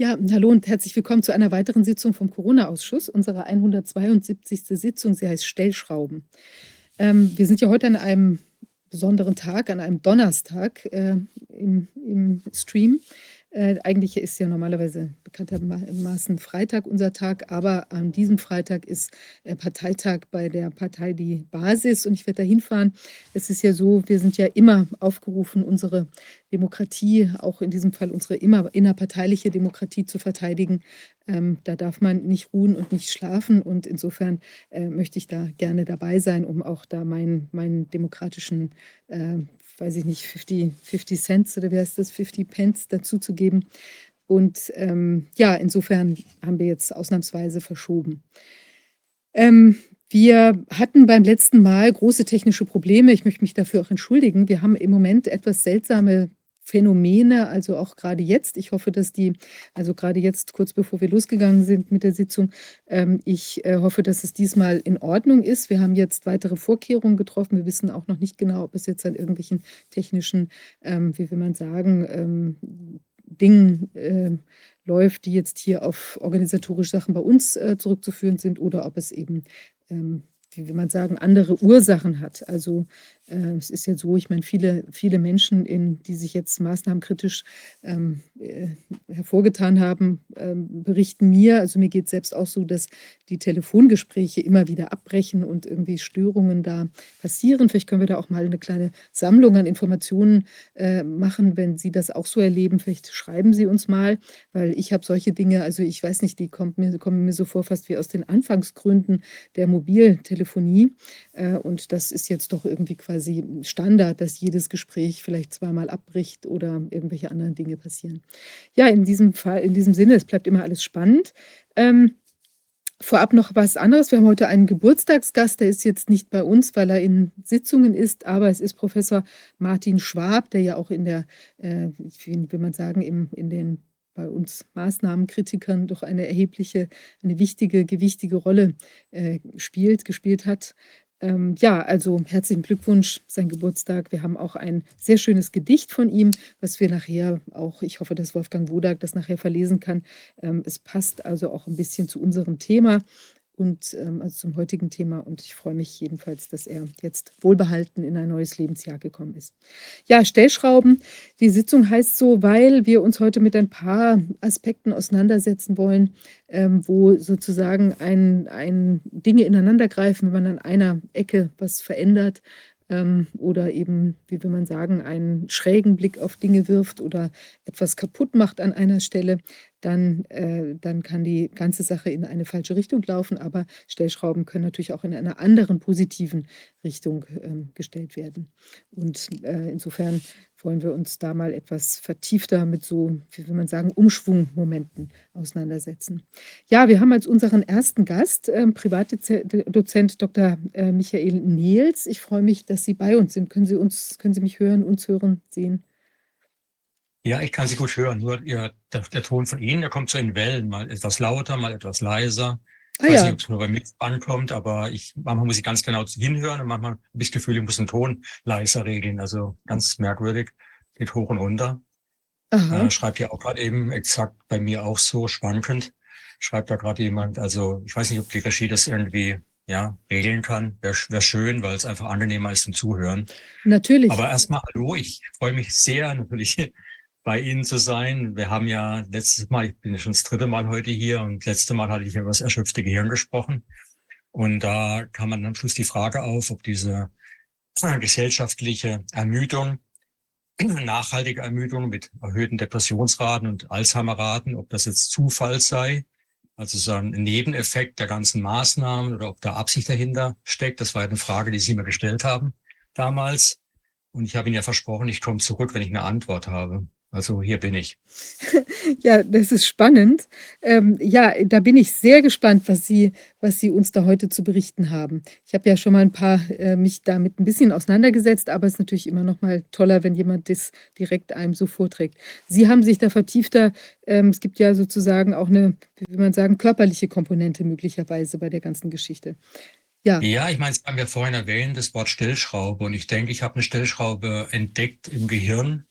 Ja, hallo und herzlich willkommen zu einer weiteren Sitzung vom Corona-Ausschuss, unserer 172. Sitzung. Sie heißt Stellschrauben. Ähm, wir sind ja heute an einem besonderen Tag, an einem Donnerstag äh, im, im Stream. Äh, eigentlich ist ja normalerweise bekanntermaßen Freitag unser Tag, aber an diesem Freitag ist äh, Parteitag bei der Partei Die Basis und ich werde da hinfahren. Es ist ja so, wir sind ja immer aufgerufen, unsere Demokratie, auch in diesem Fall unsere immer innerparteiliche Demokratie zu verteidigen. Ähm, da darf man nicht ruhen und nicht schlafen und insofern äh, möchte ich da gerne dabei sein, um auch da meinen, meinen demokratischen äh, weiß ich nicht, 50, 50 Cent oder wie heißt das, 50 Pence dazu zu geben. Und ähm, ja, insofern haben wir jetzt ausnahmsweise verschoben. Ähm, wir hatten beim letzten Mal große technische Probleme. Ich möchte mich dafür auch entschuldigen. Wir haben im Moment etwas seltsame Phänomene, also auch gerade jetzt. Ich hoffe, dass die, also gerade jetzt, kurz bevor wir losgegangen sind mit der Sitzung, ähm, ich äh, hoffe, dass es diesmal in Ordnung ist. Wir haben jetzt weitere Vorkehrungen getroffen. Wir wissen auch noch nicht genau, ob es jetzt an irgendwelchen technischen, ähm, wie will man sagen, ähm, Dingen äh, läuft, die jetzt hier auf organisatorische Sachen bei uns äh, zurückzuführen sind oder ob es eben ähm, wie will man sagen, andere Ursachen hat. Also es ist ja so, ich meine, viele, viele Menschen, in, die sich jetzt maßnahmenkritisch ähm, äh, hervorgetan haben, ähm, berichten mir, also mir geht es selbst auch so, dass die Telefongespräche immer wieder abbrechen und irgendwie Störungen da passieren. Vielleicht können wir da auch mal eine kleine Sammlung an Informationen äh, machen, wenn Sie das auch so erleben. Vielleicht schreiben Sie uns mal, weil ich habe solche Dinge, also ich weiß nicht, die kommt mir, kommen mir so vor, fast wie aus den Anfangsgründen der Mobiltelefonie. Äh, und das ist jetzt doch irgendwie quasi quasi Standard, dass jedes Gespräch vielleicht zweimal abbricht oder irgendwelche anderen Dinge passieren. Ja, in diesem Fall, in diesem Sinne, es bleibt immer alles spannend. Ähm, Vorab noch was anderes. Wir haben heute einen Geburtstagsgast, der ist jetzt nicht bei uns, weil er in Sitzungen ist, aber es ist Professor Martin Schwab, der ja auch in der, äh, wie will man sagen, im, in den bei uns Maßnahmenkritikern doch eine erhebliche, eine wichtige, gewichtige Rolle äh, spielt, gespielt hat. Ähm, ja, also herzlichen Glückwunsch, sein Geburtstag. Wir haben auch ein sehr schönes Gedicht von ihm, was wir nachher auch, ich hoffe, dass Wolfgang Wodak das nachher verlesen kann. Ähm, es passt also auch ein bisschen zu unserem Thema und ähm, also zum heutigen Thema. Und ich freue mich jedenfalls, dass er jetzt wohlbehalten in ein neues Lebensjahr gekommen ist. Ja, Stellschrauben. Die Sitzung heißt so, weil wir uns heute mit ein paar Aspekten auseinandersetzen wollen, ähm, wo sozusagen ein, ein Dinge ineinandergreifen, wenn man an einer Ecke was verändert, oder eben, wie will man sagen, einen schrägen Blick auf Dinge wirft oder etwas kaputt macht an einer Stelle, dann, äh, dann kann die ganze Sache in eine falsche Richtung laufen. Aber Stellschrauben können natürlich auch in einer anderen positiven Richtung ähm, gestellt werden. Und äh, insofern wollen wir uns da mal etwas vertiefter mit so, wie will man sagen, Umschwungmomenten auseinandersetzen. Ja, wir haben als unseren ersten Gast äh, Privatdozent Dr. Äh, Michael Nehls. Ich freue mich, dass Sie bei uns sind. Können Sie uns, können Sie mich hören, uns hören, sehen? Ja, ich kann Sie gut hören. Nur ihr, der, der, Ton von Ihnen, der kommt so in Wellen, mal etwas lauter, mal etwas leiser. Ich ah, weiß ja. nicht, ob es nur bei mir ankommt, aber ich, manchmal muss ich ganz genau hinhören und manchmal habe ich das Gefühl, ich muss den Ton leiser regeln. Also ganz merkwürdig. Geht hoch und runter. Äh, schreibt ja auch gerade eben exakt bei mir auch so schwankend. Schreibt da gerade jemand. Also ich weiß nicht, ob die Regie das irgendwie ja, regeln kann. Wäre wär schön, weil es einfach angenehmer ist zum Zuhören. Natürlich. Aber erstmal hallo, ich freue mich sehr natürlich bei Ihnen zu sein. Wir haben ja letztes Mal, ich bin schon das dritte Mal heute hier und letzte Mal hatte ich über das erschöpfte Gehirn gesprochen. Und da kam man am Schluss die Frage auf, ob diese gesellschaftliche Ermüdung, nachhaltige Ermüdung mit erhöhten Depressionsraten und Alzheimerraten, ob das jetzt Zufall sei, also so ein Nebeneffekt der ganzen Maßnahmen oder ob da Absicht dahinter steckt. Das war eine Frage, die Sie mir gestellt haben damals. Und ich habe Ihnen ja versprochen, ich komme zurück, wenn ich eine Antwort habe. Also hier bin ich. Ja, das ist spannend. Ähm, ja, da bin ich sehr gespannt, was Sie, was Sie uns da heute zu berichten haben. Ich habe ja schon mal ein paar äh, mich damit ein bisschen auseinandergesetzt, aber es ist natürlich immer noch mal toller, wenn jemand das direkt einem so vorträgt. Sie haben sich da vertiefter, ähm, es gibt ja sozusagen auch eine, wie will man sagen, körperliche Komponente möglicherweise bei der ganzen Geschichte. Ja. Ja, ich meine, Sie haben ja vorhin erwähnt, das Wort Stellschraube. Und ich denke, ich habe eine Stellschraube entdeckt im Gehirn,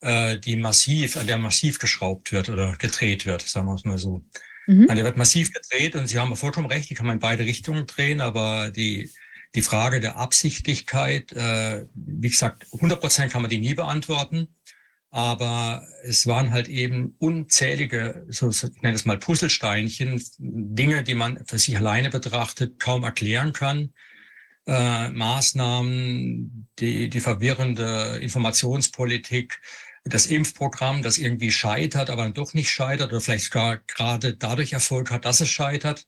äh, die massiv, an der massiv geschraubt wird oder gedreht wird, sagen wir es mal so. Mhm. Der wird massiv gedreht und Sie haben vollkommen recht, die kann man in beide Richtungen drehen, aber die, die Frage der Absichtlichkeit, äh, wie gesagt, 100 Prozent kann man die nie beantworten. Aber es waren halt eben unzählige, so ich nenne es mal Puzzlesteinchen, Dinge, die man für sich alleine betrachtet kaum erklären kann. Äh, Maßnahmen, die, die verwirrende Informationspolitik, das Impfprogramm, das irgendwie scheitert, aber dann doch nicht scheitert oder vielleicht gar gerade dadurch Erfolg hat, dass es scheitert.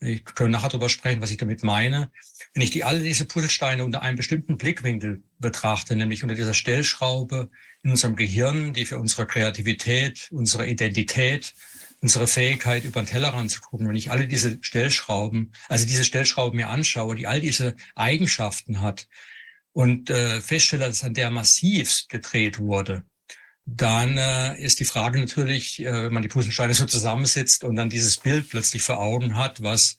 Ich kann nachher darüber sprechen, was ich damit meine. Wenn ich die alle diese Puzzlesteine unter einem bestimmten Blickwinkel betrachte, nämlich unter dieser Stellschraube in unserem Gehirn, die für unsere Kreativität, unsere Identität, unsere Fähigkeit, über den Tellerrand zu gucken, wenn ich alle diese Stellschrauben, also diese Stellschrauben mir anschaue, die all diese Eigenschaften hat und äh, feststelle, dass an der massiv gedreht wurde, dann äh, ist die Frage natürlich, äh, wenn man die Puzzlesteine so zusammensetzt und dann dieses Bild plötzlich vor Augen hat, was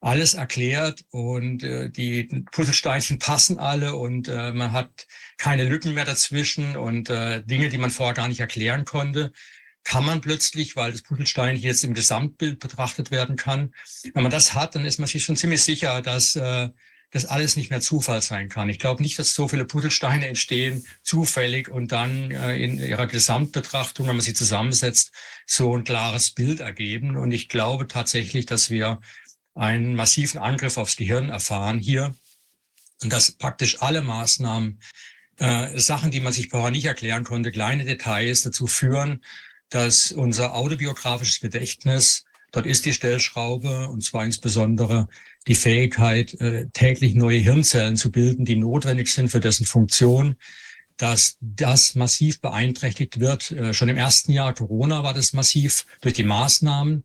alles erklärt und äh, die Puzzlesteinchen passen alle und äh, man hat keine Lücken mehr dazwischen und äh, Dinge, die man vorher gar nicht erklären konnte, kann man plötzlich, weil das Puzzlesteinchen jetzt im Gesamtbild betrachtet werden kann. Wenn man das hat, dann ist man sich schon ziemlich sicher, dass äh, das alles nicht mehr Zufall sein kann. Ich glaube nicht, dass so viele Puzzlesteine entstehen, zufällig und dann äh, in ihrer Gesamtbetrachtung, wenn man sie zusammensetzt, so ein klares Bild ergeben. Und ich glaube tatsächlich, dass wir einen massiven Angriff aufs Gehirn erfahren hier und dass praktisch alle Maßnahmen, äh, Sachen, die man sich vorher nicht erklären konnte, kleine Details dazu führen, dass unser autobiografisches Gedächtnis, dort ist die Stellschraube und zwar insbesondere die Fähigkeit, äh, täglich neue Hirnzellen zu bilden, die notwendig sind für dessen Funktion, dass das massiv beeinträchtigt wird. Äh, schon im ersten Jahr Corona war das massiv durch die Maßnahmen,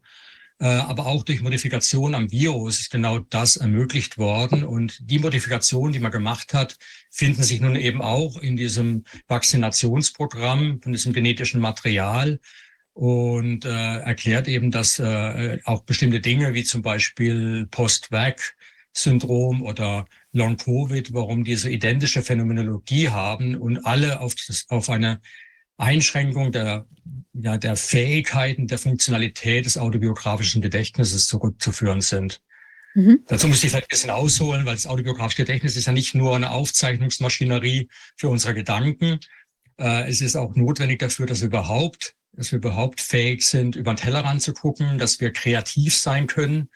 äh, aber auch durch Modifikation am Virus ist genau das ermöglicht worden. Und die Modifikation, die man gemacht hat, finden sich nun eben auch in diesem Vaccinationsprogramm, von diesem genetischen Material, und äh, erklärt eben, dass äh, auch bestimmte Dinge wie zum Beispiel Post-Vac-Syndrom oder Long-Covid, warum diese identische Phänomenologie haben und alle auf, das, auf eine Einschränkung der, ja, der Fähigkeiten, der Funktionalität des autobiografischen Gedächtnisses zurückzuführen sind. Mhm. Dazu muss ich vielleicht ein bisschen ausholen, weil das autobiografische Gedächtnis ist ja nicht nur eine Aufzeichnungsmaschinerie für unsere Gedanken. Äh, es ist auch notwendig dafür, dass wir überhaupt dass wir überhaupt fähig sind, über den Tellerrand zu gucken, dass wir kreativ sein können,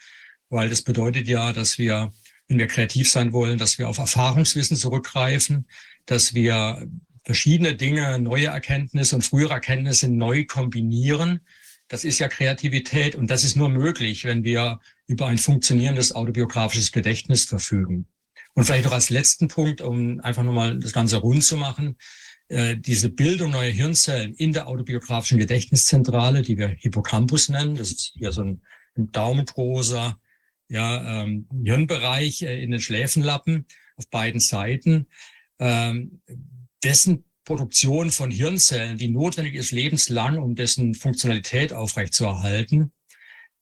weil das bedeutet ja, dass wir, wenn wir kreativ sein wollen, dass wir auf Erfahrungswissen zurückgreifen, dass wir verschiedene Dinge, neue Erkenntnisse und frühere Erkenntnisse neu kombinieren. Das ist ja Kreativität und das ist nur möglich, wenn wir über ein funktionierendes autobiografisches Gedächtnis verfügen. Und vielleicht noch als letzten Punkt, um einfach nochmal das Ganze rund zu machen. Äh, diese Bildung neuer Hirnzellen in der autobiografischen Gedächtniszentrale, die wir Hippocampus nennen, das ist hier so ein, ein daumengroßer ja, ähm, Hirnbereich äh, in den Schläfenlappen auf beiden Seiten, ähm, dessen Produktion von Hirnzellen, die notwendig ist lebenslang, um dessen Funktionalität aufrechtzuerhalten,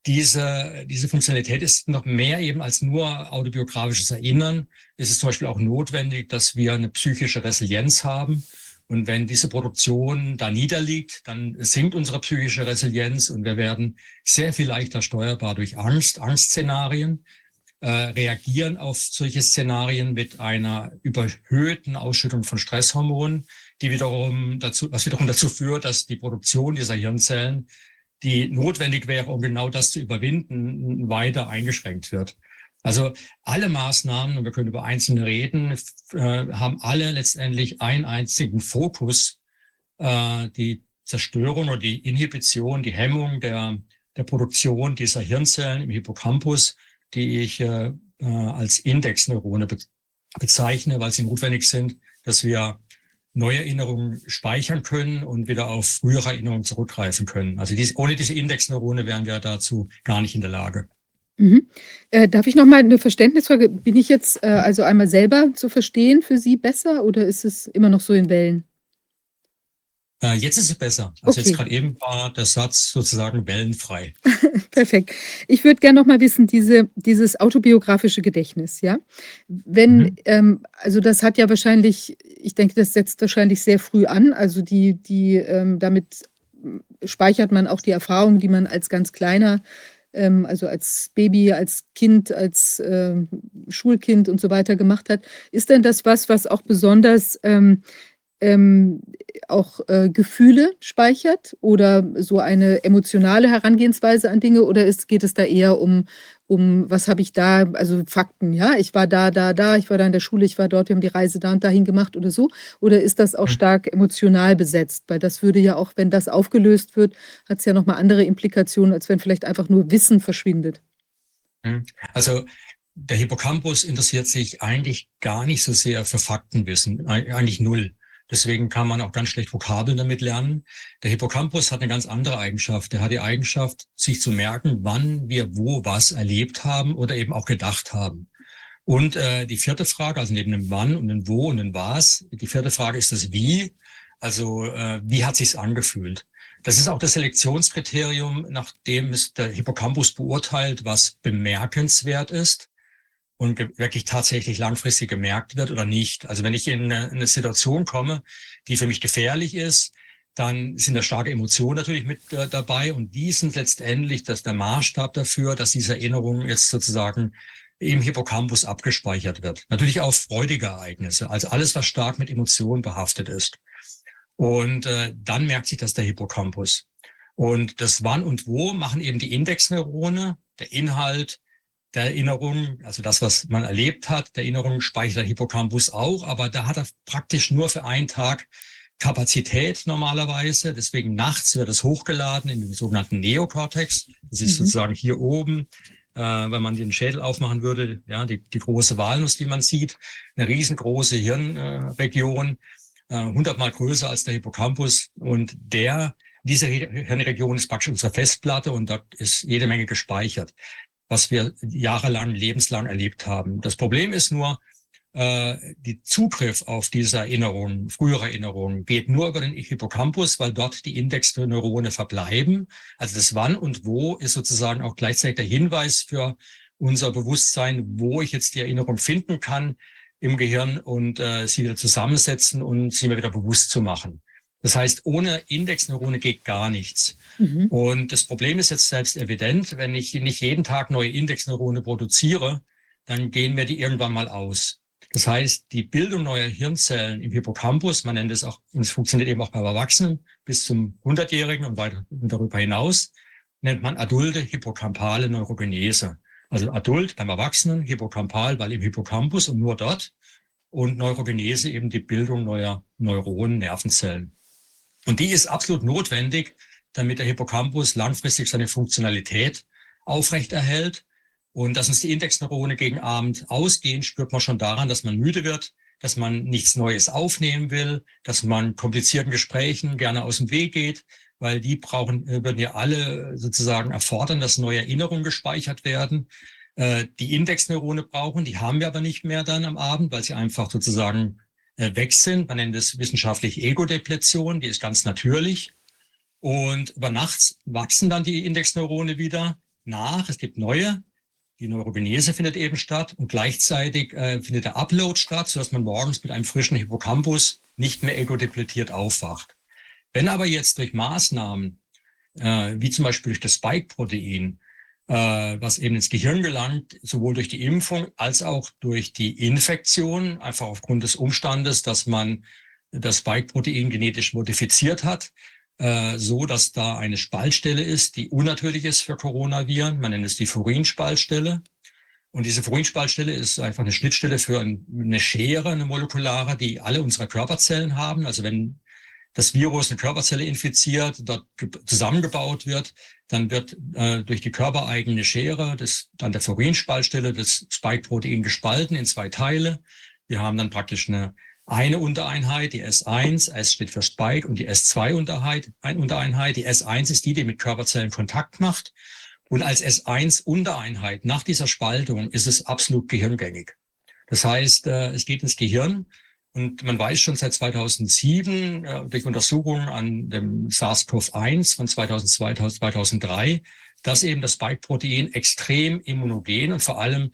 diese, diese Funktionalität ist noch mehr eben als nur autobiografisches Erinnern. Es ist zum Beispiel auch notwendig, dass wir eine psychische Resilienz haben. Und wenn diese Produktion da niederliegt, dann sinkt unsere psychische Resilienz und wir werden sehr viel leichter steuerbar durch Angst, Angstszenarien, äh, reagieren auf solche Szenarien mit einer überhöhten Ausschüttung von Stresshormonen, die wiederum dazu, was wiederum dazu führt, dass die Produktion dieser Hirnzellen, die notwendig wäre, um genau das zu überwinden, weiter eingeschränkt wird. Also alle Maßnahmen, und wir können über einzelne reden, äh, haben alle letztendlich einen einzigen Fokus, äh, die Zerstörung oder die Inhibition, die Hemmung der, der Produktion dieser Hirnzellen im Hippocampus, die ich äh, als Indexneurone be bezeichne, weil sie notwendig sind, dass wir neue Erinnerungen speichern können und wieder auf frühere Erinnerungen zurückgreifen können. Also dies, ohne diese Indexneurone wären wir dazu gar nicht in der Lage. Mhm. Äh, darf ich noch mal eine Verständnisfrage? Bin ich jetzt äh, also einmal selber zu verstehen für Sie besser oder ist es immer noch so in Wellen? Äh, jetzt ist es besser. Also okay. jetzt gerade eben war der Satz sozusagen wellenfrei. Perfekt. Ich würde gerne noch mal wissen, diese, dieses autobiografische Gedächtnis, ja. Wenn, mhm. ähm, also das hat ja wahrscheinlich, ich denke, das setzt wahrscheinlich sehr früh an. Also die, die ähm, damit speichert man auch die Erfahrungen, die man als ganz kleiner ähm, also als Baby, als Kind, als äh, Schulkind und so weiter gemacht hat. Ist denn das was, was auch besonders ähm, ähm, auch äh, Gefühle speichert oder so eine emotionale Herangehensweise an Dinge oder ist, geht es da eher um, um was habe ich da, also Fakten, ja, ich war da, da, da, ich war da in der Schule, ich war dort, wir haben die Reise da und dahin gemacht oder so? Oder ist das auch hm. stark emotional besetzt? Weil das würde ja auch, wenn das aufgelöst wird, hat es ja nochmal andere Implikationen, als wenn vielleicht einfach nur Wissen verschwindet. Hm. Also der Hippocampus interessiert sich eigentlich gar nicht so sehr für Faktenwissen, eigentlich null. Deswegen kann man auch ganz schlecht Vokabeln damit lernen. Der Hippocampus hat eine ganz andere Eigenschaft. Der hat die Eigenschaft, sich zu merken, wann wir wo was erlebt haben oder eben auch gedacht haben. Und äh, die vierte Frage, also neben dem Wann und dem Wo und dem Was, die vierte Frage ist das Wie. Also äh, wie hat sich's angefühlt? Das ist auch das Selektionskriterium, nach dem es der Hippocampus beurteilt, was bemerkenswert ist und wirklich tatsächlich langfristig gemerkt wird oder nicht. Also wenn ich in eine, in eine, Situation komme, die für mich gefährlich ist, dann sind da starke Emotionen natürlich mit äh, dabei und die sind letztendlich das der Maßstab dafür, dass diese Erinnerung jetzt sozusagen im Hippocampus abgespeichert wird. Natürlich auch freudige Ereignisse, also alles, was stark mit Emotionen behaftet ist. Und äh, dann merkt sich das der Hippocampus. Und das Wann und Wo machen eben die Indexneurone, der Inhalt, der Erinnerung, also das, was man erlebt hat, der Erinnerung speichert der Hippocampus auch, aber da hat er praktisch nur für einen Tag Kapazität normalerweise. Deswegen nachts wird es hochgeladen in den sogenannten Neokortex. Das ist mhm. sozusagen hier oben, äh, wenn man den Schädel aufmachen würde, ja, die, die große Walnuss, die man sieht, eine riesengroße Hirnregion, äh, hundertmal größer als der Hippocampus. Und der, diese Hirnregion ist praktisch unsere Festplatte und dort ist jede Menge gespeichert was wir jahrelang, lebenslang erlebt haben. Das Problem ist nur, äh, die Zugriff auf diese Erinnerungen, frühere Erinnerungen, geht nur über den Hippocampus, weil dort die Indexneurone verbleiben. Also das Wann und Wo ist sozusagen auch gleichzeitig der Hinweis für unser Bewusstsein, wo ich jetzt die Erinnerung finden kann im Gehirn und äh, sie wieder zusammensetzen und sie mir wieder bewusst zu machen. Das heißt, ohne Indexneurone geht gar nichts. Mhm. Und das Problem ist jetzt selbst evident, wenn ich nicht jeden Tag neue Indexneurone produziere, dann gehen mir die irgendwann mal aus. Das heißt, die Bildung neuer Hirnzellen im Hippocampus, man nennt es auch, und es funktioniert eben auch bei Erwachsenen bis zum 100-Jährigen und weiter darüber hinaus, nennt man adulte hippocampale Neurogenese. Also adult beim Erwachsenen, hippocampal, weil im Hippocampus und nur dort und Neurogenese eben die Bildung neuer Neuronen, Nervenzellen. Und die ist absolut notwendig, damit der Hippocampus langfristig seine Funktionalität aufrechterhält. Und dass uns die Indexneurone gegen Abend ausgehen, spürt man schon daran, dass man müde wird, dass man nichts Neues aufnehmen will, dass man komplizierten Gesprächen gerne aus dem Weg geht, weil die brauchen, äh, würden ja alle sozusagen erfordern, dass neue Erinnerungen gespeichert werden. Äh, die Indexneurone brauchen, die haben wir aber nicht mehr dann am Abend, weil sie einfach sozusagen äh, weg sind. Man nennt es wissenschaftlich Ego-Depletion, die ist ganz natürlich. Und über nachts wachsen dann die Indexneurone wieder nach. Es gibt neue. Die Neurogenese findet eben statt und gleichzeitig äh, findet der Upload statt, sodass man morgens mit einem frischen Hippocampus nicht mehr ego-depletiert aufwacht. Wenn aber jetzt durch Maßnahmen, äh, wie zum Beispiel durch das Spike-Protein, äh, was eben ins Gehirn gelangt, sowohl durch die Impfung als auch durch die Infektion, einfach aufgrund des Umstandes, dass man das Spike-Protein genetisch modifiziert hat, äh, so dass da eine Spaltstelle ist, die unnatürlich ist für Coronaviren. Man nennt es die Furinspaltstelle. Und diese Furinspaltstelle ist einfach eine Schnittstelle für eine Schere, eine molekulare, die alle unsere Körperzellen haben. Also wenn das Virus eine Körperzelle infiziert, dort zusammengebaut wird, dann wird äh, durch die körpereigene Schere das, dann der Furinspaltstelle das Spike-Protein gespalten in zwei Teile. Wir haben dann praktisch eine, eine Untereinheit, die S1, S steht für Spike, und die S2-Untereinheit. Ein Untereinheit. Die S1 ist die, die mit Körperzellen Kontakt macht. Und als S1-Untereinheit nach dieser Spaltung ist es absolut gehirngängig. Das heißt, äh, es geht ins Gehirn Und man weiß schon seit 2007 äh, durch Untersuchungen an dem SARS-CoV-1 von 2002, 2003, dass eben das Spike-Protein extrem immunogen und vor allem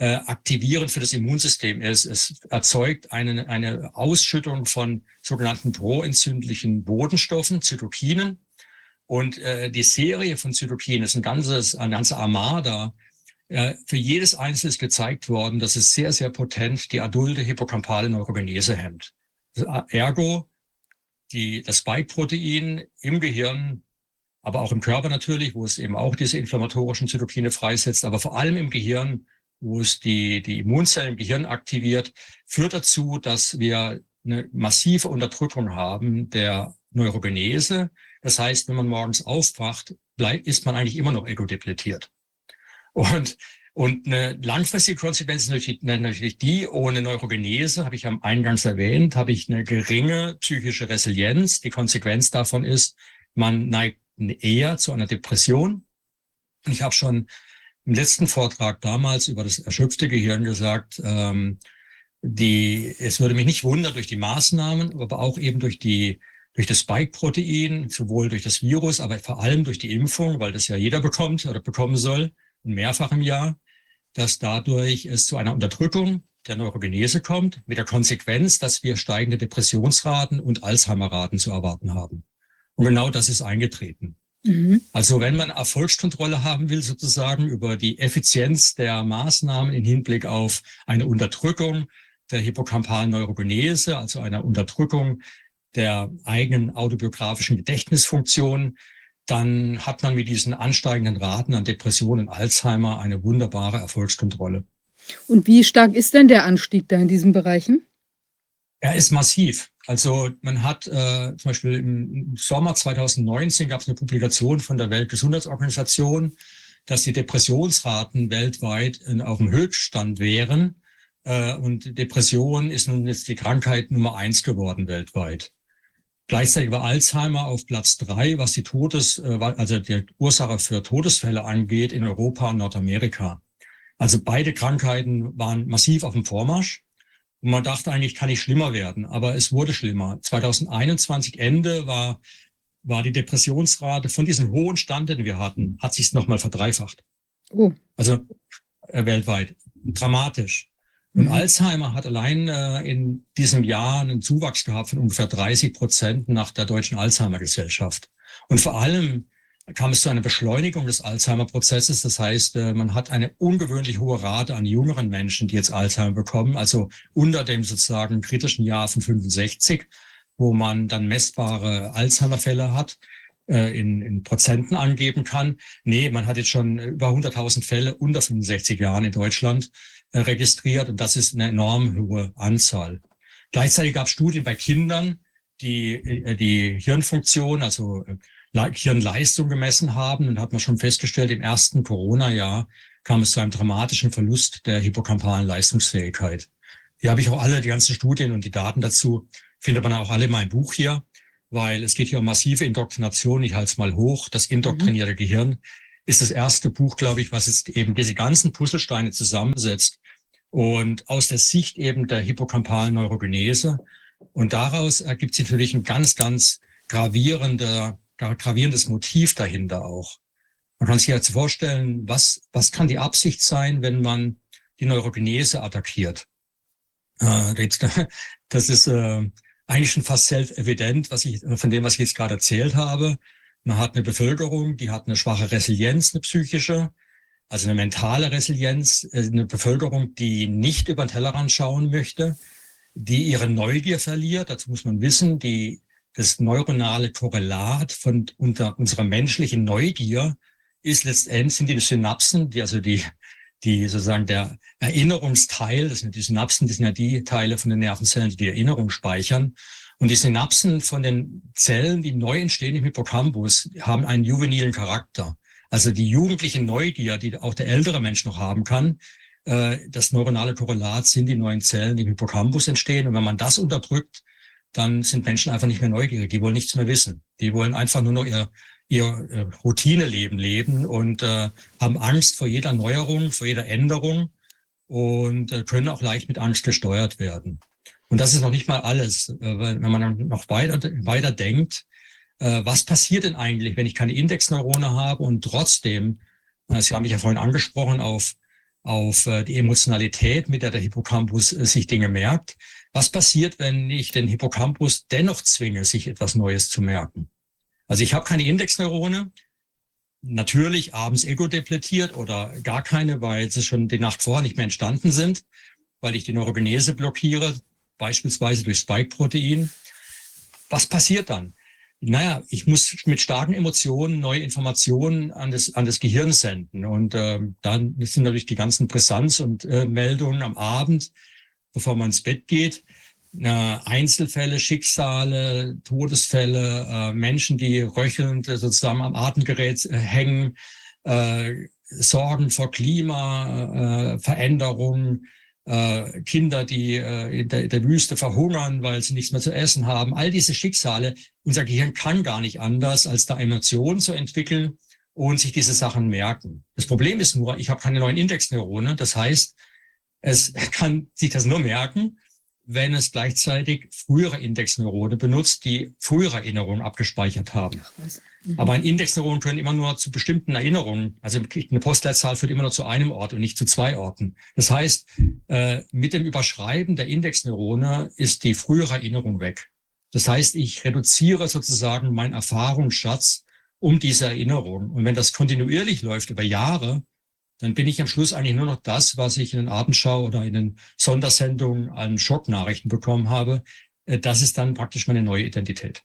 äh, aktivierend für das Immunsystem ist. Es erzeugt eine, eine Ausschüttung von sogenannten proentzündlichen Bodenstoffen, Zytokinen. Und äh, die Serie von Zytokinen ist ein ganzes, eine ganze Armada. Äh, für jedes einzelne ist gezeigt worden, dass es sehr, sehr potent die adulte hippocampale Neurogenese hemmt. Ergo, die, das Spike-Protein im Gehirn, aber auch im Körper natürlich, wo es eben auch diese inflammatorischen Zytokine freisetzt, aber vor allem im Gehirn wo es die, die Immunzellen im Gehirn aktiviert, führt dazu, dass wir eine massive Unterdrückung haben der Neurogenese. Das heißt, wenn man morgens aufwacht, bleibt, ist man eigentlich immer noch egodepletiert. Und, und eine langfristige Konsequenz ist natürlich, natürlich die, ohne Neurogenese, habe ich am Eingangs erwähnt, habe ich eine geringe psychische Resilienz. Die Konsequenz davon ist, man neigt eher zu einer Depression. Und ich habe schon im letzten Vortrag damals über das erschöpfte Gehirn gesagt, ähm, die, es würde mich nicht wundern durch die Maßnahmen, aber auch eben durch die, durch das Spike-Protein, sowohl durch das Virus, aber vor allem durch die Impfung, weil das ja jeder bekommt oder bekommen soll, mehrfach im Jahr, dass dadurch es zu einer Unterdrückung der Neurogenese kommt, mit der Konsequenz, dass wir steigende Depressionsraten und Alzheimerraten zu erwarten haben. Und genau das ist eingetreten. Mhm. Also wenn man Erfolgskontrolle haben will, sozusagen über die Effizienz der Maßnahmen im Hinblick auf eine Unterdrückung der hippocampalen Neurogenese, also einer Unterdrückung der eigenen autobiografischen Gedächtnisfunktion, dann hat man mit diesen ansteigenden Raten an Depressionen und Alzheimer eine wunderbare Erfolgskontrolle. Und wie stark ist denn der Anstieg da in diesen Bereichen? Er ist massiv. Also man hat äh, zum Beispiel im Sommer 2019 gab es eine Publikation von der Weltgesundheitsorganisation, dass die Depressionsraten weltweit in, auf dem Höchststand wären. Äh, und Depression ist nun jetzt die Krankheit Nummer eins geworden weltweit. Gleichzeitig war Alzheimer auf Platz drei, was die Todes, äh, also die Ursache für Todesfälle angeht in Europa und Nordamerika. Also beide Krankheiten waren massiv auf dem Vormarsch. Und man dachte eigentlich, kann nicht schlimmer werden, aber es wurde schlimmer. 2021 Ende war, war die Depressionsrate von diesem hohen Stand, den wir hatten, hat sich nochmal verdreifacht. Oh. Also äh, weltweit. Dramatisch. Und mhm. Alzheimer hat allein äh, in diesem Jahr einen Zuwachs gehabt von ungefähr 30 Prozent nach der Deutschen Alzheimer Gesellschaft. Und vor allem kam es zu einer Beschleunigung des Alzheimer-Prozesses. Das heißt, äh, man hat eine ungewöhnlich hohe Rate an jüngeren Menschen, die jetzt Alzheimer bekommen, also unter dem sozusagen kritischen Jahr von 65, wo man dann messbare Alzheimer-Fälle hat, äh, in, in Prozenten angeben kann. Nee, man hat jetzt schon über 100.000 Fälle unter 65 Jahren in Deutschland äh, registriert und das ist eine enorm hohe Anzahl. Gleichzeitig gab es Studien bei Kindern, die die Hirnfunktion, also Hirnleistung gemessen haben. Und hat man schon festgestellt, im ersten Corona-Jahr kam es zu einem dramatischen Verlust der hippocampalen Leistungsfähigkeit. Hier habe ich auch alle, die ganzen Studien und die Daten dazu, findet man auch alle in meinem Buch hier, weil es geht hier um massive Indoktrination. Ich halte es mal hoch. Das indoktrinierte mhm. Gehirn ist das erste Buch, glaube ich, was jetzt eben diese ganzen Puzzlesteine zusammensetzt. Und aus der Sicht eben der hippocampalen Neurogenese. Und daraus ergibt sich natürlich ein ganz, ganz gravierender gravierendes Motiv dahinter auch. Man kann sich jetzt vorstellen, was, was kann die Absicht sein, wenn man die Neurogenese attackiert? Äh, das ist äh, eigentlich schon fast self-evident, was ich, von dem, was ich jetzt gerade erzählt habe. Man hat eine Bevölkerung, die hat eine schwache Resilienz, eine psychische, also eine mentale Resilienz, äh, eine Bevölkerung, die nicht über den Tellerrand schauen möchte, die ihre Neugier verliert. Dazu muss man wissen, die das neuronale Korrelat von unter unserer menschlichen Neugier ist letztendlich sind die Synapsen, die also die die sozusagen der Erinnerungsteil, das sind die Synapsen, das sind ja die Teile von den Nervenzellen, die die Erinnerung speichern. Und die Synapsen von den Zellen, die neu entstehen im Hippocampus, haben einen juvenilen Charakter. Also die jugendliche Neugier, die auch der ältere Mensch noch haben kann, äh, das neuronale Korrelat sind die neuen Zellen, die im Hippocampus entstehen. Und wenn man das unterdrückt, dann sind Menschen einfach nicht mehr neugierig. Die wollen nichts mehr wissen. Die wollen einfach nur noch ihr, ihr äh, Routineleben leben und äh, haben Angst vor jeder Neuerung, vor jeder Änderung und äh, können auch leicht mit Angst gesteuert werden. Und das ist noch nicht mal alles. Äh, wenn man dann noch weiter, weiter denkt, äh, was passiert denn eigentlich, wenn ich keine Indexneurone habe und trotzdem, äh, Sie haben mich ja vorhin angesprochen, auf, auf die Emotionalität, mit der der Hippocampus sich Dinge merkt. Was passiert, wenn ich den Hippocampus dennoch zwinge, sich etwas Neues zu merken? Also ich habe keine Indexneurone, natürlich abends ego depletiert oder gar keine, weil sie schon die Nacht vorher nicht mehr entstanden sind, weil ich die Neurogenese blockiere, beispielsweise durch Spike-Protein. Was passiert dann? Naja, ich muss mit starken Emotionen neue Informationen an das, an das Gehirn senden. Und äh, dann sind natürlich die ganzen Brisanz- und äh, Meldungen am Abend, bevor man ins Bett geht. Äh, Einzelfälle, Schicksale, Todesfälle, äh, Menschen, die röchelnd äh, sozusagen am Atemgerät hängen, Sorgen vor Klimaveränderungen, Kinder, die in, der, in der Wüste verhungern, weil sie nichts mehr zu essen haben. All diese Schicksale, unser Gehirn kann gar nicht anders, als da Emotionen zu entwickeln und sich diese Sachen merken. Das Problem ist nur, ich habe keine neuen Indexneurone. Das heißt, es kann sich das nur merken, wenn es gleichzeitig frühere Indexneurone benutzt, die frühere Erinnerungen abgespeichert haben. Mhm. Aber ein Indexneuron können immer nur zu bestimmten Erinnerungen, also eine Postleitzahl führt immer nur zu einem Ort und nicht zu zwei Orten. Das heißt, äh, mit dem Überschreiben der Indexneurone ist die frühere Erinnerung weg. Das heißt, ich reduziere sozusagen meinen Erfahrungsschatz um diese Erinnerung. Und wenn das kontinuierlich läuft über Jahre, dann bin ich am Schluss eigentlich nur noch das, was ich in den Abendschau oder in den Sondersendungen an Schocknachrichten bekommen habe. Äh, das ist dann praktisch meine neue Identität.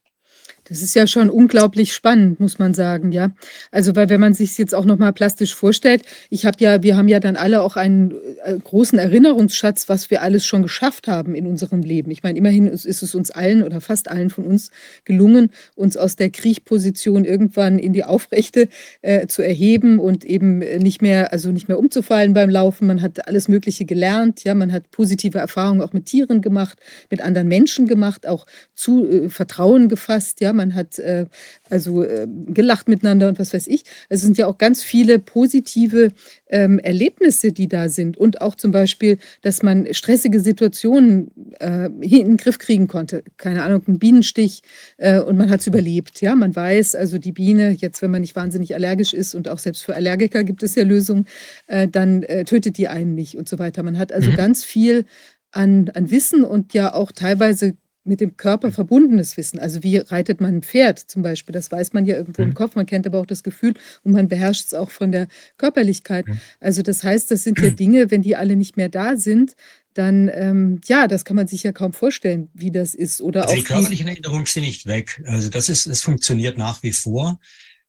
Das ist ja schon unglaublich spannend, muss man sagen, ja. Also, weil wenn man sich jetzt auch noch mal plastisch vorstellt, ich habe ja wir haben ja dann alle auch einen äh, großen Erinnerungsschatz, was wir alles schon geschafft haben in unserem Leben. Ich meine, immerhin ist, ist es uns allen oder fast allen von uns gelungen, uns aus der Kriechposition irgendwann in die Aufrechte äh, zu erheben und eben nicht mehr, also nicht mehr umzufallen beim Laufen. Man hat alles Mögliche gelernt, ja, man hat positive Erfahrungen auch mit Tieren gemacht, mit anderen Menschen gemacht, auch zu äh, Vertrauen gefasst, ja man hat äh, also äh, gelacht miteinander und was weiß ich. Es sind ja auch ganz viele positive ähm, Erlebnisse, die da sind und auch zum Beispiel, dass man stressige Situationen äh, in den Griff kriegen konnte. Keine Ahnung, ein Bienenstich äh, und man hat es überlebt. Ja, man weiß, also die Biene, jetzt wenn man nicht wahnsinnig allergisch ist und auch selbst für Allergiker gibt es ja Lösungen, äh, dann äh, tötet die einen nicht und so weiter. Man hat also mhm. ganz viel an, an Wissen und ja auch teilweise mit dem Körper verbundenes Wissen. Also wie reitet man ein Pferd zum Beispiel? Das weiß man ja irgendwo mhm. im Kopf. Man kennt aber auch das Gefühl und man beherrscht es auch von der Körperlichkeit. Mhm. Also das heißt, das sind ja Dinge, wenn die alle nicht mehr da sind, dann ähm, ja, das kann man sich ja kaum vorstellen, wie das ist. Oder also die körperlichen Erinnerungen sind nicht weg. Also das ist, es funktioniert nach wie vor.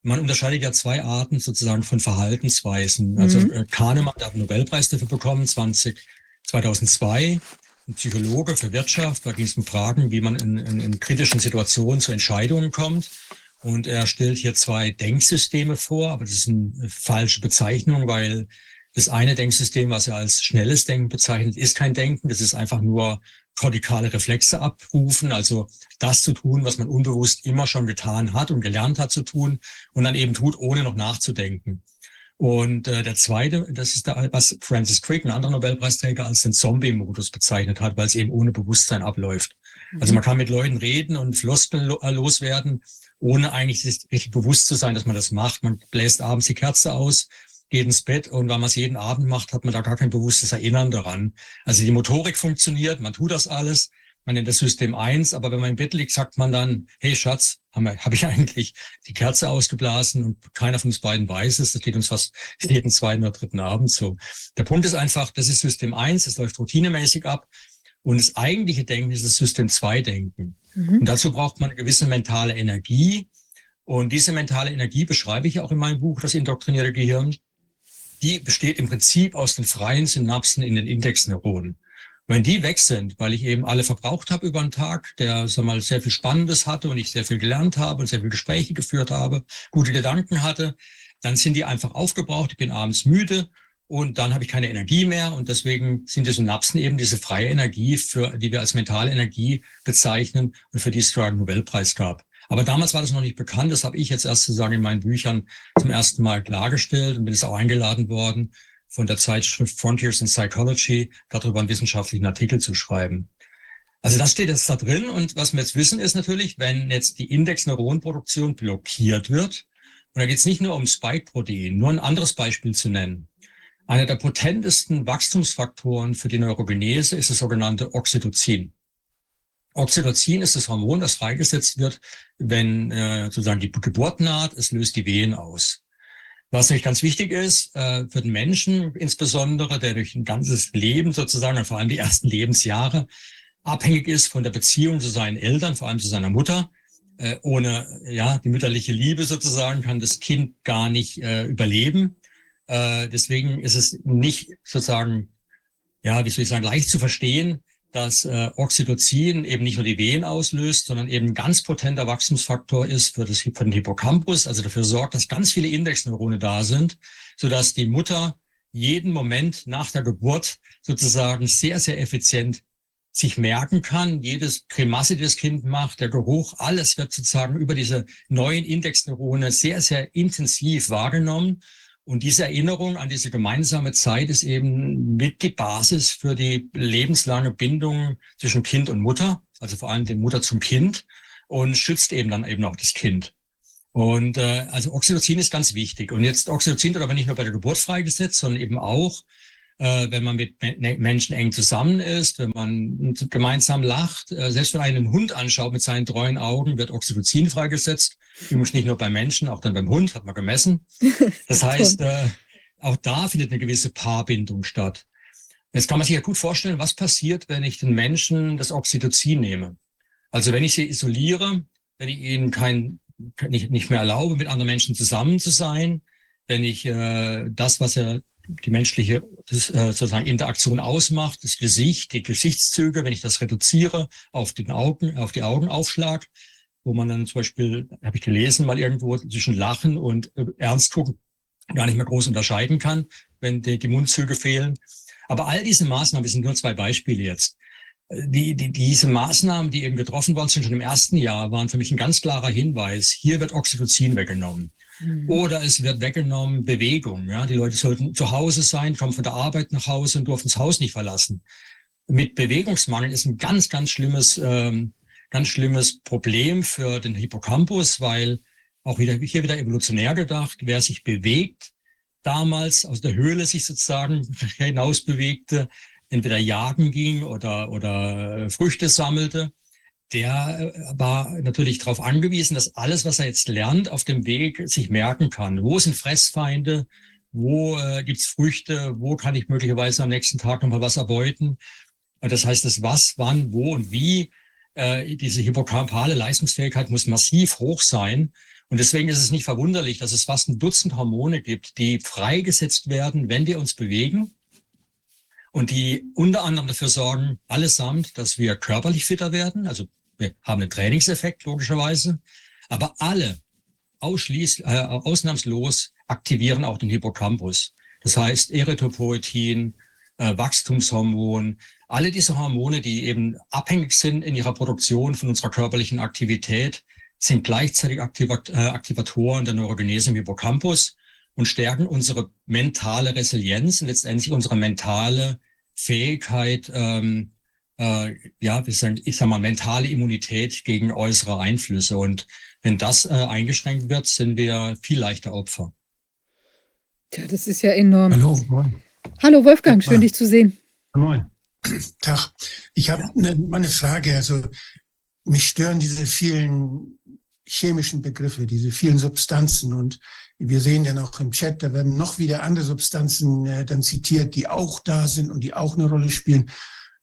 Man unterscheidet ja zwei Arten sozusagen von Verhaltensweisen. Also mhm. Kahnemann hat einen Nobelpreis dafür bekommen, 20, 2002 ein Psychologe für Wirtschaft. Da ging es um Fragen, wie man in, in, in kritischen Situationen zu Entscheidungen kommt. Und er stellt hier zwei Denksysteme vor, aber das ist eine falsche Bezeichnung, weil das eine Denksystem, was er als schnelles Denken bezeichnet, ist kein Denken. Das ist einfach nur kortikale Reflexe abrufen, also das zu tun, was man unbewusst immer schon getan hat und gelernt hat zu tun und dann eben tut, ohne noch nachzudenken. Und äh, der zweite, das ist da, was Francis Crick, ein anderer Nobelpreisträger, als den Zombie-Modus bezeichnet hat, weil es eben ohne Bewusstsein abläuft. Mhm. Also man kann mit Leuten reden und Floskeln äh, loswerden, ohne eigentlich richtig bewusst zu sein, dass man das macht. Man bläst abends die Kerze aus, geht ins Bett und weil man es jeden Abend macht, hat man da gar kein bewusstes Erinnern daran. Also die Motorik funktioniert, man tut das alles, man nennt das System 1, aber wenn man im Bett liegt, sagt man dann, hey Schatz, habe hab ich eigentlich die Kerze ausgeblasen und keiner von uns beiden weiß es. Das geht uns fast jeden zweiten oder dritten Abend so. Der Punkt ist einfach, das ist System 1, es läuft routinemäßig ab. Und das eigentliche Denken ist das System 2 Denken. Mhm. Und dazu braucht man eine gewisse mentale Energie. Und diese mentale Energie beschreibe ich auch in meinem Buch, das indoktrinierte Gehirn. Die besteht im Prinzip aus den freien Synapsen in den Indexneuronen. Wenn die weg sind, weil ich eben alle verbraucht habe über den Tag, der sag mal, sehr viel Spannendes hatte und ich sehr viel gelernt habe und sehr viel Gespräche geführt habe, gute Gedanken hatte, dann sind die einfach aufgebraucht, ich bin abends müde und dann habe ich keine Energie mehr und deswegen sind die Synapsen eben diese freie Energie, für die wir als mentale Energie bezeichnen und für die es einen Nobelpreis gab. Aber damals war das noch nicht bekannt. Das habe ich jetzt erst sozusagen in meinen Büchern zum ersten Mal klargestellt und bin es auch eingeladen worden, von der Zeitschrift Frontiers in Psychology darüber einen wissenschaftlichen Artikel zu schreiben. Also das steht jetzt da drin und was wir jetzt wissen ist natürlich, wenn jetzt die Indexneuronproduktion blockiert wird, und da geht es nicht nur um Spike-Protein, nur ein anderes Beispiel zu nennen. Einer der potentesten Wachstumsfaktoren für die Neurogenese ist das sogenannte Oxytocin. Oxytocin ist das Hormon, das freigesetzt wird, wenn äh, sozusagen die Geburt naht, es löst die Wehen aus. Was natürlich ganz wichtig ist äh, für den Menschen insbesondere, der durch ein ganzes Leben sozusagen, und vor allem die ersten Lebensjahre, abhängig ist von der Beziehung zu seinen Eltern, vor allem zu seiner Mutter. Äh, ohne ja die mütterliche Liebe sozusagen kann das Kind gar nicht äh, überleben. Äh, deswegen ist es nicht sozusagen, ja, wie soll ich sagen, leicht zu verstehen, dass äh, Oxytocin eben nicht nur die Wehen auslöst, sondern eben ein ganz potenter Wachstumsfaktor ist für, das, für den Hippocampus, also dafür sorgt, dass ganz viele Indexneurone da sind, sodass die Mutter jeden Moment nach der Geburt sozusagen sehr, sehr effizient sich merken kann, jedes Grimasse, die das Kind macht, der Geruch, alles wird sozusagen über diese neuen Indexneurone sehr, sehr intensiv wahrgenommen. Und diese Erinnerung an diese gemeinsame Zeit ist eben mit die Basis für die lebenslange Bindung zwischen Kind und Mutter, also vor allem die Mutter zum Kind und schützt eben dann eben auch das Kind. Und äh, also Oxytocin ist ganz wichtig. Und jetzt Oxytocin wird aber nicht nur bei der Geburt freigesetzt, sondern eben auch äh, wenn man mit ne, Menschen eng zusammen ist, wenn man gemeinsam lacht. Äh, selbst wenn einen Hund anschaut mit seinen treuen Augen, wird Oxytocin freigesetzt. Übrigens nicht nur beim Menschen, auch dann beim Hund, hat man gemessen. Das heißt, äh, auch da findet eine gewisse Paarbindung statt. Jetzt kann man sich ja gut vorstellen, was passiert, wenn ich den Menschen das Oxytocin nehme. Also wenn ich sie isoliere, wenn ich ihnen kein, nicht, nicht mehr erlaube, mit anderen Menschen zusammen zu sein, wenn ich äh, das, was er die menschliche das, äh, sozusagen Interaktion ausmacht, das Gesicht, die Gesichtszüge, wenn ich das reduziere auf den Augen, auf die Augenaufschlag, wo man dann zum Beispiel, habe ich gelesen, mal irgendwo zwischen Lachen und äh, Ernst gucken gar nicht mehr groß unterscheiden kann, wenn die, die Mundzüge fehlen. Aber all diese Maßnahmen, das sind nur zwei Beispiele jetzt, die, die, diese Maßnahmen, die eben getroffen worden sind schon im ersten Jahr, waren für mich ein ganz klarer Hinweis. Hier wird Oxytocin weggenommen. Mhm. Oder es wird weggenommen Bewegung. Ja, die Leute sollten zu Hause sein, kommen von der Arbeit nach Hause und durften das Haus nicht verlassen. Mit Bewegungsmangel ist ein ganz, ganz schlimmes, ähm, ganz schlimmes Problem für den Hippocampus, weil auch wieder hier wieder evolutionär gedacht, wer sich bewegt, damals aus der Höhle sich sozusagen hinaus bewegte, entweder jagen ging oder, oder Früchte sammelte, der äh, war natürlich darauf angewiesen, dass alles, was er jetzt lernt, auf dem Weg sich merken kann. Wo sind Fressfeinde? Wo äh, gibt's Früchte? Wo kann ich möglicherweise am nächsten Tag nochmal was erbeuten? Das heißt, das was, wann, wo und wie, äh, diese hippocampale Leistungsfähigkeit muss massiv hoch sein. Und deswegen ist es nicht verwunderlich, dass es fast ein Dutzend Hormone gibt, die freigesetzt werden, wenn wir uns bewegen und die unter anderem dafür sorgen, allesamt, dass wir körperlich fitter werden, also wir haben einen Trainingseffekt logischerweise, aber alle ausschließ, äh, ausnahmslos aktivieren auch den Hippocampus. Das heißt Erythropoetin, äh, Wachstumshormon, alle diese Hormone, die eben abhängig sind in ihrer Produktion von unserer körperlichen Aktivität, sind gleichzeitig Aktivat äh, Aktivatoren der Neurogenese im Hippocampus und stärken unsere mentale Resilienz und letztendlich unsere mentale Fähigkeit, ähm, äh, ja, wir sagen, ich sag mal, mentale Immunität gegen äußere Einflüsse. Und wenn das äh, eingeschränkt wird, sind wir viel leichter Opfer. Ja, das ist ja enorm. Hallo, moin. Hallo Wolfgang, schön dich zu sehen. Moin. Tag. Ich habe eine, eine Frage. Also mich stören diese vielen chemischen Begriffe, diese vielen Substanzen und wir sehen ja noch im Chat, da werden noch wieder andere Substanzen äh, dann zitiert, die auch da sind und die auch eine Rolle spielen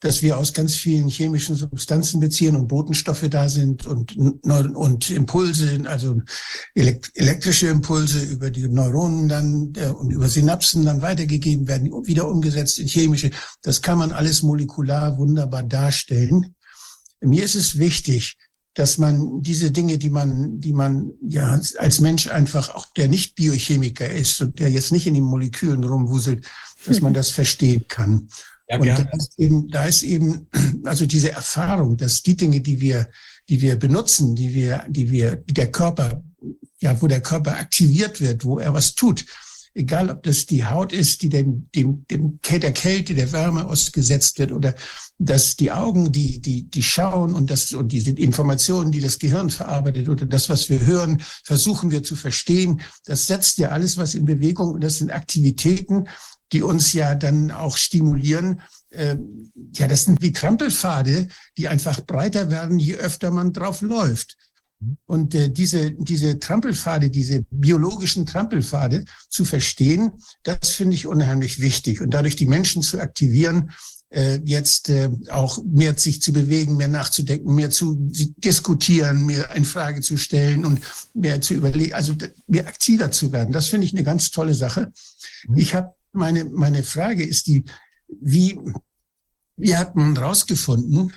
dass wir aus ganz vielen chemischen Substanzen beziehen und Botenstoffe da sind und, und Impulse, also elektrische Impulse über die Neuronen dann äh, und über Synapsen dann weitergegeben werden, wieder umgesetzt in chemische. Das kann man alles molekular wunderbar darstellen. Mir ist es wichtig, dass man diese Dinge, die man, die man ja als Mensch einfach auch der nicht Biochemiker ist und der jetzt nicht in den Molekülen rumwuselt, dass man das verstehen kann. Ja, und da ist, eben, da ist eben, also diese Erfahrung, dass die Dinge, die wir, die wir benutzen, die wir, die wir, die der Körper, ja, wo der Körper aktiviert wird, wo er was tut, egal ob das die Haut ist, die dem, dem, dem der Kälte, der Wärme ausgesetzt wird oder dass die Augen, die, die, die schauen und das, und diese Informationen, die das Gehirn verarbeitet oder das, was wir hören, versuchen wir zu verstehen. Das setzt ja alles was in Bewegung und das sind Aktivitäten, die uns ja dann auch stimulieren. Ähm, ja, das sind wie Trampelpfade, die einfach breiter werden, je öfter man drauf läuft. Und äh, diese, diese Trampelpfade, diese biologischen Trampelpfade zu verstehen, das finde ich unheimlich wichtig. Und dadurch die Menschen zu aktivieren, äh, jetzt äh, auch mehr sich zu bewegen, mehr nachzudenken, mehr zu diskutieren, mehr eine Frage zu stellen und mehr zu überlegen, also mehr aktiver zu werden. Das finde ich eine ganz tolle Sache. Mhm. Ich habe meine, meine Frage ist die, wie, wie hat man herausgefunden,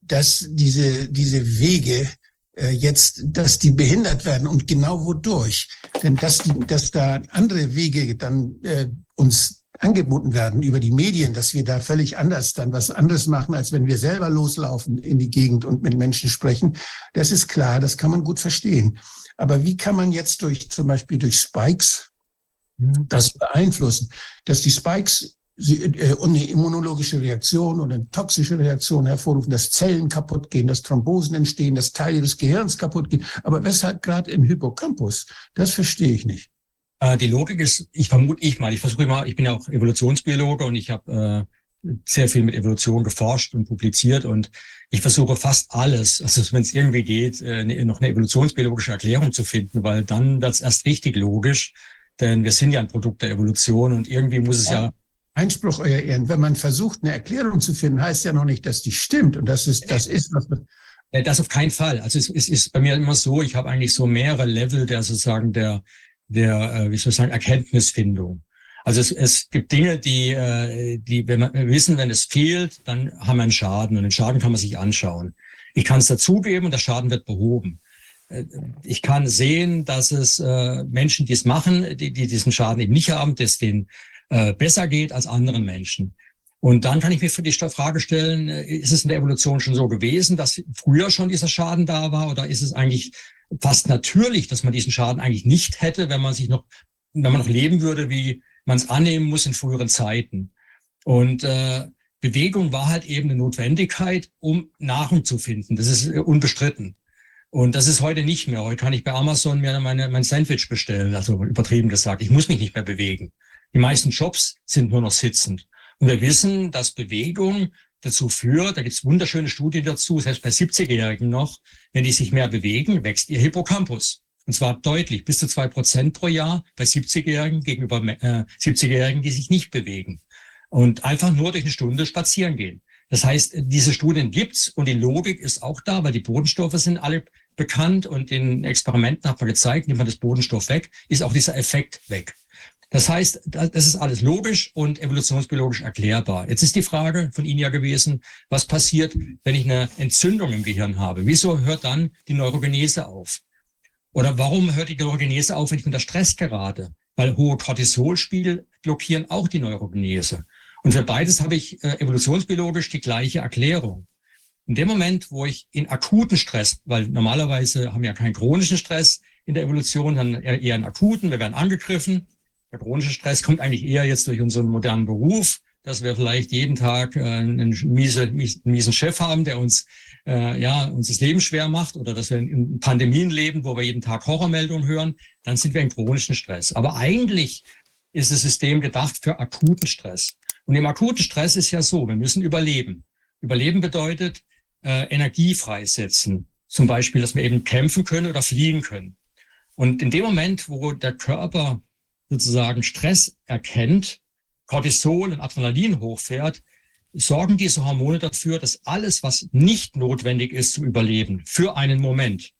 dass diese, diese Wege äh, jetzt, dass die behindert werden und genau wodurch. Denn dass, die, dass da andere Wege dann äh, uns angeboten werden über die Medien, dass wir da völlig anders dann was anderes machen, als wenn wir selber loslaufen in die Gegend und mit Menschen sprechen. Das ist klar, das kann man gut verstehen. Aber wie kann man jetzt durch zum Beispiel durch Spikes das beeinflussen, dass die Spikes äh, eine immunologische Reaktion oder eine toxische Reaktion hervorrufen, dass Zellen kaputt gehen, dass Thrombosen entstehen, dass Teile des Gehirns kaputt gehen. Aber weshalb gerade im Hippocampus? Das verstehe ich nicht. Äh, die Logik ist, ich vermute ich mal, ich versuche immer, ich bin ja auch Evolutionsbiologe und ich habe äh, sehr viel mit Evolution geforscht und publiziert und ich versuche fast alles, also wenn es irgendwie geht, äh, noch eine evolutionsbiologische Erklärung zu finden, weil dann es erst richtig logisch, denn wir sind ja ein Produkt der Evolution und irgendwie muss es ja, ja Einspruch, Euer Ehren. Wenn man versucht, eine Erklärung zu finden, heißt ja noch nicht, dass die stimmt. Und das ist, das ist, was das auf keinen Fall. Also es, es ist bei mir immer so, ich habe eigentlich so mehrere Level der sozusagen der, der, äh, wie soll ich sagen, Erkenntnisfindung. Also es, es gibt Dinge, die, äh, die, wenn wir wissen, wenn es fehlt, dann haben wir einen Schaden und den Schaden kann man sich anschauen. Ich kann es dazugeben und der Schaden wird behoben. Äh, ich kann sehen, dass es äh, Menschen, die es machen, die, die diesen Schaden eben nicht haben, dass den äh, besser geht als anderen Menschen. Und dann kann ich mir für die Frage stellen, äh, ist es in der Evolution schon so gewesen, dass früher schon dieser Schaden da war oder ist es eigentlich fast natürlich, dass man diesen Schaden eigentlich nicht hätte, wenn man sich noch, wenn man noch leben würde, wie man es annehmen muss in früheren Zeiten. Und äh, Bewegung war halt eben eine Notwendigkeit, um Nahrung zu finden. Das ist äh, unbestritten. Und das ist heute nicht mehr. Heute kann ich bei Amazon mir meine, mein Sandwich bestellen, also übertrieben gesagt. Ich muss mich nicht mehr bewegen. Die meisten Jobs sind nur noch sitzend. Und wir wissen, dass Bewegung dazu führt, da gibt es wunderschöne Studien dazu, selbst bei 70-Jährigen noch, wenn die sich mehr bewegen, wächst ihr Hippocampus. Und zwar deutlich, bis zu zwei Prozent pro Jahr bei 70-Jährigen gegenüber äh, 70-Jährigen, die sich nicht bewegen. Und einfach nur durch eine Stunde spazieren gehen. Das heißt, diese Studien gibt's und die Logik ist auch da, weil die Bodenstoffe sind alle bekannt und in Experimenten hat man gezeigt, nimmt man das Bodenstoff weg, ist auch dieser Effekt weg. Das heißt, das ist alles logisch und evolutionsbiologisch erklärbar. Jetzt ist die Frage von Ihnen ja gewesen, was passiert, wenn ich eine Entzündung im Gehirn habe? Wieso hört dann die Neurogenese auf? Oder warum hört die Neurogenese auf, wenn ich unter Stress gerate? Weil hohe Cortisolspiegel blockieren auch die Neurogenese. Und für beides habe ich äh, evolutionsbiologisch die gleiche Erklärung. In dem Moment, wo ich in akuten Stress, weil normalerweise haben wir ja keinen chronischen Stress in der Evolution, sondern eher einen akuten, wir werden angegriffen, der chronische Stress kommt eigentlich eher jetzt durch unseren modernen Beruf, dass wir vielleicht jeden Tag äh, einen miese, miesen Chef haben, der uns äh, ja uns das Leben schwer macht, oder dass wir in Pandemien leben, wo wir jeden Tag Horrormeldungen hören, dann sind wir in chronischen Stress. Aber eigentlich ist das System gedacht für akuten Stress. Und im akuten Stress ist ja so, wir müssen überleben. Überleben bedeutet äh, Energie freisetzen. Zum Beispiel, dass wir eben kämpfen können oder fliehen können. Und in dem Moment, wo der Körper sozusagen Stress erkennt, Cortisol und Adrenalin hochfährt, sorgen diese Hormone dafür, dass alles, was nicht notwendig ist zum Überleben, für einen Moment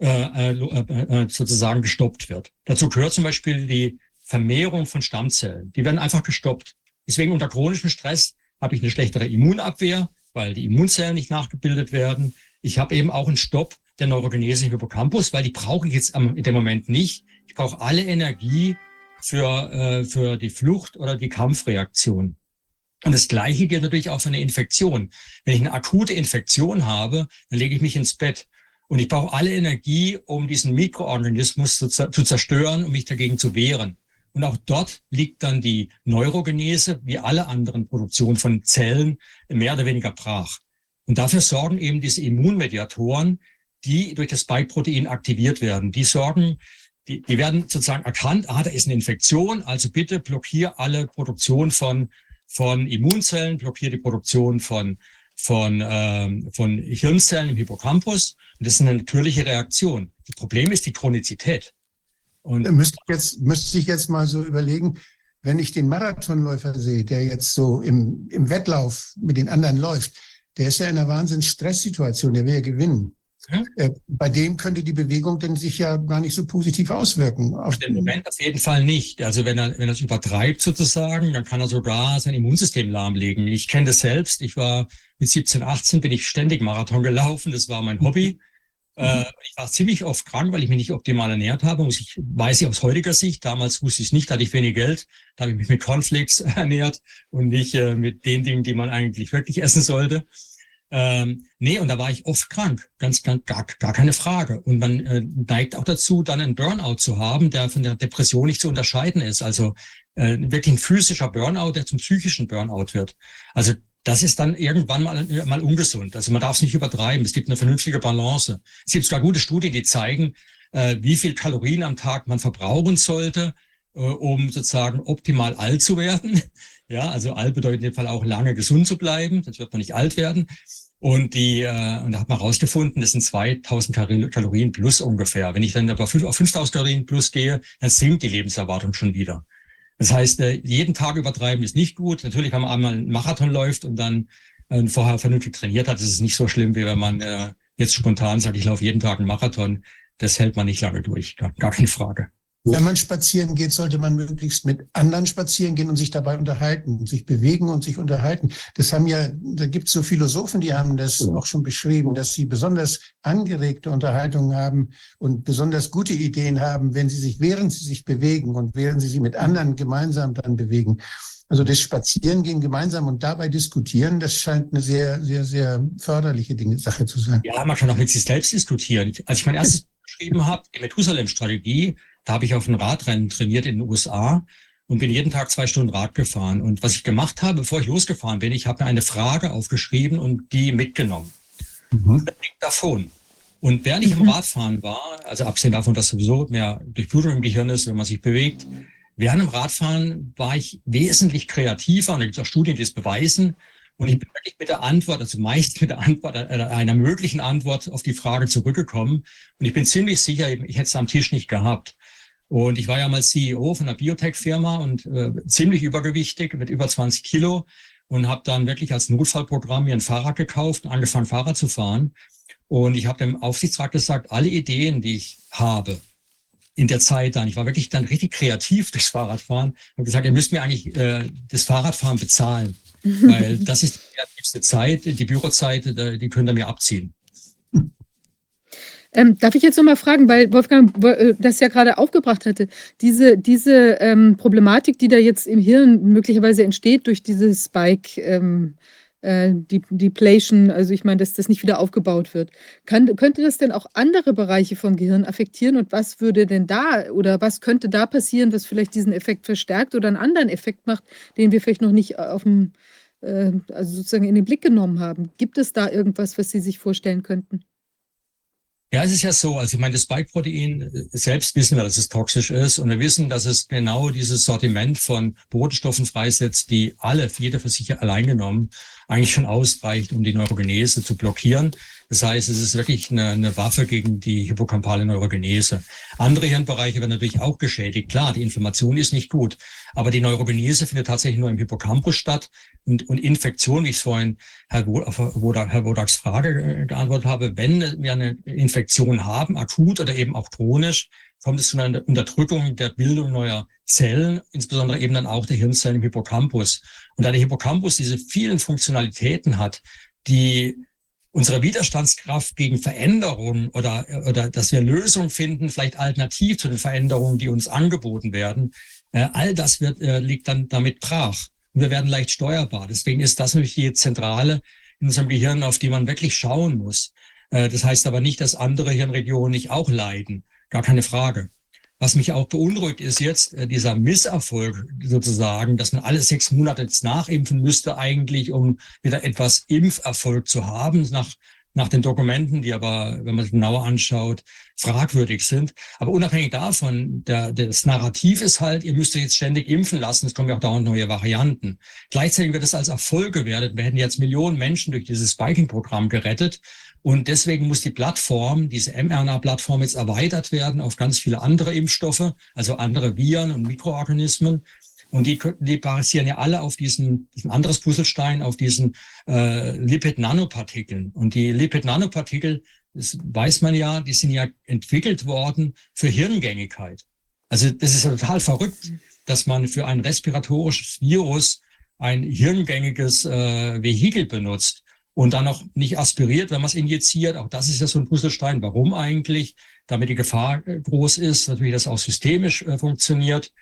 äh, äh, äh, äh, sozusagen gestoppt wird. Dazu gehört zum Beispiel die Vermehrung von Stammzellen. Die werden einfach gestoppt. Deswegen unter chronischem Stress habe ich eine schlechtere Immunabwehr, weil die Immunzellen nicht nachgebildet werden. Ich habe eben auch einen Stopp der Neurogenese im Hippocampus, weil die brauche ich jetzt in dem Moment nicht. Ich brauche alle Energie, für, äh, für die Flucht oder die Kampfreaktion. Und das Gleiche gilt natürlich auch für eine Infektion. Wenn ich eine akute Infektion habe, dann lege ich mich ins Bett. Und ich brauche alle Energie, um diesen Mikroorganismus zu, zu zerstören, um mich dagegen zu wehren. Und auch dort liegt dann die Neurogenese, wie alle anderen Produktionen von Zellen, mehr oder weniger brach. Und dafür sorgen eben diese Immunmediatoren, die durch das Spike-Protein aktiviert werden. Die sorgen, die, die werden sozusagen erkannt, ah, da ist eine Infektion, also bitte blockier alle Produktion von, von Immunzellen, blockier die Produktion von, von, ähm, von Hirnzellen im Hippocampus. Und das ist eine natürliche Reaktion. Das Problem ist die Chronizität. Und müsste ich jetzt, müsste ich jetzt mal so überlegen, wenn ich den Marathonläufer sehe, der jetzt so im, im Wettlauf mit den anderen läuft, der ist ja in einer wahnsinns Stresssituation, der will ja gewinnen. Hm? Äh, bei dem könnte die Bewegung denn sich ja gar nicht so positiv auswirken. Auf den Moment auf jeden Fall nicht. Also wenn er, wenn er es übertreibt sozusagen, dann kann er sogar sein Immunsystem lahmlegen. Ich kenne das selbst. Ich war mit 17, 18 bin ich ständig Marathon gelaufen. Das war mein Hobby. Mhm. ich war ziemlich oft krank, weil ich mich nicht optimal ernährt habe. Muss ich, weiß ich aus heutiger Sicht, damals wusste ich es nicht, hatte ich wenig Geld. Da habe ich mich mit Cornflakes ernährt und nicht äh, mit den Dingen, die man eigentlich wirklich essen sollte. Ähm, nee, und da war ich oft krank, ganz, ganz gar, gar keine Frage. Und man äh, neigt auch dazu, dann einen Burnout zu haben, der von der Depression nicht zu unterscheiden ist. Also äh, wirklich ein physischer Burnout, der zum psychischen Burnout wird. Also das ist dann irgendwann mal, mal ungesund. Also man darf es nicht übertreiben. Es gibt eine vernünftige Balance. Es gibt sogar gute Studien, die zeigen, äh, wie viel Kalorien am Tag man verbrauchen sollte, äh, um sozusagen optimal alt zu werden. Ja, also alt bedeutet in dem Fall auch lange gesund zu bleiben, sonst wird man nicht alt werden. Und die, äh, und da hat man herausgefunden, das sind 2000 Kalorien plus ungefähr. Wenn ich dann aber auf 5000 Kalorien plus gehe, dann sinkt die Lebenserwartung schon wieder. Das heißt, äh, jeden Tag übertreiben ist nicht gut. Natürlich, wenn man einmal einen Marathon läuft und dann äh, vorher vernünftig trainiert hat, ist es nicht so schlimm, wie wenn man äh, jetzt spontan sagt, ich laufe jeden Tag einen Marathon. Das hält man nicht lange durch, gar, gar keine Frage. Wenn man spazieren geht, sollte man möglichst mit anderen spazieren gehen und sich dabei unterhalten, sich bewegen und sich unterhalten. Das haben ja, da gibt es so Philosophen, die haben das auch schon beschrieben, dass sie besonders angeregte Unterhaltungen haben und besonders gute Ideen haben, wenn sie sich, während sie sich bewegen und während sie sich mit anderen gemeinsam dann bewegen. Also das Spazierengehen gemeinsam und dabei diskutieren, das scheint eine sehr, sehr, sehr förderliche Dinge, Sache zu sein. Ja, man kann auch mit sich selbst diskutieren. Als ich mein erstes geschrieben habe, die Methusalem-Strategie, da habe ich auf ein Radrennen trainiert in den USA und bin jeden Tag zwei Stunden Rad gefahren. Und was ich gemacht habe, bevor ich losgefahren bin, ich habe mir eine Frage aufgeschrieben und die mitgenommen. Mhm. Davon. Und während ich im mhm. Radfahren war, also abgesehen davon, dass sowieso mehr Durchblutung im Gehirn ist, wenn man sich bewegt, während dem Radfahren war ich wesentlich kreativer und da gibt es auch Studien, die es beweisen. Und ich bin wirklich mit der Antwort, also meist mit der Antwort, äh, einer möglichen Antwort auf die Frage zurückgekommen. Und ich bin ziemlich sicher, ich hätte es am Tisch nicht gehabt. Und ich war ja mal CEO von einer Biotech-Firma und äh, ziemlich übergewichtig mit über 20 Kilo und habe dann wirklich als Notfallprogramm mir ein Fahrrad gekauft und angefangen, Fahrrad zu fahren. Und ich habe dem Aufsichtsrat gesagt, alle Ideen, die ich habe in der Zeit dann, ich war wirklich dann richtig kreativ durchs Fahrradfahren, habe gesagt, ihr müsst mir eigentlich äh, das Fahrradfahren bezahlen, weil das ist die kreativste Zeit, die Bürozeit, die könnt ihr mir abziehen. Ähm, darf ich jetzt noch mal fragen, weil Wolfgang äh, das ja gerade aufgebracht hatte, diese, diese ähm, Problematik, die da jetzt im Hirn möglicherweise entsteht durch diese Spike, ähm, äh, die Deplation, also ich meine, dass das nicht wieder aufgebaut wird. Kann, könnte das denn auch andere Bereiche vom Gehirn affektieren und was würde denn da oder was könnte da passieren, was vielleicht diesen Effekt verstärkt oder einen anderen Effekt macht, den wir vielleicht noch nicht auf dem, äh, also sozusagen in den Blick genommen haben? Gibt es da irgendwas, was Sie sich vorstellen könnten? Ja, es ist ja so, also ich meine, das Spike-Protein äh, selbst wissen wir, dass es toxisch ist und wir wissen, dass es genau dieses Sortiment von Botenstoffen freisetzt, die alle, jeder für sich allein genommen, eigentlich schon ausreicht, um die Neurogenese zu blockieren. Das heißt, es ist wirklich eine, eine Waffe gegen die hippocampale Neurogenese. Andere Hirnbereiche werden natürlich auch geschädigt. Klar, die Inflammation ist nicht gut, aber die Neurogenese findet tatsächlich nur im Hippocampus statt und, und Infektion, wie ich es vorhin Herr, Wodak, Herr Wodaks Frage geantwortet habe, wenn wir eine Infektion haben, akut oder eben auch chronisch, kommt es zu einer Unterdrückung der Bildung neuer Zellen, insbesondere eben dann auch der Hirnzellen im Hippocampus. Und da der Hippocampus diese vielen Funktionalitäten hat, die unsere Widerstandskraft gegen Veränderungen oder, oder dass wir Lösungen finden, vielleicht alternativ zu den Veränderungen, die uns angeboten werden, äh, all das wird, äh, liegt dann damit brach. Und wir werden leicht steuerbar. Deswegen ist das natürlich die Zentrale in unserem Gehirn, auf die man wirklich schauen muss. Äh, das heißt aber nicht, dass andere Hirnregionen nicht auch leiden. Gar keine Frage. Was mich auch beunruhigt, ist jetzt äh, dieser Misserfolg sozusagen, dass man alle sechs Monate jetzt nachimpfen müsste eigentlich, um wieder etwas Impferfolg zu haben nach nach den Dokumenten, die aber, wenn man es genauer anschaut, fragwürdig sind. Aber unabhängig davon, der, das Narrativ ist halt, ihr müsst jetzt ständig impfen lassen, es kommen ja auch dauernd neue Varianten. Gleichzeitig wird es als Erfolg gewertet. Wir hätten jetzt Millionen Menschen durch dieses Spiking-Programm gerettet. Und deswegen muss die Plattform, diese mRNA-Plattform jetzt erweitert werden auf ganz viele andere Impfstoffe, also andere Viren und Mikroorganismen. Und die, die basieren ja alle auf diesen, diesen anderes Puzzlestein, auf diesen äh, Lipid-Nanopartikeln. Und die Lipid-Nanopartikel, das weiß man ja, die sind ja entwickelt worden für Hirngängigkeit. Also das ist total verrückt, dass man für ein respiratorisches Virus ein hirngängiges äh, Vehikel benutzt und dann noch nicht aspiriert, wenn man es injiziert. Auch das ist ja so ein Puzzlestein. Warum eigentlich? Damit die Gefahr äh, groß ist, natürlich, dass auch systemisch äh, funktioniert.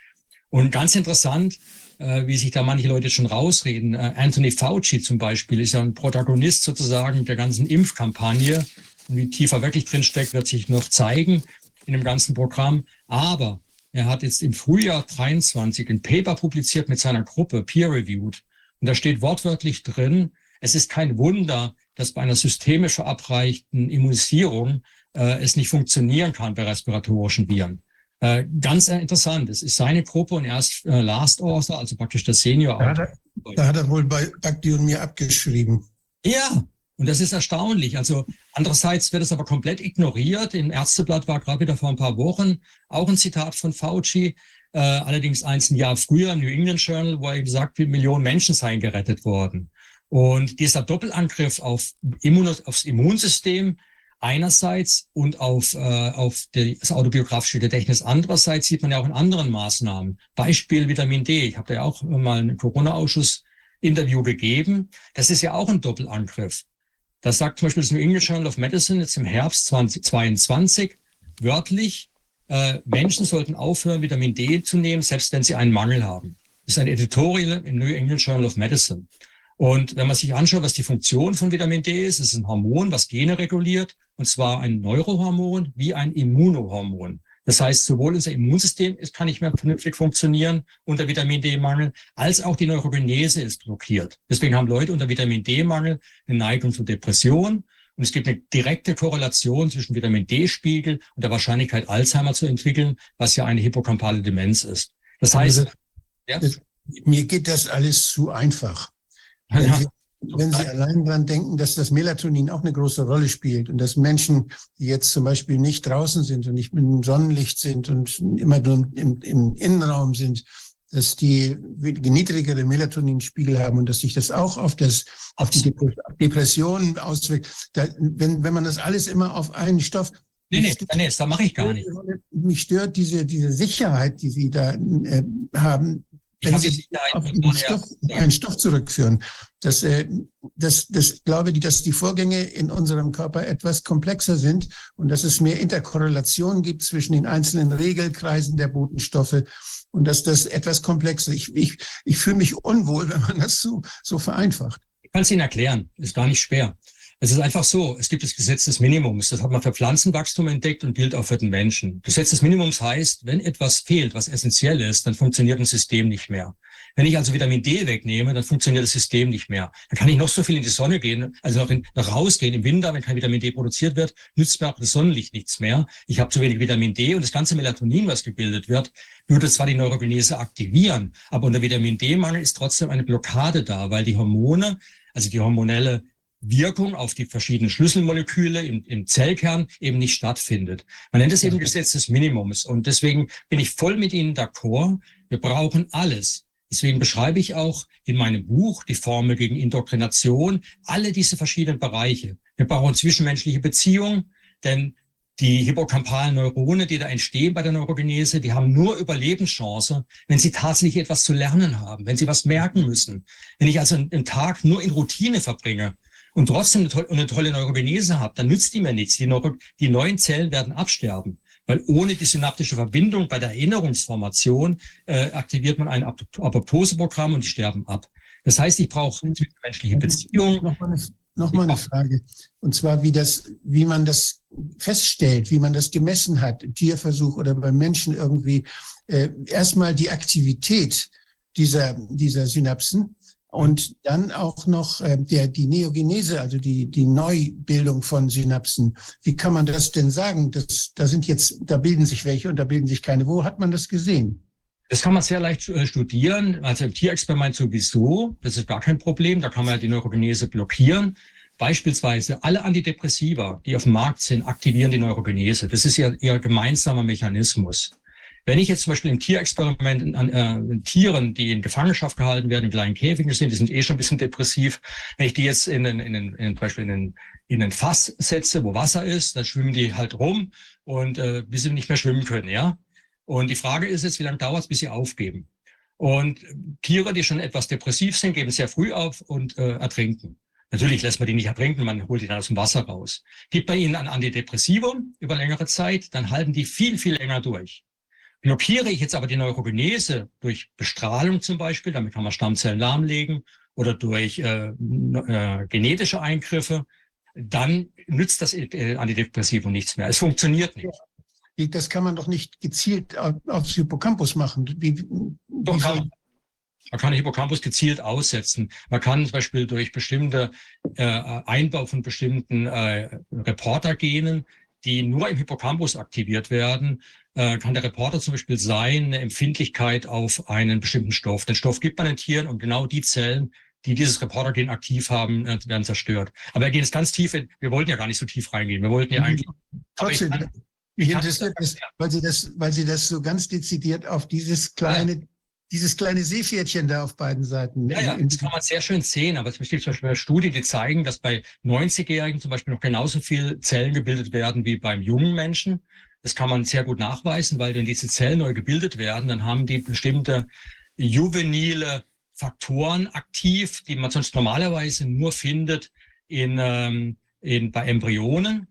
Und ganz interessant, äh, wie sich da manche Leute schon rausreden. Äh, Anthony Fauci zum Beispiel ist ja ein Protagonist sozusagen der ganzen Impfkampagne. Und wie tiefer wirklich drinsteckt, wird sich noch zeigen in dem ganzen Programm. Aber er hat jetzt im Frühjahr 23 ein Paper publiziert mit seiner Gruppe, peer-reviewed. Und da steht wortwörtlich drin, es ist kein Wunder, dass bei einer systemisch verabreichten Immunisierung äh, es nicht funktionieren kann bei respiratorischen Viren. Äh, ganz interessant. Es ist seine Gruppe und er ist äh, Last Author, also praktisch der Senior. Da hat er, da hat er wohl bei Bakti und mir abgeschrieben. Ja, und das ist erstaunlich. Also andererseits wird es aber komplett ignoriert. Im Ärzteblatt war gerade wieder vor ein paar Wochen auch ein Zitat von Fauci, äh, allerdings eins ein Jahr früher im New England Journal, wo er eben sagt, Millionen Menschen seien gerettet worden. Und dieser Doppelangriff auf Immun aufs Immunsystem einerseits und auf, äh, auf das autobiografische Gedächtnis andererseits sieht man ja auch in anderen Maßnahmen. Beispiel Vitamin D. Ich habe da ja auch mal ein Corona-Ausschuss-Interview gegeben. Das ist ja auch ein Doppelangriff. Das sagt zum Beispiel das New England Journal of Medicine jetzt im Herbst 2022 wörtlich, äh, Menschen sollten aufhören, Vitamin D zu nehmen, selbst wenn sie einen Mangel haben. Das ist ein Editorial im New England Journal of Medicine. Und wenn man sich anschaut, was die Funktion von Vitamin D ist, es ist ein Hormon, was Gene reguliert, und zwar ein Neurohormon wie ein Immunohormon. Das heißt, sowohl unser Immunsystem ist, kann nicht mehr vernünftig funktionieren unter Vitamin D-Mangel, als auch die Neurogenese ist blockiert. Deswegen haben Leute unter Vitamin D-Mangel eine Neigung zu Depression. Und es gibt eine direkte Korrelation zwischen Vitamin D-Spiegel und der Wahrscheinlichkeit, Alzheimer zu entwickeln, was ja eine hippocampale Demenz ist. Das heißt, ja? mir geht das alles zu einfach. Wenn, Sie, wenn Sie allein dran denken, dass das Melatonin auch eine große Rolle spielt und dass Menschen, die jetzt zum Beispiel nicht draußen sind und nicht dem Sonnenlicht sind und immer nur im, im Innenraum sind, dass die niedrigere Melatoninspiegel haben und dass sich das auch auf das auf die Depression auswirkt. Da, wenn wenn man das alles immer auf einen Stoff Nee, nee, nee, das mache ich gar nicht. Mich stört diese, diese Sicherheit, die Sie da äh, haben, wenn Sie auf einen Stoff, einen Stoff zurückführen. Das, äh, das, das glaube ich, dass die Vorgänge in unserem Körper etwas komplexer sind und dass es mehr Interkorrelation gibt zwischen den einzelnen Regelkreisen der Botenstoffe und dass das etwas komplexer. Ich, ich, ich fühle mich unwohl, wenn man das so, so vereinfacht. Ich kann es Ihnen erklären. Ist gar nicht schwer. Es ist einfach so, es gibt das Gesetz des Minimums. Das hat man für Pflanzenwachstum entdeckt und gilt auch für den Menschen. Gesetz des Minimums heißt, wenn etwas fehlt, was essentiell ist, dann funktioniert ein System nicht mehr. Wenn ich also Vitamin D wegnehme, dann funktioniert das System nicht mehr. Dann kann ich noch so viel in die Sonne gehen, also noch, in, noch rausgehen im Winter, wenn kein Vitamin D produziert wird, nützt mir auch das Sonnenlicht nichts mehr. Ich habe zu wenig Vitamin D und das ganze Melatonin, was gebildet wird, würde zwar die Neurogenese aktivieren, aber unter Vitamin D-Mangel ist trotzdem eine Blockade da, weil die Hormone, also die hormonelle Wirkung auf die verschiedenen Schlüsselmoleküle im, im Zellkern eben nicht stattfindet. Man nennt es eben Gesetz des Minimums. Und deswegen bin ich voll mit Ihnen d'accord. Wir brauchen alles. Deswegen beschreibe ich auch in meinem Buch die Formel gegen Indoktrination, alle diese verschiedenen Bereiche. Wir brauchen zwischenmenschliche Beziehungen, denn die hippocampalen Neurone, die da entstehen bei der Neurogenese, die haben nur Überlebenschance, wenn sie tatsächlich etwas zu lernen haben, wenn sie was merken müssen. Wenn ich also einen Tag nur in Routine verbringe, und trotzdem eine, to eine tolle Neurogenese habe, dann nützt die mir nichts. Die, Neuro die neuen Zellen werden absterben. Weil ohne die synaptische Verbindung bei der Erinnerungsformation äh, aktiviert man ein Apoptoseprogramm und die sterben ab. Das heißt, ich brauche menschliche Beziehungen. Nochmal eine Frage. Und zwar, wie das, wie man das feststellt, wie man das gemessen hat, im Tierversuch oder beim Menschen irgendwie. Äh, erstmal die Aktivität dieser, dieser Synapsen und dann auch noch äh, der, die Neogenese, also die, die Neubildung von Synapsen. Wie kann man das denn sagen? Das, da sind jetzt, da bilden sich welche und da bilden sich keine. Wo hat man das gesehen? Das kann man sehr leicht äh, studieren. Also im Tierexperiment sowieso. Das ist gar kein Problem. Da kann man ja die Neurogenese blockieren. Beispielsweise alle Antidepressiva, die auf dem Markt sind, aktivieren die Neurogenese. Das ist ja ihr gemeinsamer Mechanismus. Wenn ich jetzt zum Beispiel im Tierexperiment an äh, Tieren, die in Gefangenschaft gehalten werden, in kleinen Käfigen sind, die sind eh schon ein bisschen depressiv, wenn ich die jetzt in, in, in, in zum Beispiel in, in, in ein Fass setze, wo Wasser ist, dann schwimmen die halt rum und äh, bis sie nicht mehr schwimmen können, ja. Und die Frage ist jetzt, wie lange dauert es, bis sie aufgeben? Und Tiere, die schon etwas depressiv sind, geben sehr früh auf und äh, ertrinken. Natürlich lässt man die nicht ertrinken, man holt die dann aus dem Wasser raus. Gibt man ihnen ein Antidepressivum über längere Zeit, dann halten die viel, viel länger durch. Blockiere ich jetzt aber die Neurogenese durch Bestrahlung zum Beispiel, damit kann man Stammzellen lahmlegen, oder durch äh, äh, genetische Eingriffe, dann nützt das äh, Antidepressivum nichts mehr. Es funktioniert nicht. Das kann man doch nicht gezielt aufs Hippocampus machen. Wie, doch, kann man. Man kann Hippocampus gezielt aussetzen. Man kann zum Beispiel durch bestimmte äh, Einbau von bestimmten äh, Reportergenen, die nur im Hippocampus aktiviert werden, äh, kann der Reporter zum Beispiel sein, eine Empfindlichkeit auf einen bestimmten Stoff. Den Stoff gibt man den Tieren und genau die Zellen, die dieses Reportergen aktiv haben, äh, werden zerstört. Aber wir gehen jetzt ganz tief in, wir wollten ja gar nicht so tief reingehen. Wir wollten ja mhm. eigentlich. Trotzdem, mich interessiert das, weil Sie das, weil Sie das so ganz dezidiert auf dieses kleine, ja. dieses kleine Seepferdchen da auf beiden Seiten. Ja, ja, das kann man sehr schön sehen. Aber es besteht zum Beispiel Studien, die zeigen, dass bei 90-Jährigen zum Beispiel noch genauso viel Zellen gebildet werden wie beim jungen Menschen. Das kann man sehr gut nachweisen, weil wenn diese Zellen neu gebildet werden, dann haben die bestimmte juvenile Faktoren aktiv, die man sonst normalerweise nur findet in, ähm, in, bei Embryonen.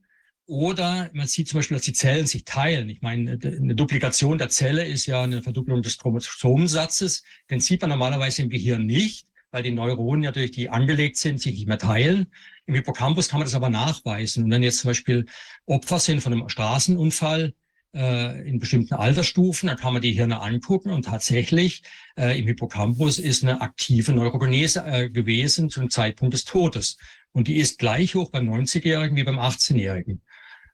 Oder man sieht zum Beispiel, dass die Zellen sich teilen. Ich meine, eine Duplikation der Zelle ist ja eine Verdopplung des Chromosomensatzes. Den sieht man normalerweise im Gehirn nicht, weil die Neuronen durch die angelegt sind, sich nicht mehr teilen. Im Hippocampus kann man das aber nachweisen. Und wenn jetzt zum Beispiel Opfer sind von einem Straßenunfall äh, in bestimmten Altersstufen, dann kann man die Hirne angucken und tatsächlich äh, im Hippocampus ist eine aktive Neurogenese äh, gewesen zum Zeitpunkt des Todes. Und die ist gleich hoch beim 90-Jährigen wie beim 18-Jährigen.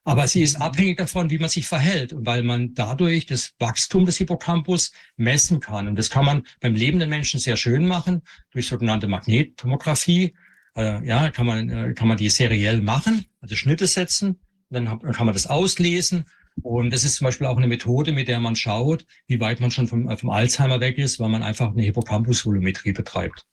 Aber sie ist abhängig davon, wie man sich verhält weil man dadurch das Wachstum des Hippocampus messen kann. Und das kann man beim lebenden Menschen sehr schön machen durch sogenannte Magnettomographie äh, ja, kann man, äh, kann man die seriell machen, also Schnitte setzen, dann kann man das auslesen. Und das ist zum Beispiel auch eine Methode, mit der man schaut, wie weit man schon vom, vom Alzheimer weg ist, weil man einfach eine Hippocampus-Volumetrie betreibt.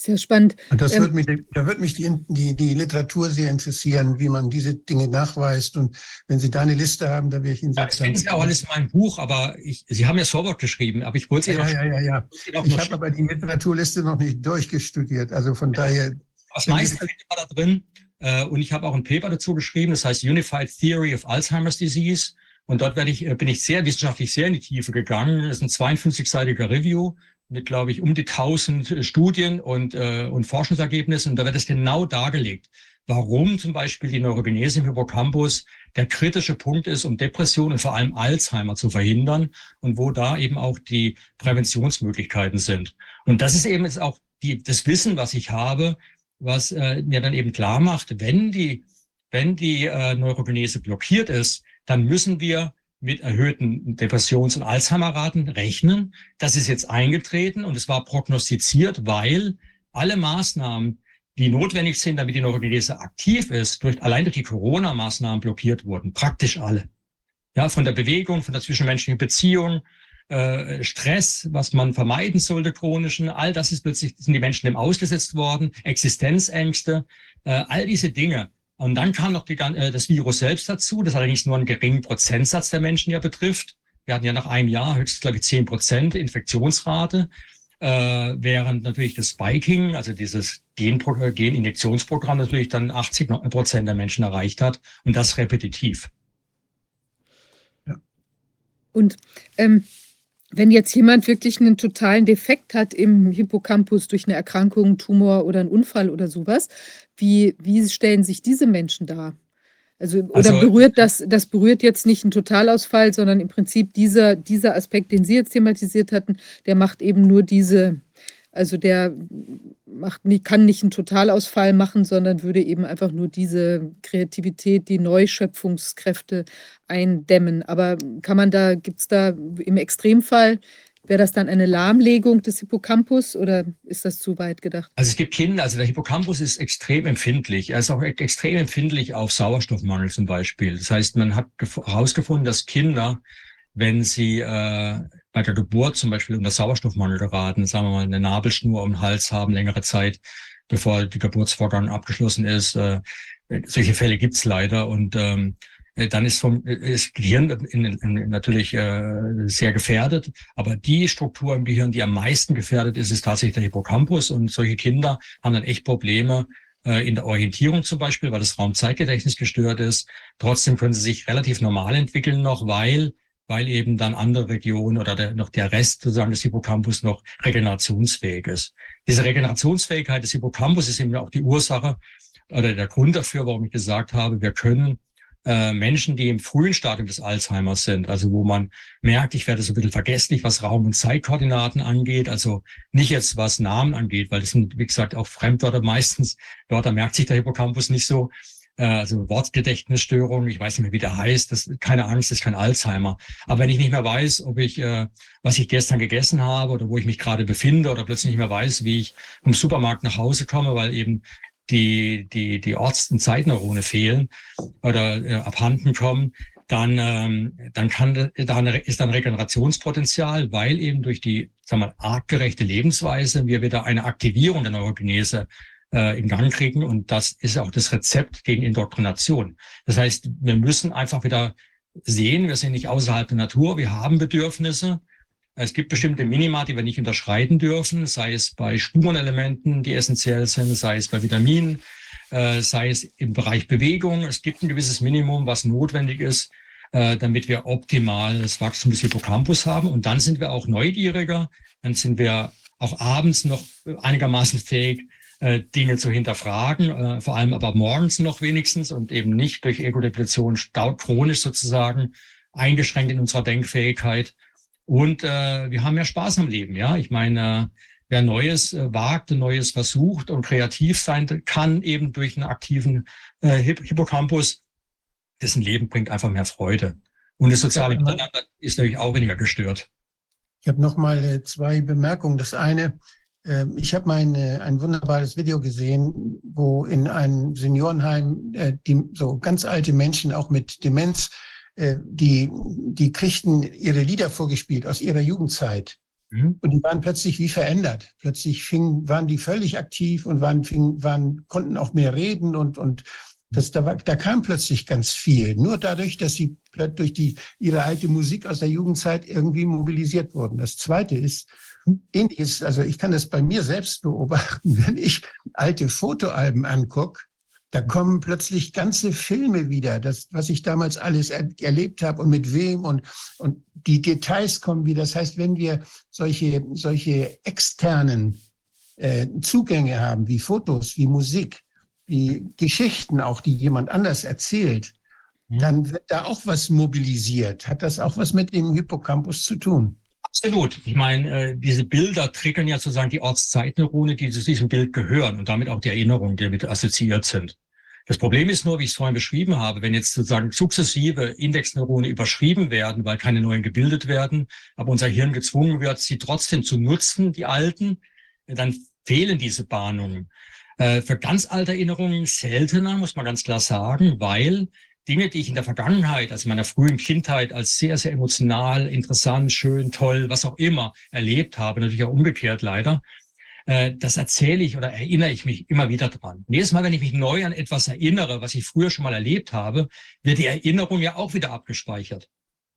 Sehr spannend. Und das ähm, wird mich, da wird mich die, die, die Literatur sehr interessieren, wie man diese Dinge nachweist. Und wenn Sie da eine Liste haben, da wäre ich Ihnen sehr dankbar. Das ist ja auch alles in meinem Buch, aber ich, Sie haben ja Vorwort geschrieben, aber ich wollte ja, noch, ja, ja, ja. Ich habe aber die Literaturliste noch nicht durchgestudiert. Also von ja. daher. Das meiste war da drin. Äh, und ich habe auch ein Paper dazu geschrieben, das heißt Unified Theory of Alzheimer's Disease. Und dort werde ich, äh, bin ich sehr wissenschaftlich sehr in die Tiefe gegangen. Das ist ein 52-seitiger Review mit, glaube ich, um die 1000 äh, Studien und, äh, und Forschungsergebnissen. Und da wird es genau dargelegt, warum zum Beispiel die Neurogenese im Hippocampus der kritische Punkt ist, um Depressionen und vor allem Alzheimer zu verhindern und wo da eben auch die Präventionsmöglichkeiten sind. Und das ist eben jetzt auch die, das Wissen, was ich habe, was äh, mir dann eben klar macht, wenn die, wenn die äh, Neurogenese blockiert ist, dann müssen wir mit erhöhten Depressions- und Alzheimer-Raten rechnen. Das ist jetzt eingetreten und es war prognostiziert, weil alle Maßnahmen, die notwendig sind, damit die Neurogenese aktiv ist, durch, allein durch die Corona-Maßnahmen blockiert wurden. Praktisch alle. Ja, von der Bewegung, von der zwischenmenschlichen Beziehung, äh, Stress, was man vermeiden sollte, chronischen, all das ist plötzlich, sind die Menschen dem ausgesetzt worden, Existenzängste, äh, all diese Dinge und dann kam noch äh, das Virus selbst dazu, das allerdings nur einen geringen Prozentsatz der Menschen ja betrifft. Wir hatten ja nach einem Jahr höchstens, glaube ich, zehn Prozent Infektionsrate, äh, während natürlich das Spiking, also dieses Gen Geninjektionsprogramm natürlich dann 80 Prozent der Menschen erreicht hat und das repetitiv. Ja. Und ähm, wenn jetzt jemand wirklich einen totalen Defekt hat im Hippocampus durch eine Erkrankung, Tumor oder einen Unfall oder sowas, wie, wie stellen sich diese Menschen dar? Also, oder also, berührt das, das berührt jetzt nicht einen Totalausfall, sondern im Prinzip dieser, dieser Aspekt, den Sie jetzt thematisiert hatten, der macht eben nur diese, also der macht, kann nicht einen Totalausfall machen, sondern würde eben einfach nur diese Kreativität, die Neuschöpfungskräfte eindämmen. Aber kann man da, gibt es da im Extremfall, wäre das dann eine Lahmlegung des Hippocampus oder ist das zu weit gedacht? Also es gibt Kinder, also der Hippocampus ist extrem empfindlich. Er ist auch extrem empfindlich auf Sauerstoffmangel zum Beispiel. Das heißt, man hat herausgefunden, dass Kinder, wenn sie äh, bei der Geburt zum Beispiel unter Sauerstoffmangel geraten, sagen wir mal eine Nabelschnur um den Hals haben, längere Zeit, bevor der Geburtsvorgang abgeschlossen ist. Äh, solche Fälle gibt's leider und ähm, dann ist vom ist Gehirn in, in, natürlich äh, sehr gefährdet. Aber die Struktur im Gehirn, die am meisten gefährdet ist, ist tatsächlich der Hippocampus. Und solche Kinder haben dann echt Probleme äh, in der Orientierung zum Beispiel, weil das Raumzeitgedächtnis gestört ist. Trotzdem können sie sich relativ normal entwickeln noch, weil weil eben dann andere Regionen oder der, noch der Rest sozusagen des Hippocampus noch regenerationsfähig ist. Diese Regenerationsfähigkeit des Hippocampus ist eben auch die Ursache oder der Grund dafür, warum ich gesagt habe, wir können äh, Menschen, die im frühen Stadium des Alzheimers sind, also wo man merkt, ich werde so ein bisschen vergesslich, was Raum- und Zeitkoordinaten angeht, also nicht jetzt was Namen angeht, weil das sind, wie gesagt, auch Fremdwörter meistens, Wörter merkt sich der Hippocampus nicht so, äh, also Wortgedächtnisstörung, ich weiß nicht mehr, wie der heißt, das, keine Angst, das ist kein Alzheimer. Aber wenn ich nicht mehr weiß, ob ich, äh, was ich gestern gegessen habe oder wo ich mich gerade befinde oder plötzlich nicht mehr weiß, wie ich vom Supermarkt nach Hause komme, weil eben die, die, die Orts- und Zeitneurone fehlen oder äh, abhanden kommen, dann, ähm, dann kann, dann ist dann Regenerationspotenzial, weil eben durch die, sagen wir, artgerechte Lebensweise wir wieder eine Aktivierung der Neurogenese äh, in Gang kriegen. Und das ist auch das Rezept gegen Indoktrination. Das heißt, wir müssen einfach wieder sehen, wir sind nicht außerhalb der Natur, wir haben Bedürfnisse. Es gibt bestimmte Minima, die wir nicht unterschreiten dürfen, sei es bei Spurenelementen, die essentiell sind, sei es bei Vitaminen, äh, sei es im Bereich Bewegung. Es gibt ein gewisses Minimum, was notwendig ist, äh, damit wir optimal das Wachstum des Hippocampus haben. Und dann sind wir auch neugieriger, dann sind wir auch abends noch einigermaßen fähig, äh, Dinge zu hinterfragen, äh, vor allem aber morgens noch wenigstens und eben nicht durch Ego-Depression chronisch sozusagen eingeschränkt in unserer Denkfähigkeit. Und äh, wir haben ja Spaß am Leben, ja. Ich meine, wer Neues äh, wagt, Neues versucht und kreativ sein kann, eben durch einen aktiven äh, Hippocampus, dessen Leben bringt einfach mehr Freude. Und das soziale Miteinander ist natürlich auch weniger gestört. Ich habe noch mal äh, zwei Bemerkungen. Das eine, ähm, ich habe mal eine, ein wunderbares Video gesehen, wo in einem Seniorenheim äh, die, so ganz alte Menschen auch mit Demenz, äh, die, die kriegten ihre Lieder vorgespielt aus ihrer Jugendzeit. Mhm. Und die waren plötzlich wie verändert. Plötzlich fing, waren die völlig aktiv und waren, fing, waren, konnten auch mehr reden und, und das, da, war, da kam plötzlich ganz viel. Nur dadurch, dass sie durch die, ihre alte Musik aus der Jugendzeit irgendwie mobilisiert wurden. Das zweite ist, ähnliches, also ich kann das bei mir selbst beobachten, wenn ich alte Fotoalben angucke, da kommen plötzlich ganze Filme wieder, das, was ich damals alles er, erlebt habe und mit wem und, und die Details kommen wieder. Das heißt, wenn wir solche, solche externen äh, Zugänge haben, wie Fotos, wie Musik, wie Geschichten auch, die jemand anders erzählt, mhm. dann wird da auch was mobilisiert. Hat das auch was mit dem Hippocampus zu tun? Absolut. Ich meine, äh, diese Bilder triggern ja sozusagen die Ortszeitneurone, die zu diesem Bild gehören und damit auch die Erinnerungen, die damit assoziiert sind. Das Problem ist nur, wie ich es vorhin beschrieben habe, wenn jetzt sozusagen sukzessive Indexneurone überschrieben werden, weil keine neuen gebildet werden, aber unser Hirn gezwungen wird, sie trotzdem zu nutzen, die alten, dann fehlen diese Bahnungen. Äh, für ganz alte Erinnerungen seltener, muss man ganz klar sagen, weil Dinge, die ich in der Vergangenheit, also meiner frühen Kindheit, als sehr, sehr emotional, interessant, schön, toll, was auch immer erlebt habe, natürlich auch umgekehrt leider, äh, das erzähle ich oder erinnere ich mich immer wieder dran. Jedes Mal, wenn ich mich neu an etwas erinnere, was ich früher schon mal erlebt habe, wird die Erinnerung ja auch wieder abgespeichert.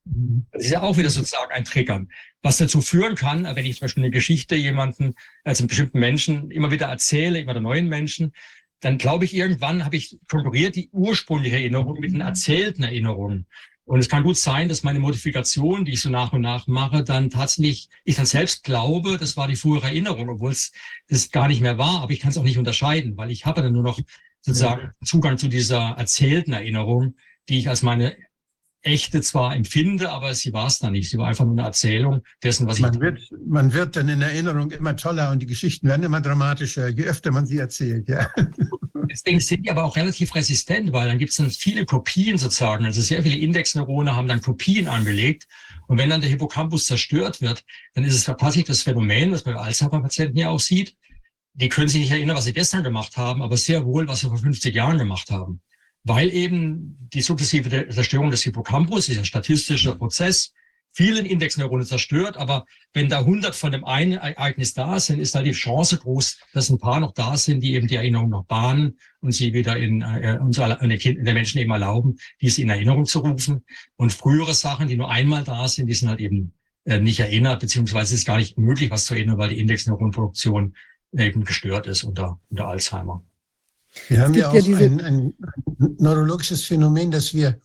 Das ist ja auch wieder sozusagen ein Triggern, was dazu führen kann, wenn ich zum Beispiel eine Geschichte jemanden, also einem bestimmten Menschen immer wieder erzähle, immer der neuen Menschen, dann glaube ich, irgendwann habe ich konkurriert die ursprüngliche Erinnerung mit den erzählten Erinnerungen. Und es kann gut sein, dass meine Modifikation, die ich so nach und nach mache, dann tatsächlich, ich dann selbst glaube, das war die frühere Erinnerung, obwohl es das gar nicht mehr war, aber ich kann es auch nicht unterscheiden, weil ich habe dann nur noch sozusagen Zugang zu dieser erzählten Erinnerung, die ich als meine echte zwar empfinde, aber sie war es dann nicht. Sie war einfach nur eine Erzählung dessen, was man ich. Wird, man wird dann in Erinnerung immer toller und die Geschichten werden immer dramatischer, je öfter man sie erzählt, ja. Deswegen sind die aber auch relativ resistent, weil dann gibt es dann viele Kopien sozusagen. Also sehr viele Indexneurone haben dann Kopien angelegt. Und wenn dann der Hippocampus zerstört wird, dann ist es tatsächlich das Phänomen, was man bei Alzheimer-Patienten ja auch sieht. Die können sich nicht erinnern, was sie gestern gemacht haben, aber sehr wohl, was sie vor 50 Jahren gemacht haben weil eben die sukzessive Zerstörung des Hippocampus, dieser statistische Prozess, vielen Indexneuronen zerstört. Aber wenn da 100 von dem einen Ereignis da sind, ist da die Chance groß, dass ein paar noch da sind, die eben die Erinnerung noch bahnen und sie wieder in, äh, unsere, in der Menschen eben erlauben, diese in Erinnerung zu rufen. Und frühere Sachen, die nur einmal da sind, die sind halt eben äh, nicht erinnert, beziehungsweise ist gar nicht möglich, was zu erinnern, weil die Indexneuronproduktion eben gestört ist unter, unter Alzheimer. Wir haben ja auch ja ein, ein, neurologisches Phänomen, dass wir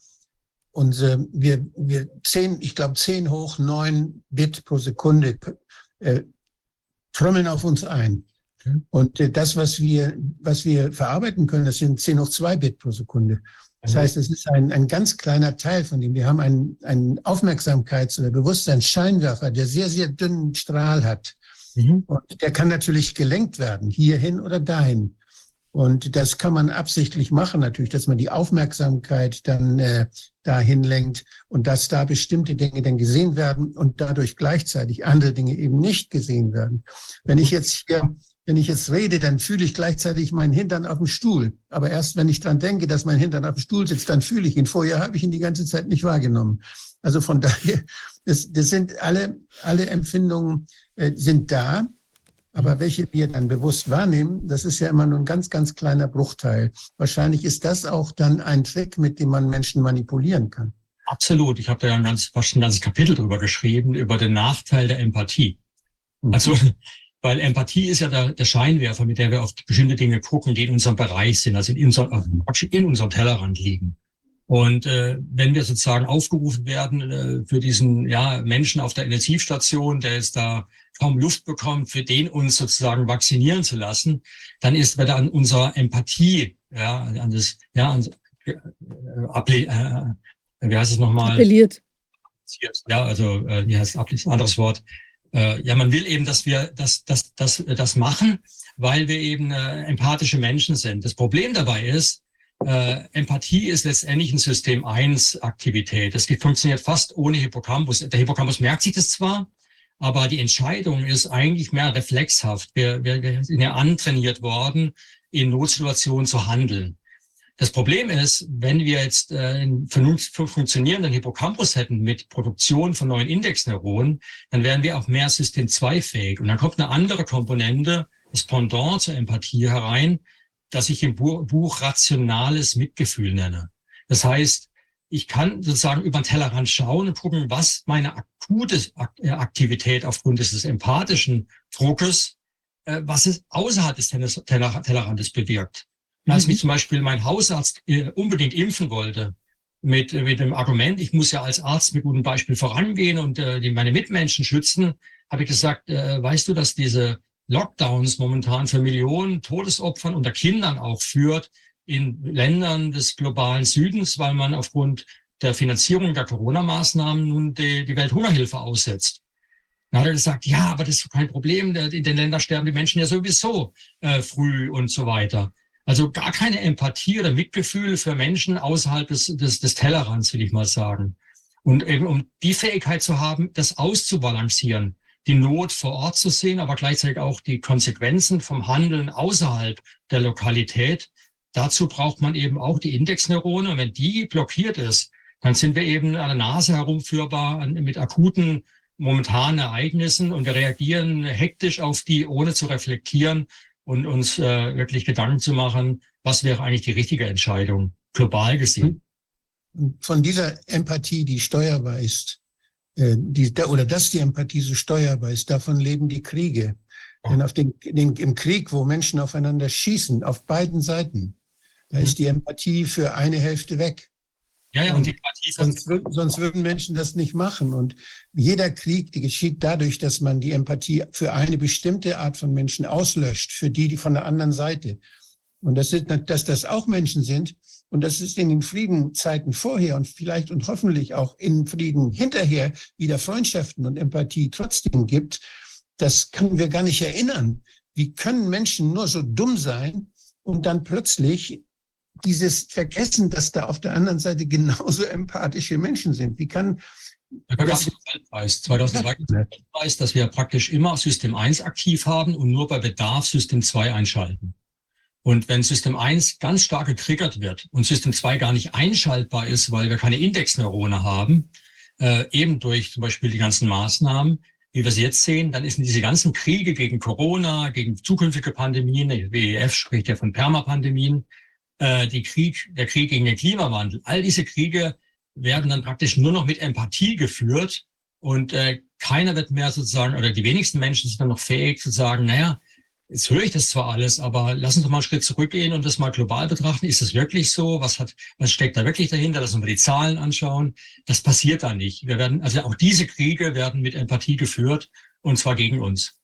unsere, wir, wir zehn, ich glaube zehn hoch neun Bit pro Sekunde äh, trommeln auf uns ein. Und äh, das, was wir, was wir verarbeiten können, das sind 10 hoch 2 Bit pro Sekunde. Das heißt, es ist ein, ein ganz kleiner Teil von dem. Wir haben einen, einen Aufmerksamkeits- oder Bewusstseinsscheinwerfer, der sehr, sehr dünnen Strahl hat. Mhm. Und der kann natürlich gelenkt werden, hierhin oder dahin. Und das kann man absichtlich machen, natürlich, dass man die Aufmerksamkeit dann äh, dahin lenkt und dass da bestimmte Dinge dann gesehen werden und dadurch gleichzeitig andere Dinge eben nicht gesehen werden. Wenn ich jetzt hier, wenn ich jetzt rede, dann fühle ich gleichzeitig meinen Hintern auf dem Stuhl. Aber erst wenn ich dran denke, dass mein Hintern auf dem Stuhl sitzt, dann fühle ich ihn. Vorher habe ich ihn die ganze Zeit nicht wahrgenommen. Also von daher, das, das sind alle, alle Empfindungen äh, sind da. Aber welche wir dann bewusst wahrnehmen, das ist ja immer nur ein ganz, ganz kleiner Bruchteil. Wahrscheinlich ist das auch dann ein Trick, mit dem man Menschen manipulieren kann. Absolut. Ich habe da ja ein, ganz, fast ein ganzes Kapitel drüber geschrieben, über den Nachteil der Empathie. Mhm. Also, weil Empathie ist ja der, der, Scheinwerfer, mit der wir auf bestimmte Dinge gucken, die in unserem Bereich sind, also in, unserem, in unserem Tellerrand liegen. Und äh, wenn wir sozusagen aufgerufen werden äh, für diesen ja, Menschen auf der Intensivstation, der jetzt da kaum Luft bekommt, für den uns sozusagen vaccinieren zu lassen, dann ist wird an unserer Empathie, ja, an das, ja, an, äh, äh, wie heißt es nochmal? Appelliert. Ja, also äh, wie heißt es, anderes Wort. Äh, ja, man will eben, dass wir das, das, das, das machen, weil wir eben äh, empathische Menschen sind. Das Problem dabei ist, äh, Empathie ist letztendlich ein System 1 Aktivität. Das funktioniert fast ohne Hippocampus. Der Hippocampus merkt sich das zwar, aber die Entscheidung ist eigentlich mehr reflexhaft. Wir, wir, wir sind ja antrainiert worden, in Notsituationen zu handeln. Das Problem ist, wenn wir jetzt äh, einen funktionierenden Hippocampus hätten mit Produktion von neuen Indexneuronen, dann wären wir auch mehr System 2 fähig. Und dann kommt eine andere Komponente, das Pendant zur Empathie herein, das ich im Buch rationales Mitgefühl nenne. Das heißt, ich kann sozusagen über den Tellerrand schauen und gucken, was meine akute äh, Aktivität aufgrund des empathischen Druckes, äh, was es außerhalb des Tellerrandes bewirkt. Und als mhm. mich zum Beispiel mein Hausarzt äh, unbedingt impfen wollte, mit, mit dem Argument, ich muss ja als Arzt mit gutem Beispiel vorangehen und äh, die meine Mitmenschen schützen, habe ich gesagt, äh, weißt du, dass diese Lockdowns momentan für Millionen Todesopfern unter Kindern auch führt in Ländern des globalen Südens, weil man aufgrund der Finanzierung der Corona-Maßnahmen nun die, die Welthungerhilfe aussetzt. Dann hat er gesagt, ja, aber das ist kein Problem. In den Ländern sterben die Menschen ja sowieso äh, früh und so weiter. Also gar keine Empathie oder Mitgefühl für Menschen außerhalb des, des, des Tellerrands, will ich mal sagen. Und eben um die Fähigkeit zu haben, das auszubalancieren die Not vor Ort zu sehen, aber gleichzeitig auch die Konsequenzen vom Handeln außerhalb der Lokalität. Dazu braucht man eben auch die Indexneurone. Und wenn die blockiert ist, dann sind wir eben an der Nase herumführbar mit akuten momentanen Ereignissen und wir reagieren hektisch auf die, ohne zu reflektieren und uns äh, wirklich Gedanken zu machen, was wäre eigentlich die richtige Entscheidung, global gesehen. Von dieser Empathie, die steuerbar ist, die, oder dass die Empathie so steuerbar ist, davon leben die Kriege. Denn auf den, den, im Krieg, wo Menschen aufeinander schießen, auf beiden Seiten, da ist die Empathie für eine Hälfte weg. Ja, ja, und, und sonst, sonst würden Menschen das nicht machen. Und jeder Krieg, die geschieht dadurch, dass man die Empathie für eine bestimmte Art von Menschen auslöscht, für die, die von der anderen Seite. Und das ist, dass das auch Menschen sind. Und das ist in den Friedenzeiten vorher und vielleicht und hoffentlich auch in Frieden hinterher wieder Freundschaften und Empathie trotzdem gibt. Das können wir gar nicht erinnern. Wie können Menschen nur so dumm sein und dann plötzlich dieses Vergessen, dass da auf der anderen Seite genauso empathische Menschen sind. Wie kann da gab es Weltpreis, 2002 Weltpreis, dass wir praktisch immer System 1 aktiv haben und nur bei Bedarf System 2 einschalten. Und wenn System 1 ganz stark getriggert wird und System 2 gar nicht einschaltbar ist, weil wir keine Indexneurone haben, äh, eben durch zum Beispiel die ganzen Maßnahmen, wie wir sie jetzt sehen, dann ist diese ganzen Kriege gegen Corona, gegen zukünftige Pandemien, der WEF spricht ja von Permapandemien, äh, die Krieg, der Krieg gegen den Klimawandel, all diese Kriege werden dann praktisch nur noch mit Empathie geführt und äh, keiner wird mehr sozusagen, oder die wenigsten Menschen sind dann noch fähig zu sagen, naja, jetzt höre ich das zwar alles, aber lass uns doch mal einen Schritt zurückgehen und das mal global betrachten. Ist das wirklich so? Was hat, was steckt da wirklich dahinter? Lass uns mal die Zahlen anschauen. Das passiert da nicht. Wir werden, also auch diese Kriege werden mit Empathie geführt und zwar gegen uns.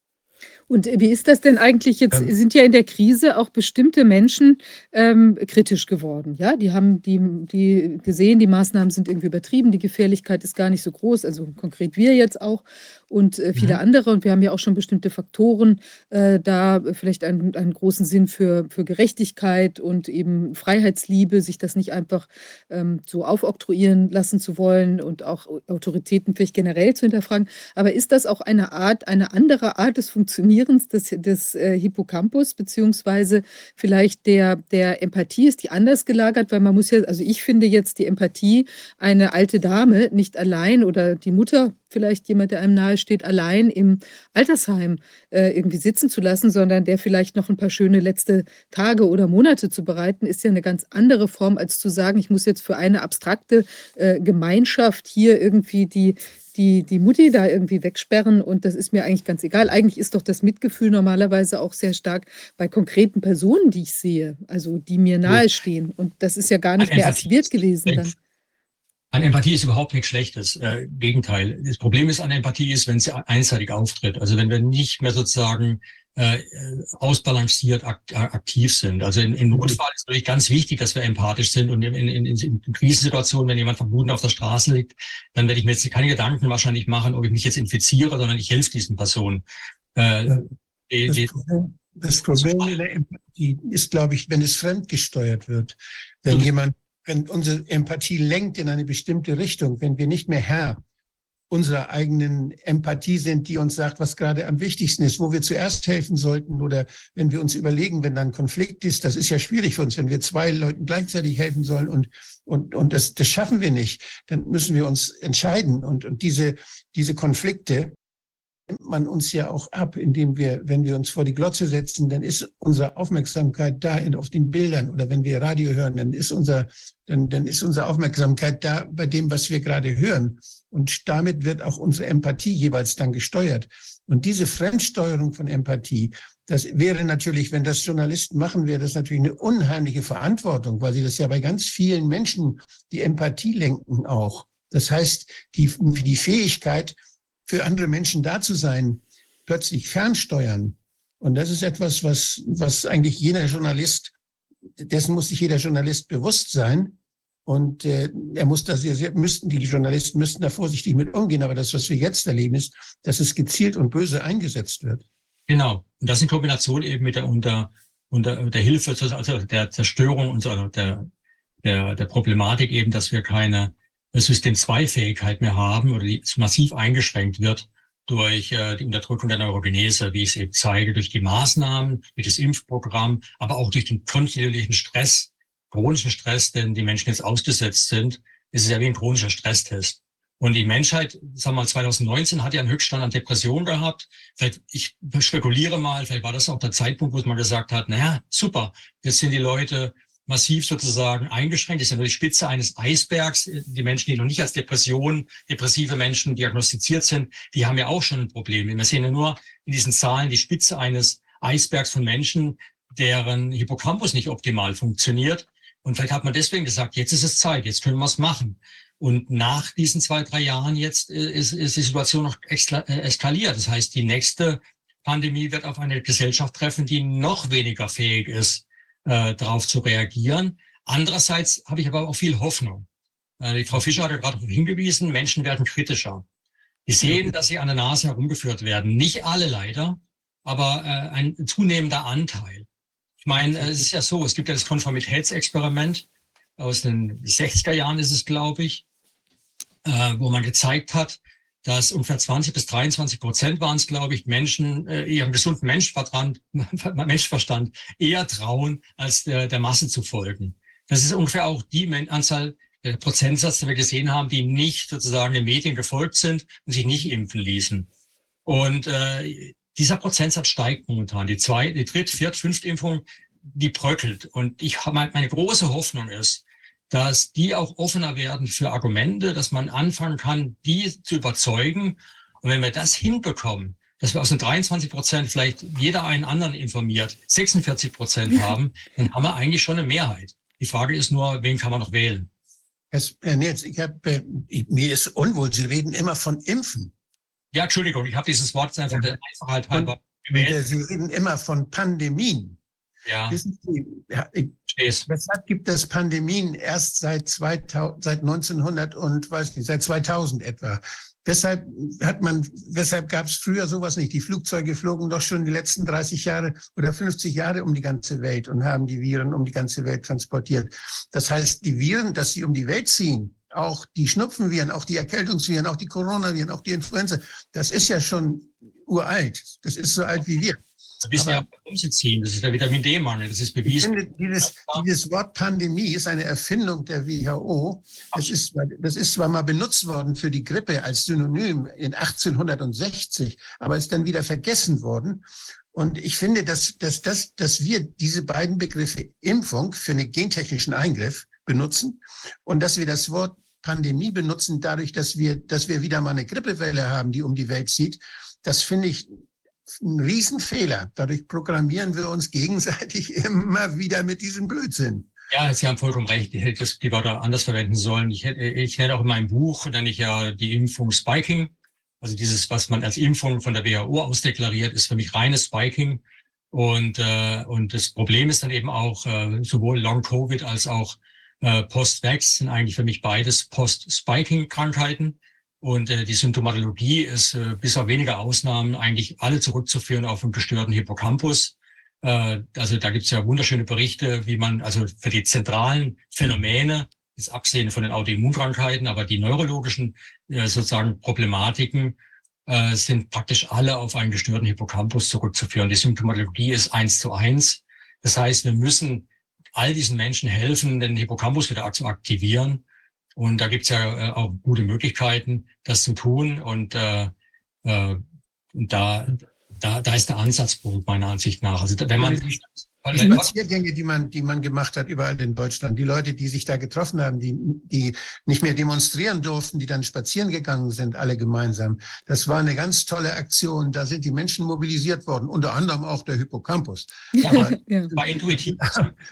Und wie ist das denn eigentlich jetzt? Ähm, sind ja in der Krise auch bestimmte Menschen ähm, kritisch geworden. Ja, die haben die, die gesehen, die Maßnahmen sind irgendwie übertrieben, die Gefährlichkeit ist gar nicht so groß, also konkret wir jetzt auch und äh, viele mhm. andere. Und wir haben ja auch schon bestimmte Faktoren äh, da, vielleicht einen, einen großen Sinn für, für Gerechtigkeit und eben Freiheitsliebe, sich das nicht einfach ähm, so aufoktroyieren lassen zu wollen und auch Autoritäten vielleicht generell zu hinterfragen. Aber ist das auch eine Art, eine andere Art des Funktionierens des, des äh, Hippocampus, beziehungsweise vielleicht der, der Empathie? Ist die anders gelagert? Weil man muss ja, also ich finde jetzt die Empathie, eine alte Dame nicht allein oder die Mutter vielleicht jemand, der einem nahe steht, allein im Altersheim äh, irgendwie sitzen zu lassen, sondern der vielleicht noch ein paar schöne letzte Tage oder Monate zu bereiten, ist ja eine ganz andere Form, als zu sagen, ich muss jetzt für eine abstrakte äh, Gemeinschaft hier irgendwie die, die, die Mutti da irgendwie wegsperren und das ist mir eigentlich ganz egal. Eigentlich ist doch das Mitgefühl normalerweise auch sehr stark bei konkreten Personen, die ich sehe, also die mir nahestehen. Und das ist ja gar nicht mehr aktiviert gewesen dann. An Empathie ist überhaupt nichts Schlechtes. Äh, Gegenteil. Das Problem ist an Empathie ist, wenn sie einseitig auftritt. Also wenn wir nicht mehr sozusagen äh, ausbalanciert akt aktiv sind. Also in, in Notfall ist natürlich ganz wichtig, dass wir empathisch sind und in, in, in, in Krisensituationen, wenn jemand vermuten auf der Straße liegt, dann werde ich mir jetzt keine Gedanken wahrscheinlich machen, ob ich mich jetzt infiziere, sondern ich helfe diesen Personen. Äh, das, die, Problem, das Problem in der Empathie ist, glaube ich, wenn es fremdgesteuert wird. Wenn jemand wenn unsere Empathie lenkt in eine bestimmte Richtung, wenn wir nicht mehr Herr unserer eigenen Empathie sind, die uns sagt, was gerade am wichtigsten ist, wo wir zuerst helfen sollten oder wenn wir uns überlegen, wenn dann Konflikt ist, das ist ja schwierig für uns, wenn wir zwei Leuten gleichzeitig helfen sollen und, und, und das, das schaffen wir nicht, dann müssen wir uns entscheiden. Und, und diese, diese Konflikte, nimmt man uns ja auch ab, indem wir, wenn wir uns vor die Glotze setzen, dann ist unsere Aufmerksamkeit da in, auf den Bildern oder wenn wir Radio hören, dann ist unser, dann, dann ist unsere Aufmerksamkeit da bei dem, was wir gerade hören. Und damit wird auch unsere Empathie jeweils dann gesteuert. Und diese Fremdsteuerung von Empathie, das wäre natürlich, wenn das Journalisten machen, wäre das natürlich eine unheimliche Verantwortung, weil sie das ja bei ganz vielen Menschen die Empathie lenken auch. Das heißt, die, die Fähigkeit, für andere Menschen da zu sein, plötzlich fernsteuern. Und das ist etwas, was, was eigentlich jeder Journalist, dessen muss sich jeder Journalist bewusst sein. Und äh, er muss das, müssten die Journalisten müssten da vorsichtig mit umgehen. Aber das, was wir jetzt erleben, ist, dass es gezielt und böse eingesetzt wird. Genau. Und das in Kombination eben mit der unter, unter der Hilfe, also der Zerstörung und also der, der, der Problematik eben, dass wir keine System 2 Fähigkeit mehr haben oder die massiv eingeschränkt wird durch äh, die Unterdrückung der Neurogenese, wie ich es eben zeige, durch die Maßnahmen, durch das Impfprogramm, aber auch durch den kontinuierlichen Stress, chronischen Stress, den die Menschen jetzt ausgesetzt sind, ist es ja wie ein chronischer Stresstest. Und die Menschheit, sagen wir mal, 2019 hat ja einen Höchststand an Depression gehabt. Vielleicht, ich spekuliere mal, vielleicht war das auch der Zeitpunkt, wo man gesagt hat, naja, super, jetzt sind die Leute massiv sozusagen eingeschränkt. Das ist ja nur die Spitze eines Eisbergs. Die Menschen, die noch nicht als Depression, depressive Menschen diagnostiziert sind, die haben ja auch schon ein Problem. Wir sehen ja nur in diesen Zahlen die Spitze eines Eisbergs von Menschen, deren Hippocampus nicht optimal funktioniert. Und vielleicht hat man deswegen gesagt, jetzt ist es Zeit, jetzt können wir es machen. Und nach diesen zwei, drei Jahren jetzt äh, ist, ist die Situation noch äh, eskaliert. Das heißt, die nächste Pandemie wird auf eine Gesellschaft treffen, die noch weniger fähig ist, äh, darauf zu reagieren. Andererseits habe ich aber auch viel Hoffnung. Äh, die Frau Fischer hat ja gerade darauf hingewiesen, Menschen werden kritischer. Die sehen, dass sie an der Nase herumgeführt werden. Nicht alle leider, aber äh, ein zunehmender Anteil. Ich meine, es ist ja so, es gibt ja das Konformitätsexperiment aus den 60er Jahren ist es, glaube ich, äh, wo man gezeigt hat, dass ungefähr 20 bis 23 Prozent waren es, glaube ich, Menschen äh, ihrem gesunden Menschverstand, Menschverstand eher trauen, als der, der Masse zu folgen. Das ist ungefähr auch die Anzahl der Prozentsatz, die wir gesehen haben, die nicht sozusagen den Medien gefolgt sind und sich nicht impfen ließen. Und äh, dieser Prozentsatz steigt momentan. Die zwei, die dritt, viert, fünft Impfung, die bröckelt. Und ich habe meine große Hoffnung ist, dass die auch offener werden für Argumente, dass man anfangen kann, die zu überzeugen. Und wenn wir das hinbekommen, dass wir aus den 23 Prozent vielleicht jeder einen anderen informiert, 46 Prozent haben, dann haben wir eigentlich schon eine Mehrheit. Die Frage ist nur, wen kann man noch wählen? Es, Herr Nitz, ich hab, äh, mir ist unwohl, Sie reden immer von Impfen. Ja, Entschuldigung, ich habe dieses Wort einfach der Einfachheit halber gewählt. Sie reden immer von Pandemien. Ja. Wissen Sie, ich, weshalb gibt es Pandemien erst seit, 2000, seit 1900 und weiß nicht, seit 2000 etwa? Weshalb hat man, weshalb gab es früher sowas nicht? Die Flugzeuge flogen doch schon die letzten 30 Jahre oder 50 Jahre um die ganze Welt und haben die Viren um die ganze Welt transportiert. Das heißt, die Viren, dass sie um die Welt ziehen, auch die Schnupfenviren, auch die Erkältungsviren, auch die Coronaviren, auch die Influenza, das ist ja schon uralt. Das ist so alt wie wir. Das wissen ja Bremse ziehen. Das ist der Vitamin D-Mangel. Das ist bewiesen. Ich finde, dieses, dieses Wort Pandemie ist eine Erfindung der WHO. Das ist, das ist zwar mal benutzt worden für die Grippe als Synonym in 1860, aber ist dann wieder vergessen worden. Und ich finde, dass, dass, dass, dass wir diese beiden Begriffe Impfung für einen gentechnischen Eingriff benutzen und dass wir das Wort Pandemie benutzen, dadurch, dass wir, dass wir wieder mal eine Grippewelle haben, die um die Welt zieht. Das finde ich ein Riesenfehler. Dadurch programmieren wir uns gegenseitig immer wieder mit diesem Blödsinn. Ja, Sie haben vollkommen recht. Ich hätte die Wörter anders verwenden sollen. Ich hätte, ich hätte auch in meinem Buch, nenne ich ja die Impfung Spiking. Also dieses, was man als Impfung von der WHO ausdeklariert, ist für mich reines Spiking. Und, äh, und das Problem ist dann eben auch äh, sowohl Long-Covid als auch äh, Post-Vax sind eigentlich für mich beides Post-Spiking-Krankheiten. Und äh, die Symptomatologie ist äh, bis auf wenige Ausnahmen eigentlich alle zurückzuführen auf einen gestörten Hippocampus. Äh, also da gibt es ja wunderschöne Berichte, wie man also für die zentralen Phänomene, jetzt abgesehen von den Autoimmunkrankheiten, aber die neurologischen äh, sozusagen Problematiken äh, sind praktisch alle auf einen gestörten Hippocampus zurückzuführen. Die Symptomatologie ist eins zu eins. Das heißt, wir müssen all diesen Menschen helfen, den Hippocampus wieder zu aktivieren. Und da gibt's ja äh, auch gute Möglichkeiten, das zu tun. Und äh, äh, da, da, da ist der Ansatzpunkt meiner Ansicht nach. Also wenn man die Spaziergänge, die man, die man gemacht hat überall in Deutschland, die Leute, die sich da getroffen haben, die, die nicht mehr demonstrieren durften, die dann spazieren gegangen sind, alle gemeinsam. Das war eine ganz tolle Aktion. Da sind die Menschen mobilisiert worden, unter anderem auch der Hippocampus. Aber, ja. War intuitiv.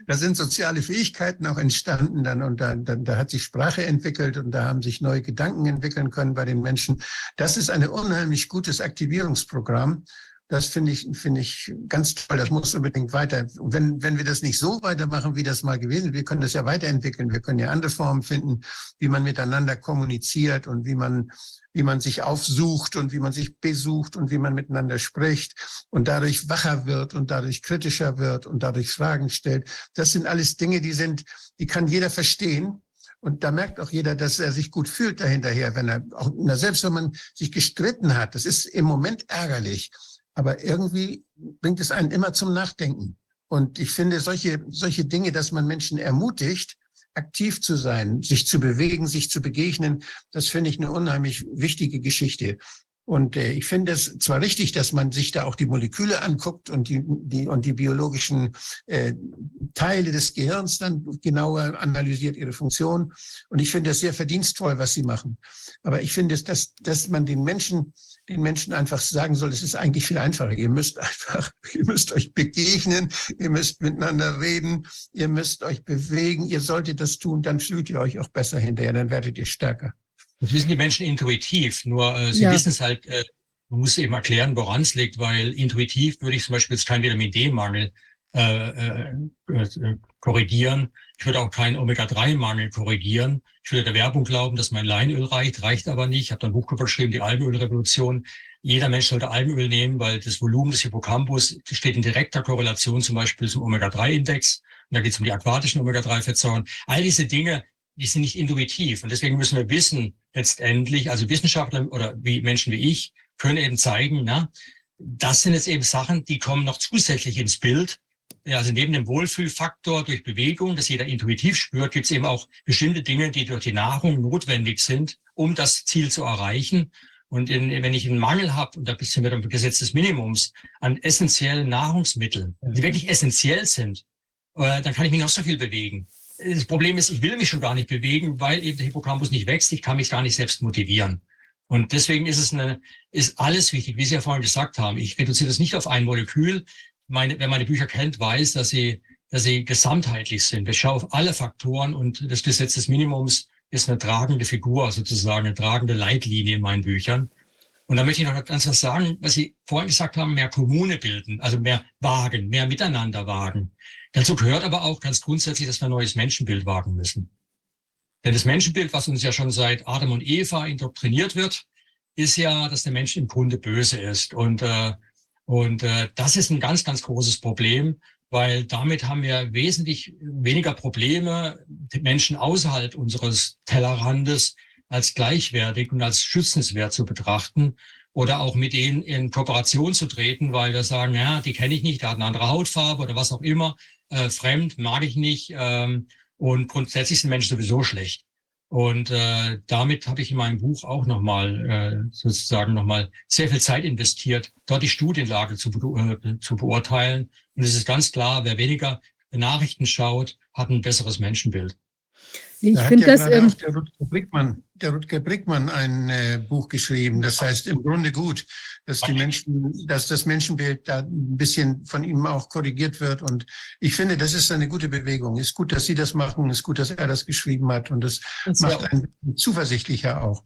Da sind soziale Fähigkeiten auch entstanden dann und da, da, da hat sich Sprache entwickelt und da haben sich neue Gedanken entwickeln können bei den Menschen. Das ist ein unheimlich gutes Aktivierungsprogramm. Das finde ich, finde ich ganz toll. Das muss unbedingt weiter. Wenn, wenn wir das nicht so weitermachen, wie das mal gewesen ist, wir können das ja weiterentwickeln. Wir können ja andere Formen finden, wie man miteinander kommuniziert und wie man, wie man sich aufsucht und wie man sich besucht und wie man miteinander spricht und dadurch wacher wird und dadurch kritischer wird und dadurch Fragen stellt. Das sind alles Dinge, die sind, die kann jeder verstehen. Und da merkt auch jeder, dass er sich gut fühlt dahinterher, wenn er auch, na, selbst wenn man sich gestritten hat, das ist im Moment ärgerlich. Aber irgendwie bringt es einen immer zum Nachdenken. Und ich finde solche, solche Dinge, dass man Menschen ermutigt, aktiv zu sein, sich zu bewegen, sich zu begegnen, das finde ich eine unheimlich wichtige Geschichte. Und äh, ich finde es zwar richtig, dass man sich da auch die Moleküle anguckt und die, die, und die biologischen äh, Teile des Gehirns dann genauer analysiert ihre Funktion. Und ich finde es sehr verdienstvoll, was sie machen. Aber ich finde es, dass, dass man den Menschen den Menschen einfach sagen soll, es ist eigentlich viel einfacher. Ihr müsst einfach, ihr müsst euch begegnen, ihr müsst miteinander reden, ihr müsst euch bewegen, ihr solltet das tun, dann fühlt ihr euch auch besser hinterher, dann werdet ihr stärker. Das wissen die Menschen intuitiv, nur äh, sie ja. wissen es halt, äh, man muss eben erklären, woran es liegt, weil intuitiv würde ich zum Beispiel jetzt keinen Vitamin D-Mangel äh, äh, äh, korrigieren. Ich würde auch keinen Omega-3-Mangel korrigieren. Ich würde der Werbung glauben, dass mein Leinöl reicht, reicht aber nicht. Ich habe dann ein Buch geschrieben, die Algenölrevolution. Jeder Mensch sollte Algenöl nehmen, weil das Volumen des Hippocampus steht in direkter Korrelation zum Beispiel zum Omega-3-Index. Und da geht es um die aquatischen Omega-3-Fettsäuren. All diese Dinge, die sind nicht intuitiv. Und deswegen müssen wir wissen, letztendlich, also Wissenschaftler oder wie Menschen wie ich, können eben zeigen, na, das sind jetzt eben Sachen, die kommen noch zusätzlich ins Bild, also neben dem Wohlfühlfaktor durch Bewegung, das jeder intuitiv spürt, gibt es eben auch bestimmte Dinge, die durch die Nahrung notwendig sind, um das Ziel zu erreichen. Und in, wenn ich einen Mangel habe, und da sind wir beim Gesetz des Minimums, an essentiellen Nahrungsmitteln, die wirklich essentiell sind, äh, dann kann ich mich noch so viel bewegen. Das Problem ist, ich will mich schon gar nicht bewegen, weil eben der Hippocampus nicht wächst. Ich kann mich gar nicht selbst motivieren. Und deswegen ist es eine, ist alles wichtig, wie Sie ja vorhin gesagt haben. Ich reduziere das nicht auf ein Molekül, meine, wer meine Bücher kennt, weiß, dass sie, dass sie gesamtheitlich sind. Ich schaue auf alle Faktoren und das Gesetz des Minimums ist eine tragende Figur, sozusagen eine tragende Leitlinie in meinen Büchern. Und da möchte ich noch ganz was sagen, was Sie vorhin gesagt haben, mehr Kommune bilden, also mehr wagen, mehr miteinander wagen. Dazu gehört aber auch ganz grundsätzlich, dass wir ein neues Menschenbild wagen müssen. Denn das Menschenbild, was uns ja schon seit Adam und Eva indoktriniert wird, ist ja, dass der Mensch im Grunde böse ist. Und äh, und äh, das ist ein ganz, ganz großes Problem, weil damit haben wir wesentlich weniger Probleme, Menschen außerhalb unseres Tellerrandes als gleichwertig und als schützenswert zu betrachten oder auch mit denen in Kooperation zu treten, weil wir sagen, ja, die kenne ich nicht, der hat eine andere Hautfarbe oder was auch immer, äh, fremd, mag ich nicht ähm, und grundsätzlich sind Menschen sowieso schlecht. Und äh, damit habe ich in meinem Buch auch nochmal äh, sozusagen nochmal sehr viel Zeit investiert, dort die Studienlage zu, äh, zu beurteilen. Und es ist ganz klar, wer weniger Nachrichten schaut, hat ein besseres Menschenbild. Ich da finde ja das. Ähm, der, Rutger Brickmann, der Rutger Brickmann ein äh, Buch geschrieben. Das heißt im Grunde gut, dass die Menschen, dass das Menschenbild da ein bisschen von ihm auch korrigiert wird. Und ich finde, das ist eine gute Bewegung. Ist gut, dass Sie das machen. Ist gut, dass er das geschrieben hat. Und das, das macht einen zuversichtlicher auch.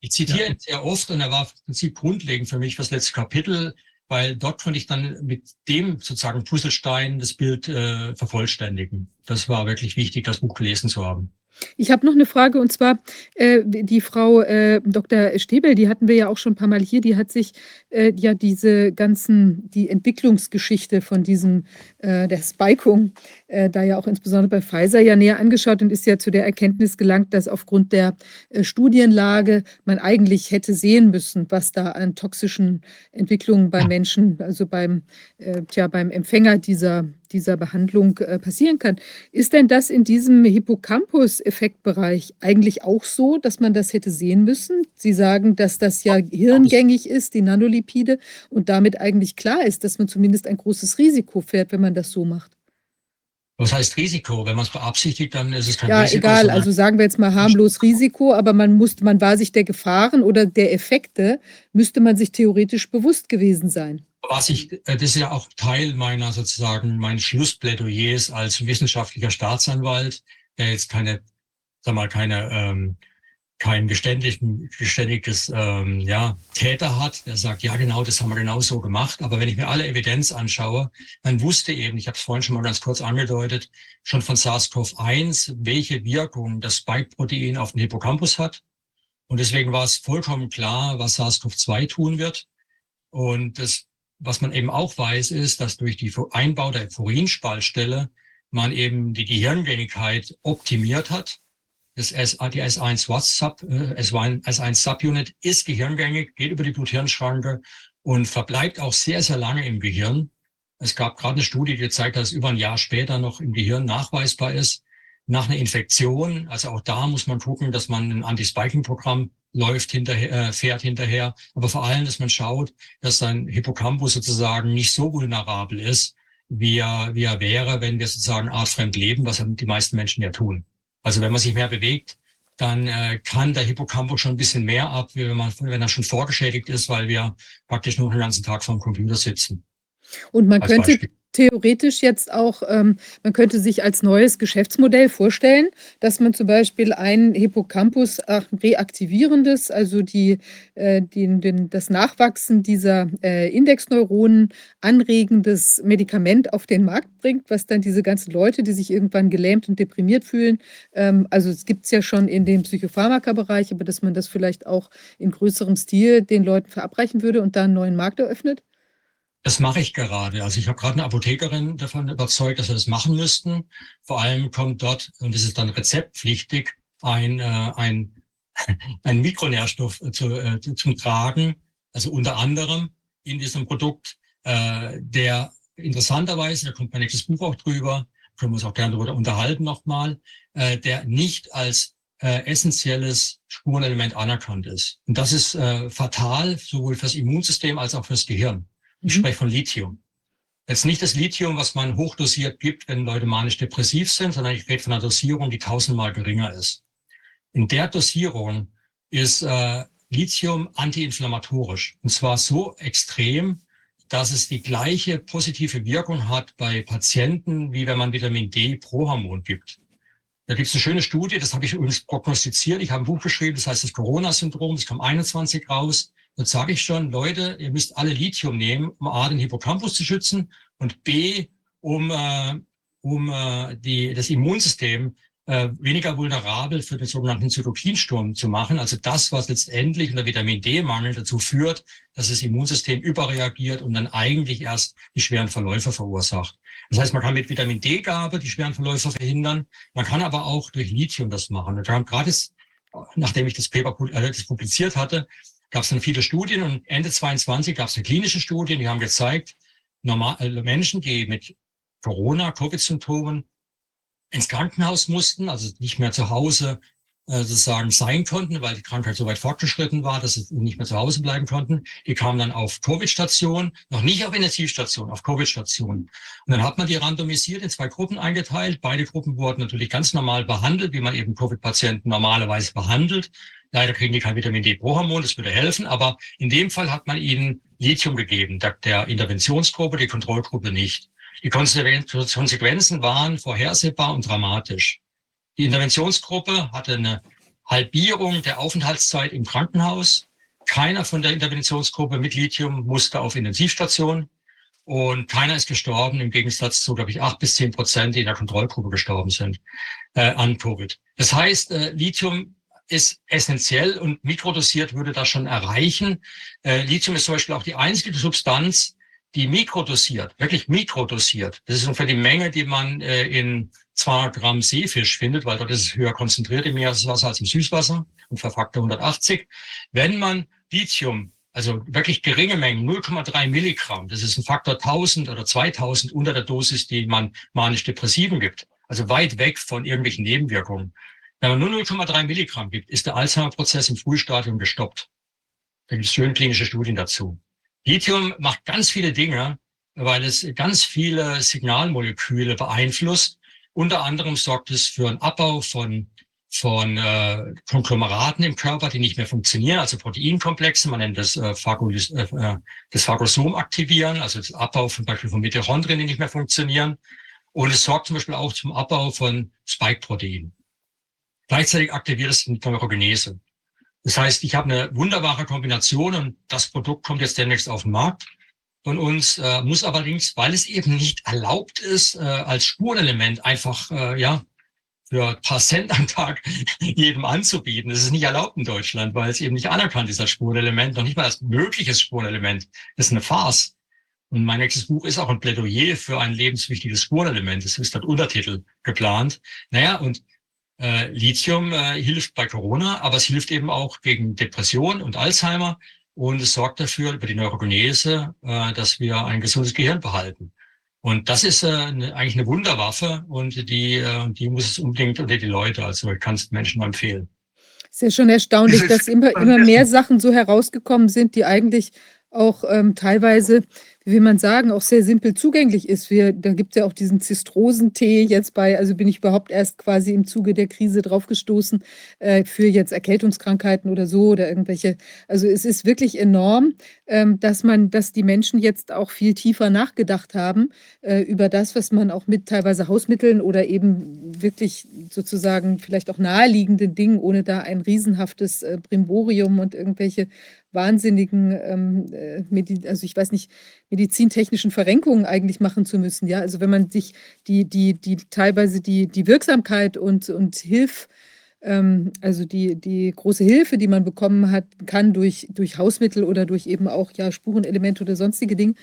Ich zitiere ja. ihn sehr oft und er war im Prinzip grundlegend für mich für das letzte Kapitel, weil dort konnte ich dann mit dem sozusagen Puzzlestein das Bild äh, vervollständigen. Das war wirklich wichtig, das Buch gelesen zu haben. Ich habe noch eine Frage und zwar äh, die Frau äh, Dr. Stäbel, die hatten wir ja auch schon ein paar Mal hier, die hat sich äh, ja diese ganzen, die Entwicklungsgeschichte von diesem, äh, der Spikung, äh, da ja auch insbesondere bei Pfizer ja näher angeschaut und ist ja zu der Erkenntnis gelangt, dass aufgrund der äh, Studienlage man eigentlich hätte sehen müssen, was da an toxischen Entwicklungen bei Menschen, also beim, tja, beim Empfänger dieser dieser Behandlung äh, passieren kann. Ist denn das in diesem Hippocampus-Effektbereich eigentlich auch so, dass man das hätte sehen müssen? Sie sagen, dass das ja hirngängig ist, die Nanolipide, und damit eigentlich klar ist, dass man zumindest ein großes Risiko fährt, wenn man das so macht. Was heißt Risiko? Wenn man es beabsichtigt, dann ist es kein ja, Risiko. Ja, egal. Also sagen wir jetzt mal harmlos Risiko, aber man muss, man war sich der Gefahren oder der Effekte, müsste man sich theoretisch bewusst gewesen sein was ich, äh, das ist ja auch Teil meiner sozusagen, meines Schlussplädoyers als wissenschaftlicher Staatsanwalt, der jetzt keine, sag mal, keine, ähm, kein geständiges ähm, ja, Täter hat, der sagt, ja genau, das haben wir genau so gemacht. Aber wenn ich mir alle Evidenz anschaue, dann wusste eben, ich habe es vorhin schon mal ganz kurz angedeutet, schon von SARS-CoV-1, welche Wirkung das Spike-Protein auf den Hippocampus hat. Und deswegen war es vollkommen klar, was SARS-CoV-2 tun wird. Und das was man eben auch weiß, ist, dass durch die Einbau der Furinspaltstelle man eben die Gehirngängigkeit optimiert hat. Das S, die S1 WhatsApp, äh, S1 Subunit ist gehirngängig, geht über die Blut-Hirn-Schranke und verbleibt auch sehr, sehr lange im Gehirn. Es gab gerade eine Studie, die gezeigt hat, dass über ein Jahr später noch im Gehirn nachweisbar ist. Nach einer Infektion, also auch da muss man gucken, dass man ein Anti-Spiking-Programm läuft hinterher, äh, fährt hinterher. Aber vor allem, dass man schaut, dass sein Hippocampus sozusagen nicht so vulnerabel ist, wie er, wie er wäre, wenn wir sozusagen artfremd leben, was die meisten Menschen ja tun. Also wenn man sich mehr bewegt, dann äh, kann der Hippocampus schon ein bisschen mehr ab, wenn, man, wenn er schon vorgeschädigt ist, weil wir praktisch nur den ganzen Tag vor dem Computer sitzen. Und man könnte Beispiel theoretisch jetzt auch, ähm, man könnte sich als neues Geschäftsmodell vorstellen, dass man zum Beispiel ein Hippocampus reaktivierendes, also die, äh, den, den, das Nachwachsen dieser äh, Indexneuronen anregendes Medikament auf den Markt bringt, was dann diese ganzen Leute, die sich irgendwann gelähmt und deprimiert fühlen, ähm, also es gibt es ja schon in dem Psychopharmaka-Bereich, aber dass man das vielleicht auch in größerem Stil den Leuten verabreichen würde und da einen neuen Markt eröffnet? Das mache ich gerade. Also ich habe gerade eine Apothekerin davon überzeugt, dass wir das machen müssten. Vor allem kommt dort, und das ist dann rezeptpflichtig, ein, äh, ein, ein Mikronährstoff zu, äh, zum Tragen, also unter anderem in diesem Produkt, äh, der interessanterweise, da kommt mein nächstes Buch auch drüber, können wir uns auch gerne darüber unterhalten nochmal, äh, der nicht als äh, essentielles Spurenelement anerkannt ist. Und das ist äh, fatal, sowohl fürs Immunsystem als auch fürs Gehirn. Ich mhm. spreche von Lithium. Jetzt nicht das Lithium, was man hochdosiert gibt, wenn Leute manisch-depressiv sind, sondern ich rede von einer Dosierung, die tausendmal geringer ist. In der Dosierung ist äh, Lithium antiinflammatorisch. Und zwar so extrem, dass es die gleiche positive Wirkung hat bei Patienten, wie wenn man Vitamin D pro Hormon gibt. Da gibt es eine schöne Studie, das habe ich übrigens prognostiziert. Ich habe ein Buch geschrieben, das heißt das Corona-Syndrom, das kam 21 raus. Dann sage ich schon, Leute, ihr müsst alle Lithium nehmen, um A, den Hippocampus zu schützen und B, um, äh, um äh, die, das Immunsystem äh, weniger vulnerabel für den sogenannten Zytokinsturm zu machen. Also das, was letztendlich unter Vitamin D-Mangel dazu führt, dass das Immunsystem überreagiert und dann eigentlich erst die schweren Verläufe verursacht. Das heißt, man kann mit Vitamin D-Gabe die schweren Verläufe verhindern. Man kann aber auch durch Lithium das machen. Und gerade nachdem ich das Paper äh, das publiziert hatte, gab es dann viele Studien und Ende 22 gab es eine klinische Studie, die haben gezeigt, normal, äh, Menschen, die mit Corona, Covid-Symptomen ins Krankenhaus mussten, also nicht mehr zu Hause äh, sozusagen sein konnten, weil die Krankheit so weit fortgeschritten war, dass sie nicht mehr zu Hause bleiben konnten. Die kamen dann auf Covid-Station, noch nicht auf Intensivstation, auf Covid-Station. Und dann hat man die randomisiert in zwei Gruppen eingeteilt. Beide Gruppen wurden natürlich ganz normal behandelt, wie man eben Covid-Patienten normalerweise behandelt. Leider kriegen die kein Vitamin D pro Hormon, das würde helfen, aber in dem Fall hat man ihnen Lithium gegeben, der Interventionsgruppe, die Kontrollgruppe nicht. Die Konsequenzen waren vorhersehbar und dramatisch. Die Interventionsgruppe hatte eine Halbierung der Aufenthaltszeit im Krankenhaus. Keiner von der Interventionsgruppe mit Lithium musste auf Intensivstation und keiner ist gestorben, im Gegensatz zu, glaube ich, acht bis zehn Prozent, die in der Kontrollgruppe gestorben sind äh, an Covid. Das heißt, äh, Lithium ist essentiell und mikrodosiert würde das schon erreichen. Äh, Lithium ist zum Beispiel auch die einzige Substanz, die mikrodosiert, wirklich mikrodosiert. Das ist ungefähr die Menge, die man äh, in 200 Gramm Seefisch findet, weil dort ist es höher konzentriert im Meereswasser als im Süßwasser und Faktor 180. Wenn man Lithium, also wirklich geringe Mengen, 0,3 Milligramm, das ist ein Faktor 1000 oder 2000 unter der Dosis, die man manisch-depressiven gibt, also weit weg von irgendwelchen Nebenwirkungen. Wenn man nur 0,3 Milligramm gibt, ist der Alzheimer-Prozess im Frühstadium gestoppt. Da gibt es schöne klinische Studien dazu. Lithium macht ganz viele Dinge, weil es ganz viele Signalmoleküle beeinflusst. Unter anderem sorgt es für einen Abbau von, von äh, Konglomeraten im Körper, die nicht mehr funktionieren, also Proteinkomplexe, man nennt das, äh, Phagolys, äh, äh, das Phagosom aktivieren, also das Abbau zum Beispiel von Mitochondrien, die nicht mehr funktionieren. Und es sorgt zum Beispiel auch zum Abbau von Spike-Proteinen. Gleichzeitig aktiviert es die Neurogenese. Das heißt, ich habe eine wunderbare Kombination und das Produkt kommt jetzt demnächst auf den Markt von uns, äh, muss allerdings, weil es eben nicht erlaubt ist, äh, als Spurenelement einfach, äh, ja, für ein paar Cent am Tag jedem anzubieten. Das ist nicht erlaubt in Deutschland, weil es eben nicht anerkannt ist als Spurenelement, noch nicht mal als mögliches Spurenelement. Das ist eine Farce. Und mein nächstes Buch ist auch ein Plädoyer für ein lebenswichtiges Spurenelement. Das ist dort Untertitel geplant. Naja, und äh, Lithium äh, hilft bei Corona, aber es hilft eben auch gegen Depression und Alzheimer und es sorgt dafür über die Neurogenese, äh, dass wir ein gesundes Gehirn behalten. Und das ist äh, eine, eigentlich eine Wunderwaffe und die, äh, die muss es unbedingt unter die Leute, also ich kann es Menschen nur empfehlen. Es ist ja schon erstaunlich, dass immer, immer mehr Sachen so herausgekommen sind, die eigentlich auch ähm, teilweise will man sagen, auch sehr simpel zugänglich ist. Wir, da gibt es ja auch diesen Zistrosentee jetzt bei, also bin ich überhaupt erst quasi im Zuge der Krise draufgestoßen äh, für jetzt Erkältungskrankheiten oder so oder irgendwelche. Also es ist wirklich enorm, ähm, dass man, dass die Menschen jetzt auch viel tiefer nachgedacht haben äh, über das, was man auch mit teilweise Hausmitteln oder eben wirklich sozusagen vielleicht auch naheliegenden Dingen, ohne da ein riesenhaftes äh, Brimborium und irgendwelche wahnsinnigen, ähm, äh, also ich weiß nicht, medizintechnischen Verrenkungen eigentlich machen zu müssen. Ja, also wenn man sich die, die, die teilweise die, die Wirksamkeit und, und Hilf, also die, die große Hilfe, die man bekommen hat, kann durch, durch Hausmittel oder durch eben auch ja, Spurenelemente oder sonstige Dinge,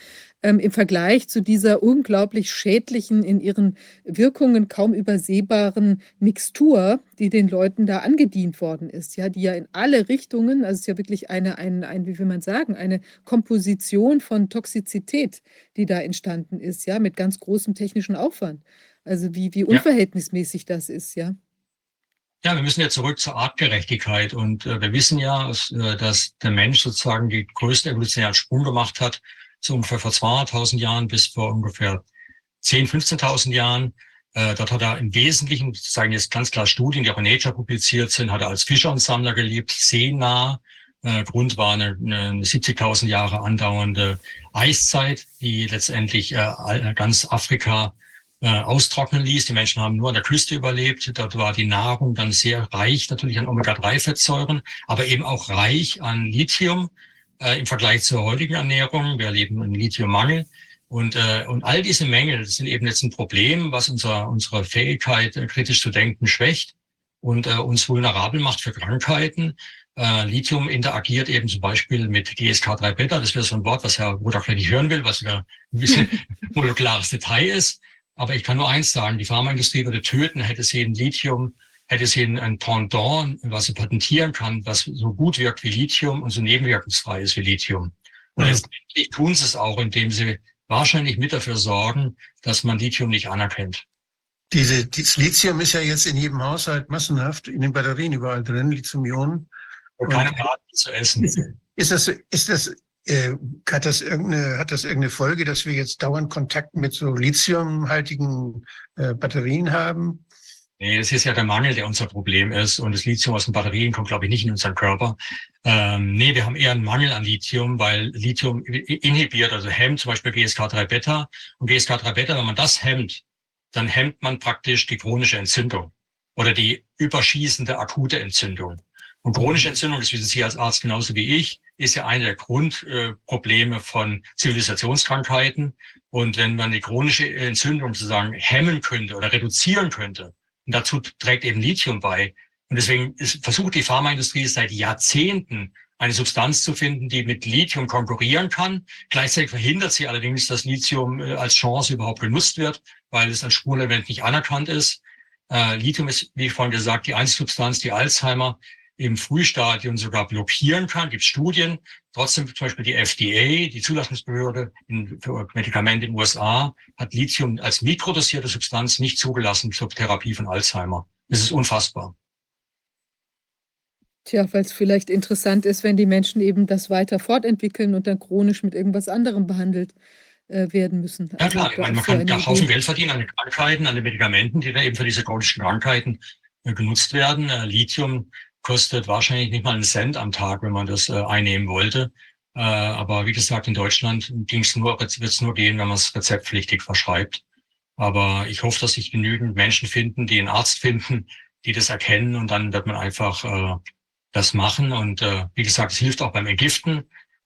ähm, im Vergleich zu dieser unglaublich schädlichen, in ihren Wirkungen kaum übersehbaren Mixtur, die den Leuten da angedient worden ist, ja, die ja in alle Richtungen, also es ist ja wirklich eine, ein, ein, wie will man sagen, eine Komposition von Toxizität, die da entstanden ist, ja, mit ganz großem technischen Aufwand. Also wie, wie unverhältnismäßig ja. das ist, ja. Ja, wir müssen ja zurück zur Artgerechtigkeit. Und äh, wir wissen ja, dass, äh, dass der Mensch sozusagen die größte evolutionären Sprung gemacht hat, so ungefähr vor 200.000 Jahren bis vor ungefähr 10.000, 15.000 Jahren. Äh, dort hat er im Wesentlichen, sagen jetzt ganz klar Studien, die auch in Nature publiziert sind, hat er als Fischer und Sammler gelebt, seenah. Äh, Grund war eine, eine 70.000 Jahre andauernde Eiszeit, die letztendlich äh, ganz Afrika äh, austrocknen ließ. Die Menschen haben nur an der Küste überlebt. Dort war die Nahrung dann sehr reich natürlich an Omega-3-Fettsäuren, aber eben auch reich an Lithium äh, im Vergleich zur heutigen Ernährung. Wir erleben einen Lithiummangel. Und, äh, und all diese Mängel sind eben jetzt ein Problem, was unser, unsere Fähigkeit, äh, kritisch zu denken, schwächt und äh, uns vulnerabel macht für Krankheiten. Äh, Lithium interagiert eben zum Beispiel mit GSK3-Beta. Das wäre so ein Wort, was Herr Rudach nicht hören will, was ja ein bisschen molekulares Detail ist. Aber ich kann nur eins sagen, die Pharmaindustrie würde töten, hätte sie ein Lithium, hätte sie ein Pendant, was sie patentieren kann, was so gut wirkt wie Lithium und so nebenwirkungsfrei ist wie Lithium. Und letztendlich tun sie es auch, indem sie wahrscheinlich mit dafür sorgen, dass man Lithium nicht anerkennt. Diese, dieses Lithium ist ja jetzt in jedem Haushalt massenhaft in den Batterien überall drin, Lithium-Ionen. Und keine Daten zu essen. Ist das, ist das hat, das irgendeine, hat das irgendeine Folge, dass wir jetzt dauernd Kontakt mit so lithiumhaltigen äh, Batterien haben? Nee, das ist ja der Mangel, der unser Problem ist. Und das Lithium aus den Batterien kommt, glaube ich, nicht in unseren Körper. Ähm, nee, wir haben eher einen Mangel an Lithium, weil Lithium inhibiert, also hemmt zum Beispiel GSK3-Beta. Und GSK3-Beta, wenn man das hemmt, dann hemmt man praktisch die chronische Entzündung oder die überschießende akute Entzündung. Und chronische Entzündung, das wissen Sie als Arzt genauso wie ich, ist ja eine der Grundprobleme von Zivilisationskrankheiten. Und wenn man die chronische Entzündung sozusagen hemmen könnte oder reduzieren könnte, und dazu trägt eben Lithium bei. Und deswegen ist, versucht die Pharmaindustrie seit Jahrzehnten eine Substanz zu finden, die mit Lithium konkurrieren kann. Gleichzeitig verhindert sie allerdings, dass Lithium äh, als Chance überhaupt genutzt wird, weil es als Spurenelement nicht anerkannt ist. Äh, Lithium ist, wie vorhin gesagt, die einzige Substanz, die Alzheimer im Frühstadium sogar blockieren kann. Gibt Studien. Trotzdem zum Beispiel die FDA, die Zulassungsbehörde in, für Medikamente in den USA, hat Lithium als mikrodosierte Substanz nicht zugelassen zur Therapie von Alzheimer. Das ist unfassbar. Tja, weil es vielleicht interessant ist, wenn die Menschen eben das weiter fortentwickeln und dann chronisch mit irgendwas anderem behandelt äh, werden müssen. Ja also, klar, ich meine, man kann ja Haufen Geld verdienen an den Krankheiten, an den Medikamenten, die dann eben für diese chronischen Krankheiten äh, genutzt werden. Äh, Lithium kostet wahrscheinlich nicht mal einen Cent am Tag, wenn man das äh, einnehmen wollte. Äh, aber wie gesagt, in Deutschland ging es nur, wird es nur gehen, wenn man es rezeptpflichtig verschreibt. Aber ich hoffe, dass sich genügend Menschen finden, die einen Arzt finden, die das erkennen und dann wird man einfach äh, das machen. Und äh, wie gesagt, es hilft auch beim Entgiften.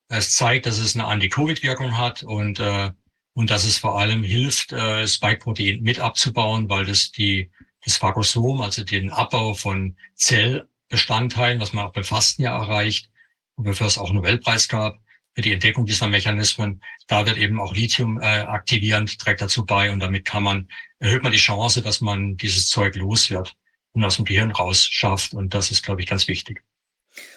Es zeigt, dass es eine Anti-Covid-Wirkung hat und, äh, und dass es vor allem hilft, äh, Spike-Protein mit abzubauen, weil das die das Phagosom, also den Abbau von Zell Bestandteilen, was man auch beim Fasten ja erreicht und wofür es auch einen Nobelpreis gab für die Entdeckung dieser Mechanismen. Da wird eben auch Lithium äh, aktivierend, trägt dazu bei und damit kann man, erhöht man die Chance, dass man dieses Zeug los wird und aus dem Gehirn raus schafft. Und das ist, glaube ich, ganz wichtig.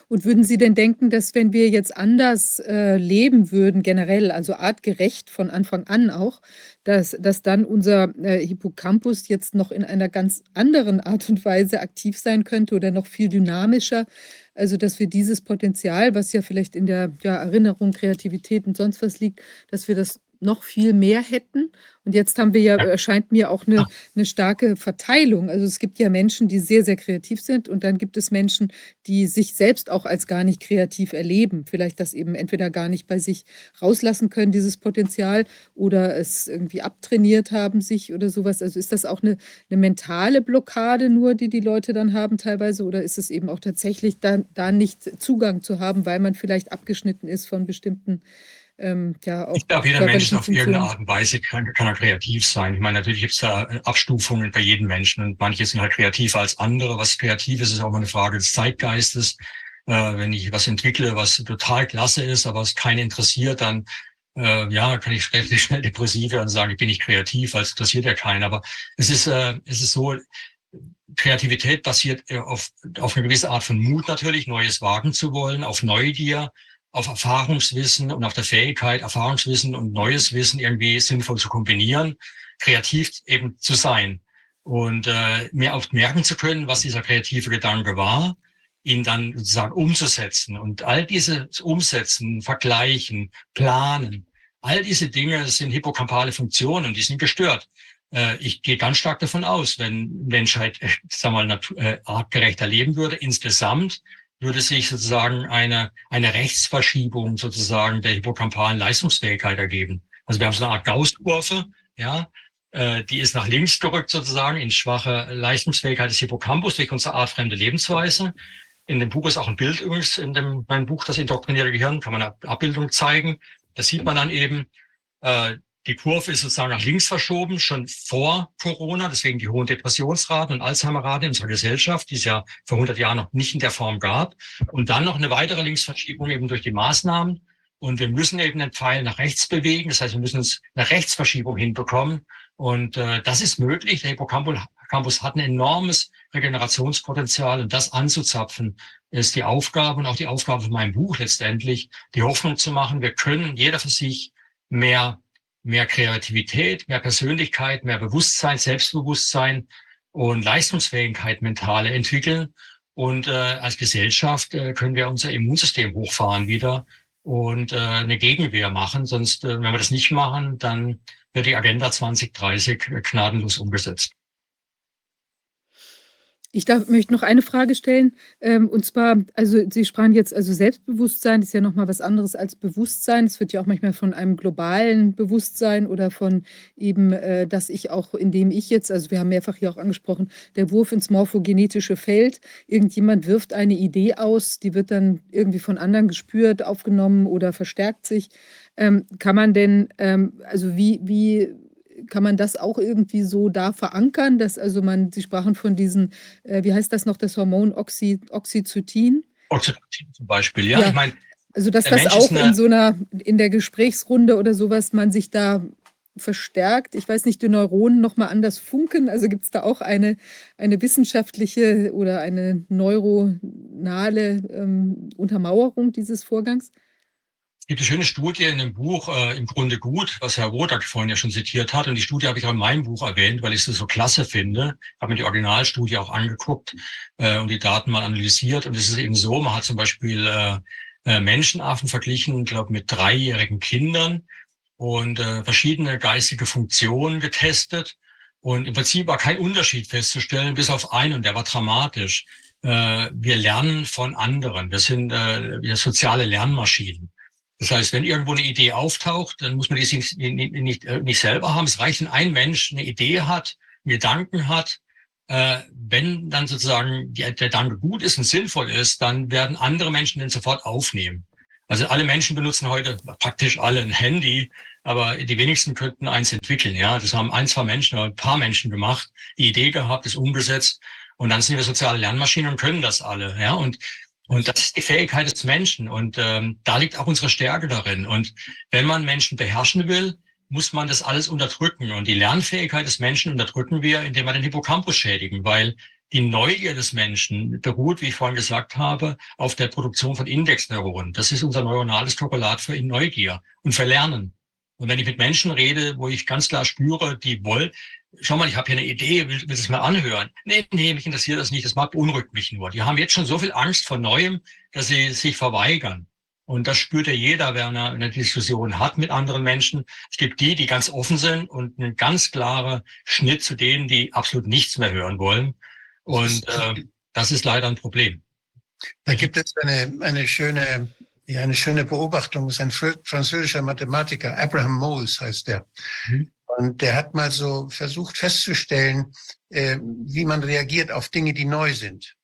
Und würden Sie denn denken, dass wenn wir jetzt anders äh, leben würden, generell, also artgerecht von Anfang an auch, dass, dass dann unser äh, Hippocampus jetzt noch in einer ganz anderen Art und Weise aktiv sein könnte oder noch viel dynamischer, Also, dass wir dieses Potenzial, was ja vielleicht in der ja, Erinnerung, Kreativität und sonst was liegt, dass wir das noch viel mehr hätten. Und jetzt haben wir ja, erscheint mir auch eine, eine starke Verteilung. Also es gibt ja Menschen, die sehr, sehr kreativ sind und dann gibt es Menschen, die sich selbst auch als gar nicht kreativ erleben. Vielleicht das eben entweder gar nicht bei sich rauslassen können, dieses Potenzial, oder es irgendwie abtrainiert haben sich oder sowas. Also ist das auch eine, eine mentale Blockade nur, die die Leute dann haben teilweise, oder ist es eben auch tatsächlich da, da nicht Zugang zu haben, weil man vielleicht abgeschnitten ist von bestimmten ähm, ja, auch ich glaube, jeder Mensch auf irgendeine Art und Weise kann, kann er kreativ sein. Ich meine, natürlich gibt es da Abstufungen bei jedem Menschen und manche sind halt kreativer als andere. Was kreativ ist, ist auch mal eine Frage des Zeitgeistes. Äh, wenn ich was entwickle, was total klasse ist, aber es keinen interessiert, dann äh, ja, kann ich relativ schnell depressiv werden und sagen, ich bin nicht kreativ, weil es interessiert ja keinen. Aber es ist, äh, es ist so, Kreativität basiert äh, auf, auf eine gewisse Art von Mut natürlich, Neues wagen zu wollen, auf Neugier, auf Erfahrungswissen und auf der Fähigkeit, Erfahrungswissen und neues Wissen irgendwie sinnvoll zu kombinieren, kreativ eben zu sein und äh, mir oft merken zu können, was dieser kreative Gedanke war, ihn dann sozusagen umzusetzen und all diese Umsetzen, Vergleichen, Planen, all diese Dinge sind hippocampale Funktionen die sind gestört. Äh, ich gehe ganz stark davon aus, wenn Menschheit, äh, sagen wir mal, äh, artgerechter leben würde, insgesamt würde sich sozusagen eine, eine Rechtsverschiebung sozusagen der hippocampalen Leistungsfähigkeit ergeben. Also wir haben so eine Art Gaußkurve, ja, äh, die ist nach links gerückt sozusagen in schwache Leistungsfähigkeit des Hippocampus durch unsere artfremde Lebensweise. In dem Buch ist auch ein Bild übrigens, in dem, mein Buch, das indoktrinierte Gehirn, kann man eine Abbildung zeigen. Da sieht man dann eben, äh, die Kurve ist sozusagen nach links verschoben, schon vor Corona, deswegen die hohen Depressionsraten und Alzheimerraten in unserer Gesellschaft, die es ja vor 100 Jahren noch nicht in der Form gab. Und dann noch eine weitere Linksverschiebung eben durch die Maßnahmen. Und wir müssen eben den Pfeil nach rechts bewegen. Das heißt, wir müssen uns eine Rechtsverschiebung hinbekommen. Und äh, das ist möglich. Der Hippocampus hat ein enormes Regenerationspotenzial und das anzuzapfen ist die Aufgabe und auch die Aufgabe von meinem Buch letztendlich, die Hoffnung zu machen, wir können jeder für sich mehr mehr Kreativität, mehr Persönlichkeit, mehr Bewusstsein, Selbstbewusstsein und Leistungsfähigkeit mentale entwickeln. Und äh, als Gesellschaft äh, können wir unser Immunsystem hochfahren wieder und äh, eine Gegenwehr machen. Sonst, äh, wenn wir das nicht machen, dann wird die Agenda 2030 gnadenlos umgesetzt. Ich darf, möchte noch eine Frage stellen. Ähm, und zwar, also Sie sprachen jetzt, also Selbstbewusstsein ist ja nochmal was anderes als Bewusstsein. Es wird ja auch manchmal von einem globalen Bewusstsein oder von eben, äh, dass ich auch, indem ich jetzt, also wir haben mehrfach hier auch angesprochen, der Wurf ins morphogenetische Feld. Irgendjemand wirft eine Idee aus, die wird dann irgendwie von anderen gespürt, aufgenommen oder verstärkt sich. Ähm, kann man denn, ähm, also wie, wie kann man das auch irgendwie so da verankern, dass also man, Sie sprachen von diesen, äh, wie heißt das noch, das Hormon Oxy, Oxytocin? Oxytocin zum Beispiel, ja. ja. Ich meine, also dass das auch in so einer, in der Gesprächsrunde oder sowas, man sich da verstärkt, ich weiß nicht, die Neuronen nochmal anders funken. Also gibt es da auch eine, eine wissenschaftliche oder eine neuronale ähm, Untermauerung dieses Vorgangs? Gibt eine schöne Studie in dem Buch äh, Im Grunde gut, was Herr Wodak vorhin ja schon zitiert hat. Und die Studie habe ich auch in meinem Buch erwähnt, weil ich sie so klasse finde. Habe mir die Originalstudie auch angeguckt äh, und die Daten mal analysiert. Und es ist eben so, man hat zum Beispiel äh, äh Menschenaffen verglichen, glaube mit dreijährigen Kindern und äh, verschiedene geistige Funktionen getestet. Und im Prinzip war kein Unterschied festzustellen, bis auf einen, der war dramatisch. Äh, wir lernen von anderen. Wir sind äh, wir soziale Lernmaschinen. Das heißt, wenn irgendwo eine Idee auftaucht, dann muss man die nicht, nicht, äh, nicht selber haben. Es reicht, wenn ein Mensch eine Idee hat, einen Gedanken hat. Äh, wenn dann sozusagen der Gedanke gut ist und sinnvoll ist, dann werden andere Menschen den sofort aufnehmen. Also alle Menschen benutzen heute praktisch alle ein Handy, aber die wenigsten könnten eins entwickeln. Ja, das haben ein, zwei Menschen oder ein paar Menschen gemacht, die Idee gehabt, ist umgesetzt und dann sind wir soziale Lernmaschinen und können das alle. Ja, und und das ist die Fähigkeit des Menschen. Und ähm, da liegt auch unsere Stärke darin. Und wenn man Menschen beherrschen will, muss man das alles unterdrücken. Und die Lernfähigkeit des Menschen unterdrücken wir, indem wir den Hippocampus schädigen, weil die Neugier des Menschen beruht, wie ich vorhin gesagt habe, auf der Produktion von Indexneuronen. Das ist unser neuronales Korrelat für Neugier und für Lernen. Und wenn ich mit Menschen rede, wo ich ganz klar spüre, die wollen, schau mal, ich habe hier eine Idee, will, will es mal anhören? Nee, nee, mich interessiert das nicht, das mag beunruhigt mich nur. Die haben jetzt schon so viel Angst vor Neuem, dass sie sich verweigern. Und das spürt ja jeder, wenn er eine Diskussion hat mit anderen Menschen. Es gibt die, die ganz offen sind und ein ganz klarer Schnitt zu denen, die absolut nichts mehr hören wollen. Und äh, das ist leider ein Problem. Da gibt es eine, eine schöne ja, eine schöne Beobachtung. Das ist ein französischer Mathematiker, Abraham Moles heißt der. Mhm. Und der hat mal so versucht festzustellen, äh, wie man reagiert auf Dinge, die neu sind.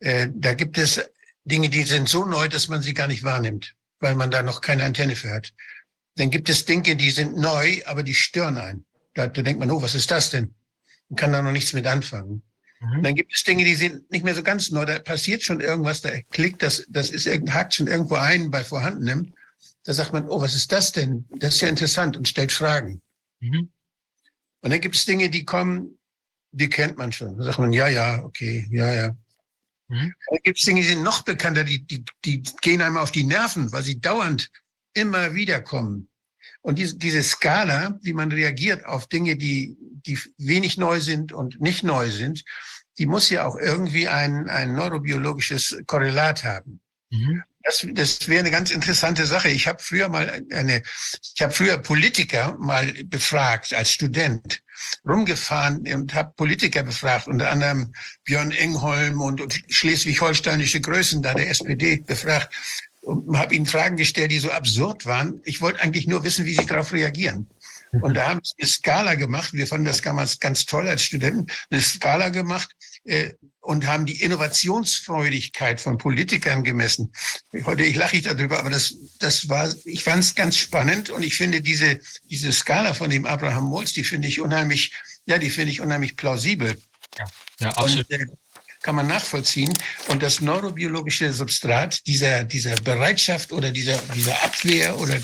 Äh, da gibt es Dinge, die sind so neu, dass man sie gar nicht wahrnimmt, weil man da noch keine Antenne für hat. Dann gibt es Dinge, die sind neu, aber die stören einen. Da, da denkt man, oh, was ist das denn? Man kann da noch nichts mit anfangen. Mhm. Dann gibt es Dinge, die sind nicht mehr so ganz neu. Da passiert schon irgendwas, da klickt das, das ist hakt schon irgendwo ein bei vorhandenem. Da sagt man, oh, was ist das denn? Das ist ja interessant und stellt Fragen. Mhm. Und dann gibt es Dinge, die kommen, die kennt man schon. Da sagt man, ja, ja, okay, ja, ja. Mhm. Dann gibt es Dinge, die sind noch bekannter, die, die, die gehen einem auf die Nerven, weil sie dauernd immer wieder kommen. Und diese, diese Skala, wie man reagiert auf Dinge, die, die wenig neu sind und nicht neu sind, die muss ja auch irgendwie ein, ein neurobiologisches Korrelat haben. Mhm. Das, das wäre eine ganz interessante Sache. Ich habe früher mal eine, ich habe früher Politiker mal befragt als Student, rumgefahren und habe Politiker befragt, unter anderem Björn Engholm und, schleswig-holsteinische Größen da der SPD befragt und habe ihnen Fragen gestellt, die so absurd waren. Ich wollte eigentlich nur wissen, wie sie darauf reagieren. Und da haben sie eine Skala gemacht. Wir fanden das damals ganz toll als Studenten. Eine Skala gemacht äh, und haben die Innovationsfreudigkeit von Politikern gemessen. Heute ich lache ich darüber, aber das, das war, ich fand es ganz spannend und ich finde diese, diese Skala von dem Abraham Molz, die finde ich unheimlich, ja, die finde ich unheimlich plausibel. Ja, ja absolut. Und, äh, kann man nachvollziehen. Und das neurobiologische Substrat dieser, dieser Bereitschaft oder dieser, dieser Abwehr oder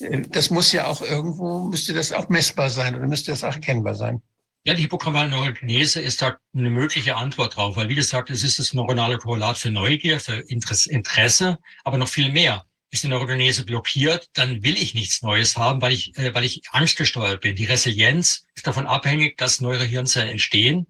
äh, das muss ja auch irgendwo, müsste das auch messbar sein oder müsste das auch erkennbar sein. Ja, die hypokampale Neurogenese ist da eine mögliche Antwort drauf, weil wie gesagt, es ist das neuronale Korrelat für Neugier, für Interesse, aber noch viel mehr. Ist die Neurogenese blockiert, dann will ich nichts Neues haben, weil ich, äh, weil ich angstgesteuert bin. Die Resilienz ist davon abhängig, dass neue Hirnzellen entstehen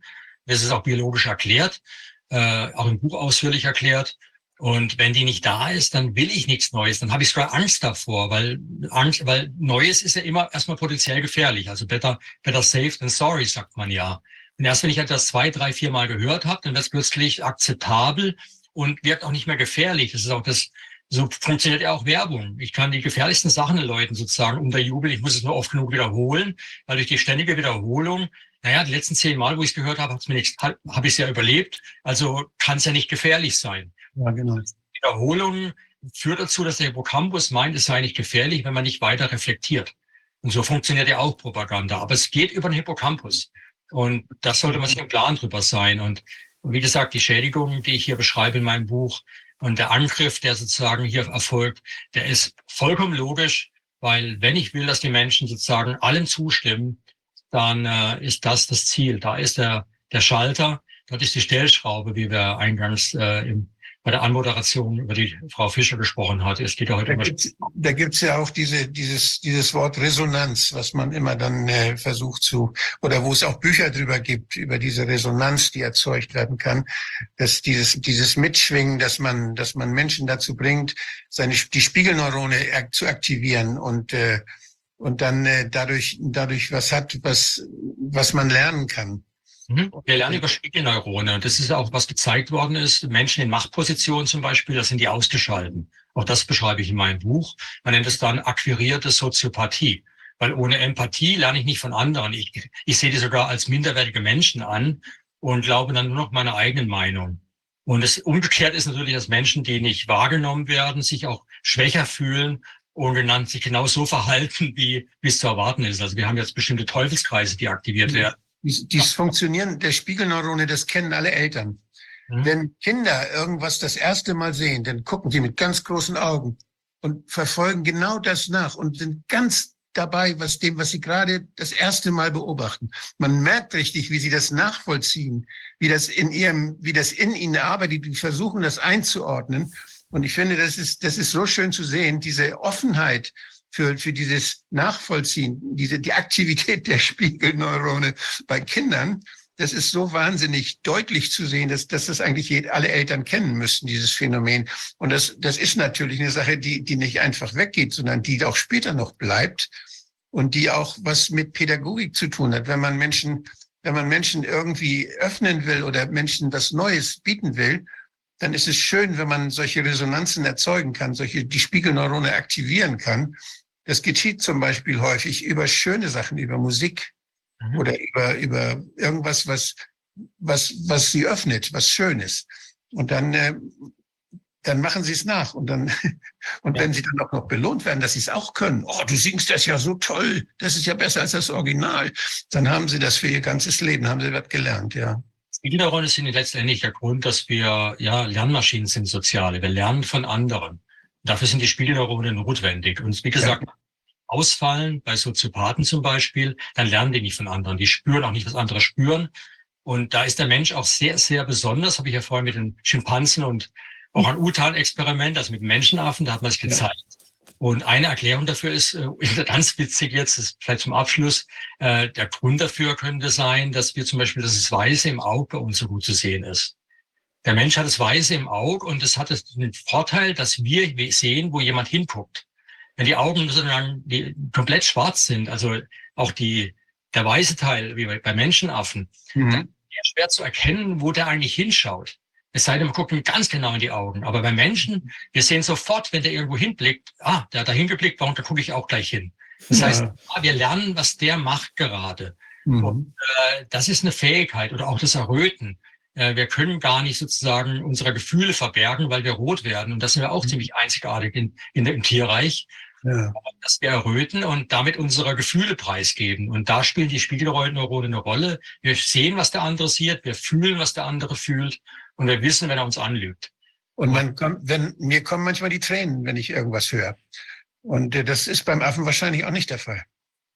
das ist auch biologisch erklärt, äh, auch im Buch ausführlich erklärt. Und wenn die nicht da ist, dann will ich nichts Neues. Dann habe ich sogar Angst davor, weil Angst, weil Neues ist ja immer erstmal potenziell gefährlich. Also better, better safe than sorry, sagt man ja. Und erst wenn ich etwas zwei, drei, vier Mal gehört habe, dann wird es plötzlich akzeptabel und wirkt auch nicht mehr gefährlich. Das ist auch das, so funktioniert ja auch Werbung. Ich kann die gefährlichsten Sachen den Leuten sozusagen unterjubeln. Ich muss es nur oft genug wiederholen, weil durch die ständige Wiederholung naja, die letzten zehn Mal, wo ich es gehört habe, habe ich es ja überlebt. Also kann es ja nicht gefährlich sein. Ja, genau. Wiederholung führt dazu, dass der Hippocampus meint, es sei nicht gefährlich, wenn man nicht weiter reflektiert. Und so funktioniert ja auch Propaganda. Aber es geht über den Hippocampus. Und das sollte man sich im Plan drüber sein. Und wie gesagt, die Schädigung, die ich hier beschreibe in meinem Buch und der Angriff, der sozusagen hier erfolgt, der ist vollkommen logisch, weil wenn ich will, dass die Menschen sozusagen allem zustimmen, dann äh, ist das das Ziel. Da ist der, der Schalter, dort ist die Stellschraube, wie wir eingangs äh, im, bei der Anmoderation über die Frau Fischer gesprochen hat. Es geht ja heute da gibt's, da gibt's ja auch diese, dieses, dieses Wort Resonanz, was man immer dann äh, versucht zu, oder wo es auch Bücher drüber gibt, über diese Resonanz, die erzeugt werden kann, dass dieses, dieses Mitschwingen, dass man, dass man Menschen dazu bringt, seine, die Spiegelneurone zu aktivieren und äh, und dann äh, dadurch, dadurch was hat, was, was man lernen kann. Mhm. Wir lernen über Spiegelneurone. Und das ist auch, was gezeigt worden ist. Menschen in Machtpositionen zum Beispiel, das sind die ausgeschalten. Auch das beschreibe ich in meinem Buch. Man nennt es dann akquirierte Soziopathie. Weil ohne Empathie lerne ich nicht von anderen. Ich, ich sehe die sogar als minderwertige Menschen an und glaube dann nur noch meiner eigenen Meinung. Und es umgekehrt ist natürlich, dass Menschen, die nicht wahrgenommen werden, sich auch schwächer fühlen ungenannt sich genau so verhalten, wie, wie es zu erwarten ist. Also wir haben jetzt bestimmte Teufelskreise, die aktiviert werden. Dies, dies Funktionieren der Spiegelneurone, das kennen alle Eltern. Mhm. Wenn Kinder irgendwas das erste Mal sehen, dann gucken sie mit ganz großen Augen und verfolgen genau das nach und sind ganz dabei, was dem, was sie gerade das erste Mal beobachten. Man merkt richtig, wie sie das nachvollziehen, wie das in ihrem, wie das in ihnen arbeitet, die versuchen das einzuordnen und ich finde, das ist, das ist so schön zu sehen, diese Offenheit für, für dieses Nachvollziehen, diese, die Aktivität der Spiegelneurone bei Kindern, das ist so wahnsinnig deutlich zu sehen, dass, dass das eigentlich alle Eltern kennen müssten, dieses Phänomen. Und das, das ist natürlich eine Sache, die, die nicht einfach weggeht, sondern die auch später noch bleibt und die auch was mit Pädagogik zu tun hat. Wenn man Menschen, wenn man Menschen irgendwie öffnen will oder Menschen was Neues bieten will, dann ist es schön, wenn man solche Resonanzen erzeugen kann, solche, die Spiegelneurone aktivieren kann. Das geschieht zum Beispiel häufig über schöne Sachen, über Musik, mhm. oder über, über irgendwas, was, was, was sie öffnet, was Schönes. Und dann, äh, dann machen sie es nach. Und dann, und ja. wenn sie dann auch noch belohnt werden, dass sie es auch können, oh, du singst das ja so toll, das ist ja besser als das Original, dann haben sie das für ihr ganzes Leben, haben sie was gelernt, ja. Spiegelneurone sind letztendlich der Grund, dass wir ja Lernmaschinen sind, soziale. Wir lernen von anderen. Dafür sind die Spiegelneurone notwendig. Und wie gesagt, ja ausfallen, bei Soziopathen zum Beispiel, dann lernen die nicht von anderen. Die spüren auch nicht, was andere spüren. Und da ist der Mensch auch sehr, sehr besonders, habe ich ja vorhin mit den Schimpansen und auch ein Utan-Experiment, also mit Menschenaffen, da hat man sich gezeigt. Ja. Und eine Erklärung dafür ist, äh, ganz witzig jetzt, ist vielleicht zum Abschluss, äh, der Grund dafür könnte sein, dass wir zum Beispiel, dass das Weiße im Auge bei uns so gut zu sehen ist. Der Mensch hat das Weiße im Auge und das hat den Vorteil, dass wir sehen, wo jemand hinguckt wenn die Augen sozusagen die komplett schwarz sind, also auch die, der weiße Teil, wie bei Menschenaffen, mhm. dann ist schwer zu erkennen, wo der eigentlich hinschaut. Es sei denn, man guckt ihm ganz genau in die Augen. Aber bei Menschen, wir sehen sofort, wenn der irgendwo hinblickt, ah, der hat da hingeblickt, warum, da gucke ich auch gleich hin. Das ja. heißt, ah, wir lernen, was der macht gerade. Mhm. Und, äh, das ist eine Fähigkeit oder auch das Erröten. Äh, wir können gar nicht sozusagen unsere Gefühle verbergen, weil wir rot werden. Und das sind wir auch mhm. ziemlich einzigartig in, in, im Tierreich ja. dass wir erröten und damit unsere Gefühle preisgeben. Und da spielen die Spiegelneurone eine Rolle. Wir sehen, was der andere sieht, wir fühlen, was der andere fühlt und wir wissen, wenn er uns anlügt. Und man kommt, wenn, mir kommen manchmal die Tränen, wenn ich irgendwas höre. Und äh, das ist beim Affen wahrscheinlich auch nicht der Fall.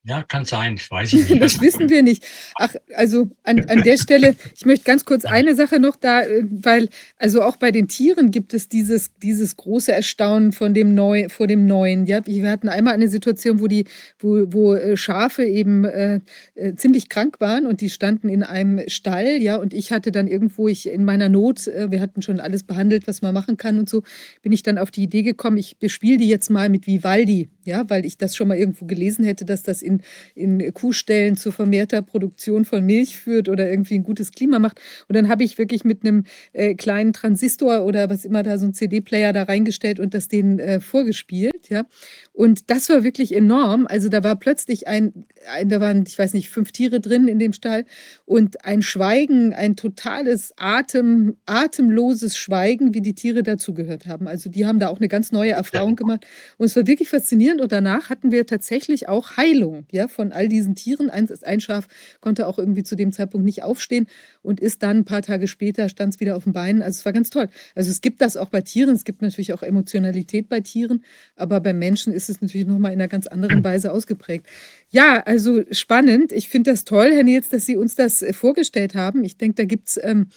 Ja, kann sein, ich weiß nicht. das wissen wir nicht. Ach, also an, an der Stelle, ich möchte ganz kurz eine Sache noch da, äh, weil, also auch bei den Tieren gibt es dieses, dieses große Erstaunen von dem Neu, vor dem Neuen. Ja, wir hatten einmal eine Situation, wo die, wo, wo äh, Schafe eben äh, äh, ziemlich krank waren und die standen in einem Stall, ja, und ich hatte dann irgendwo, ich in meiner Not, äh, wir hatten schon alles behandelt, was man machen kann und so, bin ich dann auf die Idee gekommen, ich bespiele die jetzt mal mit Vivaldi, ja, weil ich das schon mal irgendwo gelesen hätte, dass das in, in Kuhstellen zu vermehrter Produktion von Milch führt oder irgendwie ein gutes Klima macht. Und dann habe ich wirklich mit einem äh, kleinen Transistor oder was immer da so ein CD-Player da reingestellt und das denen äh, vorgespielt, ja. Und das war wirklich enorm. Also da war plötzlich ein, ein, da waren, ich weiß nicht, fünf Tiere drin in dem Stall und ein Schweigen, ein totales Atem, atemloses Schweigen, wie die Tiere dazugehört haben. Also die haben da auch eine ganz neue Erfahrung gemacht. Und es war wirklich faszinierend. Und danach hatten wir tatsächlich auch Heilung ja, von all diesen Tieren. Ein, ein Schaf konnte auch irgendwie zu dem Zeitpunkt nicht aufstehen und ist dann ein paar Tage später, stand es wieder auf den Beinen. Also es war ganz toll. Also es gibt das auch bei Tieren, es gibt natürlich auch Emotionalität bei Tieren, aber bei Menschen ist es natürlich nochmal in einer ganz anderen Weise ausgeprägt. Ja, also spannend. Ich finde das toll, Herr Nils, dass Sie uns das äh, vorgestellt haben. Ich denke, da gibt es ähm,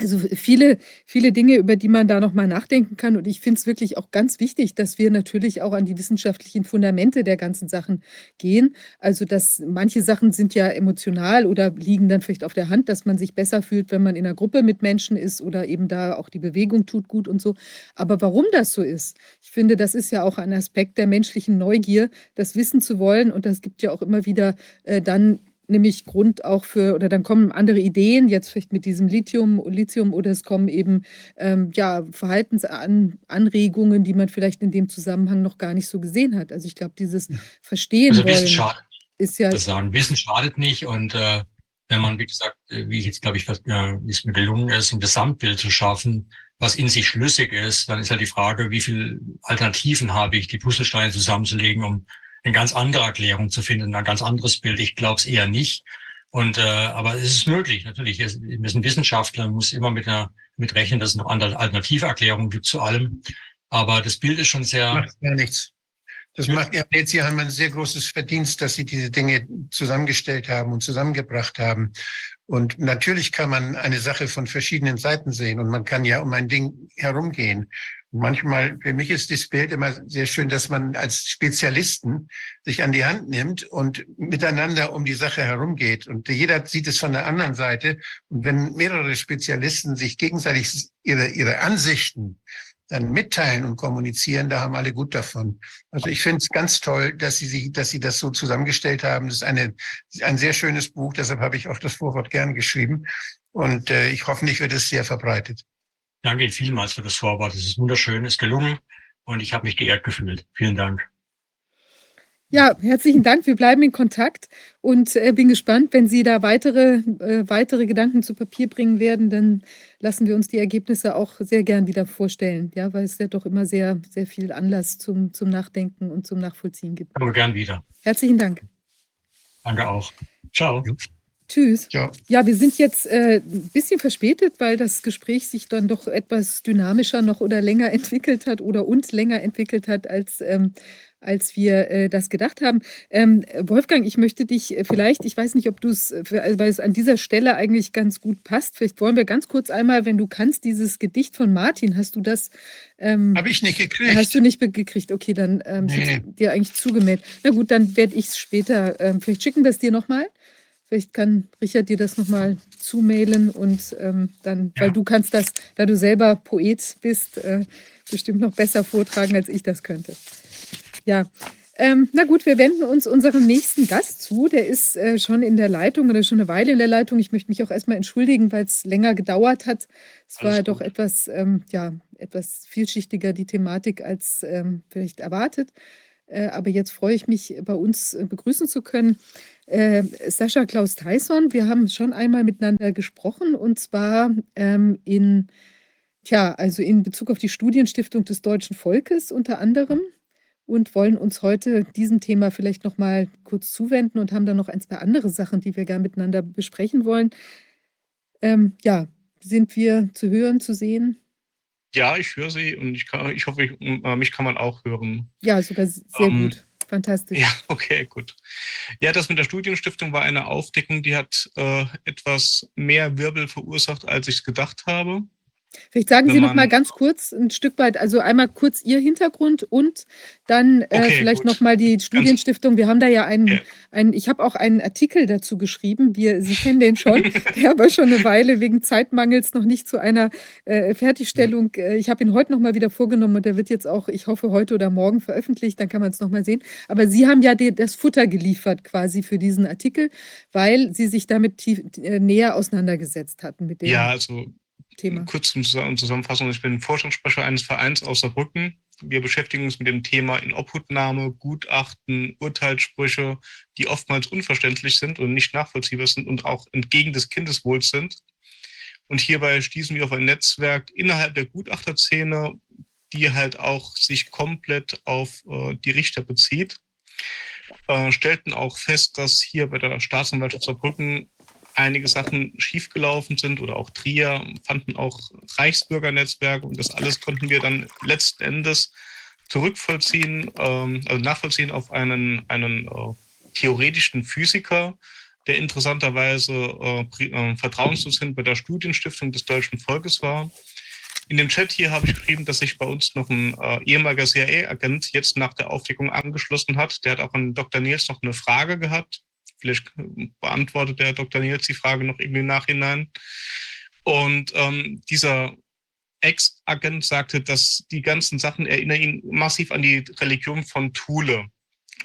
also viele, viele Dinge, über die man da noch mal nachdenken kann. Und ich finde es wirklich auch ganz wichtig, dass wir natürlich auch an die wissenschaftlichen Fundamente der ganzen Sachen gehen. Also, dass manche Sachen sind ja emotional oder liegen dann vielleicht auf der Hand, dass man sich besser fühlt, wenn man in einer Gruppe mit Menschen ist oder eben da auch die Bewegung tut gut und so. Aber warum das so ist, ich finde, das ist ja auch ein Aspekt der menschlichen Neugier, das wissen zu wollen. Und das gibt ja auch immer wieder äh, dann nämlich Grund auch für, oder dann kommen andere Ideen, jetzt vielleicht mit diesem Lithium, Lithium oder es kommen eben ähm, ja, Verhaltensanregungen, die man vielleicht in dem Zusammenhang noch gar nicht so gesehen hat. Also ich glaube, dieses Verstehen also Wissen schadet, ist ja. Das sagen, Wissen schadet nicht und äh, wenn man, wie gesagt, äh, wie ich jetzt glaube ich, was äh, es mir gelungen ist, ein Gesamtbild zu schaffen, was in sich schlüssig ist, dann ist ja die Frage, wie viele Alternativen habe ich, die Puzzlesteine zusammenzulegen, um eine ganz andere Erklärung zu finden, ein ganz anderes Bild. Ich glaube es eher nicht. Und äh, aber es ist möglich, natürlich. Wir sind Wissenschaftler, muss immer mit einer mit rechnen, dass es noch andere alternative Erklärungen gibt zu allem. Aber das Bild ist schon sehr. Macht ja nichts. Das macht ja jetzt hier haben ein sehr großes Verdienst, dass Sie diese Dinge zusammengestellt haben und zusammengebracht haben. Und natürlich kann man eine Sache von verschiedenen Seiten sehen und man kann ja um ein Ding herumgehen. Manchmal, für mich ist das Bild immer sehr schön, dass man als Spezialisten sich an die Hand nimmt und miteinander um die Sache herumgeht. Und jeder sieht es von der anderen Seite. Und wenn mehrere Spezialisten sich gegenseitig ihre, ihre Ansichten dann mitteilen und kommunizieren, da haben alle gut davon. Also ich finde es ganz toll, dass Sie, sich, dass Sie das so zusammengestellt haben. Das ist eine, ein sehr schönes Buch, deshalb habe ich auch das Vorwort gern geschrieben. Und äh, ich hoffe, nicht wird es sehr verbreitet. Danke vielmals für das Vorwort. Es ist wunderschön, es ist gelungen und ich habe mich geehrt gefühlt. Vielen Dank. Ja, herzlichen Dank. Wir bleiben in Kontakt und äh, bin gespannt, wenn Sie da weitere, äh, weitere Gedanken zu Papier bringen werden, dann lassen wir uns die Ergebnisse auch sehr gern wieder vorstellen, ja, weil es ja doch immer sehr, sehr viel Anlass zum, zum Nachdenken und zum Nachvollziehen gibt. Aber gern wieder. Herzlichen Dank. Danke auch. Ciao. Tschüss. Ja. ja, wir sind jetzt äh, ein bisschen verspätet, weil das Gespräch sich dann doch etwas dynamischer noch oder länger entwickelt hat oder uns länger entwickelt hat, als, ähm, als wir äh, das gedacht haben. Ähm, Wolfgang, ich möchte dich äh, vielleicht, ich weiß nicht, ob du es, äh, also weil es an dieser Stelle eigentlich ganz gut passt, vielleicht wollen wir ganz kurz einmal, wenn du kannst, dieses Gedicht von Martin, hast du das? Ähm, Habe ich nicht gekriegt. Hast du nicht gekriegt? Okay, dann ähm, nee. dir eigentlich zugemeldet. Na gut, dann werde ich es später, ähm, vielleicht schicken wir es dir nochmal. Vielleicht kann Richard dir das nochmal zumailen und ähm, dann, ja. weil du kannst das, da du selber Poet bist, äh, bestimmt noch besser vortragen, als ich das könnte. Ja, ähm, na gut, wir wenden uns unserem nächsten Gast zu. Der ist äh, schon in der Leitung oder schon eine Weile in der Leitung. Ich möchte mich auch erstmal entschuldigen, weil es länger gedauert hat. Es war doch etwas, ähm, ja, etwas vielschichtiger die Thematik als ähm, vielleicht erwartet. Äh, aber jetzt freue ich mich, bei uns äh, begrüßen zu können. Äh, Sascha Klaus Tyson, wir haben schon einmal miteinander gesprochen und zwar ähm, in, tja, also in Bezug auf die Studienstiftung des deutschen Volkes unter anderem und wollen uns heute diesem Thema vielleicht noch mal kurz zuwenden und haben dann noch ein, zwei andere Sachen, die wir gerne miteinander besprechen wollen. Ähm, ja, sind wir zu hören, zu sehen? Ja, ich höre Sie und ich, kann, ich hoffe, ich, äh, mich kann man auch hören. Ja, sogar sehr ähm, gut. Fantastisch. Ja, okay, gut. Ja, das mit der Studienstiftung war eine Aufdeckung, die hat äh, etwas mehr Wirbel verursacht, als ich es gedacht habe. Vielleicht sagen Sie noch mal ganz kurz ein Stück weit, also einmal kurz Ihr Hintergrund und dann äh, okay, vielleicht gut. noch mal die Studienstiftung. Wir haben da ja einen, ja. einen ich habe auch einen Artikel dazu geschrieben. Wir, Sie kennen den schon, der aber schon eine Weile wegen Zeitmangels noch nicht zu einer äh, Fertigstellung. Äh, ich habe ihn heute noch mal wieder vorgenommen und der wird jetzt auch, ich hoffe, heute oder morgen veröffentlicht. Dann kann man es noch mal sehen. Aber Sie haben ja die, das Futter geliefert quasi für diesen Artikel, weil Sie sich damit tief, äh, näher auseinandergesetzt hatten mit dem. Ja, also Thema. Kurz zum Zusammenfassung, ich bin Forschungssprecher eines Vereins aus Saarbrücken. Wir beschäftigen uns mit dem Thema in Obhutnahme, Gutachten, Urteilssprüche, die oftmals unverständlich sind und nicht nachvollziehbar sind und auch entgegen des Kindeswohls sind. Und hierbei stießen wir auf ein Netzwerk innerhalb der Gutachterszene, die halt auch sich komplett auf äh, die Richter bezieht. Äh, stellten auch fest, dass hier bei der Staatsanwaltschaft Saarbrücken einige Sachen schiefgelaufen sind oder auch Trier fanden auch Reichsbürgernetzwerke und das alles konnten wir dann letzten Endes zurückvollziehen, ähm, also nachvollziehen auf einen, einen äh, theoretischen Physiker, der interessanterweise äh, äh, Vertrauensdozent bei der Studienstiftung des deutschen Volkes war. In dem Chat hier habe ich geschrieben, dass sich bei uns noch ein äh, ehemaliger CIA-Agent jetzt nach der Aufdeckung angeschlossen hat. Der hat auch an Dr. Nils noch eine Frage gehabt. Vielleicht beantwortet der Dr. Nils die Frage noch irgendwie im Nachhinein. Und ähm, dieser Ex-Agent sagte, dass die ganzen Sachen erinnern ihn massiv an die Religion von Thule.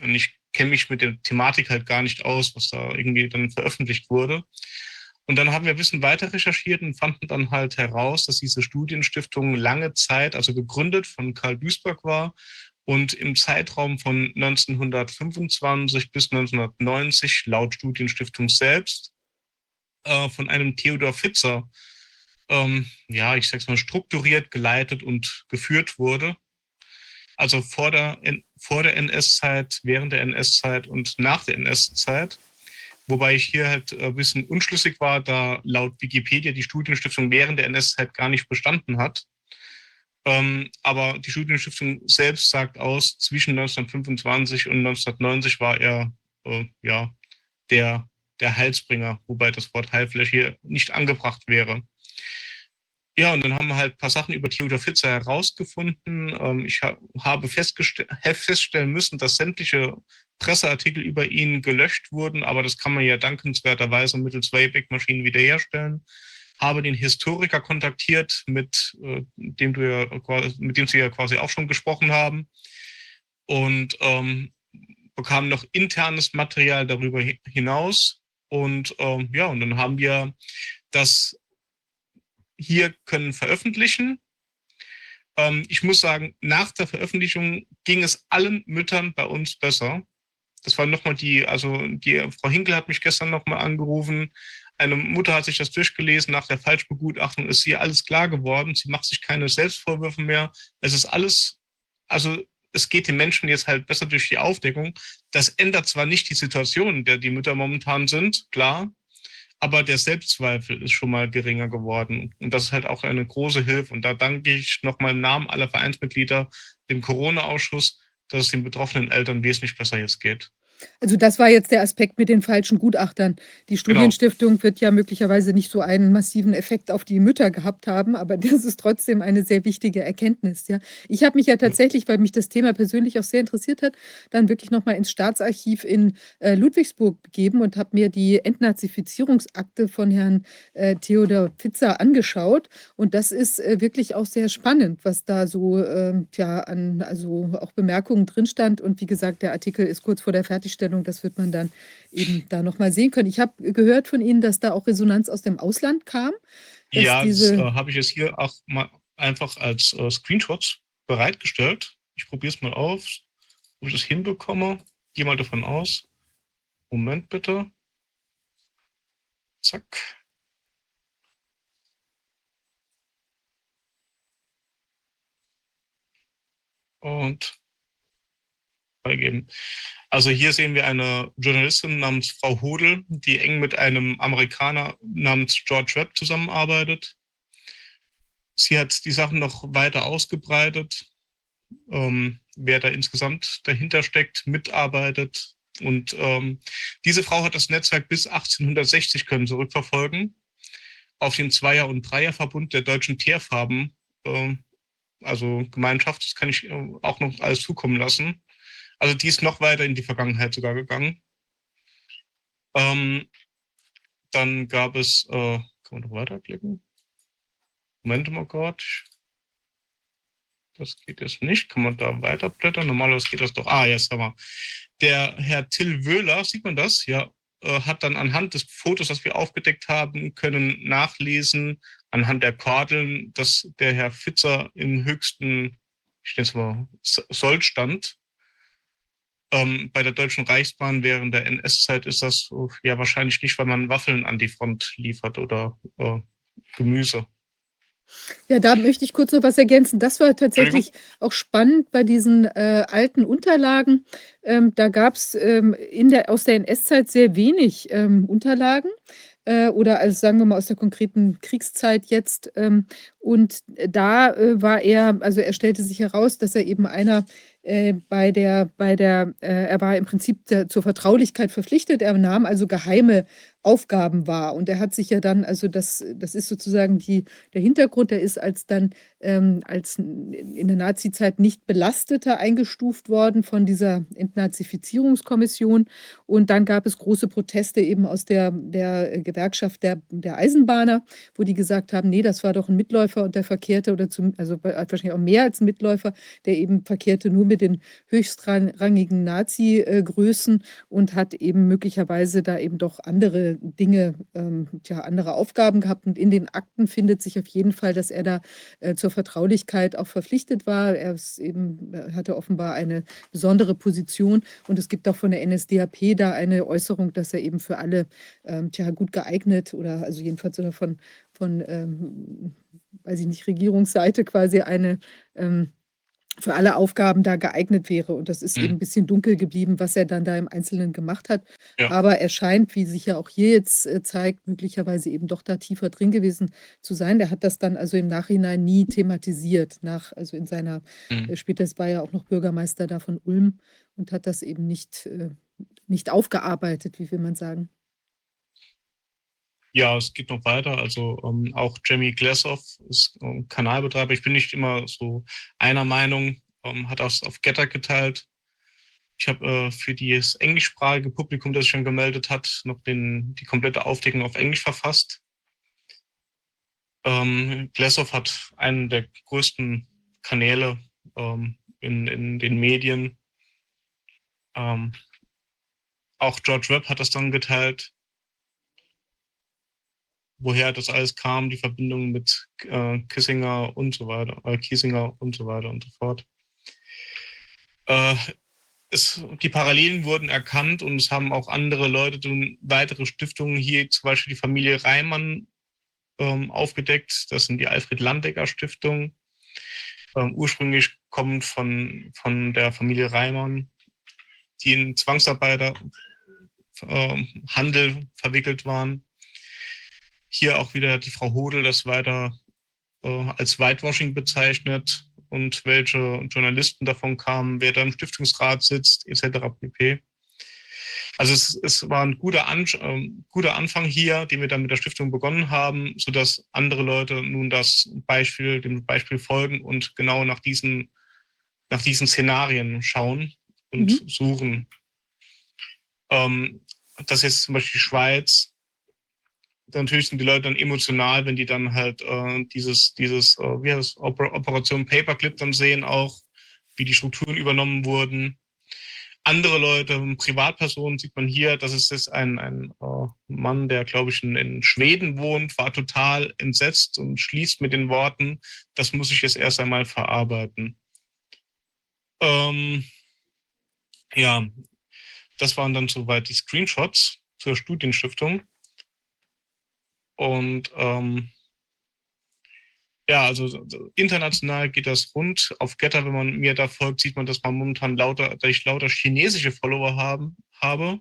Und ich kenne mich mit der Thematik halt gar nicht aus, was da irgendwie dann veröffentlicht wurde. Und dann haben wir ein bisschen weiter recherchiert und fanden dann halt heraus, dass diese Studienstiftung lange Zeit, also gegründet von Karl Duisberg war und im Zeitraum von 1925 bis 1990 laut Studienstiftung selbst äh, von einem Theodor Fitzer, ähm, ja, ich sag's mal, strukturiert, geleitet und geführt wurde. Also vor der, vor der NS-Zeit, während der NS-Zeit und nach der NS-Zeit. Wobei ich hier halt ein bisschen unschlüssig war, da laut Wikipedia die Studienstiftung während der NS-Zeit gar nicht bestanden hat. Ähm, aber die Studienstiftung selbst sagt aus, zwischen 1925 und 1990 war er äh, ja, der, der Heilsbringer, wobei das Wort Heil vielleicht hier nicht angebracht wäre. ja, und dann haben wir halt ein paar Sachen über Theodor Fitzer herausgefunden. Ähm, ich ha habe feststellen müssen, dass sämtliche Presseartikel über ihn gelöscht wurden, aber das kann man ja dankenswerterweise mittels Wayback-Maschinen wiederherstellen. Habe den Historiker kontaktiert, mit äh, dem du ja, mit dem Sie ja quasi auch schon gesprochen haben. Und ähm, bekam noch internes Material darüber hinaus. Und ähm, ja, und dann haben wir das hier können veröffentlichen. Ähm, ich muss sagen, nach der Veröffentlichung ging es allen Müttern bei uns besser. Das war nochmal die, also die Frau Hinkel hat mich gestern nochmal angerufen. Eine Mutter hat sich das durchgelesen. Nach der Falschbegutachtung ist ihr alles klar geworden. Sie macht sich keine Selbstvorwürfe mehr. Es ist alles, also es geht den Menschen jetzt halt besser durch die Aufdeckung. Das ändert zwar nicht die Situation, in der die Mütter momentan sind, klar, aber der Selbstzweifel ist schon mal geringer geworden. Und das ist halt auch eine große Hilfe. Und da danke ich nochmal im Namen aller Vereinsmitglieder dem Corona-Ausschuss, dass es den betroffenen Eltern wesentlich besser jetzt geht. Also das war jetzt der Aspekt mit den falschen Gutachtern. Die genau. Studienstiftung genau. wird ja möglicherweise nicht so einen massiven Effekt auf die Mütter gehabt haben, aber das ist trotzdem eine sehr wichtige Erkenntnis. Ja. Ich habe mich ja tatsächlich, weil mich das Thema persönlich auch sehr interessiert hat, dann wirklich nochmal ins Staatsarchiv in äh, Ludwigsburg begeben und habe mir die Entnazifizierungsakte von Herrn äh, Theodor Pfitzer angeschaut. Und das ist äh, wirklich auch sehr spannend, was da so ähm, ja, an also auch Bemerkungen drin stand. Und wie gesagt, der Artikel ist kurz vor der Fertigstellung Fertigstellung, das wird man dann eben da nochmal sehen können. Ich habe gehört von Ihnen, dass da auch Resonanz aus dem Ausland kam. Ja, diese... das äh, habe ich jetzt hier auch mal einfach als äh, Screenshots bereitgestellt. Ich probiere es mal auf, ob ich das hinbekomme. Gehe mal davon aus. Moment bitte. Zack. Und freigeben. Also hier sehen wir eine Journalistin namens Frau Hodel, die eng mit einem Amerikaner namens George Webb zusammenarbeitet. Sie hat die Sachen noch weiter ausgebreitet, ähm, wer da insgesamt dahinter steckt, mitarbeitet. Und ähm, diese Frau hat das Netzwerk bis 1860 können zurückverfolgen auf den Zweier- und Dreierverbund der deutschen Teerfarben, äh, also Gemeinschaft, das kann ich äh, auch noch alles zukommen lassen. Also die ist noch weiter in die Vergangenheit sogar gegangen. Ähm, dann gab es, äh, kann man noch weiterklicken? Moment mal Gott. Das geht jetzt nicht. Kann man da weiterblättern? Normalerweise geht das doch. Ah, jetzt haben wir. Der Herr Till Wöhler, sieht man das? Ja, äh, hat dann anhand des Fotos, das wir aufgedeckt haben, können nachlesen, anhand der Kordeln, dass der Herr Fitzer im höchsten, ich nenne es mal, Sollstand ähm, bei der Deutschen Reichsbahn während der NS-Zeit ist das ja wahrscheinlich nicht, weil man Waffeln an die Front liefert oder äh, Gemüse. Ja, da möchte ich kurz noch was ergänzen. Das war tatsächlich auch spannend bei diesen äh, alten Unterlagen. Ähm, da gab es ähm, aus der NS-Zeit sehr wenig ähm, Unterlagen äh, oder also sagen wir mal aus der konkreten Kriegszeit jetzt. Ähm, und da äh, war er, also er stellte sich heraus, dass er eben einer äh, bei der, bei der, äh, er war im Prinzip der, zur Vertraulichkeit verpflichtet. Er nahm also geheime Aufgaben wahr. Und er hat sich ja dann, also das, das ist sozusagen die, der Hintergrund, der ist als dann ähm, als in der Nazizeit nicht belasteter eingestuft worden von dieser Entnazifizierungskommission. Und dann gab es große Proteste eben aus der, der Gewerkschaft der, der Eisenbahner, wo die gesagt haben, nee, das war doch ein Mitläufer und der verkehrte, oder zum, also wahrscheinlich auch mehr als ein Mitläufer, der eben verkehrte nur mit den höchstrangigen Nazi-Größen und hat eben möglicherweise da eben doch andere Dinge, ähm, ja, andere Aufgaben gehabt. Und in den Akten findet sich auf jeden Fall, dass er da äh, zur Vertraulichkeit auch verpflichtet war. Er eben, hatte offenbar eine besondere Position. Und es gibt auch von der NSDAP da eine Äußerung, dass er eben für alle ähm, tja, gut geeignet oder also jedenfalls von, von ähm, weiß ich nicht, Regierungsseite quasi eine ähm, für alle Aufgaben da geeignet wäre. Und das ist mhm. eben ein bisschen dunkel geblieben, was er dann da im Einzelnen gemacht hat. Ja. Aber er scheint, wie sich ja auch hier jetzt äh, zeigt, möglicherweise eben doch da tiefer drin gewesen zu sein. Der hat das dann also im Nachhinein nie thematisiert, nach, also in seiner, mhm. äh, später war er auch noch Bürgermeister da von Ulm und hat das eben nicht, äh, nicht aufgearbeitet, wie will man sagen. Ja, es geht noch weiter. Also ähm, auch Jamie Glassoff ist ähm, Kanalbetreiber. Ich bin nicht immer so einer Meinung, ähm, hat das auf Getter geteilt. Ich habe äh, für das englischsprachige Publikum, das sich schon gemeldet hat, noch den, die komplette Aufdeckung auf Englisch verfasst. Ähm, Glassoff hat einen der größten Kanäle ähm, in, in den Medien. Ähm, auch George Webb hat das dann geteilt woher das alles kam, die Verbindung mit äh, Kissinger und so weiter, äh, Kiesinger und so weiter und so fort. Äh, es, die Parallelen wurden erkannt und es haben auch andere Leute, weitere Stiftungen, hier zum Beispiel die Familie Reimann ähm, aufgedeckt. Das sind die Alfred Landecker Stiftung. Ähm, ursprünglich kommend von, von der Familie Reimann, die in Zwangsarbeiterhandel äh, verwickelt waren. Hier auch wieder die Frau Hodel das weiter äh, als Whitewashing bezeichnet und welche Journalisten davon kamen, wer da im Stiftungsrat sitzt, etc. pp. Also es, es war ein guter, An äh, guter Anfang hier, den wir dann mit der Stiftung begonnen haben, sodass andere Leute nun das Beispiel, dem Beispiel folgen und genau nach diesen, nach diesen Szenarien schauen und mhm. suchen. Ähm, das ist zum Beispiel die Schweiz, natürlich sind die Leute dann emotional, wenn die dann halt äh, dieses, dieses, äh, wie heißt Oper Operation Paperclip dann sehen auch, wie die Strukturen übernommen wurden. Andere Leute, Privatpersonen sieht man hier, das ist jetzt ein, ein äh, Mann, der, glaube ich, in, in, Schweden wohnt, war total entsetzt und schließt mit den Worten, das muss ich jetzt erst einmal verarbeiten. Ähm, ja, das waren dann soweit die Screenshots zur Studienstiftung. Und ähm, ja, also international geht das rund. Auf Getter, wenn man mir da folgt, sieht man, dass man momentan lauter, dass ich lauter chinesische Follower haben, habe,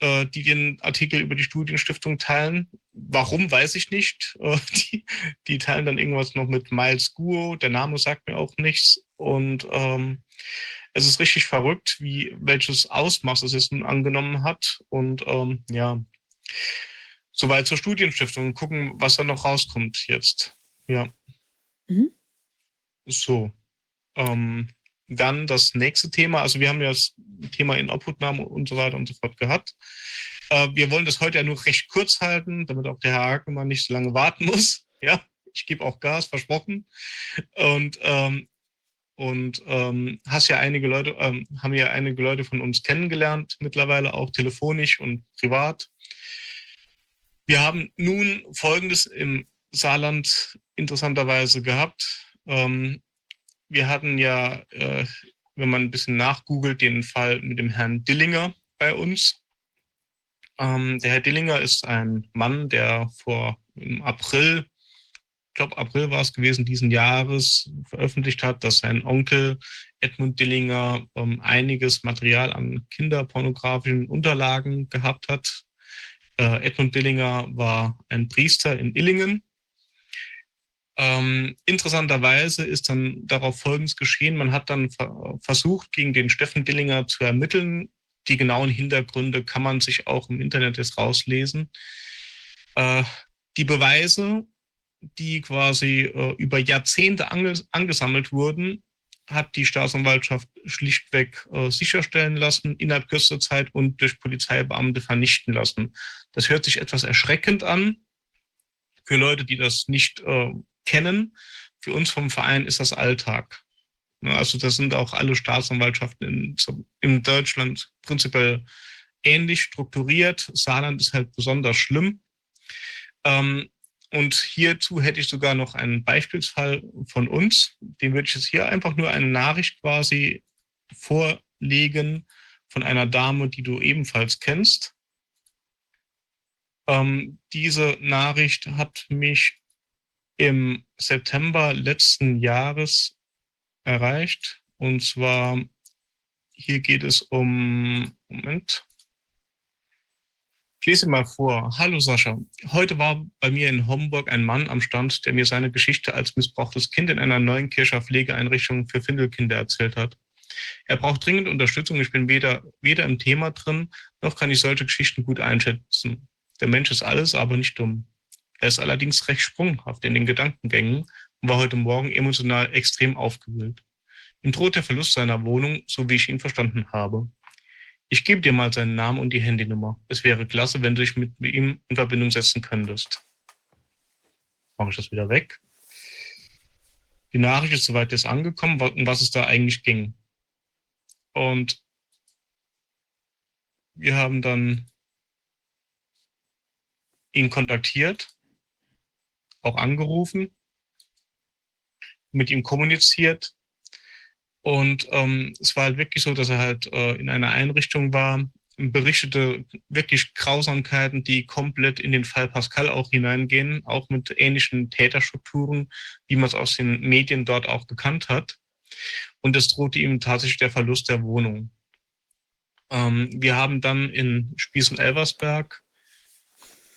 äh, die den Artikel über die Studienstiftung teilen. Warum, weiß ich nicht. Äh, die, die, teilen dann irgendwas noch mit Miles Guo. Der Name sagt mir auch nichts. Und ähm, es ist richtig verrückt, wie welches Ausmaß es jetzt nun angenommen hat. Und ähm, ja, Soweit zur Studienstiftung. Gucken, was da noch rauskommt jetzt. Ja. Mhm. So. Ähm, dann das nächste Thema. Also wir haben ja das Thema in Obhutnahme und so weiter und so fort gehabt. Äh, wir wollen das heute ja nur recht kurz halten, damit auch der Herr Hakemann nicht so lange warten muss. Ja, ich gebe auch Gas, versprochen. Und ähm, und ähm, hast ja einige Leute, ähm, haben ja einige Leute von uns kennengelernt, mittlerweile auch telefonisch und privat. Wir haben nun Folgendes im Saarland interessanterweise gehabt. Ähm, wir hatten ja, äh, wenn man ein bisschen nachgoogelt, den Fall mit dem Herrn Dillinger bei uns. Ähm, der Herr Dillinger ist ein Mann, der vor im April, ich glaube April war es gewesen, diesen Jahres veröffentlicht hat, dass sein Onkel Edmund Dillinger ähm, einiges Material an kinderpornografischen Unterlagen gehabt hat, äh, Edmund Dillinger war ein Priester in Illingen. Ähm, interessanterweise ist dann darauf Folgendes geschehen. Man hat dann ver versucht, gegen den Steffen Dillinger zu ermitteln. Die genauen Hintergründe kann man sich auch im Internet jetzt rauslesen. Äh, die Beweise, die quasi äh, über Jahrzehnte ange angesammelt wurden, hat die Staatsanwaltschaft schlichtweg äh, sicherstellen lassen, innerhalb kürzester Zeit und durch Polizeibeamte vernichten lassen. Das hört sich etwas erschreckend an für Leute, die das nicht äh, kennen. Für uns vom Verein ist das Alltag. Also das sind auch alle Staatsanwaltschaften in, in Deutschland prinzipiell ähnlich strukturiert. Saarland ist halt besonders schlimm. Ähm, und hierzu hätte ich sogar noch einen Beispielsfall von uns. Den würde ich jetzt hier einfach nur eine Nachricht quasi vorlegen von einer Dame, die du ebenfalls kennst. Ähm, diese Nachricht hat mich im September letzten Jahres erreicht. Und zwar, hier geht es um, Moment, ich lese mal vor. Hallo Sascha. Heute war bei mir in Homburg ein Mann am Stand, der mir seine Geschichte als missbrauchtes Kind in einer neuen Kircher Pflegeeinrichtung für Findelkinder erzählt hat. Er braucht dringend Unterstützung. Ich bin weder, weder im Thema drin, noch kann ich solche Geschichten gut einschätzen. Der Mensch ist alles, aber nicht dumm. Er ist allerdings recht sprunghaft in den Gedankengängen und war heute Morgen emotional extrem aufgewühlt. Ihm droht der Verlust seiner Wohnung, so wie ich ihn verstanden habe. Ich gebe dir mal seinen Namen und die Handynummer. Es wäre klasse, wenn du dich mit ihm in Verbindung setzen könntest. Mache ich das wieder weg. Die Nachricht ist soweit jetzt angekommen, um was es da eigentlich ging. Und wir haben dann ihn kontaktiert, auch angerufen, mit ihm kommuniziert. Und ähm, es war halt wirklich so, dass er halt äh, in einer Einrichtung war, berichtete wirklich Grausamkeiten, die komplett in den Fall Pascal auch hineingehen, auch mit ähnlichen Täterstrukturen, wie man es aus den Medien dort auch gekannt hat. Und es drohte ihm tatsächlich der Verlust der Wohnung. Ähm, wir haben dann in Spießen-Elversberg,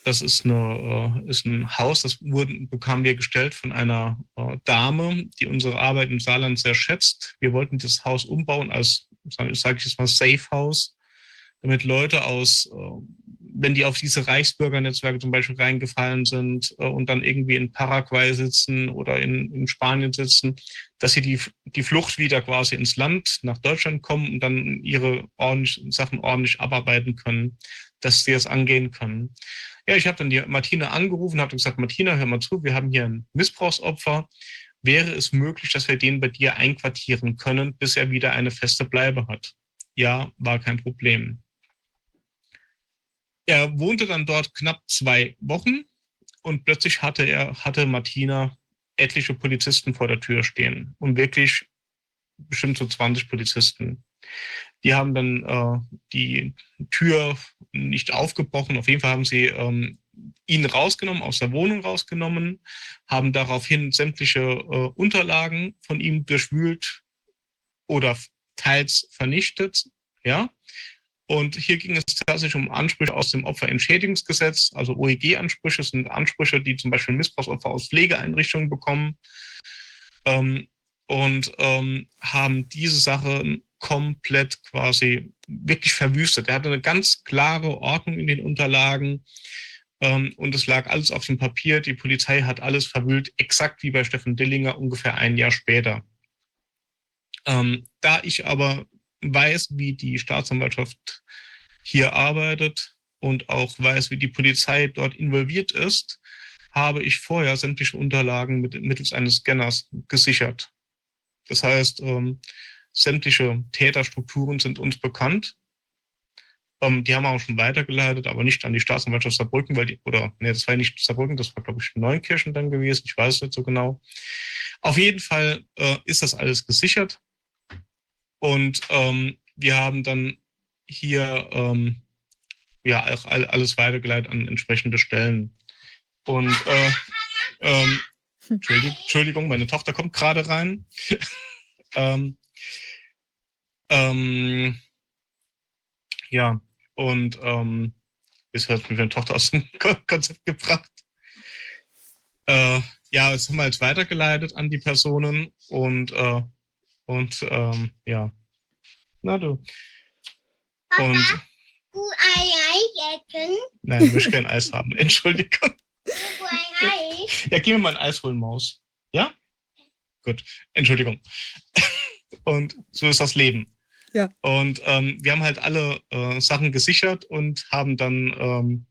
das ist, eine, äh, ist ein Haus, das wurden, bekamen wir gestellt von einer äh, Dame, die unsere Arbeit im Saarland sehr schätzt. Wir wollten das Haus umbauen als, sage sag ich jetzt mal, Safe House, damit Leute aus, äh, wenn die auf diese Reichsbürgernetzwerke zum Beispiel reingefallen sind und dann irgendwie in Paraguay sitzen oder in, in Spanien sitzen, dass sie die, die Flucht wieder quasi ins Land nach Deutschland kommen und dann ihre ordentlich, Sachen ordentlich abarbeiten können, dass sie das angehen können. Ja, ich habe dann die Martina angerufen, habe gesagt, Martina, hör mal zu, wir haben hier ein Missbrauchsopfer. Wäre es möglich, dass wir den bei dir einquartieren können, bis er wieder eine feste Bleibe hat? Ja, war kein Problem. Er wohnte dann dort knapp zwei Wochen und plötzlich hatte er, hatte Martina etliche Polizisten vor der Tür stehen und wirklich bestimmt so 20 Polizisten. Die haben dann äh, die Tür nicht aufgebrochen. Auf jeden Fall haben sie ähm, ihn rausgenommen, aus der Wohnung rausgenommen, haben daraufhin sämtliche äh, Unterlagen von ihm durchwühlt oder teils vernichtet. Ja, und hier ging es tatsächlich um Ansprüche aus dem Opferentschädigungsgesetz, also OEG-Ansprüche sind Ansprüche, die zum Beispiel Missbrauchsopfer aus Pflegeeinrichtungen bekommen ähm, und ähm, haben diese Sache komplett quasi wirklich verwüstet. Er hatte eine ganz klare Ordnung in den Unterlagen ähm, und es lag alles auf dem Papier. Die Polizei hat alles verwühlt, exakt wie bei Steffen Dillinger ungefähr ein Jahr später. Ähm, da ich aber weiß, wie die Staatsanwaltschaft hier arbeitet und auch weiß, wie die Polizei dort involviert ist, habe ich vorher sämtliche Unterlagen mit, mittels eines Scanners gesichert. Das heißt, ähm, sämtliche Täterstrukturen sind uns bekannt. Ähm, die haben wir auch schon weitergeleitet, aber nicht an die Staatsanwaltschaft Saarbrücken, weil die, oder, nee, das war nicht Saarbrücken, das war, glaube ich, Neunkirchen dann gewesen. Ich weiß nicht so genau. Auf jeden Fall äh, ist das alles gesichert. Und ähm, wir haben dann hier ähm, ja auch alles weitergeleitet an entsprechende Stellen. Und äh, ähm, Entschuldigung, meine Tochter kommt gerade rein. ähm, ähm, ja, und ähm, jetzt hat mich meine Tochter aus dem Konzept gebracht. Äh, ja, das haben wir jetzt weitergeleitet an die Personen und äh, und ähm, ja. Na du. Papa, und. Du ein Eis essen? Nein, ich möchte kein Eis haben. Entschuldigung. Du ein Eis? Ja, gib mir mal ein Eis holen, Maus. Ja? Gut. Entschuldigung. Und so ist das Leben. Ja. Und ähm, wir haben halt alle äh, Sachen gesichert und haben dann ähm,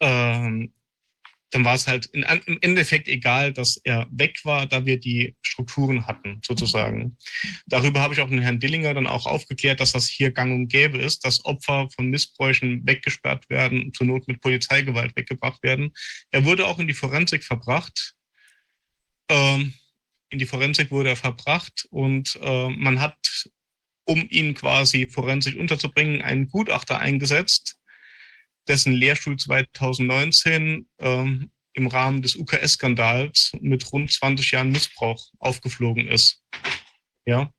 ähm, dann war es halt in, im Endeffekt egal, dass er weg war, da wir die Strukturen hatten, sozusagen. Darüber habe ich auch den Herrn Dillinger dann auch aufgeklärt, dass das hier gang und gäbe ist, dass Opfer von Missbräuchen weggesperrt werden, zur Not mit Polizeigewalt weggebracht werden. Er wurde auch in die Forensik verbracht. Ähm, in die Forensik wurde er verbracht und äh, man hat, um ihn quasi forensisch unterzubringen, einen Gutachter eingesetzt, dessen Lehrstuhl 2019 ähm, im Rahmen des UKS-Skandals mit rund 20 Jahren Missbrauch aufgeflogen ist. Ja.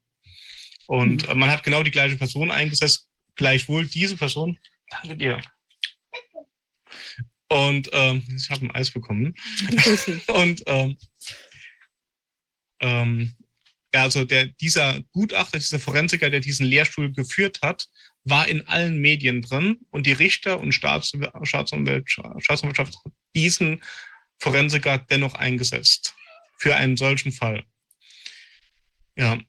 Und mhm. äh, man hat genau die gleiche Person eingesetzt, gleichwohl diese Person. Danke dir. Und ähm, ich habe ein Eis bekommen. und ähm, ähm, also der, dieser Gutachter, dieser Forensiker, der diesen Lehrstuhl geführt hat, war in allen Medien drin und die Richter und Staatsanwaltschaft diesen Forensiker dennoch eingesetzt für einen solchen Fall. Ja,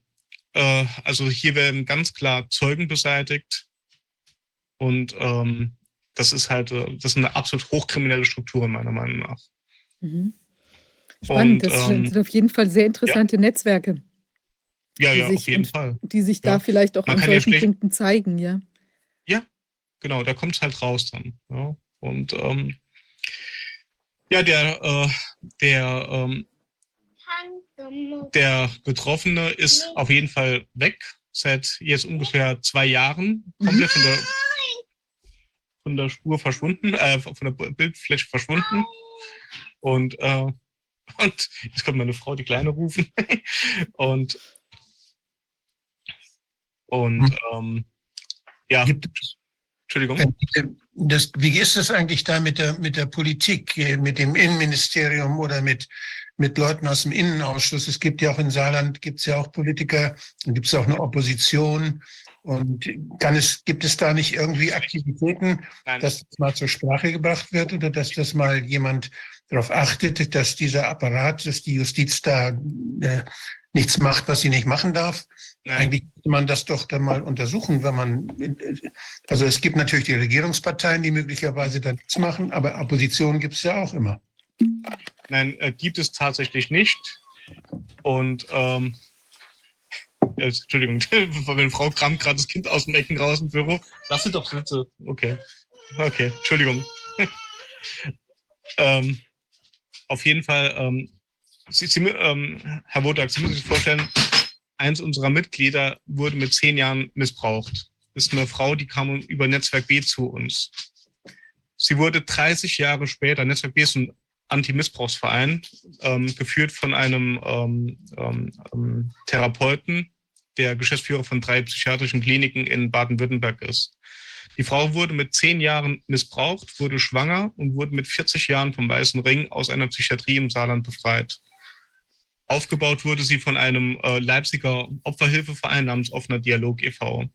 äh, also hier werden ganz klar Zeugen beseitigt und ähm, das ist halt, äh, das ist eine absolut hochkriminelle Struktur meiner Meinung nach. Mhm. Spannend, und, das ähm, sind auf jeden Fall sehr interessante ja. Netzwerke. Ja, ja, sich, auf jeden Fall. Die sich ja. da vielleicht auch Man an solchen ja Punkten zeigen, ja. Ja, genau, da kommt es halt raus dann. Ja. Und ähm, ja, der, äh, der, ähm, der Betroffene ist auf jeden Fall weg, seit jetzt ungefähr zwei Jahren, komplett von der, von der Spur verschwunden, äh, von der Bildfläche verschwunden. Und, äh, und jetzt kommt meine Frau, die Kleine, rufen. und und hm. ähm, ja, Entschuldigung. Äh, das, wie ist es eigentlich da mit der, mit der Politik, äh, mit dem Innenministerium oder mit, mit Leuten aus dem Innenausschuss? Es gibt ja auch in Saarland, gibt es ja auch Politiker, gibt es auch eine Opposition. Und kann es, gibt es da nicht irgendwie Aktivitäten, Nein. dass das mal zur Sprache gebracht wird oder dass das mal jemand darauf achtet, dass dieser Apparat, dass die Justiz da äh, nichts macht, was sie nicht machen darf? Nein. Eigentlich müsste man das doch dann mal untersuchen, wenn man, also es gibt natürlich die Regierungsparteien, die möglicherweise da nichts machen, aber Opposition gibt es ja auch immer. Nein, äh, gibt es tatsächlich nicht. Und ähm, äh, Entschuldigung, wenn Frau kramt gerade das Kind aus dem Ecken raus im Büro. Lass sie doch bitte. Okay. Okay, Entschuldigung. ähm, auf jeden Fall, ähm, Sie, Sie, ähm, Herr Wodak, Sie müssen sich vorstellen, eins unserer Mitglieder wurde mit zehn Jahren missbraucht. Das ist eine Frau, die kam über Netzwerk B zu uns. Sie wurde 30 Jahre später, Netzwerk B ist ein Anti-Missbrauchsverein, ähm, geführt von einem ähm, ähm, ähm Therapeuten, der Geschäftsführer von drei psychiatrischen Kliniken in Baden-Württemberg ist. Die Frau wurde mit zehn Jahren missbraucht, wurde schwanger und wurde mit 40 Jahren vom Weißen Ring aus einer Psychiatrie im Saarland befreit. Aufgebaut wurde sie von einem äh, Leipziger Opferhilfeverein namens Offener Dialog e.V.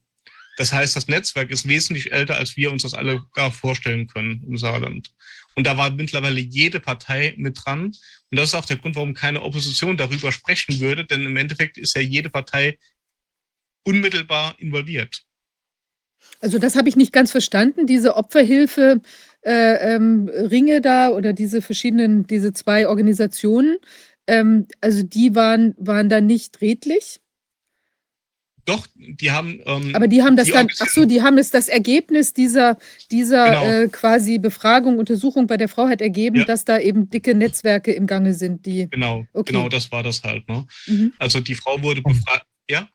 Das heißt, das Netzwerk ist wesentlich älter, als wir uns das alle gar vorstellen können im Saarland. Und da war mittlerweile jede Partei mit dran. Und das ist auch der Grund, warum keine Opposition darüber sprechen würde, denn im Endeffekt ist ja jede Partei unmittelbar involviert. Also das habe ich nicht ganz verstanden, diese Opferhilfe äh, ähm, Ringe da oder diese verschiedenen, diese zwei Organisationen. Ähm, also die waren, waren da nicht redlich? Doch, die haben. Ähm, Aber die haben das die dann, ach so, die haben es das Ergebnis dieser, dieser genau. äh, quasi Befragung, Untersuchung bei der Frau hat ergeben, ja. dass da eben dicke Netzwerke im Gange sind, die. Genau, okay. genau, das war das halt. Ne? Mhm. Also die Frau wurde befragt, ja?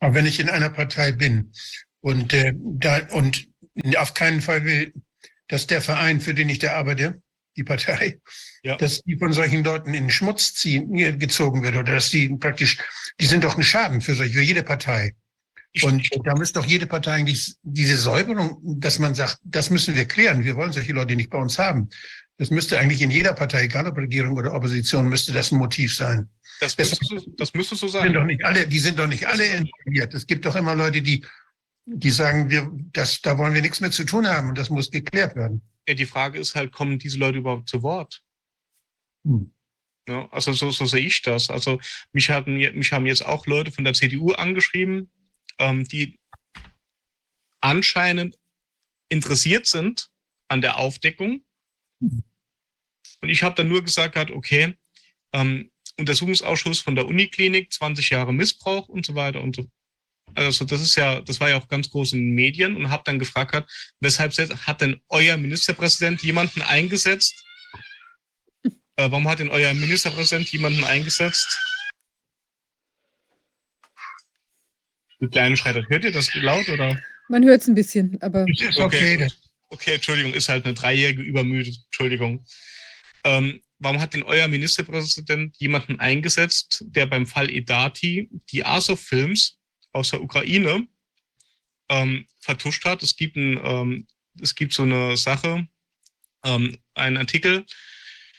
Aber wenn ich in einer Partei bin und, äh, da, und auf keinen Fall will, dass der Verein, für den ich da arbeite, die Partei, ja. dass die von solchen Leuten in den Schmutz ziehen, gezogen wird oder dass die praktisch, die sind doch ein Schaden für solche, für jede Partei. Und da müsste doch jede Partei eigentlich diese Säuberung, dass man sagt, das müssen wir klären. Wir wollen solche Leute nicht bei uns haben. Das müsste eigentlich in jeder Partei, egal ob Regierung oder Opposition, müsste das ein Motiv sein. Das müsste, das, das müsste so sein. Sind doch nicht alle, die sind doch nicht alle involviert. Es gibt doch immer Leute, die, die sagen, wir, das, da wollen wir nichts mehr zu tun haben und das muss geklärt werden. Ja, die Frage ist halt, kommen diese Leute überhaupt zu Wort? Hm. Ja, also so, so sehe ich das. Also mich, hatten, mich haben jetzt auch Leute von der CDU angeschrieben, ähm, die anscheinend interessiert sind an der Aufdeckung. Hm. Und ich habe dann nur gesagt, okay, ähm, Untersuchungsausschuss von der Uniklinik, 20 Jahre Missbrauch und so weiter und so. Also das ist ja, das war ja auch ganz groß in den Medien und habe dann gefragt, weshalb hat denn euer Ministerpräsident jemanden eingesetzt, äh, warum hat denn euer Ministerpräsident jemanden eingesetzt? Die kleine Schreiter, hört ihr das laut oder? Man hört es ein bisschen, aber. Okay. okay. okay, Entschuldigung, ist halt eine dreijährige Übermüde. Entschuldigung. Ähm, warum hat denn euer Ministerpräsident jemanden eingesetzt, der beim Fall Edati die ASO-Films aus der Ukraine ähm, vertuscht hat? Es gibt, ein, ähm, es gibt so eine Sache, ähm, einen Artikel,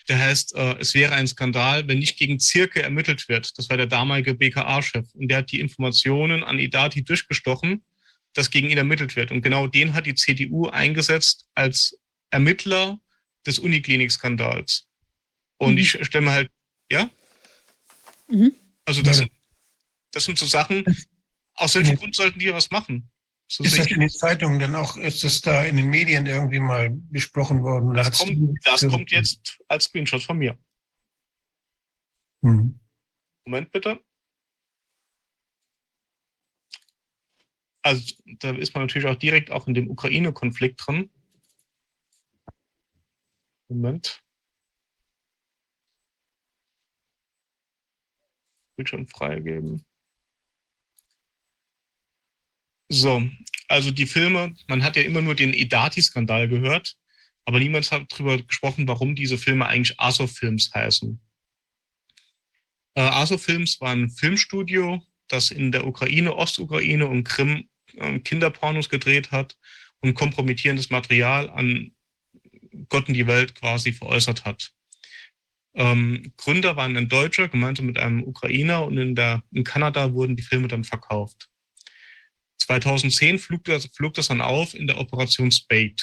der heißt, äh, es wäre ein Skandal, wenn nicht gegen Zirke ermittelt wird. Das war der damalige BKA-Chef. Und der hat die Informationen an Idati durchgestochen dass gegen ihn ermittelt wird. Und genau den hat die CDU eingesetzt als Ermittler des Uniklinik-Skandals. Und mhm. ich stelle mir halt, ja? Mhm. Also das, das sind so Sachen, aus welchem Grund sollten die was machen? So ist das in den Zeitungen dann auch, ist das da in den Medien irgendwie mal besprochen worden? Das, kommt, das kommt, jetzt als Screenshot von mir. Mhm. Moment bitte. Also da ist man natürlich auch direkt auch in dem Ukraine-Konflikt drin. Moment. Bildschirm freigeben. So, also die Filme, man hat ja immer nur den Edati-Skandal gehört, aber niemand hat darüber gesprochen, warum diese Filme eigentlich Azov-Films heißen. Äh, Azov-Films war ein Filmstudio, das in der Ukraine, Ostukraine und Krim äh, Kinderpornos gedreht hat und kompromittierendes Material an Gott und die Welt quasi veräußert hat. Ähm, Gründer waren ein Deutscher, gemeinsam mit einem Ukrainer und in, der, in Kanada wurden die Filme dann verkauft. 2010 flog das, flog das dann auf in der Operation Spade.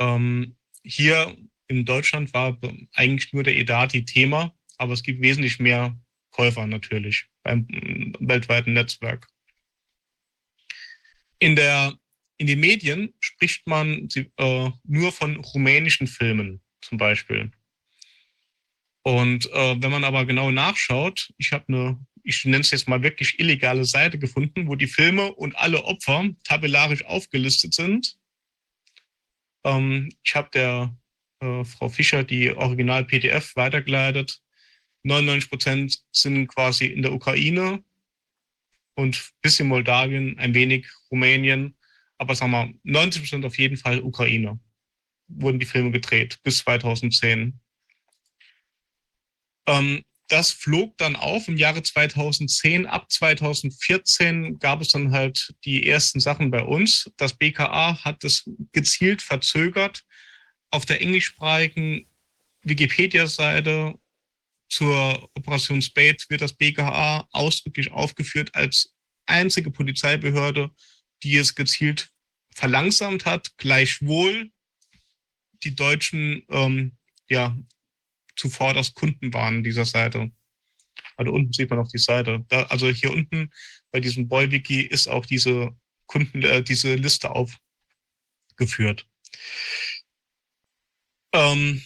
Ähm, hier in Deutschland war eigentlich nur der Edati Thema, aber es gibt wesentlich mehr Käufer natürlich beim weltweiten Netzwerk. In, der, in den Medien spricht man äh, nur von rumänischen Filmen zum Beispiel. Und äh, wenn man aber genau nachschaut, ich habe eine, ich nenne es jetzt mal wirklich illegale Seite gefunden, wo die Filme und alle Opfer tabellarisch aufgelistet sind. Ähm, ich habe der äh, Frau Fischer die Original-PDF weitergeleitet. 99 Prozent sind quasi in der Ukraine und bisschen Moldawien, ein wenig Rumänien, aber sagen wir 90 Prozent auf jeden Fall Ukraine wurden die Filme gedreht bis 2010. Ähm, das flog dann auf im Jahre 2010. Ab 2014 gab es dann halt die ersten Sachen bei uns. Das BKA hat es gezielt verzögert. Auf der englischsprachigen Wikipedia-Seite zur Operation Spade wird das BKA ausdrücklich aufgeführt als einzige Polizeibehörde, die es gezielt verlangsamt hat, gleichwohl die Deutschen ähm, ja zuvor das Kunden waren dieser Seite. Also unten sieht man auch die Seite. Da, also hier unten bei diesem Boy-Wiki ist auch diese Kunden, äh, diese Liste aufgeführt. Ähm,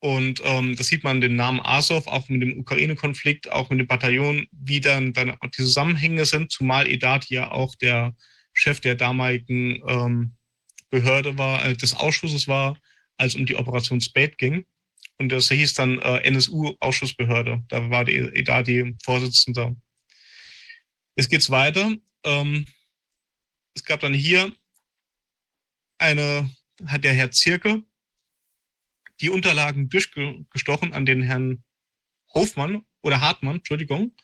und ähm, das sieht man den Namen Azov, auch mit dem Ukraine-Konflikt, auch mit dem Bataillon, wie dann, dann die Zusammenhänge sind, zumal Edat ja auch der Chef der damaligen ähm, Behörde war, äh, des Ausschusses war, als um die Operation Spade ging. Und das hieß dann äh, NSU-Ausschussbehörde. Da war die Edati Vorsitzender. Jetzt geht's weiter. Ähm, es gab dann hier eine, hat der Herr Zirke, die Unterlagen durchgestochen an den Herrn Hofmann oder Hartmann, Entschuldigung.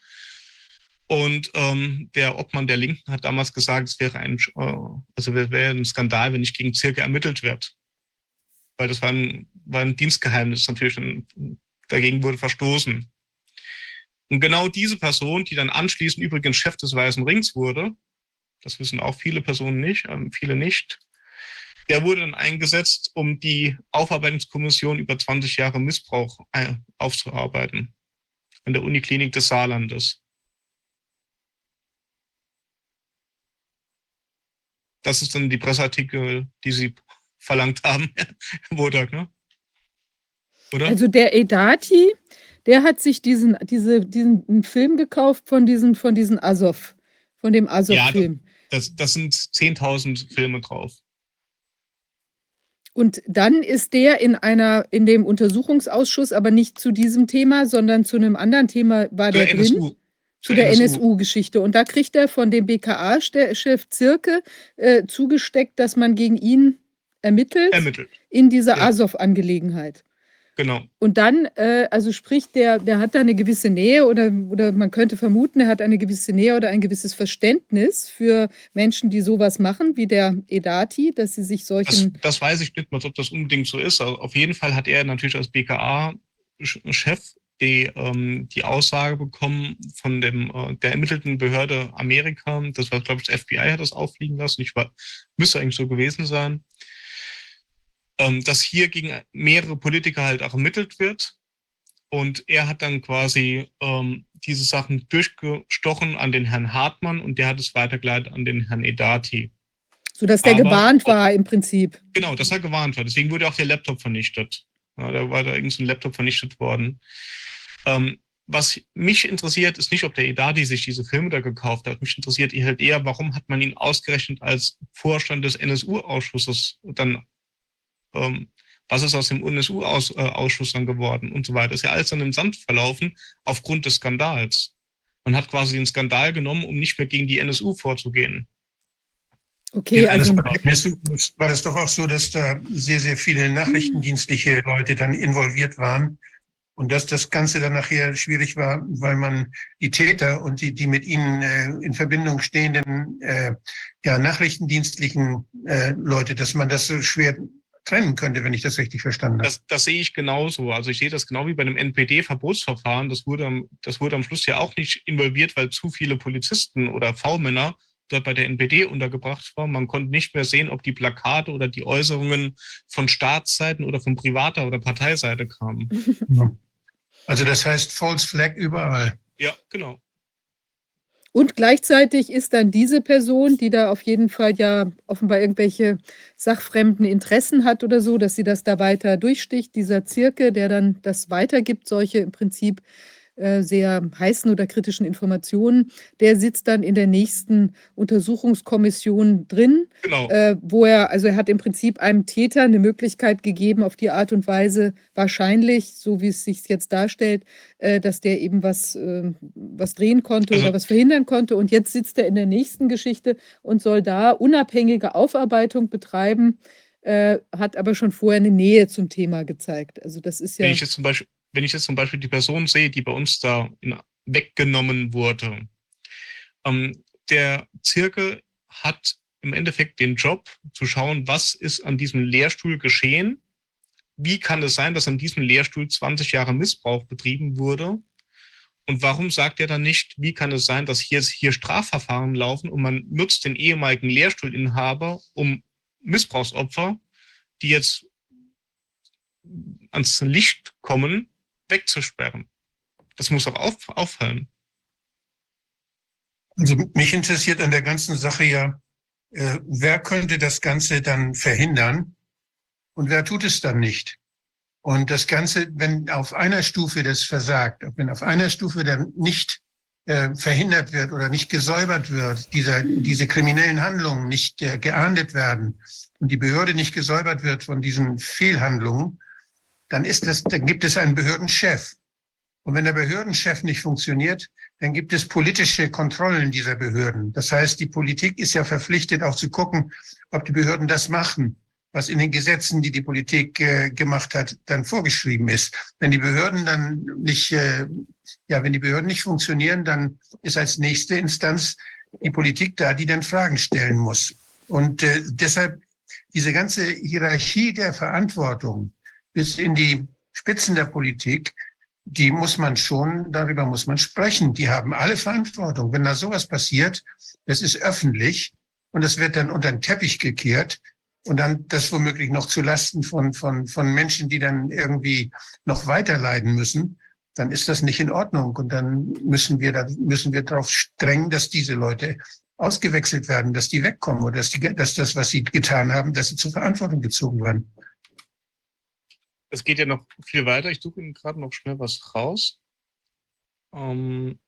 Und ähm, der Obmann der Linken hat damals gesagt, es wäre ein, äh, also wäre ein Skandal, wenn nicht gegen Zirke ermittelt wird. Weil das war ein, war ein Dienstgeheimnis natürlich, dagegen wurde verstoßen. Und genau diese Person, die dann anschließend übrigens Chef des Weißen Rings wurde, das wissen auch viele Personen nicht, ähm, viele nicht, der wurde dann eingesetzt, um die Aufarbeitungskommission über 20 Jahre Missbrauch äh, aufzuarbeiten an der Uniklinik des Saarlandes. Das ist dann die Presseartikel, die Sie verlangt haben, Wodak, ne? Oder? Also der Edati, der hat sich diesen, diese, diesen Film gekauft von diesen, von diesen Azov, von dem Azov-Film. Ja, das, das sind 10.000 Filme drauf. Und dann ist der in einer, in dem Untersuchungsausschuss, aber nicht zu diesem Thema, sondern zu einem anderen Thema war der, der drin. NSU. Zu der NSU-Geschichte. Und da kriegt er von dem BKA-Chef Zirke äh, zugesteckt, dass man gegen ihn ermittelt, ermittelt. in dieser ja. Azov-Angelegenheit. Genau. Und dann, äh, also sprich, der, der hat da eine gewisse Nähe oder, oder man könnte vermuten, er hat eine gewisse Nähe oder ein gewisses Verständnis für Menschen, die sowas machen, wie der Edati, dass sie sich solchen. Das, das weiß ich nicht mal, ob das unbedingt so ist. Also auf jeden Fall hat er natürlich als BKA-Chef die, ähm, die Aussage bekommen von dem, äh, der ermittelten Behörde Amerika, das war, glaube ich, das FBI hat das auffliegen lassen, ich war, müsste eigentlich so gewesen sein, ähm, dass hier gegen mehrere Politiker halt auch ermittelt wird. Und er hat dann quasi ähm, diese Sachen durchgestochen an den Herrn Hartmann und der hat es weitergeleitet an den Herrn Edati. Sodass der Aber, gewarnt war im Prinzip. Genau, dass er gewarnt war. Deswegen wurde auch der Laptop vernichtet. Ja, da war da irgendein Laptop vernichtet worden. Ähm, was mich interessiert, ist nicht, ob der Edadi sich diese Filme da gekauft hat. Mich interessiert halt eher, warum hat man ihn ausgerechnet als Vorstand des NSU-Ausschusses dann, ähm, was ist aus dem NSU-Ausschuss äh, dann geworden und so weiter. ist ja alles dann im Sand verlaufen aufgrund des Skandals. Man hat quasi den Skandal genommen, um nicht mehr gegen die NSU vorzugehen. Okay, ja, also war das doch auch so, dass da sehr, sehr viele nachrichtendienstliche Leute dann involviert waren und dass das Ganze dann nachher schwierig war, weil man die Täter und die, die mit ihnen äh, in Verbindung stehenden äh, ja, nachrichtendienstlichen äh, Leute, dass man das so schwer trennen könnte, wenn ich das richtig verstanden habe. Das, das sehe ich genauso. Also ich sehe das genau wie bei einem NPD-Verbotsverfahren. Das wurde, das wurde am Schluss ja auch nicht involviert, weil zu viele Polizisten oder V-Männer dort bei der NPD untergebracht war. Man konnte nicht mehr sehen, ob die Plakate oder die Äußerungen von Staatsseiten oder von privater oder Parteiseite kamen. Also das heißt False Flag überall. Ja, genau. Und gleichzeitig ist dann diese Person, die da auf jeden Fall ja offenbar irgendwelche sachfremden Interessen hat oder so, dass sie das da weiter durchsticht, dieser Zirke, der dann das weitergibt, solche im Prinzip sehr heißen oder kritischen Informationen, der sitzt dann in der nächsten Untersuchungskommission drin, genau. äh, wo er, also er hat im Prinzip einem Täter eine Möglichkeit gegeben, auf die Art und Weise wahrscheinlich, so wie es sich jetzt darstellt, äh, dass der eben was, äh, was drehen konnte also, oder was verhindern konnte. Und jetzt sitzt er in der nächsten Geschichte und soll da unabhängige Aufarbeitung betreiben. Äh, hat aber schon vorher eine Nähe zum Thema gezeigt. Also das ist ja. Wenn ich jetzt zum Beispiel wenn ich jetzt zum Beispiel die Person sehe, die bei uns da in, weggenommen wurde, ähm, der Zirkel hat im Endeffekt den Job zu schauen, was ist an diesem Lehrstuhl geschehen, wie kann es sein, dass an diesem Lehrstuhl 20 Jahre Missbrauch betrieben wurde? Und warum sagt er dann nicht, wie kann es sein, dass hier, hier Strafverfahren laufen und man nutzt den ehemaligen Lehrstuhlinhaber, um Missbrauchsopfer, die jetzt ans Licht kommen, wegzusperren. Das muss auch auf, aufhören. Also mich interessiert an der ganzen Sache ja, äh, wer könnte das Ganze dann verhindern und wer tut es dann nicht? Und das Ganze, wenn auf einer Stufe das versagt, wenn auf einer Stufe dann nicht äh, verhindert wird oder nicht gesäubert wird, dieser, diese kriminellen Handlungen nicht äh, geahndet werden und die Behörde nicht gesäubert wird von diesen Fehlhandlungen, dann ist das, dann gibt es einen Behördenchef. Und wenn der Behördenchef nicht funktioniert, dann gibt es politische Kontrollen dieser Behörden. Das heißt, die Politik ist ja verpflichtet, auch zu gucken, ob die Behörden das machen, was in den Gesetzen, die die Politik äh, gemacht hat, dann vorgeschrieben ist. Wenn die Behörden dann nicht, äh, ja, wenn die Behörden nicht funktionieren, dann ist als nächste Instanz die Politik da, die dann Fragen stellen muss. Und äh, deshalb diese ganze Hierarchie der Verantwortung, bis in die Spitzen der Politik, die muss man schon, darüber muss man sprechen. Die haben alle Verantwortung. Wenn da sowas passiert, das ist öffentlich und das wird dann unter den Teppich gekehrt und dann das womöglich noch zu Lasten von, von, von Menschen, die dann irgendwie noch weiter leiden müssen, dann ist das nicht in Ordnung. Und dann müssen wir, da müssen wir darauf strengen, dass diese Leute ausgewechselt werden, dass die wegkommen oder dass, die, dass das, was sie getan haben, dass sie zur Verantwortung gezogen werden es geht ja noch viel weiter. Ich suche gerade noch schnell was raus. Ähm,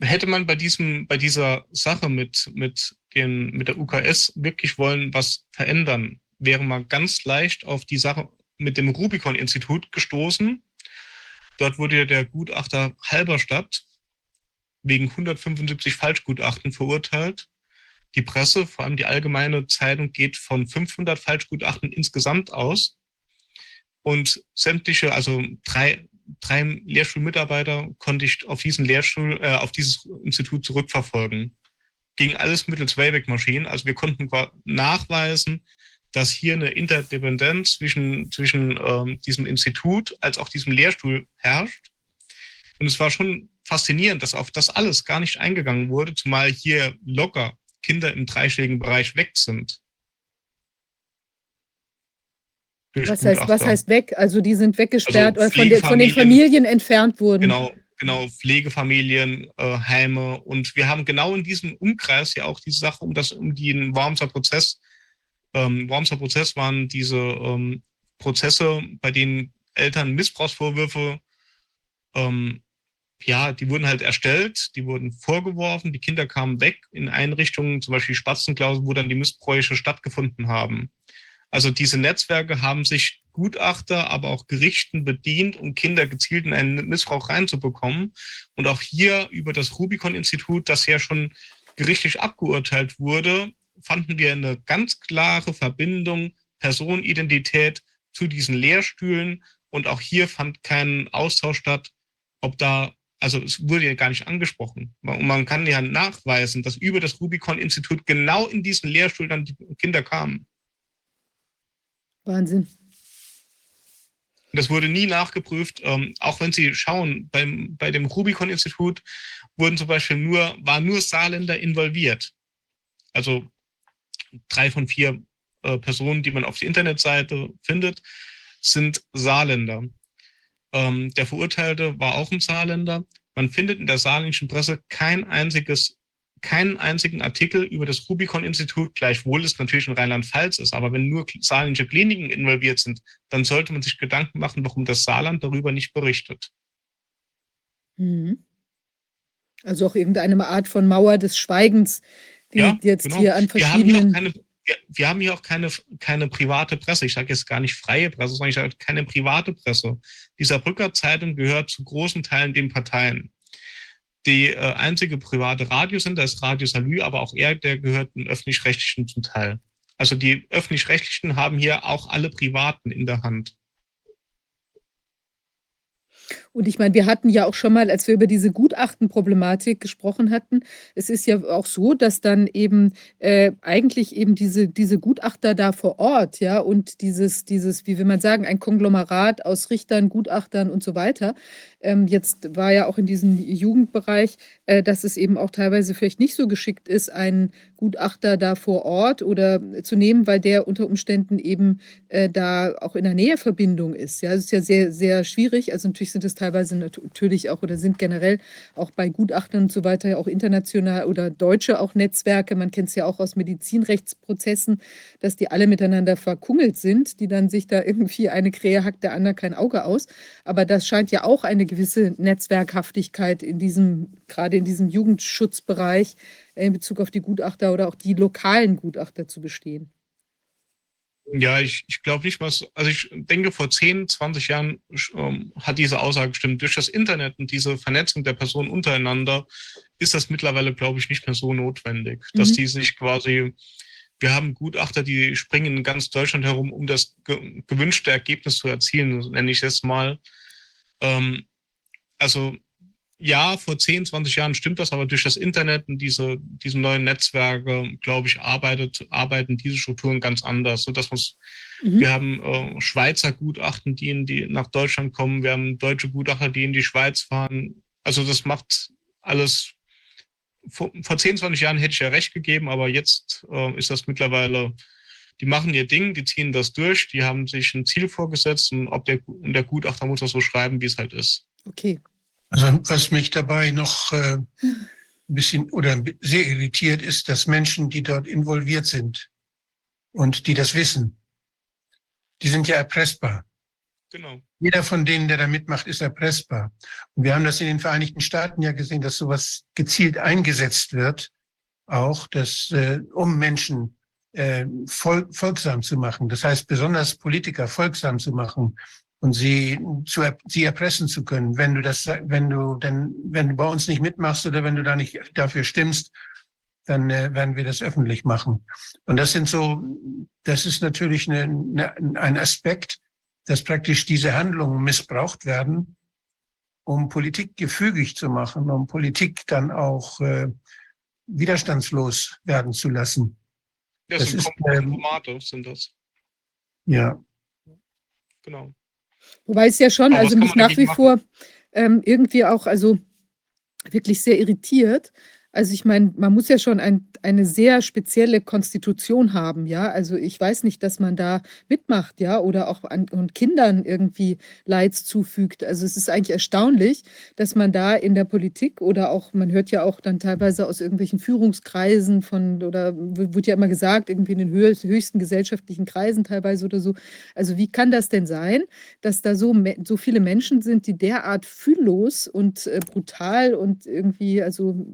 hätte man bei diesem, bei dieser Sache mit, mit, den, mit der UKS wirklich wollen was verändern, wäre man ganz leicht auf die Sache mit dem Rubicon-Institut gestoßen. Dort wurde der Gutachter Halberstadt wegen 175 Falschgutachten verurteilt. Die Presse, vor allem die allgemeine Zeitung, geht von 500 Falschgutachten insgesamt aus und sämtliche, also drei, drei Lehrschulmitarbeiter konnte ich auf diesen Lehrstuhl, äh, auf dieses Institut zurückverfolgen. Ging alles mittels Wayback-Maschinen. Also wir konnten nachweisen, dass hier eine Interdependenz zwischen, zwischen ähm, diesem Institut als auch diesem Lehrstuhl herrscht. Und es war schon faszinierend, dass auf das alles gar nicht eingegangen wurde, zumal hier locker Kinder im dreistelligen Bereich weg sind. Was heißt, was heißt weg? Also die sind weggesperrt also oder von, de, von, den Familien entfernt wurden. Genau, genau, Pflegefamilien, äh, Heime. Und wir haben genau in diesem Umkreis ja auch diese Sache um das, um den Wormser Prozess. Ähm, Wormser Prozess waren diese ähm, Prozesse, bei denen Eltern Missbrauchsvorwürfe ähm, ja, die wurden halt erstellt, die wurden vorgeworfen, die Kinder kamen weg in Einrichtungen, zum Beispiel Spatzenklausel, wo dann die Missbräuche stattgefunden haben. Also diese Netzwerke haben sich Gutachter, aber auch Gerichten bedient, um Kinder gezielt in einen Missbrauch reinzubekommen. Und auch hier über das Rubicon-Institut, das ja schon gerichtlich abgeurteilt wurde, fanden wir eine ganz klare Verbindung Personenidentität zu diesen Lehrstühlen. Und auch hier fand kein Austausch statt, ob da also es wurde ja gar nicht angesprochen. Und man kann ja nachweisen, dass über das Rubicon-Institut genau in diesen Lehrstuhl dann die Kinder kamen. Wahnsinn. Das wurde nie nachgeprüft. Ähm, auch wenn Sie schauen, beim, bei dem Rubicon-Institut wurden zum Beispiel nur, waren nur Saarländer involviert. Also drei von vier äh, Personen, die man auf der Internetseite findet, sind Saarländer. Ähm, der Verurteilte war auch ein Saarländer. Man findet in der saarländischen Presse kein einziges, keinen einzigen Artikel über das Rubicon-Institut, gleichwohl es natürlich in Rheinland-Pfalz ist. Aber wenn nur saarländische Kliniken involviert sind, dann sollte man sich Gedanken machen, warum das Saarland darüber nicht berichtet. Mhm. Also auch irgendeine Art von Mauer des Schweigens, die ja, jetzt genau. hier an verschiedenen. Wir haben, keine, wir haben hier auch keine, keine private Presse. Ich sage jetzt gar nicht freie Presse, sondern ich sage keine private Presse. Die Saarbrücker Zeitung gehört zu großen Teilen den Parteien. Die äh, einzige private Radiosender ist Radio Salü, aber auch er, der gehört den öffentlich-rechtlichen zum Teil. Also die öffentlich-rechtlichen haben hier auch alle Privaten in der Hand. Und ich meine, wir hatten ja auch schon mal, als wir über diese Gutachtenproblematik gesprochen hatten, es ist ja auch so, dass dann eben äh, eigentlich eben diese, diese Gutachter da vor Ort, ja, und dieses, dieses, wie will man sagen, ein Konglomerat aus Richtern, Gutachtern und so weiter. Ähm, jetzt war ja auch in diesem Jugendbereich, äh, dass es eben auch teilweise vielleicht nicht so geschickt ist, einen Gutachter da vor Ort oder zu nehmen, weil der unter Umständen eben äh, da auch in der Näheverbindung ist. Ja, das ist ja sehr, sehr schwierig. Also natürlich sind es teilweise natürlich auch oder sind generell auch bei Gutachtern und so weiter ja auch international oder deutsche auch Netzwerke. Man kennt es ja auch aus Medizinrechtsprozessen, dass die alle miteinander verkungelt sind, die dann sich da irgendwie eine Krähe hackt, der andere kein Auge aus. Aber das scheint ja auch eine gewisse Netzwerkhaftigkeit in diesem, gerade in diesem Jugendschutzbereich äh, in Bezug auf die Gutachter oder auch die lokalen Gutachter zu bestehen. Ja, ich, ich glaube nicht, was, also ich denke, vor 10, 20 Jahren ähm, hat diese Aussage gestimmt. Durch das Internet und diese Vernetzung der Personen untereinander ist das mittlerweile, glaube ich, nicht mehr so notwendig, mhm. dass die sich quasi, wir haben Gutachter, die springen in ganz Deutschland herum, um das ge gewünschte Ergebnis zu erzielen, nenne ich es mal. Ähm, also ja, vor 10, 20 Jahren stimmt das, aber durch das Internet und diese, diese neuen Netzwerke, glaube ich, arbeitet, arbeiten diese Strukturen ganz anders. So dass mhm. Wir haben äh, Schweizer Gutachten, die, in die nach Deutschland kommen, wir haben deutsche Gutachter, die in die Schweiz fahren. Also das macht alles. Vor, vor 10, 20 Jahren hätte ich ja recht gegeben, aber jetzt äh, ist das mittlerweile, die machen ihr Ding, die ziehen das durch, die haben sich ein Ziel vorgesetzt und ob der, und der Gutachter muss das so schreiben, wie es halt ist. Okay, also was mich dabei noch äh, ein bisschen oder sehr irritiert ist, dass Menschen, die dort involviert sind und die das wissen, die sind ja erpressbar. Genau. Jeder von denen, der da mitmacht, ist erpressbar. Und wir haben das in den Vereinigten Staaten ja gesehen, dass sowas gezielt eingesetzt wird, auch, dass, äh, um Menschen äh, voll, folgsam zu machen. Das heißt, besonders Politiker folgsam zu machen, und sie zu sie erpressen zu können, wenn du das, wenn du denn, wenn du bei uns nicht mitmachst oder wenn du da nicht dafür stimmst, dann äh, werden wir das öffentlich machen. Und das sind so, das ist natürlich eine, eine, ein Aspekt, dass praktisch diese Handlungen missbraucht werden, um Politik gefügig zu machen, um Politik dann auch äh, widerstandslos werden zu lassen. Das, das sind ist, Kompromate, sind das. Ja. Genau. Wobei es ja schon, Aber also mich nach wie dagegen vor ähm, irgendwie auch, also wirklich sehr irritiert. Also ich meine, man muss ja schon ein, eine sehr spezielle Konstitution haben, ja. Also ich weiß nicht, dass man da mitmacht, ja, oder auch an und Kindern irgendwie Leids zufügt. Also es ist eigentlich erstaunlich, dass man da in der Politik oder auch, man hört ja auch dann teilweise aus irgendwelchen Führungskreisen von, oder wird ja immer gesagt, irgendwie in den höchsten, gesellschaftlichen Kreisen teilweise oder so. Also wie kann das denn sein, dass da so, so viele Menschen sind, die derart fühllos und äh, brutal und irgendwie, also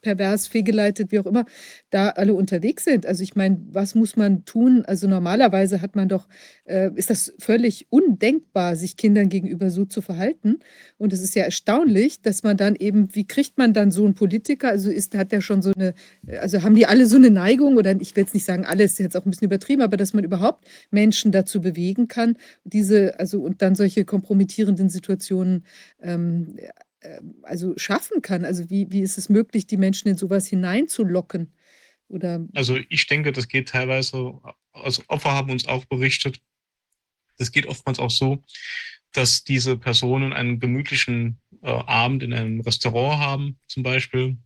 pervers, fehlgeleitet, wie auch immer, da alle unterwegs sind. Also ich meine, was muss man tun? Also normalerweise hat man doch, äh, ist das völlig undenkbar, sich Kindern gegenüber so zu verhalten. Und es ist ja erstaunlich, dass man dann eben, wie kriegt man dann so einen Politiker? Also ist, hat der schon so eine, also haben die alle so eine Neigung oder ich will jetzt nicht sagen, alles jetzt auch ein bisschen übertrieben, aber dass man überhaupt Menschen dazu bewegen kann, diese, also und dann solche kompromittierenden Situationen ähm, also schaffen kann. Also wie, wie ist es möglich, die Menschen in sowas hineinzulocken? Oder Also ich denke, das geht teilweise, also Opfer haben uns auch berichtet, das geht oftmals auch so, dass diese Personen einen gemütlichen äh, Abend in einem Restaurant haben, zum Beispiel,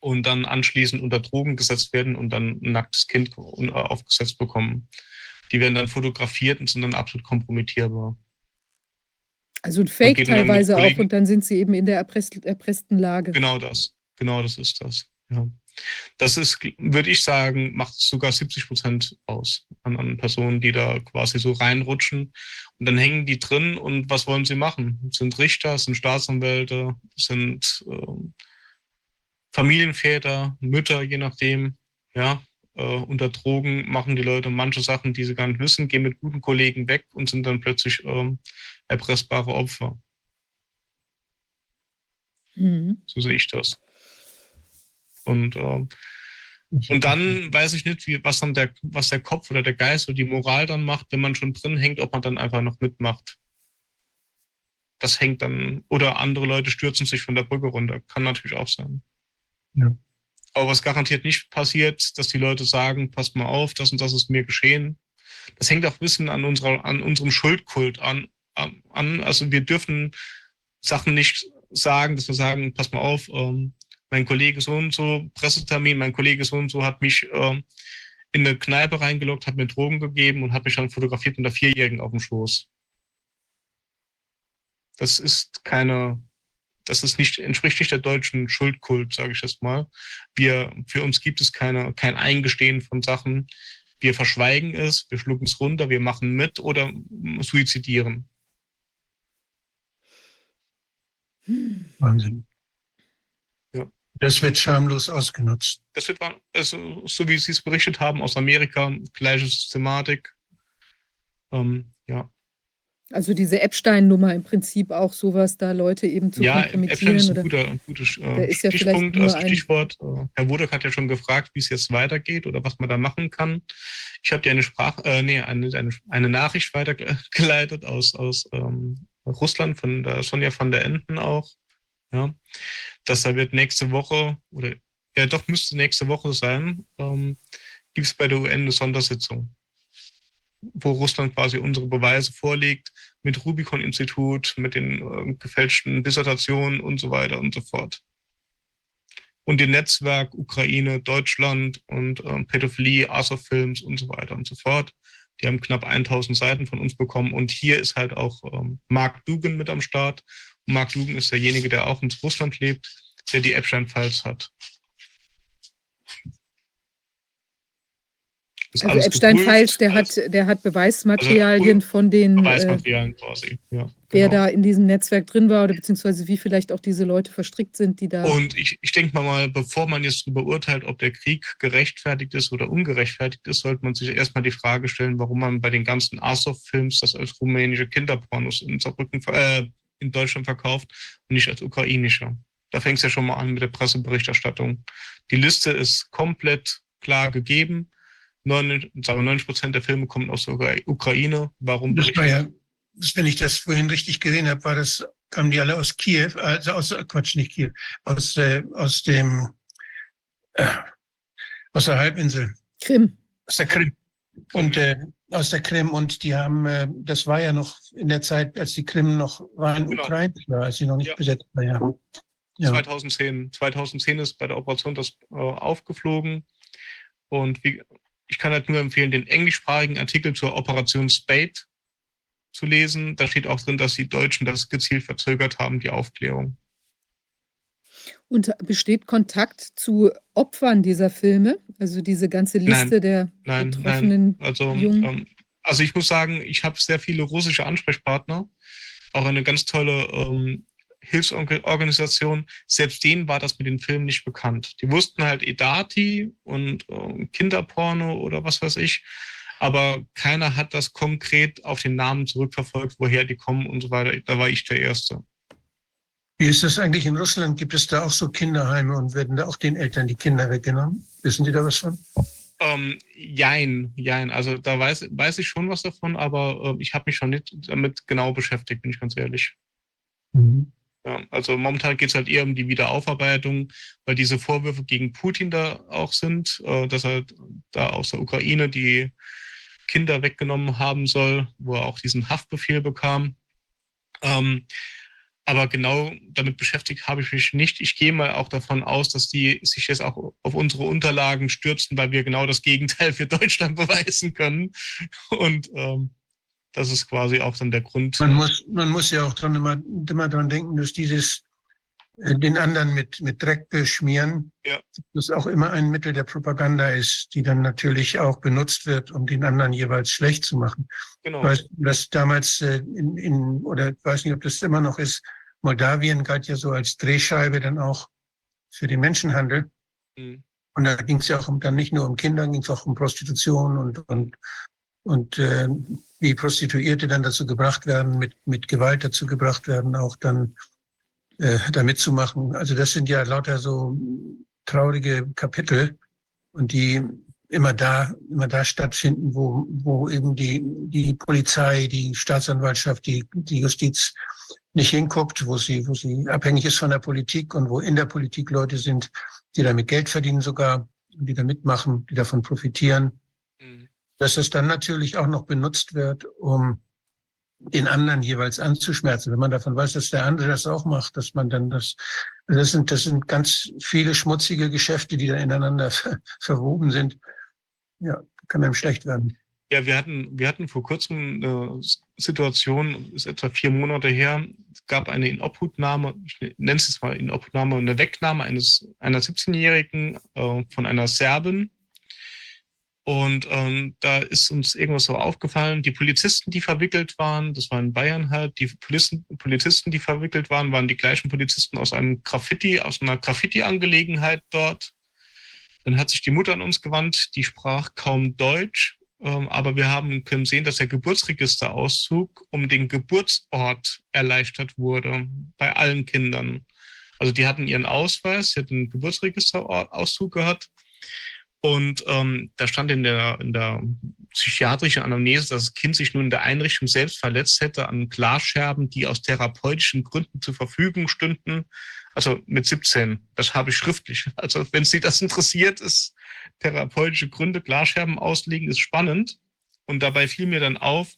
und dann anschließend unter Drogen gesetzt werden und dann ein nacktes Kind äh, aufgesetzt bekommen. Die werden dann fotografiert und sind dann absolut kompromittierbar. Also ein Fake teilweise auch und dann sind sie eben in der erpresst, erpressten Lage. Genau das. Genau das ist das. Ja. Das ist, würde ich sagen, macht sogar 70 Prozent aus an, an Personen, die da quasi so reinrutschen. Und dann hängen die drin und was wollen sie machen? Sind Richter, sind Staatsanwälte, sind ähm, Familienväter, Mütter, je nachdem. Ja, äh, unter Drogen machen die Leute manche Sachen, die sie gar nicht wissen, gehen mit guten Kollegen weg und sind dann plötzlich ähm, erpressbare Opfer. Mhm. So sehe ich das. Und, ähm, und dann weiß ich nicht, wie, was dann der, was der Kopf oder der Geist oder die Moral dann macht, wenn man schon drin hängt, ob man dann einfach noch mitmacht. Das hängt dann, oder andere Leute stürzen sich von der Brücke runter. Kann natürlich auch sein. Ja. Aber was garantiert nicht passiert, dass die Leute sagen, passt mal auf, das und das ist mir geschehen. Das hängt auch ein bisschen an, unserer, an unserem Schuldkult an, an. Also wir dürfen Sachen nicht sagen, dass wir sagen, pass mal auf, ähm, mein Kollege so und so, Pressetermin, mein Kollege so und so hat mich ähm, in eine Kneipe reingeloggt, hat mir Drogen gegeben und hat mich dann fotografiert mit einer Vierjährigen auf dem Schoß. Das ist keine, das ist nicht, entspricht nicht der deutschen Schuldkult, sage ich jetzt mal. Wir, für uns gibt es keine, kein Eingestehen von Sachen. Wir verschweigen es, wir schlucken es runter, wir machen mit oder suizidieren. Wahnsinn. Ja. Das wird schamlos ausgenutzt. Das wird, also, so wie Sie es berichtet haben, aus Amerika, gleiche Systematik. Ähm, ja. Also diese Epstein-Nummer im Prinzip auch sowas, da Leute eben zu ja, Epstein kompromittieren. ist ein Oder, guter, ein gutes Der äh, ist ja vielleicht Stichpunkt, nur also ein- Stichwort. Äh, Herr Wodak hat ja schon gefragt, wie es jetzt weitergeht oder was man da machen kann. Ich habe dir eine Sprach, äh, nee, eine, eine, eine Nachricht weitergeleitet aus, aus ähm, Russland von der Sonja von der Enden auch. Ja, dass da wird nächste Woche oder ja doch müsste nächste Woche sein, ähm, gibt es bei der UN eine Sondersitzung, wo Russland quasi unsere Beweise vorlegt mit Rubicon-Institut, mit den äh, gefälschten Dissertationen und so weiter und so fort. Und dem Netzwerk Ukraine, Deutschland und ähm, Pädophilie, Azov-Films und so weiter und so fort. Die haben knapp 1000 Seiten von uns bekommen. Und hier ist halt auch ähm, Mark Dugan mit am Start. Mark Dugan ist derjenige, der auch in Russland lebt, der die Epstein-Files hat. Ist also geprüft, der hat, der hat Beweismaterialien von den, äh, Beweismaterialien quasi. Ja, wer genau. da in diesem Netzwerk drin war oder beziehungsweise wie vielleicht auch diese Leute verstrickt sind, die da. Und ich, ich denke mal, mal, bevor man jetzt beurteilt, ob der Krieg gerechtfertigt ist oder ungerechtfertigt ist, sollte man sich erstmal die Frage stellen, warum man bei den ganzen Azov-Films das als rumänische Kinderpornos in, Saarbrücken, äh, in Deutschland verkauft und nicht als ukrainische. Da fängt es ja schon mal an mit der Presseberichterstattung. Die Liste ist komplett klar gegeben. 90, sagen wir 90 Prozent der Filme kommen aus der Ukra- Ukraine. Warum Das war berichtet- ja, das, wenn ich das vorhin richtig gesehen habe, war das, kamen die alle aus Kiew, also aus, Quatsch, nicht Kiew, aus, äh, aus dem, äh, aus der Halbinsel, Krim. aus der Krim. Und äh, aus der Krim und die haben, äh, das war ja noch in der Zeit, als die Krim noch rein genau. war, als sie noch nicht ja. besetzt war. Ja. ja. 2010. 2010 ist bei der Operation das äh, aufgeflogen. Und wie, ich kann halt nur empfehlen, den englischsprachigen Artikel zur Operation Spade zu lesen. Da steht auch drin, dass die Deutschen das gezielt verzögert haben, die Aufklärung. Und besteht Kontakt zu Opfern dieser Filme? Also diese ganze Liste nein, der nein, betroffenen nein. Also, Jungen? Ähm, also ich muss sagen, ich habe sehr viele russische Ansprechpartner, auch eine ganz tolle ähm, Hilfsorganisation. Selbst denen war das mit den Filmen nicht bekannt. Die wussten halt Edati und äh, Kinderporno oder was weiß ich, aber keiner hat das konkret auf den Namen zurückverfolgt, woher die kommen und so weiter. Da war ich der Erste. Wie ist das eigentlich in Russland? Gibt es da auch so Kinderheime und werden da auch den Eltern die Kinder weggenommen? Wissen Sie da was von? Ähm, jein, jein. Also da weiß, weiß ich schon was davon, aber äh, ich habe mich schon nicht damit genau beschäftigt, bin ich ganz ehrlich. Mhm. Also momentan geht es halt eher um die Wiederaufarbeitung, weil diese Vorwürfe gegen Putin da auch sind, äh, dass er da aus der Ukraine die Kinder weggenommen haben soll, wo er auch diesen Haftbefehl bekam. Ähm, aber genau damit beschäftigt habe ich mich nicht. Ich gehe mal auch davon aus, dass die sich jetzt auch auf unsere Unterlagen stürzen, weil wir genau das Gegenteil für Deutschland beweisen können. Und ähm, das ist quasi auch dann der Grund. Man muss, man muss ja auch dran immer, immer dran denken, dass dieses äh, den anderen mit, mit Dreck beschmieren, ja. das auch immer ein Mittel der Propaganda ist, die dann natürlich auch benutzt wird, um den anderen jeweils schlecht zu machen. Genau. Weißt, das damals äh, in, in, oder ich weiß nicht, ob das immer noch ist, Moldawien galt ja so als Drehscheibe dann auch für den Menschenhandel. Mhm. Und da ging es ja auch um, dann nicht nur um Kinder, ging es auch um Prostitution und, und, und äh, wie Prostituierte dann dazu gebracht werden, mit, mit Gewalt dazu gebracht werden, auch dann äh, da mitzumachen. Also das sind ja lauter so traurige Kapitel und die immer da, immer da stattfinden, wo, wo eben die, die Polizei, die Staatsanwaltschaft, die, die Justiz nicht hinguckt, wo sie, wo sie abhängig ist von der Politik und wo in der Politik Leute sind, die damit Geld verdienen sogar, die da mitmachen, die davon profitieren. Mhm. Dass es dann natürlich auch noch benutzt wird, um den anderen jeweils anzuschmerzen. Wenn man davon weiß, dass der andere das auch macht, dass man dann das, das sind, das sind ganz viele schmutzige Geschäfte, die da ineinander ver, verwoben sind. Ja, kann einem schlecht werden. Ja, wir hatten, wir hatten vor kurzem eine Situation, ist etwa vier Monate her, es gab eine Inobhutnahme, ich nenne es jetzt mal Inobhutnahme, eine Wegnahme eines, einer 17-Jährigen äh, von einer Serbin. Und ähm, da ist uns irgendwas so aufgefallen. Die Polizisten, die verwickelt waren, das war in Bayern halt, die Polizisten, Polizisten, die verwickelt waren, waren die gleichen Polizisten aus einem Graffiti, aus einer Graffiti-Angelegenheit dort. Dann hat sich die Mutter an uns gewandt, die sprach kaum Deutsch, ähm, aber wir haben können sehen, dass der Geburtsregisterauszug um den Geburtsort erleichtert wurde bei allen Kindern. Also die hatten ihren Ausweis, sie hatten einen Geburtsregisterauszug gehabt und ähm, da stand in der, in der psychiatrischen Anamnese, dass das Kind sich nun in der Einrichtung selbst verletzt hätte an Glasscherben, die aus therapeutischen Gründen zur Verfügung stünden. Also mit 17. Das habe ich schriftlich. Also wenn Sie das interessiert, ist therapeutische Gründe, Glasscherben auslegen, ist spannend. Und dabei fiel mir dann auf,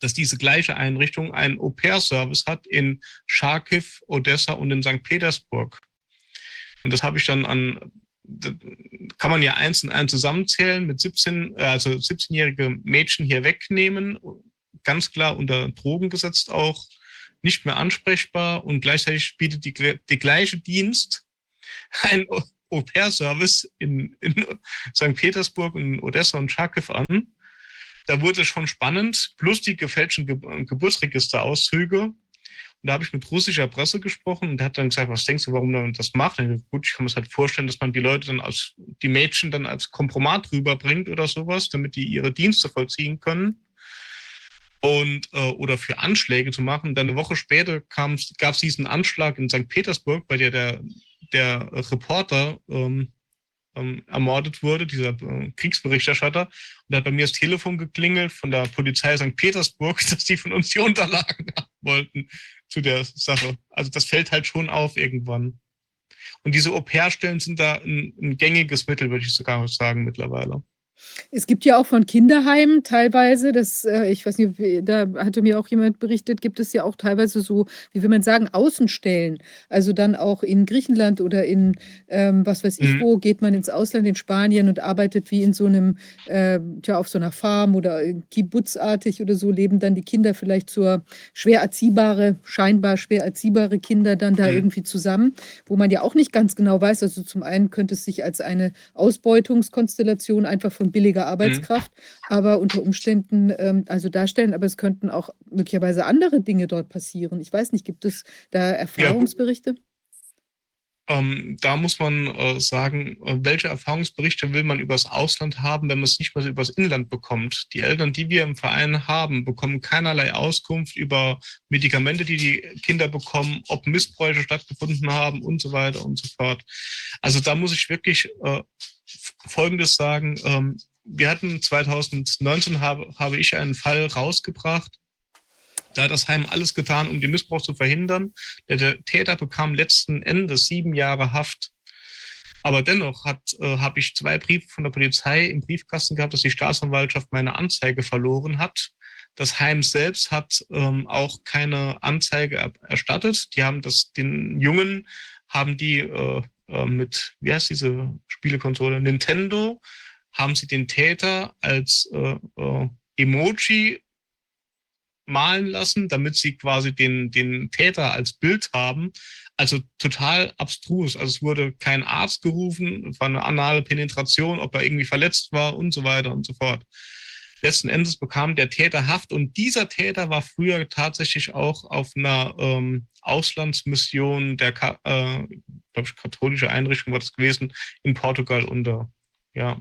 dass diese gleiche Einrichtung einen Au-pair-Service hat in Charkiw, Odessa und in St. Petersburg. Und das habe ich dann an kann man ja eins und eins zusammenzählen, mit 17, äh, also 17-jährige Mädchen hier wegnehmen, ganz klar unter Drogen gesetzt auch, nicht mehr ansprechbar und gleichzeitig bietet die, die gleiche Dienst ein Au-pair-Service in, in St. Petersburg und Odessa und Charkiw an. Da wurde schon spannend, plus die gefälschten Ge Geburtsregisterauszüge und da habe ich mit russischer Presse gesprochen und der hat dann gesagt, was denkst du, warum man das macht? Und gut, ich kann mir das halt vorstellen, dass man die Leute dann als, die Mädchen dann als Kompromat rüberbringt oder sowas, damit die ihre Dienste vollziehen können. Und, äh, oder für Anschläge zu machen. Dann eine Woche später gab es diesen Anschlag in St. Petersburg, bei der der, der Reporter ähm, ähm, ermordet wurde, dieser äh, Kriegsberichterstatter. Und da hat bei mir das Telefon geklingelt von der Polizei St. Petersburg, dass die von uns die Unterlagen haben wollten zu der Sache. Also das fällt halt schon auf irgendwann. Und diese Au-pair-Stellen sind da ein, ein, gängiges Mittel, würde ich sogar sagen, mittlerweile. Es gibt ja auch von Kinderheimen teilweise, das, äh, ich weiß nicht, da hatte mir auch jemand berichtet, gibt es ja auch teilweise so, wie will man sagen, Außenstellen. Also dann auch in Griechenland oder in, ähm, was weiß ich Mhm. wo, geht man ins Ausland, in Spanien und arbeitet wie in so einem, äh, tja, auf so einer Farm oder kibbutzartig oder so, leben dann die Kinder vielleicht zur schwer erziehbare, scheinbar schwer erziehbare Kinder dann da Mhm. irgendwie zusammen, wo man ja auch nicht ganz genau weiß. Also zum einen könnte es sich als eine Ausbeutungskonstellation einfach von billiger Mhm. Arbeitskraft, aber unter Umständen ähm, also darstellen, aber es könnten auch möglicherweise andere Dinge dort passieren. Ich weiß nicht, gibt es da Erfahrungsberichte? Ähm, da muss man äh, sagen, äh, welche Erfahrungsberichte will man übers Ausland haben, wenn man es nicht mehr so übers Inland bekommt. Die Eltern, die wir im Verein haben, bekommen keinerlei Auskunft über Medikamente, die die Kinder bekommen, ob Missbräuche stattgefunden haben und so weiter und so fort. Also da muss ich wirklich äh, Folgendes sagen. Ähm, wir hatten 2019 habe, habe ich einen Fall rausgebracht. Da hat das Heim alles getan, um den Missbrauch zu verhindern. Der, der Täter bekam letzten Endes sieben Jahre Haft. Aber dennoch äh, habe ich zwei Briefe von der Polizei im Briefkasten gehabt, dass die Staatsanwaltschaft meine Anzeige verloren hat. Das Heim selbst hat ähm, auch keine Anzeige er erstattet. Die haben das den Jungen haben die äh, äh, mit wie heißt diese Spielekonsole Nintendo haben sie den Täter als äh, äh, Emoji malen lassen, damit sie quasi den, den Täter als Bild haben. Also total abstrus. Also es wurde kein Arzt gerufen, war eine anale Penetration, ob er irgendwie verletzt war und so weiter und so fort. Letzten Endes bekam der Täter Haft und dieser Täter war früher tatsächlich auch auf einer ähm, Auslandsmission der äh, ich, katholische Einrichtung war das gewesen, in Portugal unter. Ja.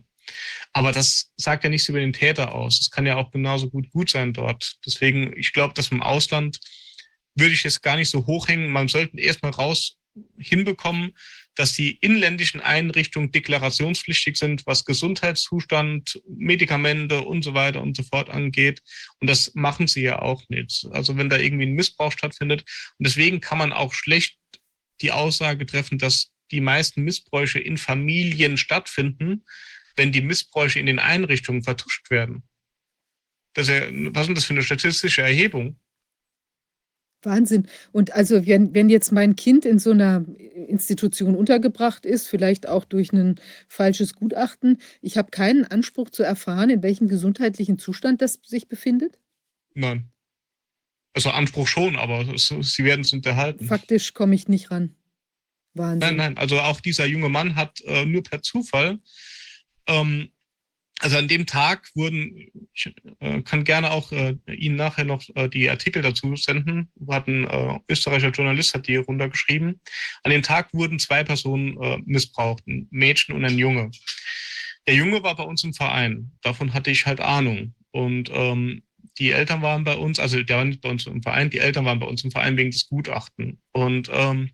Aber das sagt ja nichts über den Täter aus. Es kann ja auch genauso gut gut sein dort. Deswegen, ich glaube, dass im Ausland würde ich jetzt gar nicht so hochhängen. Man sollte erstmal raus hinbekommen, dass die inländischen Einrichtungen deklarationspflichtig sind, was Gesundheitszustand, Medikamente und so weiter und so fort angeht. Und das machen sie ja auch nicht. Also wenn da irgendwie ein Missbrauch stattfindet. Und deswegen kann man auch schlecht die Aussage treffen, dass die meisten Missbräuche in Familien stattfinden, wenn die Missbräuche in den Einrichtungen vertuscht werden. Das ist ja, was ist das für eine statistische Erhebung? Wahnsinn. Und also wenn, wenn jetzt mein Kind in so einer Institution untergebracht ist, vielleicht auch durch ein falsches Gutachten, ich habe keinen Anspruch zu erfahren, in welchem gesundheitlichen Zustand das sich befindet? Nein. Also Anspruch schon, aber es, sie werden es unterhalten. Faktisch komme ich nicht ran. Wahnsinn. Nein, nein, also auch dieser junge Mann hat äh, nur per Zufall ähm, also an dem Tag wurden, ich äh, kann gerne auch äh, Ihnen nachher noch äh, die Artikel dazu senden. Hat ein äh, österreichischer Journalist hat die runtergeschrieben. An dem Tag wurden zwei Personen äh, missbraucht, ein Mädchen und ein Junge. Der Junge war bei uns im Verein. Davon hatte ich halt Ahnung. Und ähm, die Eltern waren bei uns, also der war nicht bei uns im Verein, die Eltern waren bei uns im Verein wegen des Gutachten. Und ähm,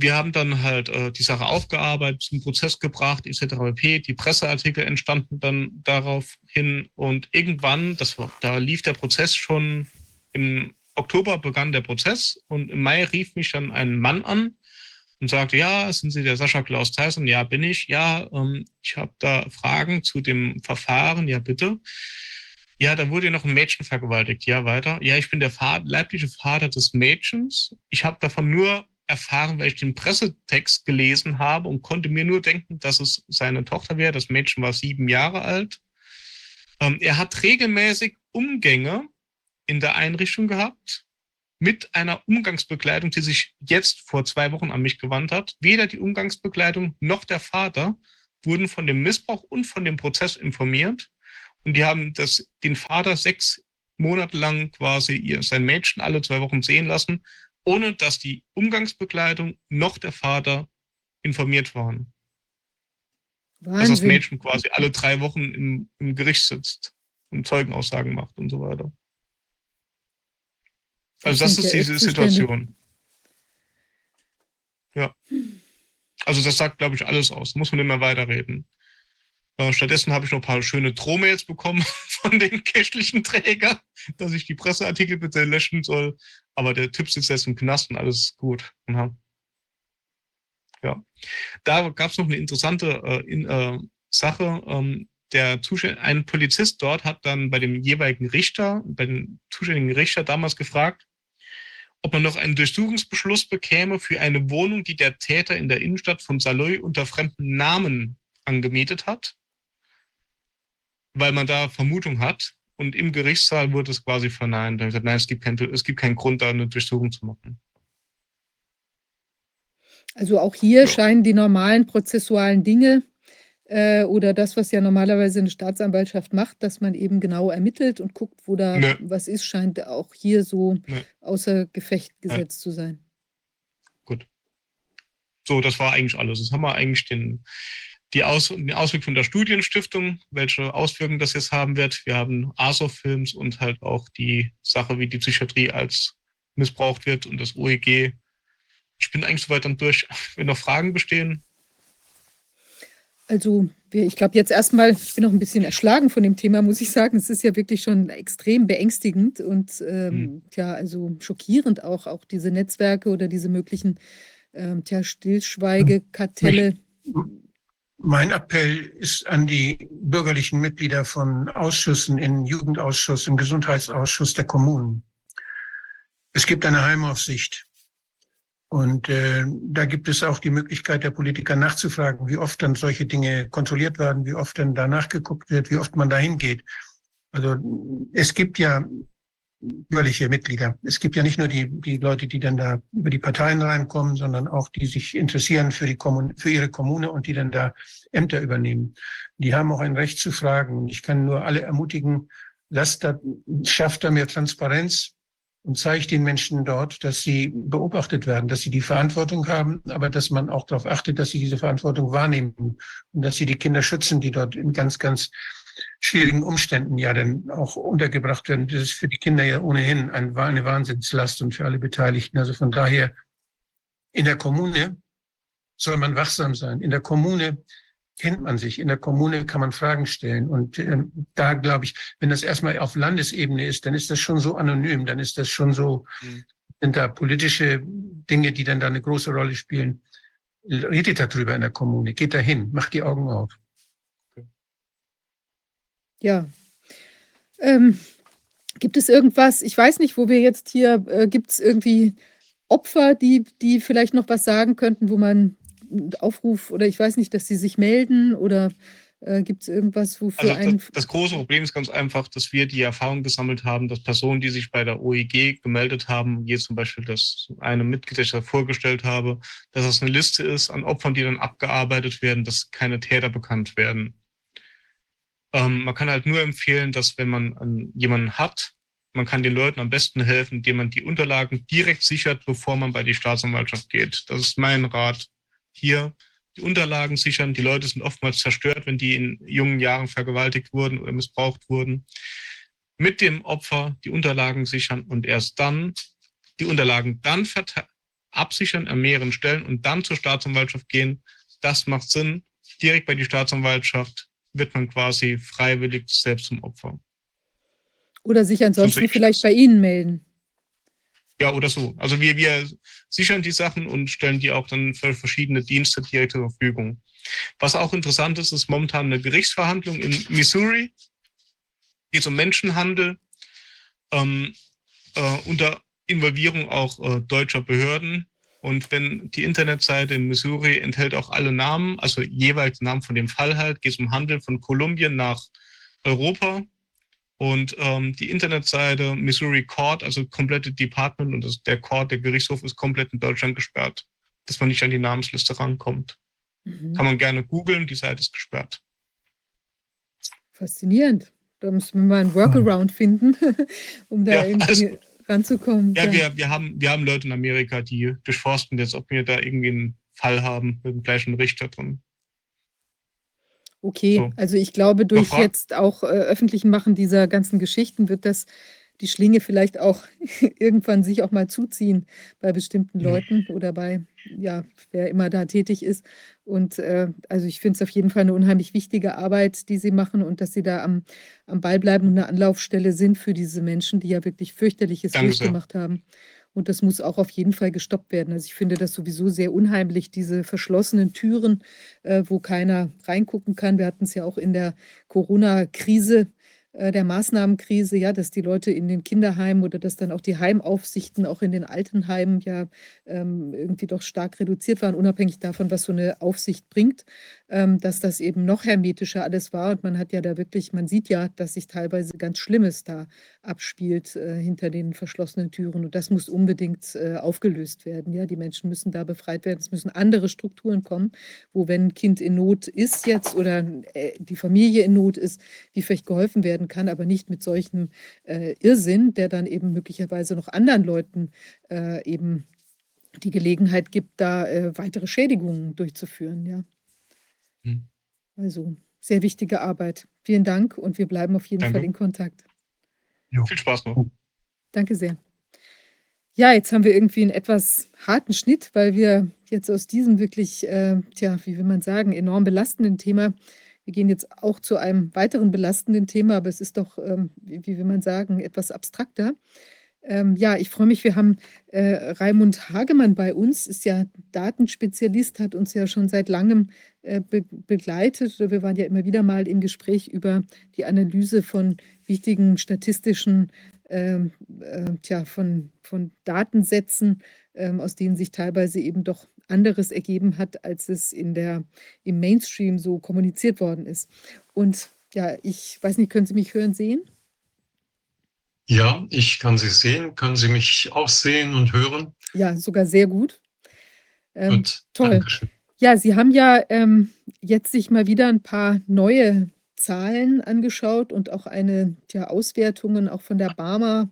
wir haben dann halt äh, die Sache aufgearbeitet, zum Prozess gebracht, etc. pp. Die Presseartikel entstanden dann daraufhin und irgendwann, das war, da lief der Prozess schon im Oktober begann der Prozess und im Mai rief mich dann ein Mann an und sagte, ja, sind Sie der Sascha Klaus Tyson? Ja, bin ich. Ja, ähm, ich habe da Fragen zu dem Verfahren. Ja, bitte. Ja, da wurde noch ein Mädchen vergewaltigt. Ja, weiter. Ja, ich bin der Vater, leibliche Vater des Mädchens. Ich habe davon nur erfahren, weil ich den Pressetext gelesen habe und konnte mir nur denken, dass es seine Tochter wäre. Das Mädchen war sieben Jahre alt. Ähm, er hat regelmäßig Umgänge in der Einrichtung gehabt mit einer Umgangsbekleidung, die sich jetzt vor zwei Wochen an mich gewandt hat. Weder die Umgangsbekleidung noch der Vater wurden von dem Missbrauch und von dem Prozess informiert. Und die haben das, den Vater sechs Monate lang quasi ihr, sein Mädchen alle zwei Wochen sehen lassen ohne dass die Umgangsbekleidung noch der Vater informiert waren. Wahnsinn. Also das Mädchen quasi alle drei Wochen im, im Gericht sitzt und Zeugenaussagen macht und so weiter. Also das, das ist diese Situation. Ja. Also das sagt, glaube ich, alles aus. Muss man immer weiterreden. Äh, stattdessen habe ich noch ein paar schöne Drohmails bekommen von den kirchlichen Trägern, dass ich die Presseartikel bitte löschen soll. Aber der Typ sitzt jetzt im Knast und alles gut. Ja. Da gab es noch eine interessante äh, in, äh, Sache. Ähm, der ein Polizist dort hat dann bei dem jeweiligen Richter, bei dem zuständigen Richter damals gefragt, ob man noch einen Durchsuchungsbeschluss bekäme für eine Wohnung, die der Täter in der Innenstadt von Saloy unter fremden Namen angemietet hat, weil man da Vermutung hat. Und im Gerichtssaal wurde es quasi verneint. Dann gesagt, nein, es gibt, kein, es gibt keinen Grund, da eine Durchsuchung zu machen. Also auch hier ja. scheinen die normalen prozessualen Dinge äh, oder das, was ja normalerweise eine Staatsanwaltschaft macht, dass man eben genau ermittelt und guckt, wo da ne. was ist, scheint auch hier so ne. außer Gefecht gesetzt ja. zu sein. Gut. So, das war eigentlich alles. Das haben wir eigentlich den, die Aus, den Auswirkungen von der Studienstiftung, welche Auswirkungen das jetzt haben wird. Wir haben ASO-Films und halt auch die Sache, wie die Psychiatrie als missbraucht wird und das OEG. Ich bin eigentlich soweit dann durch. Wenn noch Fragen bestehen, also ich glaube jetzt erstmal, ich bin noch ein bisschen erschlagen von dem Thema, muss ich sagen. Es ist ja wirklich schon extrem beängstigend und ähm, mhm. ja, also schockierend auch, auch diese Netzwerke oder diese möglichen ähm, tja, Stillschweigekartelle. Mein Appell ist an die bürgerlichen Mitglieder von Ausschüssen, im Jugendausschuss, im Gesundheitsausschuss der Kommunen. Es gibt eine Heimaufsicht. Und äh, da gibt es auch die Möglichkeit der Politiker nachzufragen, wie oft dann solche Dinge kontrolliert werden, wie oft dann danach geguckt wird, wie oft man dahin geht. Also es gibt ja bürgerliche Mitglieder. Es gibt ja nicht nur die, die Leute, die dann da über die Parteien reinkommen, sondern auch die sich interessieren für, die Kommune, für ihre Kommune und die dann da Ämter übernehmen. Die haben auch ein Recht zu fragen. Ich kann nur alle ermutigen, lasst da, schafft da mehr Transparenz, und zeigt den Menschen dort, dass sie beobachtet werden, dass sie die Verantwortung haben, aber dass man auch darauf achtet, dass sie diese Verantwortung wahrnehmen und dass sie die Kinder schützen, die dort in ganz, ganz schwierigen Umständen ja dann auch untergebracht werden. Das ist für die Kinder ja ohnehin eine Wahnsinnslast und für alle Beteiligten. Also von daher in der Kommune soll man wachsam sein. In der Kommune kennt man sich. In der Kommune kann man Fragen stellen. Und äh, da glaube ich, wenn das erstmal auf Landesebene ist, dann ist das schon so anonym, dann ist das schon so, mhm. sind da politische Dinge, die dann da eine große Rolle spielen. Redet darüber in der Kommune, geht dahin, macht die Augen auf. Ja. Ähm, gibt es irgendwas, ich weiß nicht, wo wir jetzt hier, äh, gibt es irgendwie Opfer, die, die vielleicht noch was sagen könnten, wo man Aufruf oder ich weiß nicht, dass sie sich melden oder äh, gibt es irgendwas, wofür also das, das, große Problem ist ganz einfach, dass wir die Erfahrung gesammelt haben, dass Personen, die sich bei der OEG gemeldet haben, hier zum Beispiel das eine da vorgestellt habe, dass das eine Liste ist an Opfern, die dann abgearbeitet werden, dass keine Täter bekannt werden. Ähm, man kann halt nur empfehlen, dass wenn man jemanden hat, man kann den Leuten am besten helfen, indem man die Unterlagen direkt sichert, bevor man bei die Staatsanwaltschaft geht. Das ist mein Rat hier die Unterlagen sichern. Die Leute sind oftmals zerstört, wenn die in jungen Jahren vergewaltigt wurden oder missbraucht wurden. Mit dem Opfer die Unterlagen sichern und erst dann die Unterlagen dann absichern an mehreren Stellen und dann zur Staatsanwaltschaft gehen. Das macht Sinn. Direkt bei die Staatsanwaltschaft wird man quasi freiwillig selbst zum Opfer. Oder sich ansonsten vielleicht bei Ihnen melden. Ja, oder so. Also wir, wir sichern die Sachen und stellen die auch dann für verschiedene Dienste direkt zur Verfügung. Was auch interessant ist, ist momentan eine Gerichtsverhandlung in Missouri. Geht um Menschenhandel ähm, äh, unter Involvierung auch äh, deutscher Behörden. Und wenn die Internetseite in Missouri enthält auch alle Namen, also jeweils Namen von dem Fall halt, geht es um Handel von Kolumbien nach Europa und ähm, die Internetseite Missouri Court, also komplette Department und das, der Court, der Gerichtshof ist komplett in Deutschland gesperrt, dass man nicht an die Namensliste rankommt. Mhm. Kann man gerne googeln, die Seite ist gesperrt. Faszinierend. Da müssen wir mal einen Workaround finden, um da ja, irgendwie also, ranzukommen. Ja, ja, Wir, wir, haben, wir haben Leute in Amerika, die durchforsten jetzt, ob wir da irgendwie einen Fall haben mit dem gleichen Richter drin. Okay, so. also ich glaube, durch jetzt auch äh, öffentlichen Machen dieser ganzen Geschichten wird das die Schlinge vielleicht auch irgendwann sich auch mal zuziehen bei bestimmten Leuten oder bei, ja, wer immer da tätig ist. Und äh, also ich finde es auf jeden Fall eine unheimlich wichtige Arbeit, die Sie machen und dass Sie da am, am Ball bleiben und eine Anlaufstelle sind für diese Menschen, die ja wirklich fürchterliches durchgemacht haben. Und das muss auch auf jeden Fall gestoppt werden. Also ich finde das sowieso sehr unheimlich, diese verschlossenen Türen, äh, wo keiner reingucken kann. Wir hatten es ja auch in der Corona-Krise der Maßnahmenkrise, ja, dass die Leute in den Kinderheimen oder dass dann auch die Heimaufsichten auch in den Altenheimen ja ähm, irgendwie doch stark reduziert waren, unabhängig davon, was so eine Aufsicht bringt, ähm, dass das eben noch hermetischer alles war. Und man hat ja da wirklich, man sieht ja, dass sich teilweise ganz Schlimmes da abspielt äh, hinter den verschlossenen Türen. Und das muss unbedingt äh, aufgelöst werden. Ja, die Menschen müssen da befreit werden. Es müssen andere Strukturen kommen, wo wenn ein Kind in Not ist jetzt oder äh, die Familie in Not ist, wie vielleicht geholfen werden kann, aber nicht mit solchem äh, Irrsinn, der dann eben möglicherweise noch anderen Leuten äh, eben die Gelegenheit gibt, da äh, weitere Schädigungen durchzuführen. Ja. Hm. Also sehr wichtige Arbeit. Vielen Dank und wir bleiben auf jeden Danke. Fall in Kontakt. Jo. Viel Spaß noch. Danke sehr. Ja, jetzt haben wir irgendwie einen etwas harten Schnitt, weil wir jetzt aus diesem wirklich, äh, tja, wie will man sagen, enorm belastenden Thema, wir gehen jetzt auch zu einem weiteren belastenden Thema, aber es ist doch, ähm, wie, wie will man sagen, etwas abstrakter. Ähm, ja, ich freue mich, wir haben äh, Raimund Hagemann bei uns, ist ja Datenspezialist, hat uns ja schon seit langem äh, be begleitet. Wir waren ja immer wieder mal im Gespräch über die Analyse von wichtigen statistischen, ähm, äh, tja, von, von Datensätzen, ähm, aus denen sich teilweise eben doch anderes ergeben hat, als es in der, im Mainstream so kommuniziert worden ist. Und ja, ich weiß nicht, können Sie mich hören, sehen? Ja, ich kann Sie sehen. Können Sie mich auch sehen und hören? Ja, sogar sehr gut. Ähm, gut, toll. Dankeschön. Ja, Sie haben ja ähm, jetzt sich mal wieder ein paar neue Zahlen angeschaut und auch eine ja, Auswertungen auch von der Barmer.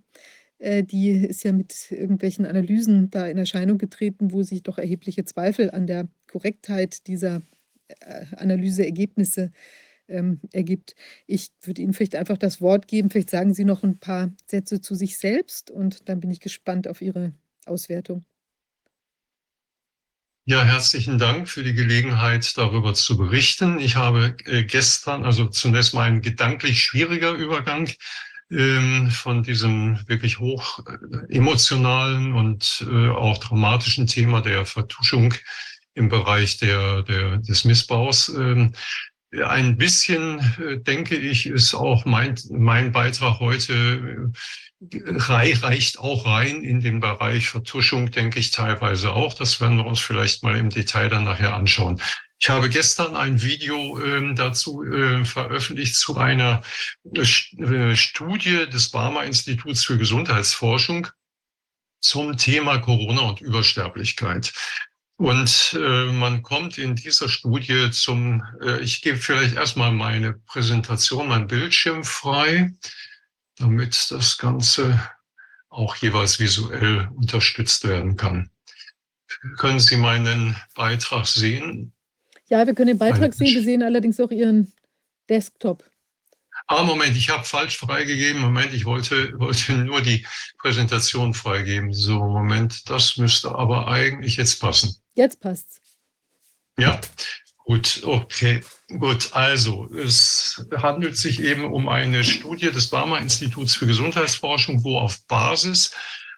Äh, die ist ja mit irgendwelchen Analysen da in Erscheinung getreten, wo sich doch erhebliche Zweifel an der Korrektheit dieser äh, Analyseergebnisse ähm, ergibt. Ich würde Ihnen vielleicht einfach das Wort geben. Vielleicht sagen Sie noch ein paar Sätze zu sich selbst und dann bin ich gespannt auf Ihre Auswertung. Ja, herzlichen Dank für die Gelegenheit, darüber zu berichten. Ich habe äh, gestern, also zunächst mal ein gedanklich schwieriger Übergang ähm, von diesem wirklich hoch äh, emotionalen und äh, auch dramatischen Thema der Vertuschung im Bereich der, der, des Missbaus. Ein bisschen, äh, denke ich, ist auch mein, mein Beitrag heute reicht auch rein in den Bereich Vertuschung, denke ich teilweise auch. Das werden wir uns vielleicht mal im Detail dann nachher anschauen. Ich habe gestern ein Video äh, dazu äh, veröffentlicht zu einer äh, Studie des Barmer Instituts für Gesundheitsforschung zum Thema Corona und Übersterblichkeit. Und äh, man kommt in dieser Studie zum, äh, ich gebe vielleicht erstmal meine Präsentation, mein Bildschirm frei, damit das Ganze auch jeweils visuell unterstützt werden kann. Können Sie meinen Beitrag sehen? Ja, wir können den Beitrag sehen. Wir sehen allerdings auch Ihren Desktop. Ah, Moment, ich habe falsch freigegeben. Moment, ich wollte, wollte nur die Präsentation freigeben. So, Moment, das müsste aber eigentlich jetzt passen. Jetzt passt's. Ja, gut, okay. Gut, also es handelt sich eben um eine Studie des Barmer Instituts für Gesundheitsforschung, wo auf Basis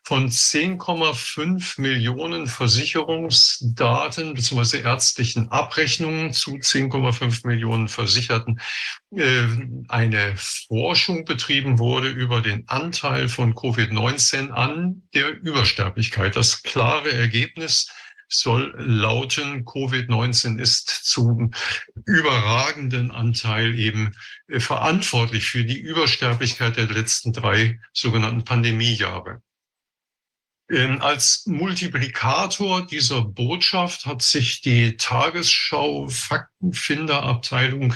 von 10,5 Millionen Versicherungsdaten bzw. ärztlichen Abrechnungen zu 10,5 Millionen Versicherten äh, eine Forschung betrieben wurde über den Anteil von Covid-19 an der Übersterblichkeit. Das klare Ergebnis soll lauten, Covid-19 ist zum überragenden Anteil eben äh, verantwortlich für die Übersterblichkeit der letzten drei sogenannten Pandemiejahre. Ähm, als Multiplikator dieser Botschaft hat sich die Tagesschau Faktenfinderabteilung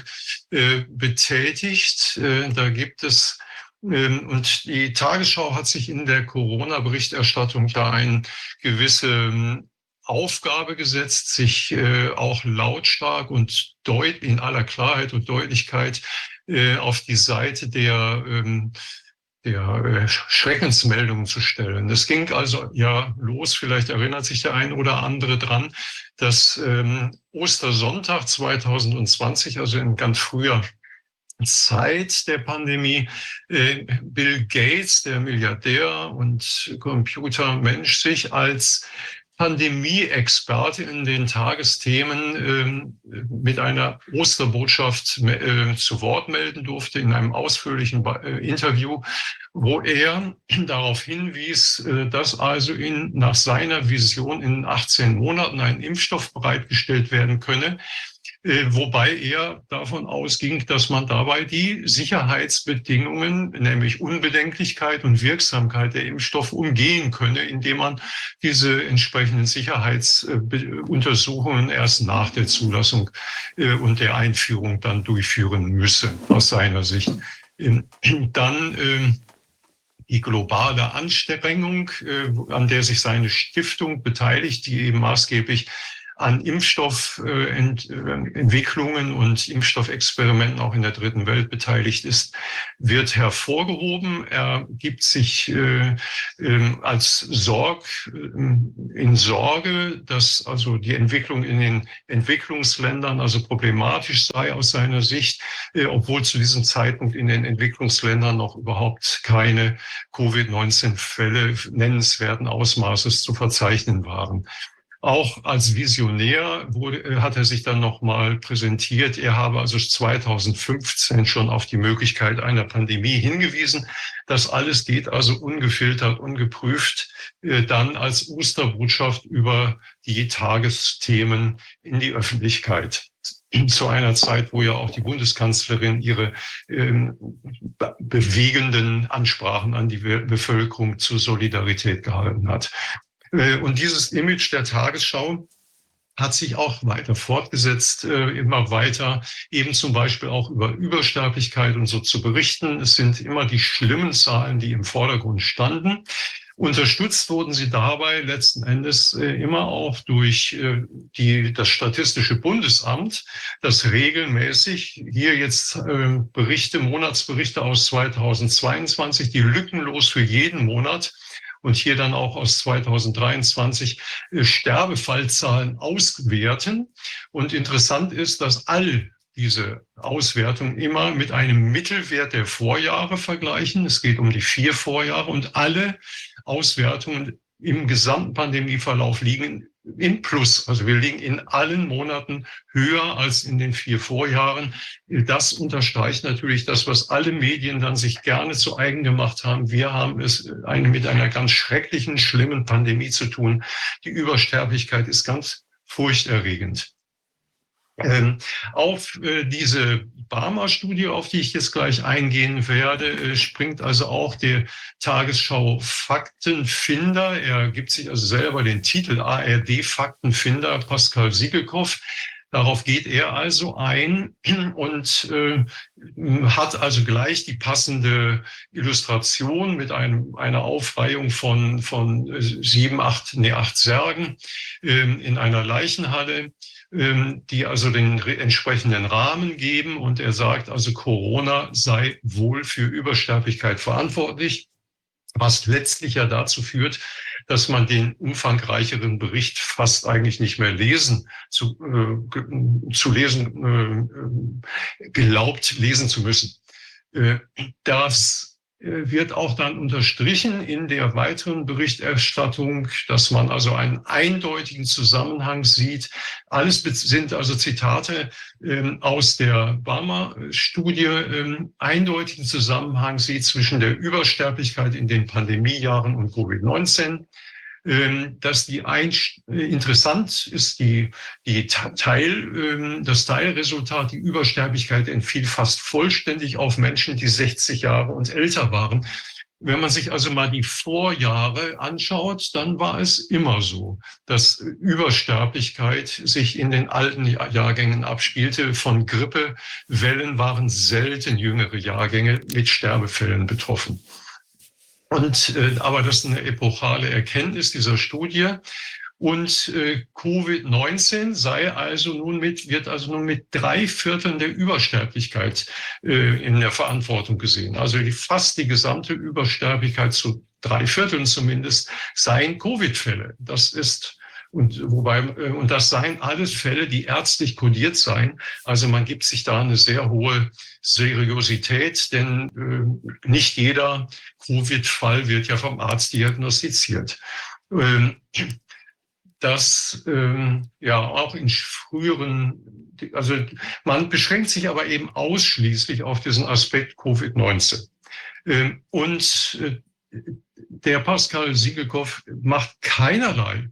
äh, betätigt. Äh, da gibt es ähm, und die Tagesschau hat sich in der Corona-Berichterstattung da eine gewisse ähm, Aufgabe gesetzt, sich äh, auch lautstark und deut in aller Klarheit und Deutlichkeit äh, auf die Seite der ähm, der äh, Schreckensmeldungen zu stellen. Das ging also ja los, vielleicht erinnert sich der ein oder andere dran, dass ähm, Ostersonntag 2020, also in ganz früher Zeit der Pandemie äh, Bill Gates, der Milliardär und Computermensch, sich als Pandemie-Experte in den Tagesthemen äh, mit einer Osterbotschaft äh, zu Wort melden durfte in einem ausführlichen äh, Interview, wo er darauf hinwies, äh, dass also in, nach seiner Vision in 18 Monaten ein Impfstoff bereitgestellt werden könne, wobei er davon ausging, dass man dabei die Sicherheitsbedingungen, nämlich Unbedenklichkeit und Wirksamkeit der Impfstoffe umgehen könne, indem man diese entsprechenden Sicherheitsuntersuchungen erst nach der Zulassung äh, und der Einführung dann durchführen müsse, aus seiner Sicht. Ähm, dann ähm, die globale Anstrengung, äh, an der sich seine Stiftung beteiligt, die eben maßgeblich an Impfstoffentwicklungen äh, und Impfstoffexperimenten auch in der dritten Welt beteiligt ist, wird hervorgehoben. Er gibt sich äh, ähm, als Sorg in Sorge, dass also die Entwicklung in den Entwicklungsländern also problematisch sei aus seiner Sicht, äh, obwohl zu diesem Zeitpunkt in den Entwicklungsländern noch überhaupt keine Covid-19-Fälle nennenswerten Ausmaßes zu verzeichnen waren. Auch als Visionär wurde, äh, hat er sich dann nochmal präsentiert. Er habe also 2015 schon auf die Möglichkeit einer Pandemie hingewiesen. Das alles geht also ungefiltert, ungeprüft äh, dann als Osterbotschaft über die Tagesthemen in die Öffentlichkeit zu einer Zeit, wo ja auch die Bundeskanzlerin ihre ähm, bewegenden Ansprachen an die Bevölkerung zur Solidarität gehalten hat. Äh, und dieses Image der Tagesschau hat sich auch weiter fortgesetzt, äh, immer weiter, eben zum Beispiel auch über Übersterblichkeit und so zu berichten. Es sind immer die schlimmen Zahlen, die im Vordergrund standen. Unterstützt wurden sie dabei letzten Endes äh, immer auch durch die, das Statistische Bundesamt, das regelmäßig hier jetzt Berichte, Monatsberichte aus 2022, die lückenlos für jeden Monat und hier dann auch aus 2023 äh, Sterbefallzahlen auswerten. Und interessant ist, dass all diese Auswertung immer mit einem Mittelwert der Vorjahre vergleichen. Es geht um die vier Vorjahre und alle Auswertungen im gesamten Pandemieverlauf liegen im Plus. Also wir liegen in allen Monaten höher als in den vier Vorjahren. Das unterstreicht natürlich das, was alle Medien dann sich gerne zu eigen gemacht haben. Wir haben es eine, mit einer ganz schrecklichen, schlimmen Pandemie zu tun. Die Übersterblichkeit ist ganz furchterregend. Ähm, auf äh, diese Barmer-Studie, auf die ich jetzt gleich eingehen werde, äh, springt also auch der Tagesschau Faktenfinder. Er gibt sich also selber den Titel ARD Faktenfinder, Pascal Siegelkopf. Darauf geht er also ein und äh, hat also gleich die passende Illustration mit einem, einer Aufreihung von, von äh, sieben, acht, nee, acht Särgen äh, in einer Leichenhalle die also den entsprechenden Rahmen geben. Und er sagt also, Corona sei wohl für Übersterblichkeit verantwortlich, was letztlich ja dazu führt, dass man den umfangreicheren Bericht fast eigentlich nicht mehr lesen, zu, äh, zu lesen, äh, glaubt lesen zu müssen. Äh, das wird auch dann unterstrichen in der weiteren Berichterstattung, dass man also einen eindeutigen Zusammenhang sieht. Alles sind also Zitate ähm, aus der Barmer-Studie, ähm, eindeutigen Zusammenhang sieht zwischen der Übersterblichkeit in den Pandemiejahren und Covid-19 ähm, dass die ein, äh, interessant ist, die, die Teil, ähm, das Teilresultat, die Übersterblichkeit entfiel fast vollständig auf Menschen, die 60 Jahre und älter waren. Wenn man sich also mal die Vorjahre anschaut, dann war es immer so, dass Übersterblichkeit sich in den alten Jahrgängen abspielte. Von Grippewellen waren selten jüngere Jahrgänge mit Sterbefällen betroffen. Und, äh, aber das ist eine epochale Erkenntnis dieser Studie. Und äh, Covid-19 sei also nun mit, wird also nun mit drei Vierteln der Übersterblichkeit äh, in der Verantwortung gesehen. Also die, fast die gesamte Übersterblichkeit zu drei Vierteln zumindest seien Covid-Fälle. Das ist Und wobei, äh, und das seien alles Fälle, die ärztlich kodiert seien. Also man gibt sich da eine sehr hohe Seriosität, denn äh, nicht jeder Covid-Fall wird ja vom Arzt diagnostiziert. Ähm, dass ähm, ja auch in früheren, also man beschränkt sich aber eben ausschließlich auf diesen Aspekt Covid-19. Ähm, und äh, der Pascal Siegelkopf macht keinerlei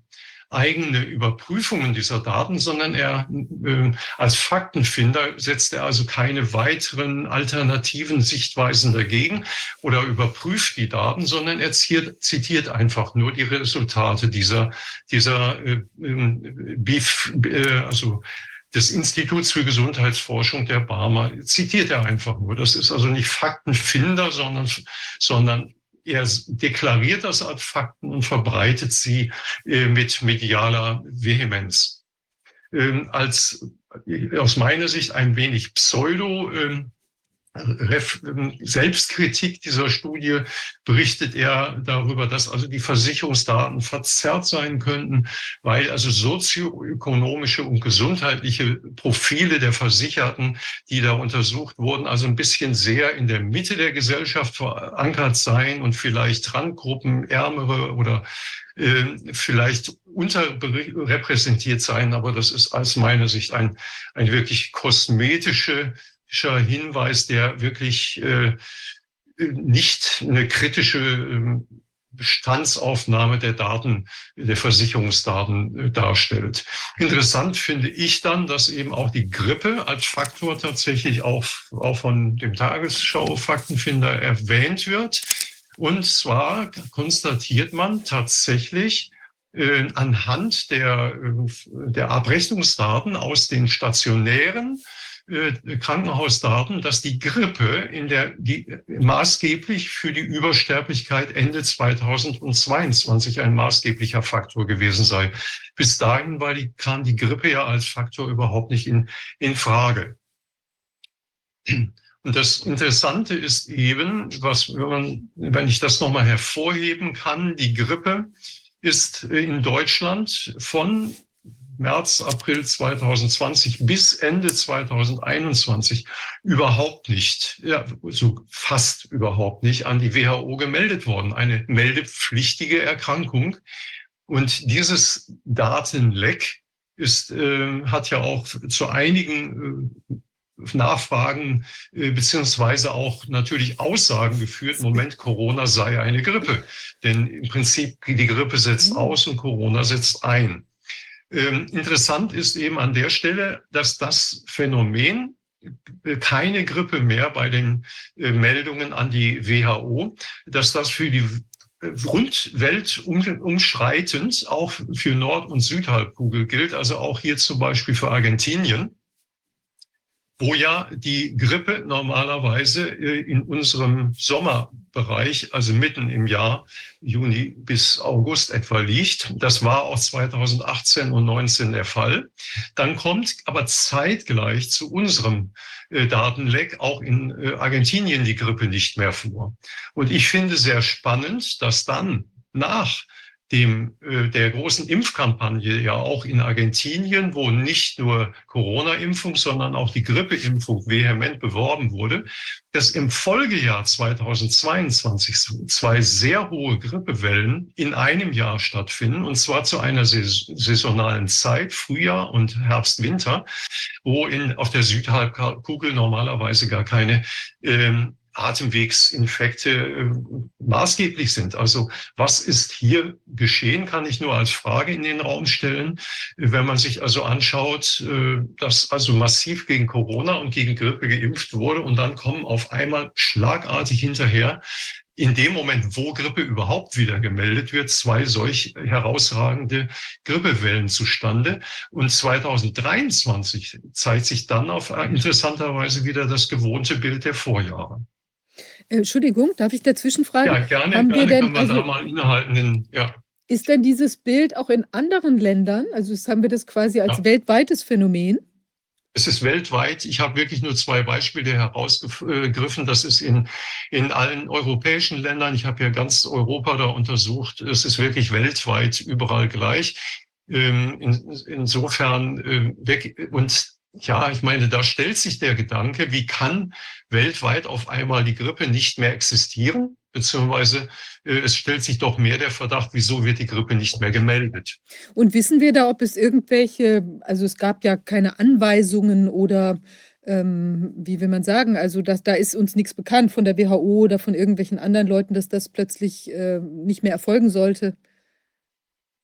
eigene Überprüfungen dieser Daten, sondern er äh, als Faktenfinder setzt er also keine weiteren alternativen Sichtweisen dagegen oder überprüft die Daten, sondern er zitiert, zitiert einfach nur die Resultate dieser, dieser äh, ähm, BIF, äh, also des Instituts für Gesundheitsforschung der Barmer zitiert er einfach nur. Das ist also nicht Faktenfinder, sondern, sondern er deklariert das als Fakten und verbreitet sie äh, mit medialer Vehemenz. Ähm, als äh, aus meiner Sicht ein wenig Pseudo ähm, Selbstkritik dieser Studie berichtet er darüber, dass also die Versicherungsdaten verzerrt sein könnten, weil also sozioökonomische und gesundheitliche Profile der Versicherten, die da untersucht wurden, also ein bisschen sehr in der Mitte der Gesellschaft verankert seien und vielleicht Randgruppen, ärmere oder äh, vielleicht unterrepräsentiert seien. Aber das ist aus meiner Sicht ein, ein wirklich kosmetische Hinweis, der wirklich äh, nicht eine kritische ähm, Bestandsaufnahme der Daten, der Versicherungsdaten äh, darstellt. Interessant finde ich dann, dass eben auch die Grippe als Faktor tatsächlich auch, auch von dem Tagesschau-Faktenfinder erwähnt wird. Und zwar konstatiert man tatsächlich, äh, anhand der, äh, der Abrechnungsdaten aus den stationären Krankenhausdaten, dass die Grippe in der, die maßgeblich für die Übersterblichkeit Ende 2022 ein maßgeblicher Faktor gewesen sei. Bis dahin war die, kam die Grippe ja als Faktor überhaupt nicht in, in Frage. Und das Interessante ist eben, was, wenn, man, wenn ich das nochmal hervorheben kann, die Grippe ist in Deutschland von März, April 2020 bis Ende 2021 überhaupt nicht, ja, so fast überhaupt nicht an die WHO gemeldet worden. Eine meldepflichtige Erkrankung. Und dieses Datenleck ist, äh, hat ja auch zu einigen äh, Nachfragen äh, beziehungsweise auch natürlich Aussagen geführt, Moment, Corona sei eine Grippe. Denn im Prinzip die Grippe setzt mhm. aus und Corona setzt ein. Ähm, interessant ist eben an der Stelle, dass das Phänomen äh, keine Grippe mehr bei den äh, Meldungen an die WHO, dass das für die äh, Rundwelt umschreitend auch für Nord- und Südhalbkugel gilt, also auch hier zum Beispiel für Argentinien wo ja die Grippe normalerweise in unserem Sommer Bereich, also mitten im Jahr, Juni bis August etwa liegt. Das war auch 2018 und 19 der Fall. Dann kommt aber zeitgleich zu unserem äh, Datenleck auch in äh, Argentinien die Grippe nicht mehr vor. Und ich finde sehr spannend, dass dann nach dem, äh, der großen Impfkampagne ja auch in Argentinien, wo nicht nur Corona-Impfung, sondern auch die Grippeimpfung vehement beworben wurde, dass im Folgejahr 2022 zwei sehr hohe Grippewellen in einem Jahr stattfinden, und zwar zu einer saisonalen Zeit, Frühjahr und Herbst, Winter, wo in, auf der Südhalbkugel normalerweise gar keine ähm, Atemwegsinfekte äh, maßgeblich sind. Also was ist hier geschehen, kann ich nur als Frage in den Raum stellen. Wenn man sich also anschaut, äh, dass also massiv gegen Corona und gegen Grippe geimpft wurde und dann kommen auf einmal schlagartig hinterher in dem Moment, wo Grippe überhaupt wieder gemeldet wird, zwei solch herausragende Grippewellen zustande. Und 2023 zeigt sich dann auf interessanterweise wieder das gewohnte Bild der Vorjahre. Äh, Entschuldigung, darf ich dazwischen fragen? Ja, gerne, Haben gerne wir denn, kann man also, da mal innehalten. Ja. Ist denn dieses Bild auch in anderen Ländern? Also haben wir das quasi als ja. weltweites Phänomen? Es ist weltweit. Ich habe wirklich nur zwei Beispiele herausgegriffen. Das ist in, in allen europäischen Ländern. Ich habe ja ganz Europa da untersucht. Es ist wirklich weltweit überall gleich. Ähm, in, insofern äh, weg und ja, ich meine, da stellt sich der Gedanke, wie kann weltweit auf einmal die Grippe nicht mehr existieren? Beziehungsweise äh, es stellt sich doch mehr der Verdacht, wieso wird die Grippe nicht mehr gemeldet? Und wissen wir da, ob es irgendwelche, also es gab ja keine Anweisungen oder ähm, wie will man sagen, also das, da ist uns nichts bekannt von der WHO oder von irgendwelchen anderen Leuten, dass das plötzlich äh, nicht mehr erfolgen sollte.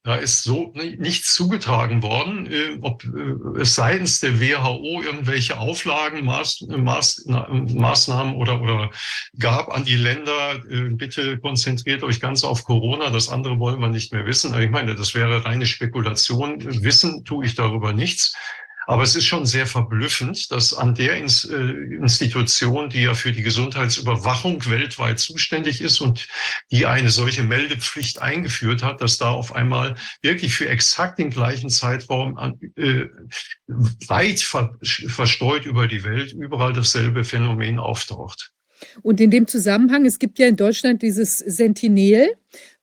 Da ist so nichts zugetragen worden, äh, ob äh, es seitens der WHO irgendwelche Auflagen, Maß, Maß, Maßnahmen oder, oder gab an die Länder, äh, bitte konzentriert euch ganz auf Corona, das andere wollen wir nicht mehr wissen. Ich meine, das wäre reine Spekulation. Wissen tue ich darüber nichts. Aber es ist schon sehr verblüffend, dass an der äh, Institution, die ja für die Gesundheitsüberwachung weltweit zuständig ist und die eine solche Meldepflicht eingeführt hat, dass da auf einmal wirklich für exakt den gleichen Zeitraum äh, weit verstreut über die Welt überall dasselbe Phänomen auftaucht. Und in dem Zusammenhang, es gibt ja in Deutschland dieses Sentinel,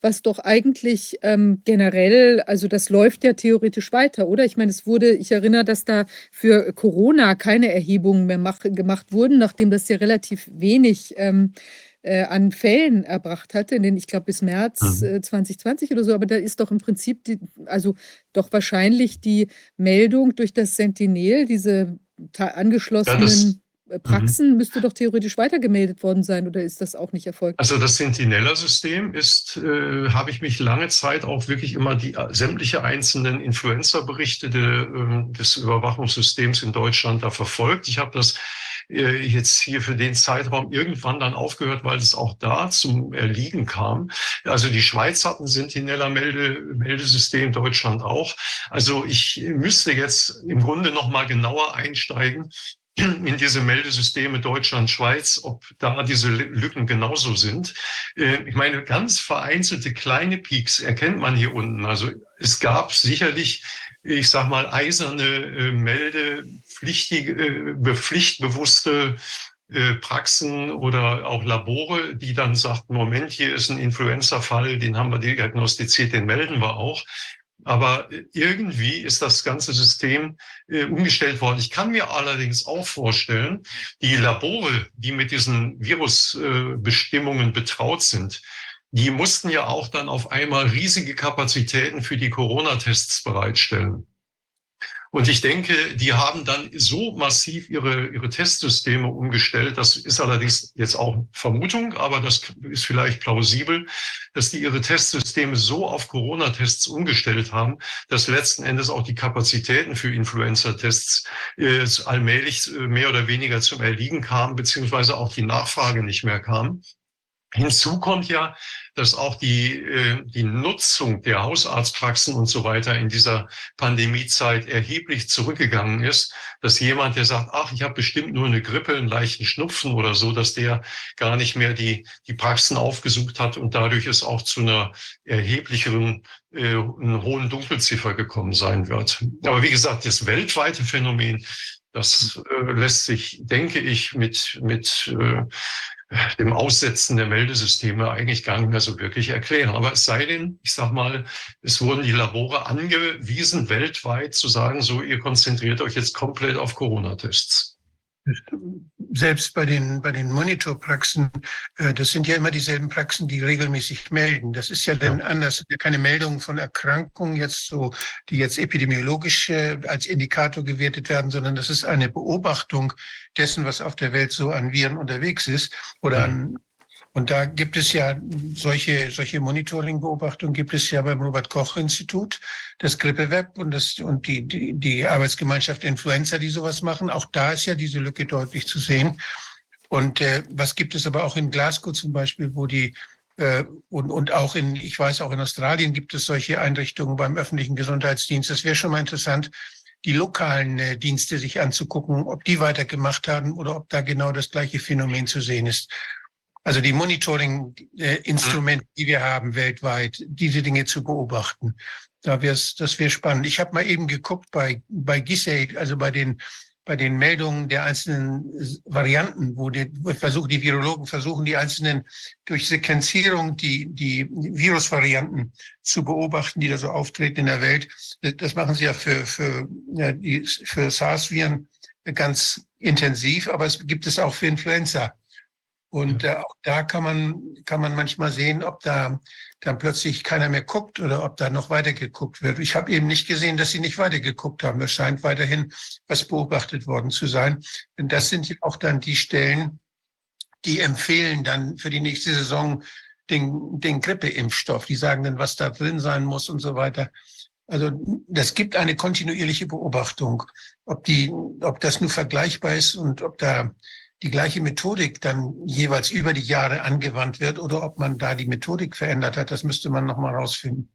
was doch eigentlich ähm, generell, also das läuft ja theoretisch weiter, oder? Ich meine, es wurde, ich erinnere, dass da für Corona keine Erhebungen mehr mach, gemacht wurden, nachdem das ja relativ wenig ähm, äh, an Fällen erbracht hatte, in den, ich glaube, bis März äh, 2020 oder so, aber da ist doch im Prinzip, die, also doch wahrscheinlich die Meldung durch das Sentinel, diese angeschlossenen. Ja, äh, Praxen mhm. müsste doch theoretisch weitergemeldet worden sein oder ist das auch nicht erfolgt? Also das Sentinella-System ist, äh, habe ich mich lange Zeit auch wirklich immer die äh, sämtliche einzelnen Influenza-Berichte de, äh, des Überwachungssystems in Deutschland da verfolgt. Ich habe das äh, jetzt hier für den Zeitraum irgendwann dann aufgehört, weil es auch da zum Erliegen kam. Also die Schweiz hat ein Sentinella-Meldesystem, Deutschland auch. Also ich müsste jetzt im Grunde noch mal genauer einsteigen, in diese Meldesysteme Deutschland, Schweiz, ob da diese Lücken genauso sind. Äh, ich meine, ganz vereinzelte kleine Peaks erkennt man hier unten. Also es gab sicherlich, ich sag mal, eiserne äh, Meldepflichtige, äh, pflichtbewusste Praxen oder auch Labore, die dann sagten, Moment, hier ist ein Influenza-Fall, den haben wir diagnostiziert, den melden wir auch. Aber irgendwie ist das ganze System äh, umgestellt worden. Ich kann mir allerdings auch vorstellen, die Labore, die mit diesen Virusbestimmungen äh, betraut sind, die mussten ja auch dann auf einmal riesige Kapazitäten für die Corona-Tests bereitstellen. Und ich denke, die haben dann so massiv ihre, ihre Testsysteme umgestellt. Das ist allerdings jetzt auch Vermutung, aber das ist vielleicht plausibel, dass die ihre Testsysteme so auf Corona-Tests umgestellt haben, dass letzten Endes auch die Kapazitäten für Influenza-Tests äh, allmählich äh, mehr oder weniger zum Erliegen kamen, beziehungsweise auch die Nachfrage nicht mehr kam. Hinzu kommt ja, dass auch die, äh, die Nutzung der Hausarztpraxen und so weiter in dieser Pandemiezeit erheblich zurückgegangen ist, dass jemand, der sagt, ach, ich habe bestimmt nur eine Grippe, einen leichten Schnupfen oder so, dass der gar nicht mehr die, die Praxen aufgesucht hat und dadurch es auch zu einer erheblicheren, äh, hohen Dunkelziffer gekommen sein wird. Aber wie gesagt, das weltweite Phänomen, das äh, lässt sich, denke ich, mit, mit äh, dem Aussetzen der Meldesysteme eigentlich gar nicht mehr so wirklich erklären. Aber es sei denn, ich sage mal, es wurden die Labore angewiesen, weltweit zu sagen, so, ihr konzentriert euch jetzt komplett auf Corona-Tests selbst bei den, bei den Monitorpraxen, äh, das sind ja immer dieselben Praxen, die regelmäßig melden. Das ist ja dann ja. anders. Keine Meldungen von Erkrankungen jetzt so, die jetzt epidemiologisch äh, als Indikator gewertet werden, sondern das ist eine Beobachtung dessen, was auf der Welt so an Viren unterwegs ist oder an und da gibt es ja solche, solche Monitoring-Beobachtungen gibt es ja beim Robert-Koch-Institut, das Grippeweb und, das, und die, die, die Arbeitsgemeinschaft Influenza, die sowas machen. Auch da ist ja diese Lücke deutlich zu sehen. Und äh, was gibt es aber auch in Glasgow zum Beispiel, wo die äh, und, und auch in, ich weiß, auch in Australien gibt es solche Einrichtungen beim öffentlichen Gesundheitsdienst. Das wäre schon mal interessant, die lokalen äh, Dienste sich anzugucken, ob die weitergemacht haben oder ob da genau das gleiche Phänomen zu sehen ist. Also die Monitoring-Instrumente, die wir haben weltweit, diese Dinge zu beobachten. Da wär's, das wäre spannend. Ich habe mal eben geguckt bei, bei GISAID, also bei den bei den Meldungen der einzelnen Varianten, wo die versuchen, die Virologen versuchen, die einzelnen durch Sequenzierung die, die Virusvarianten zu beobachten, die da so auftreten in der Welt. Das machen sie ja für, für, ja, die, für SARS-Viren ganz intensiv, aber es gibt es auch für Influenza. Und äh, auch da kann man, kann man manchmal sehen, ob da dann plötzlich keiner mehr guckt oder ob da noch weiter geguckt wird. Ich habe eben nicht gesehen, dass sie nicht weiter geguckt haben. Es scheint weiterhin was beobachtet worden zu sein. Denn das sind ja auch dann die Stellen, die empfehlen dann für die nächste Saison den, den Grippeimpfstoff. Die sagen dann, was da drin sein muss und so weiter. Also das gibt eine kontinuierliche Beobachtung. Ob, die, ob das nur vergleichbar ist und ob da die gleiche Methodik dann jeweils über die Jahre angewandt wird oder ob man da die Methodik verändert hat, das müsste man nochmal rausfinden.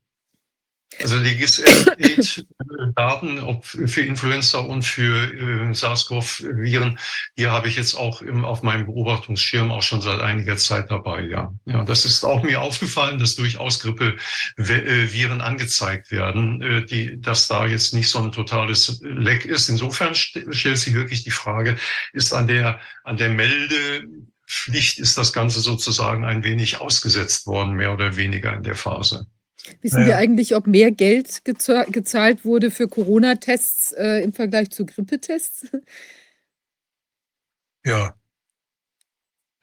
Also die GIS-Daten, ob für Influenza und für äh, SARS-CoV-Viren, hier habe ich jetzt auch im, auf meinem Beobachtungsschirm auch schon seit einiger Zeit dabei, ja. Ja, das ist auch mir aufgefallen, dass durchaus Grippe-Viren angezeigt werden, äh, die, dass da jetzt nicht so ein totales Leck ist. Insofern st stellt sich wirklich die Frage, ist an der, an der Meldepflicht ist das Ganze sozusagen ein wenig ausgesetzt worden, mehr oder weniger in der Phase. Wissen wir eigentlich, ob mehr Geld gezahlt wurde für Corona-Tests äh, im Vergleich zu Grippetests? Ja,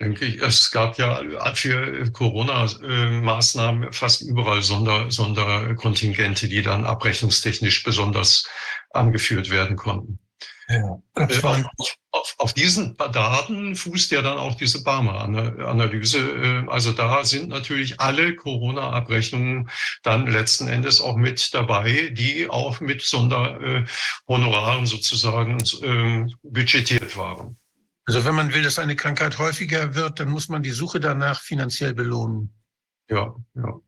denke ich. Es gab ja für Corona-Maßnahmen fast überall Sonder, Sonderkontingente, die dann abrechnungstechnisch besonders angeführt werden konnten. Ja, das waren auf, auf diesen Daten fußt ja dann auch diese Barmer-Analyse. Äh, also da sind natürlich alle Corona-Abrechnungen dann letzten Endes auch mit dabei, die auch mit Sonderhonoraren sozusagen ähm, budgetiert waren. Also wenn man will, dass eine Krankheit häufiger wird, dann muss man die Suche danach finanziell belohnen. Ja, ja.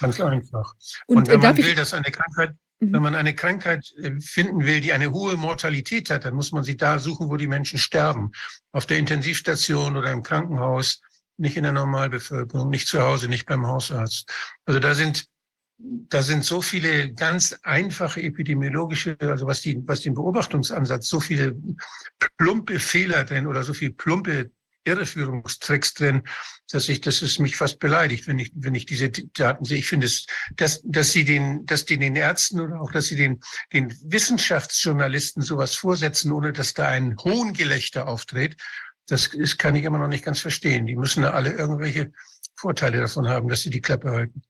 Ganz einfach. Und, Und wenn man will, dass eine Krankheit wenn mhm. man eine Krankheit äh, finden will, die eine hohe Mortalität hat, dann muss man sie da suchen, wo die Menschen sterben. Auf der Intensivstation oder im Krankenhaus, nicht in der Normalbevölkerung, nicht zu Hause, nicht beim Hausarzt. Also da sind, da sind so viele ganz einfache epidemiologische, also was, die, was den Beobachtungsansatz, so viele plumpe Fehler drin oder so viel plumpe Irreführungstricks drin, dass ich, das ist mich fast beleidigt, wenn ich, wenn ich diese Daten sehe. Ich finde es, dass, dass sie den, dass die den Ärzten oder auch, dass sie den, den Wissenschaftsjournalisten sowas vorsetzen, ohne dass da ein Hohngelächter auftritt, das ist, kann ich immer noch nicht ganz verstehen. Die müssen da alle irgendwelche Vorteile davon haben, dass sie die Klappe halten.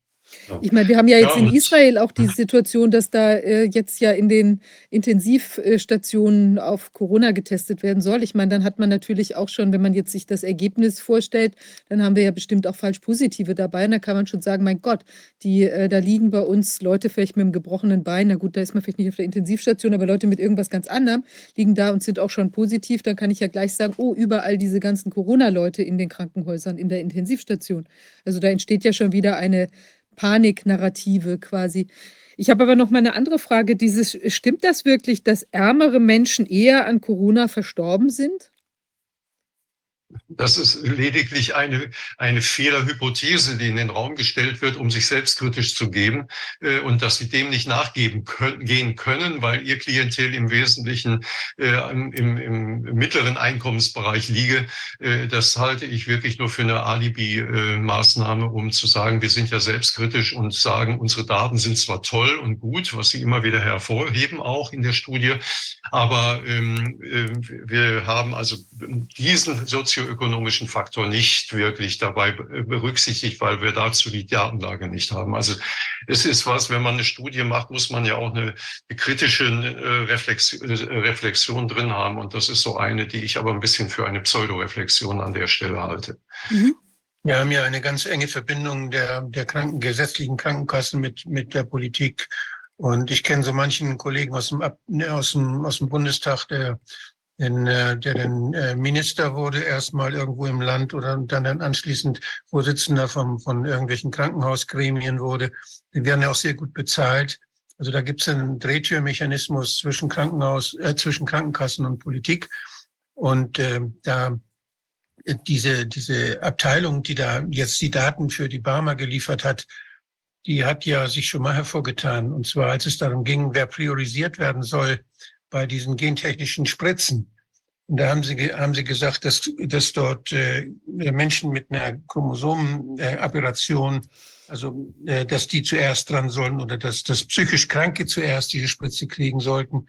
Ich meine, wir haben ja jetzt ja, in Israel auch die Situation, dass da äh, jetzt ja in den Intensivstationen auf Corona getestet werden soll. Ich meine, dann hat man natürlich auch schon, wenn man jetzt sich das Ergebnis vorstellt, dann haben wir ja bestimmt auch falsch positive dabei. Und da kann man schon sagen, mein Gott, die, äh, da liegen bei uns Leute vielleicht mit einem gebrochenen Bein. Na gut, da ist man vielleicht nicht auf der Intensivstation, aber Leute mit irgendwas ganz anderem liegen da und sind auch schon positiv. Dann kann ich ja gleich sagen, oh, überall diese ganzen Corona-Leute in den Krankenhäusern, in der Intensivstation. Also da entsteht ja schon wieder eine Paniknarrative quasi. Ich habe aber noch mal eine andere Frage. Dieses, stimmt das wirklich, dass ärmere Menschen eher an Corona verstorben sind? Das ist lediglich eine, eine Fehlerhypothese, die in den Raum gestellt wird, um sich selbstkritisch zu geben äh, und dass sie dem nicht nachgeben können, gehen können, weil ihr Klientel im Wesentlichen äh, im, im, mittleren Einkommensbereich liege. Äh, das halte ich wirklich nur für eine Alibi-Maßnahme, um zu sagen, wir sind ja selbstkritisch und sagen, unsere Daten sind zwar toll und gut, was sie immer wieder hervorheben, auch in der Studie, aber ähm, äh, wir haben also diesen sozialen sozioökonomischen Faktor nicht wirklich dabei berücksichtigt, weil wir dazu die Datenlage nicht haben. Also es ist was, wenn man eine Studie macht, muss man ja auch eine, eine kritische äh, Reflexion, äh, Reflexion drin haben. Und das ist so eine, die ich aber ein bisschen für eine Pseudoreflexion an der Stelle halte. Mhm. Wir haben ja eine ganz enge Verbindung der, der Kranken, gesetzlichen Krankenkassen mit, mit der Politik. Und ich kenne so manchen Kollegen aus dem, aus dem, aus dem Bundestag, der in, äh, der dann äh, Minister wurde, erstmal irgendwo im Land oder dann, anschließend Vorsitzender von, von irgendwelchen Krankenhausgremien wurde. Die werden ja auch sehr gut bezahlt. Also da gibt es einen Drehtürmechanismus zwischen Krankenhaus, äh, zwischen Krankenkassen und Politik. Und äh, da diese, diese Abteilung, die da jetzt die Daten für die Barmer geliefert hat, die hat ja sich schon mal hervorgetan. Und zwar, als es darum ging, wer priorisiert werden soll, bei diesen gentechnischen Spritzen. Und da haben sie, haben sie gesagt, dass, dass dort äh, Menschen mit einer Chromosomenaberration, also äh, dass die zuerst dran sollen oder dass, dass psychisch Kranke zuerst diese Spritze kriegen sollten.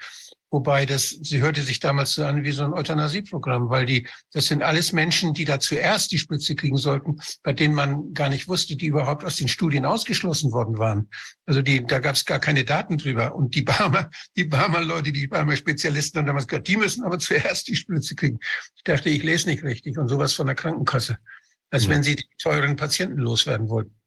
Wobei das, sie hörte sich damals so an wie so ein Euthanasieprogramm, weil die, das sind alles Menschen, die da zuerst die Spritze kriegen sollten, bei denen man gar nicht wusste, die überhaupt aus den Studien ausgeschlossen worden waren. Also die, da gab es gar keine Daten drüber. Und die Barmer, die Barmer Leute, die Barmer Spezialisten haben damals gesagt, die müssen aber zuerst die Spritze kriegen. Ich dachte, ich lese nicht richtig und sowas von der Krankenkasse. Als mhm. wenn sie die teuren Patienten loswerden wollten.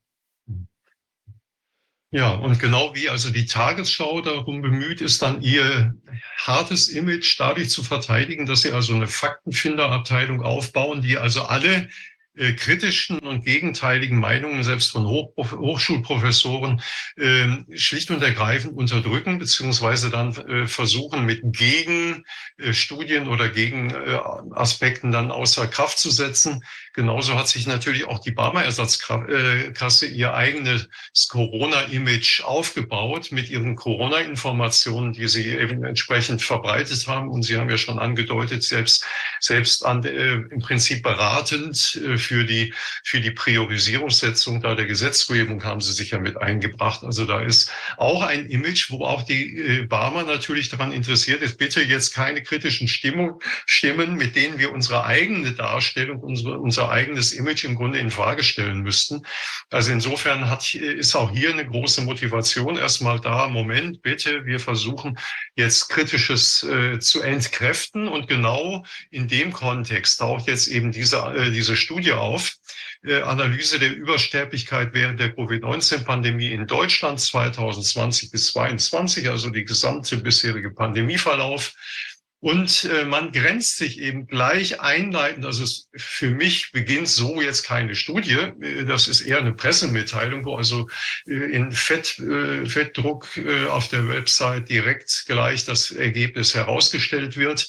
Ja, und genau wie also die Tagesschau darum bemüht ist, dann ihr hartes Image dadurch zu verteidigen, dass sie also eine Faktenfinderabteilung aufbauen, die also alle äh, kritischen und gegenteiligen Meinungen selbst von Hoch Hochschulprofessoren äh, schlicht und ergreifend unterdrücken, beziehungsweise dann äh, versuchen mit Gegenstudien oder Gegenaspekten dann außer Kraft zu setzen. Genauso hat sich natürlich auch die Barmer Ersatzkasse ihr eigenes Corona-Image aufgebaut mit ihren Corona-Informationen, die sie eben entsprechend verbreitet haben. Und Sie haben ja schon angedeutet, selbst, selbst an, äh, im Prinzip beratend äh, für die, für die Priorisierungssetzung da der Gesetzgebung haben sie sich ja mit eingebracht. Also da ist auch ein Image, wo auch die äh, Barmer natürlich daran interessiert ist, bitte jetzt keine kritischen Stimmung, Stimmen, mit denen wir unsere eigene Darstellung, unsere, unser eigenes Image im Grunde in Frage stellen müssten. Also insofern hat, ist auch hier eine große Motivation erstmal da. Moment, bitte, wir versuchen jetzt Kritisches äh, zu entkräften und genau in dem Kontext taucht jetzt eben diese, äh, diese Studie auf. Äh, Analyse der Übersterblichkeit während der Covid-19-Pandemie in Deutschland 2020 bis 2022, also die gesamte bisherige Pandemieverlauf. Und äh, man grenzt sich eben gleich einleitend, also es, für mich beginnt so jetzt keine Studie, äh, das ist eher eine Pressemitteilung, wo also äh, in Fett, äh, Fettdruck äh, auf der Website direkt gleich das Ergebnis herausgestellt wird.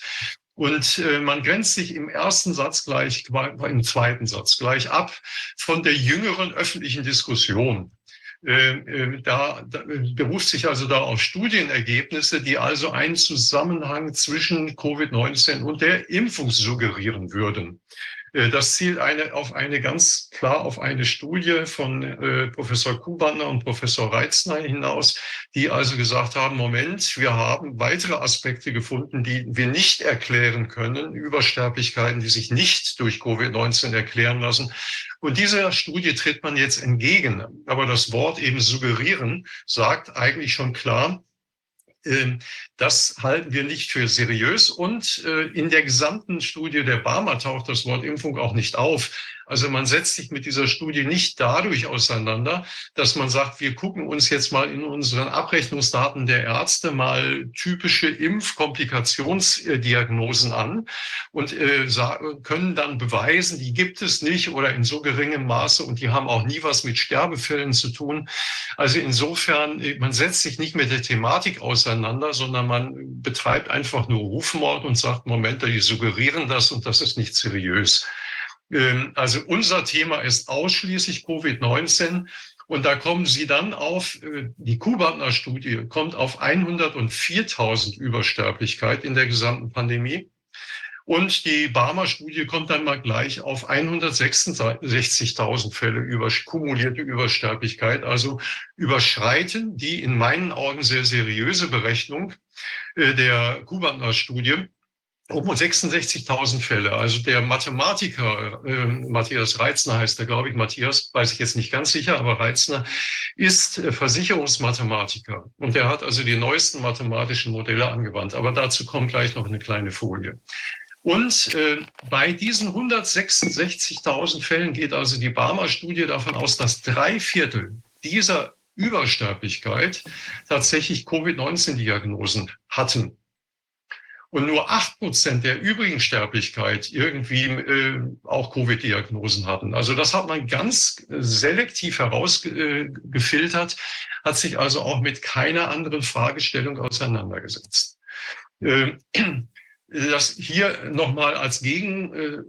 Und äh, man grenzt sich im ersten Satz gleich, im zweiten Satz gleich ab von der jüngeren öffentlichen Diskussion. Äh, äh, da, da beruft sich also da auf Studienergebnisse, die also einen Zusammenhang zwischen Covid-19 und der Impfung suggerieren würden. Äh, das zielt eine, auf eine ganz klar auf eine Studie von äh, Professor Kubaner und Professor Reitzner hinaus, die also gesagt haben, Moment, wir haben weitere Aspekte gefunden, die wir nicht erklären können, Übersterblichkeiten, die sich nicht durch Covid-19 erklären lassen. Und dieser Studie tritt man jetzt entgegen. Aber das Wort eben suggerieren sagt eigentlich schon klar, das halten wir nicht für seriös. Und äh, in der gesamten Studie der Barmer taucht das Wort Impfung auch nicht auf. Also man setzt sich mit dieser Studie nicht dadurch auseinander, dass man sagt, wir gucken uns jetzt mal in unseren Abrechnungsdaten der Ärzte mal typische Impfkomplikationsdiagnosen an und äh, können dann beweisen, die gibt es nicht oder in so geringem Maße und die haben auch nie was mit Sterbefällen zu tun. Also insofern, äh, man setzt sich nicht mit der Thematik auseinander, sondern man betreibt einfach nur Rufmord und sagt, Moment, die suggerieren das und das ist nicht seriös. Ähm, also unser Thema ist ausschließlich Covid-19. Und da kommen Sie dann auf, äh, die Kubatner-Studie kommt auf 104.000 Übersterblichkeit in der gesamten Pandemie. Und die Barmer-Studie kommt dann mal gleich auf 166.000 Fälle über kumulierte Übersterblichkeit. Also überschreiten die in meinen Augen sehr seriöse Berechnung äh, der Kubatner-Studie um 66.000 Fälle. Also der Mathematiker, äh, Matthias Reitzner heißt er, glaube ich, Matthias, weiß ich jetzt nicht ganz sicher, aber Reitzner ist äh, Versicherungsmathematiker. Und er hat also die neuesten mathematischen Modelle angewandt. Aber dazu kommt gleich noch eine kleine Folie. Und äh, bei diesen 166.000 Fällen geht also die Barmer-Studie davon aus, dass drei Viertel dieser Übersterblichkeit tatsächlich Covid-19-Diagnosen hatten und nur acht Prozent der übrigen Sterblichkeit irgendwie äh, auch Covid-Diagnosen hatten. Also das hat man ganz selektiv herausgefiltert, hat sich also auch mit keiner anderen Fragestellung auseinandergesetzt. Äh, das hier nochmal als Gegen, äh,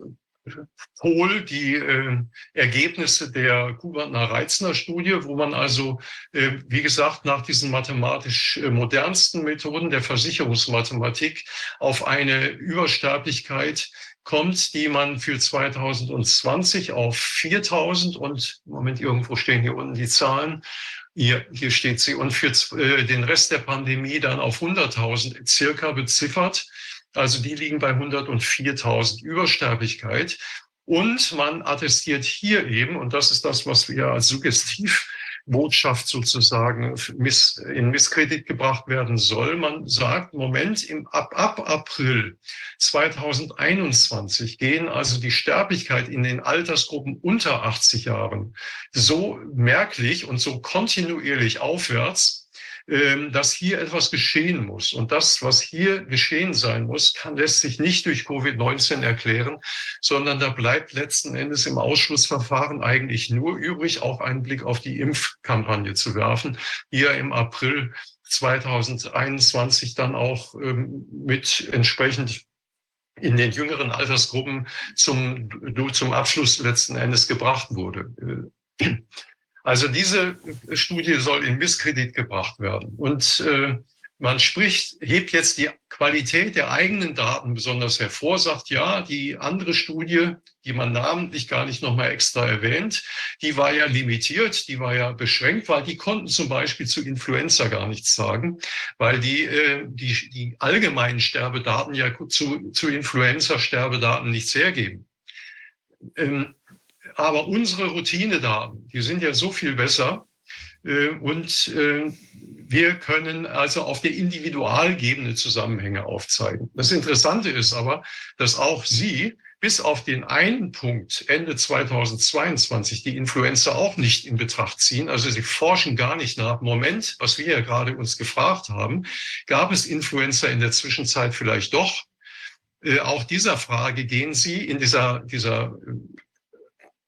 Pol die äh, Ergebnisse der Kuberner-Reitzner-Studie, wo man also, äh, wie gesagt, nach diesen mathematisch äh, modernsten Methoden der Versicherungsmathematik auf eine Übersterblichkeit kommt, die man für 2020 auf 4000 und, Moment, irgendwo stehen hier unten die Zahlen, hier, hier steht sie, und für äh, den Rest der Pandemie dann auf 100.000 circa beziffert. Also die liegen bei 104.000 Übersterblichkeit. Und man attestiert hier eben, und das ist das, was wir als suggestiv Botschaft sozusagen miss, in Misskredit gebracht werden soll. Man sagt, Moment, im, ab, ab April 2021 gehen also die Sterblichkeit in den Altersgruppen unter 80 Jahren so merklich und so kontinuierlich aufwärts, dass hier etwas geschehen muss. Und das, was hier geschehen sein muss, kann, lässt sich nicht durch Covid-19 erklären, sondern da bleibt letzten Endes im Ausschlussverfahren eigentlich nur übrig, auch einen Blick auf die Impfkampagne zu werfen, die ja im April 2021 dann auch ähm, mit entsprechend in den jüngeren Altersgruppen zum, zum Abschluss letzten Endes gebracht wurde. Also diese Studie soll in Misskredit gebracht werden. Und äh, man spricht, hebt jetzt die Qualität der eigenen Daten besonders hervor, sagt ja, die andere Studie, die man namentlich gar nicht nochmal extra erwähnt, die war ja limitiert, die war ja beschränkt, weil die konnten zum Beispiel zu Influenza gar nichts sagen, weil die, äh, die, die allgemeinen Sterbedaten ja zu, zu Influenza-Sterbedaten nichts hergeben. Ähm, aber unsere Routinedaten, die sind ja so viel besser. Äh, und äh, wir können also auf der individualgebene Zusammenhänge aufzeigen. Das Interessante ist aber, dass auch Sie bis auf den einen Punkt Ende 2022 die Influenza auch nicht in Betracht ziehen. Also sie forschen gar nicht nach. Moment, was wir ja gerade uns gefragt haben, gab es Influenza in der Zwischenzeit vielleicht doch? Äh, auch dieser Frage gehen Sie in dieser, dieser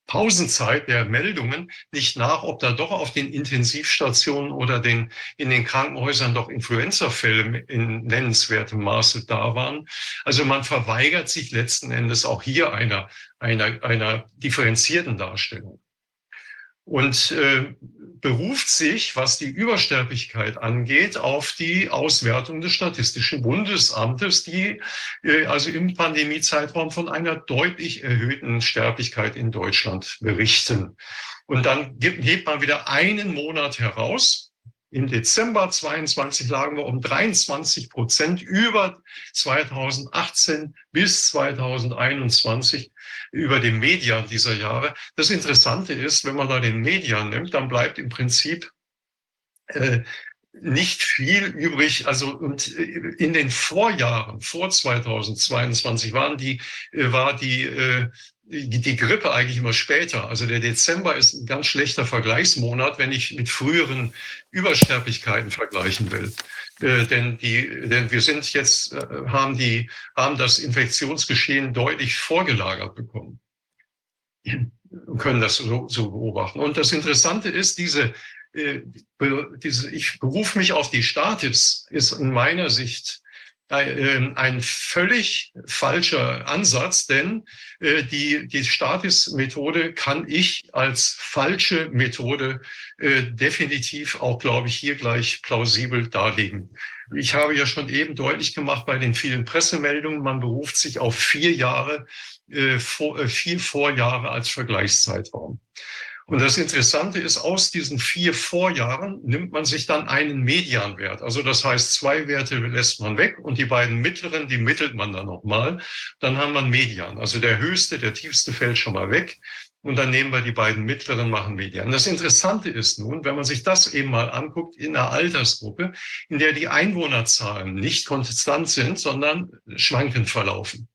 Pausenzeit der Meldungen nicht nach, ob da doch auf den Intensivstationen oder den, in den Krankenhäusern doch Influenza-Fälle in nennenswertem Maße da waren. Also man verweigert sich letzten Endes auch hier einer, einer, einer differenzierten Darstellung und äh, beruft sich, was die Übersterblichkeit angeht, auf die Auswertung des Statistischen Bundesamtes, die äh, also im Pandemiezeitraum von einer deutlich erhöhten Sterblichkeit in Deutschland berichten. Und dann hebt man wieder einen Monat heraus. Im Dezember 22 lagen wir um 23 Prozent über 2018 bis 2021 über den Median dieser Jahre. Das Interessante ist, wenn man da den Median nimmt, dann bleibt im Prinzip äh, nicht viel übrig. Also und äh, in den Vorjahren, vor 2022, waren die, äh, war die, äh, die, die Grippe eigentlich immer später. Also der Dezember ist ein ganz schlechter Vergleichsmonat, wenn ich mit früheren Übersterblichkeiten vergleichen will. Äh, denn, die, denn wir sind jetzt, äh, haben, die, haben das Infektionsgeschehen deutlich vorgelagert bekommen. Wir können das so, so beobachten. Und das Interessante ist, diese, äh, diese, ich berufe mich auf die Statis, ist in meiner Sicht ein völlig falscher Ansatz, denn äh, die, die Statis-Methode kann ich als falsche Methode äh, definitiv auch, glaube ich, hier gleich plausibel darlegen. Ich habe ja schon eben deutlich gemacht bei den vielen Pressemeldungen, man beruft sich auf vier Jahre, äh, vier Vorjahre als Vergleichszeitraum. Und das Interessante ist, aus diesen vier Vorjahren nimmt man sich dann einen Medianwert. Also das heißt, zwei Werte lässt man weg und die beiden mittleren, die mittelt man dann nochmal. Dann haben wir Median. Also der höchste, der tiefste fällt schon mal weg. Und dann nehmen wir die beiden mittleren, machen Median. Das Interessante ist nun, wenn man sich das eben mal anguckt, in einer Altersgruppe, in der die Einwohnerzahlen nicht konstant sind, sondern schwankend verlaufen.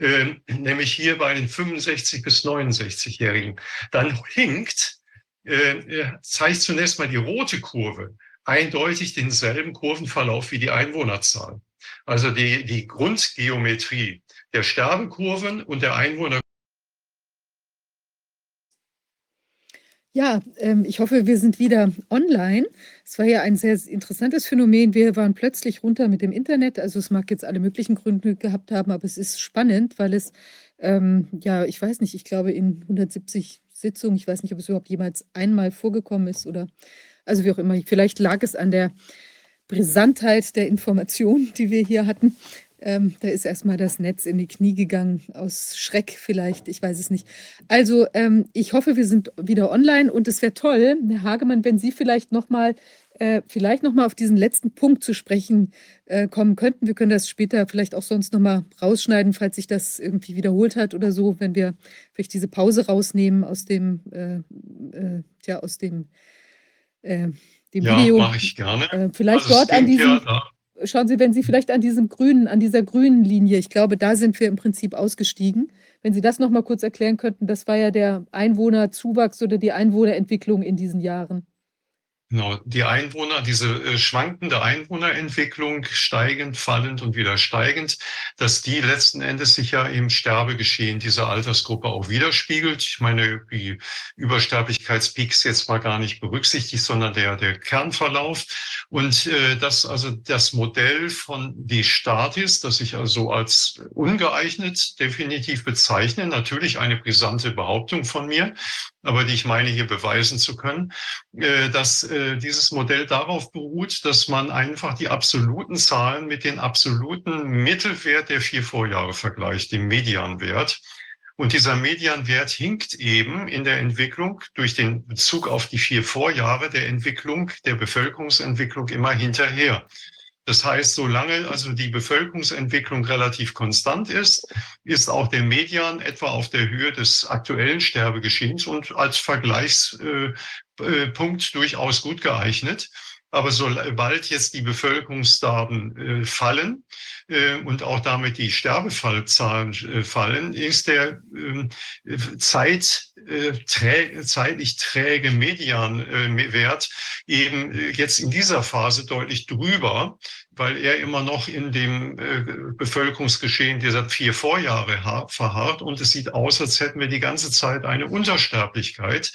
Ähm, nämlich hier bei den 65 bis 69-Jährigen, dann hinkt, äh, äh, zeigt zunächst mal die rote Kurve eindeutig denselben Kurvenverlauf wie die Einwohnerzahl. Also die, die Grundgeometrie der Sterbekurven und der Einwohner Ja, ähm, ich hoffe, wir sind wieder online. Es war ja ein sehr interessantes Phänomen. Wir waren plötzlich runter mit dem Internet. Also es mag jetzt alle möglichen Gründe gehabt haben, aber es ist spannend, weil es ähm, ja, ich weiß nicht, ich glaube in 170 Sitzungen, ich weiß nicht, ob es überhaupt jemals einmal vorgekommen ist oder also wie auch immer. Vielleicht lag es an der Brisantheit der Informationen, die wir hier hatten. Ähm, da ist erstmal das Netz in die Knie gegangen, aus Schreck vielleicht, ich weiß es nicht. Also ähm, ich hoffe, wir sind wieder online und es wäre toll, Herr Hagemann, wenn Sie vielleicht nochmal äh, vielleicht noch auf diesen letzten Punkt zu sprechen äh, kommen könnten. Wir können das später vielleicht auch sonst nochmal rausschneiden, falls sich das irgendwie wiederholt hat oder so, wenn wir vielleicht diese Pause rausnehmen aus dem, äh, äh ja, aus dem, äh, dem ja, Video. Ja, mache ich gerne. Äh, vielleicht also dort an diesem, ja, schauen Sie, wenn Sie vielleicht an diesem grünen, an dieser grünen Linie, ich glaube, da sind wir im Prinzip ausgestiegen. Wenn Sie das noch mal kurz erklären könnten, das war ja der Einwohnerzuwachs oder die Einwohnerentwicklung in diesen Jahren. Genau, die Einwohner, diese äh, schwankende Einwohnerentwicklung, steigend, fallend und wieder steigend, dass die letzten Endes sich ja im Sterbegeschehen dieser Altersgruppe auch widerspiegelt. Ich meine, die Übersterblichkeitspeaks jetzt mal gar nicht berücksichtigt, sondern der, der Kernverlauf. Und äh, das also das Modell von die Statis, das ich also als ungeeignet definitiv bezeichne, natürlich eine brisante Behauptung von mir, aber die ich meine hier beweisen zu können, äh, dass äh, dieses Modell darauf beruht, dass man einfach die absoluten Zahlen mit den absoluten Mittelwert der vier Vorjahre vergleicht, dem Medianwert. Und dieser Medianwert hinkt eben in der Entwicklung durch den Bezug auf die vier Vorjahre der Entwicklung, der Bevölkerungsentwicklung immer hinterher. Das heißt, solange also die Bevölkerungsentwicklung relativ konstant ist, ist auch der Median etwa auf der Höhe des aktuellen Sterbegeschehens und als Vergleichspunkt durchaus gut geeignet. Aber sobald jetzt die Bevölkerungsdaten äh, fallen und auch damit die Sterbefallzahlen äh, fallen, ist der ähm, Zeit, äh, trä zeitlich träge Medianwert eben äh, jetzt in dieser Phase deutlich drüber, weil er immer noch in dem äh, Bevölkerungsgeschehen dieser vier Vorjahre verharrt. Und es sieht aus, als hätten wir die ganze Zeit eine Untersterblichkeit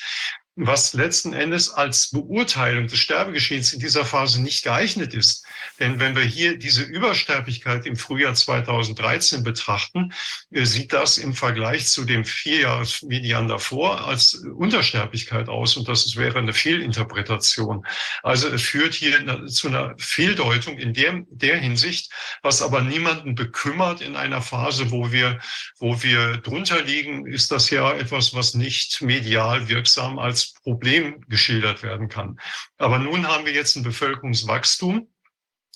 was letzten Endes als Beurteilung des Sterbegeschehens in dieser Phase nicht geeignet ist. Denn wenn wir hier diese Übersterblichkeit im Frühjahr 2013 betrachten, äh, sieht das im Vergleich zu dem Vierjahresmedian davor als Untersterblichkeit aus und das wäre eine Fehlinterpretation. Also es führt hier zu einer Fehldeutung in der, der Hinsicht, was aber niemanden bekümmert in einer Phase, wo wir, wo wir drunter liegen, ist das ja etwas, was nicht medial wirksam als Problem geschildert werden kann. Aber nun haben wir jetzt ein Bevölkerungswachstum.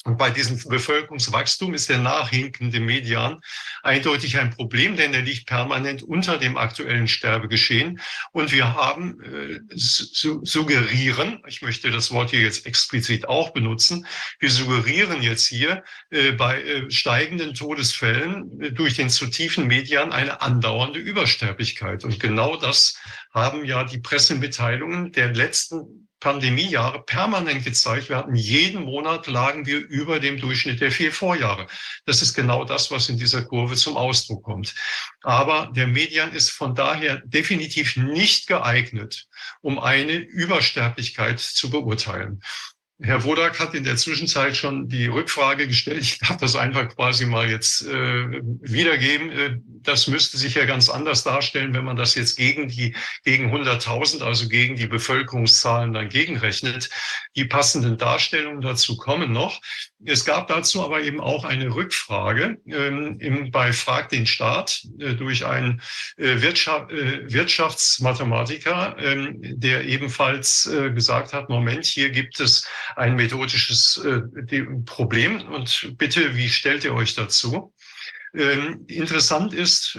Und bei diesem Bevölkerungswachstum ist der nachhinkende Median eindeutig ein Problem, denn er liegt permanent unter dem aktuellen Sterbegeschehen. Und wir haben äh, su suggerieren, ich möchte das Wort hier jetzt explizit auch benutzen, wir suggerieren jetzt hier äh, bei äh, steigenden Todesfällen äh, durch den zu tiefen Median eine andauernde Übersterblichkeit. Und genau das haben ja die Pressemitteilungen der letzten Pandemiejahre permanent gezeigt. Wir hatten jeden Monat lagen wir über dem Durchschnitt der vier Vorjahre. Das ist genau das, was in dieser Kurve zum Ausdruck kommt. Aber der Median ist von daher definitiv nicht geeignet, um eine Übersterblichkeit zu beurteilen. Herr Wodak hat in der Zwischenzeit schon die Rückfrage gestellt. Ich darf das einfach quasi mal jetzt äh, wiedergeben. Äh, das müsste sich ja ganz anders darstellen, wenn man das jetzt gegen die gegen 100.000, also gegen die Bevölkerungszahlen dann gegenrechnet. Die passenden Darstellungen dazu kommen noch. Es gab dazu aber eben auch eine Rückfrage ähm, im, bei Frag den Staat äh, durch einen äh, Wirtschaft, äh, Wirtschaftsmathematiker, ähm, der ebenfalls äh, gesagt hat, Moment, hier gibt es ein methodisches äh, Problem und bitte, wie stellt ihr euch dazu? Ähm, interessant ist,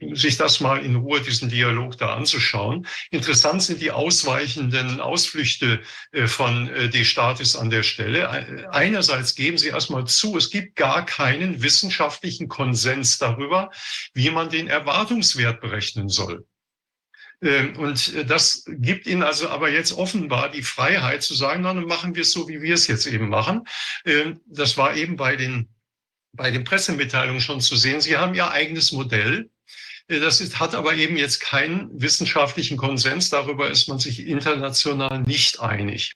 äh, sich das mal in Ruhe, diesen Dialog da anzuschauen. Interessant sind die ausweichenden Ausflüchte äh, von äh, De Statis an der Stelle. Einerseits geben sie erstmal zu, es gibt gar keinen wissenschaftlichen Konsens darüber, wie man den Erwartungswert berechnen soll. Ähm, und das gibt Ihnen also aber jetzt offenbar die Freiheit zu sagen, dann machen wir es so, wie wir es jetzt eben machen. Ähm, das war eben bei den bei den Pressemitteilungen schon zu sehen. Sie haben Ihr eigenes Modell. Äh, das ist, hat aber eben jetzt keinen wissenschaftlichen Konsens. Darüber ist man sich international nicht einig.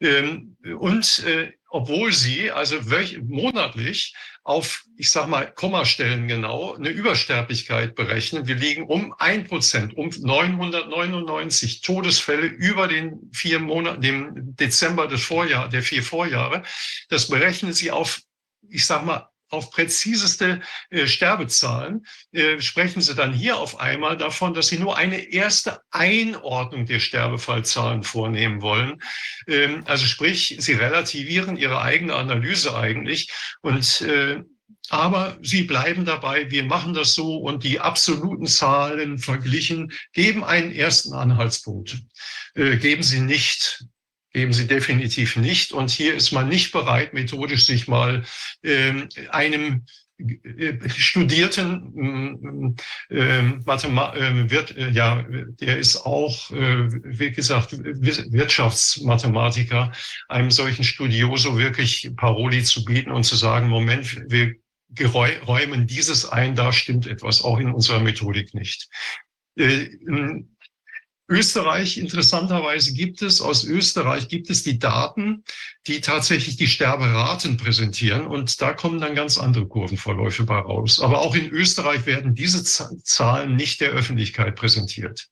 Ähm, und äh, obwohl sie also monatlich auf, ich sag mal, Kommastellen genau, eine Übersterblichkeit berechnen. Wir liegen um ein Prozent, um 999 Todesfälle über den vier Monaten, dem Dezember des Vorjahr, der vier Vorjahre. Das berechnen sie auf, ich sag mal, auf präziseste äh, Sterbezahlen, äh, sprechen Sie dann hier auf einmal davon, dass Sie nur eine erste Einordnung der Sterbefallzahlen vornehmen wollen. Ähm, also sprich, Sie relativieren Ihre eigene Analyse eigentlich und äh, aber sie bleiben dabei, wir machen das so und die absoluten Zahlen verglichen geben einen ersten Anhaltspunkt. Äh, geben sie nicht geben sie definitiv nicht. Und hier ist man nicht bereit, methodisch sich mal ähm, einem äh, studierten äh, Mathema äh, wird, ja, der ist auch, äh, wie gesagt, Wirtschaftsmathematiker, einem solchen Studioso wirklich Paroli zu bieten und zu sagen, Moment, wir räumen dieses ein, da stimmt etwas, auch in unserer Methodik nicht. Äh, Österreich, interessanterweise gibt es, aus Österreich gibt es die Daten, die tatsächlich die Sterberaten präsentieren und da kommen dann ganz andere Kurvenverläufe bei raus. Aber auch in Österreich werden diese Zahlen nicht der Öffentlichkeit präsentiert.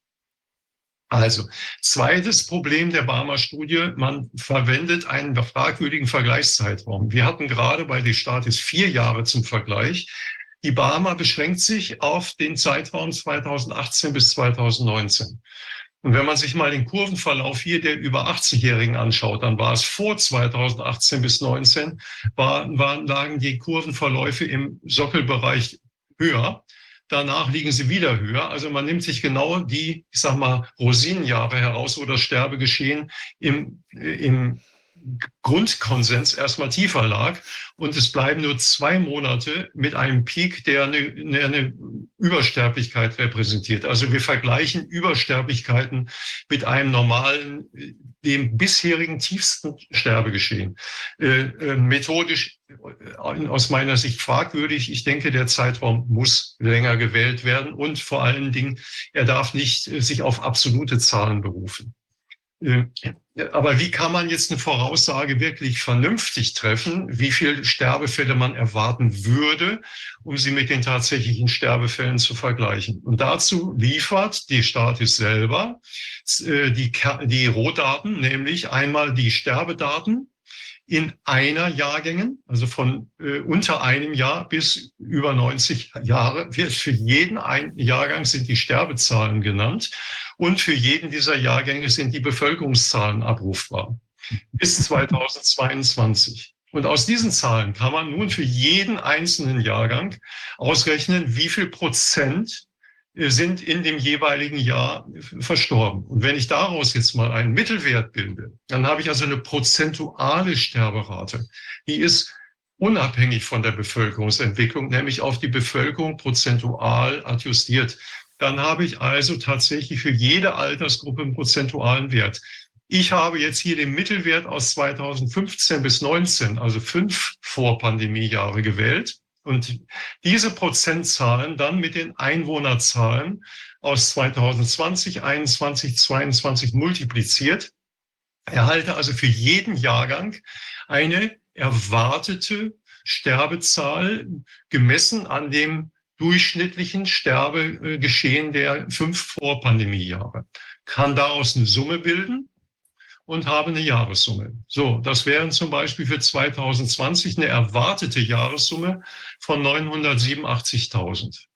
Also, zweites Problem der Barmer-Studie, man verwendet einen fragwürdigen Vergleichszeitraum. Wir hatten gerade bei der Statis vier Jahre zum Vergleich. Die Barmer beschränkt sich auf den Zeitraum 2018 bis 2019. Und wenn man sich mal den Kurvenverlauf hier der über 80-Jährigen anschaut, dann war es vor 2018 bis 19, war, waren, lagen die Kurvenverläufe im Sockelbereich höher. Danach liegen sie wieder höher. Also man nimmt sich genau die, ich sag mal, Rosinenjahre heraus, wo das Sterbegeschehen im, im Grundkonsens erstmal tiefer lag. Und es bleiben nur zwei Monate mit einem Peak, der eine, eine, Übersterblichkeit repräsentiert. Also wir vergleichen Übersterblichkeiten mit einem normalen, dem bisherigen tiefsten Sterbegeschehen. Äh, äh, methodisch äh, aus meiner Sicht fragwürdig. Ich denke, der Zeitraum muss länger gewählt werden und vor allen Dingen, er darf nicht äh, sich auf absolute Zahlen berufen. Aber wie kann man jetzt eine Voraussage wirklich vernünftig treffen, wie viele Sterbefälle man erwarten würde, um sie mit den tatsächlichen Sterbefällen zu vergleichen? Und dazu liefert die Statis selber äh, die, die Rohdaten, nämlich einmal die Sterbedaten in einer Jahrgängen, also von äh, unter einem Jahr bis über 90 Jahre, wird für jeden Jahrgang sind die Sterbezahlen genannt. Und für jeden dieser Jahrgänge sind die Bevölkerungszahlen abrufbar bis 2022. Und aus diesen Zahlen kann man nun für jeden einzelnen Jahrgang ausrechnen, wie viel Prozent äh, sind in dem jeweiligen Jahr verstorben. Und wenn ich daraus jetzt mal einen Mittelwert bilde, dann habe ich also eine prozentuale Sterberate. Die ist unabhängig von der Bevölkerungsentwicklung, nämlich auf die Bevölkerung prozentual adjustiert dann habe ich also tatsächlich für jede Altersgruppe einen prozentualen Wert. Ich habe jetzt hier den Mittelwert aus 2015 bis 19, also fünf Vorpandemiejahre gewählt und diese Prozentzahlen dann mit den Einwohnerzahlen aus 2020, 21, 22 multipliziert, erhalte also für jeden Jahrgang eine erwartete Sterbezahl gemessen an dem durchschnittlichen Sterbegeschehen der fünf Vorpandemiejahre. Kann daraus eine Summe bilden und habe eine Jahressumme. So, das wären zum Beispiel für 2020 eine erwartete Jahressumme von 987.000.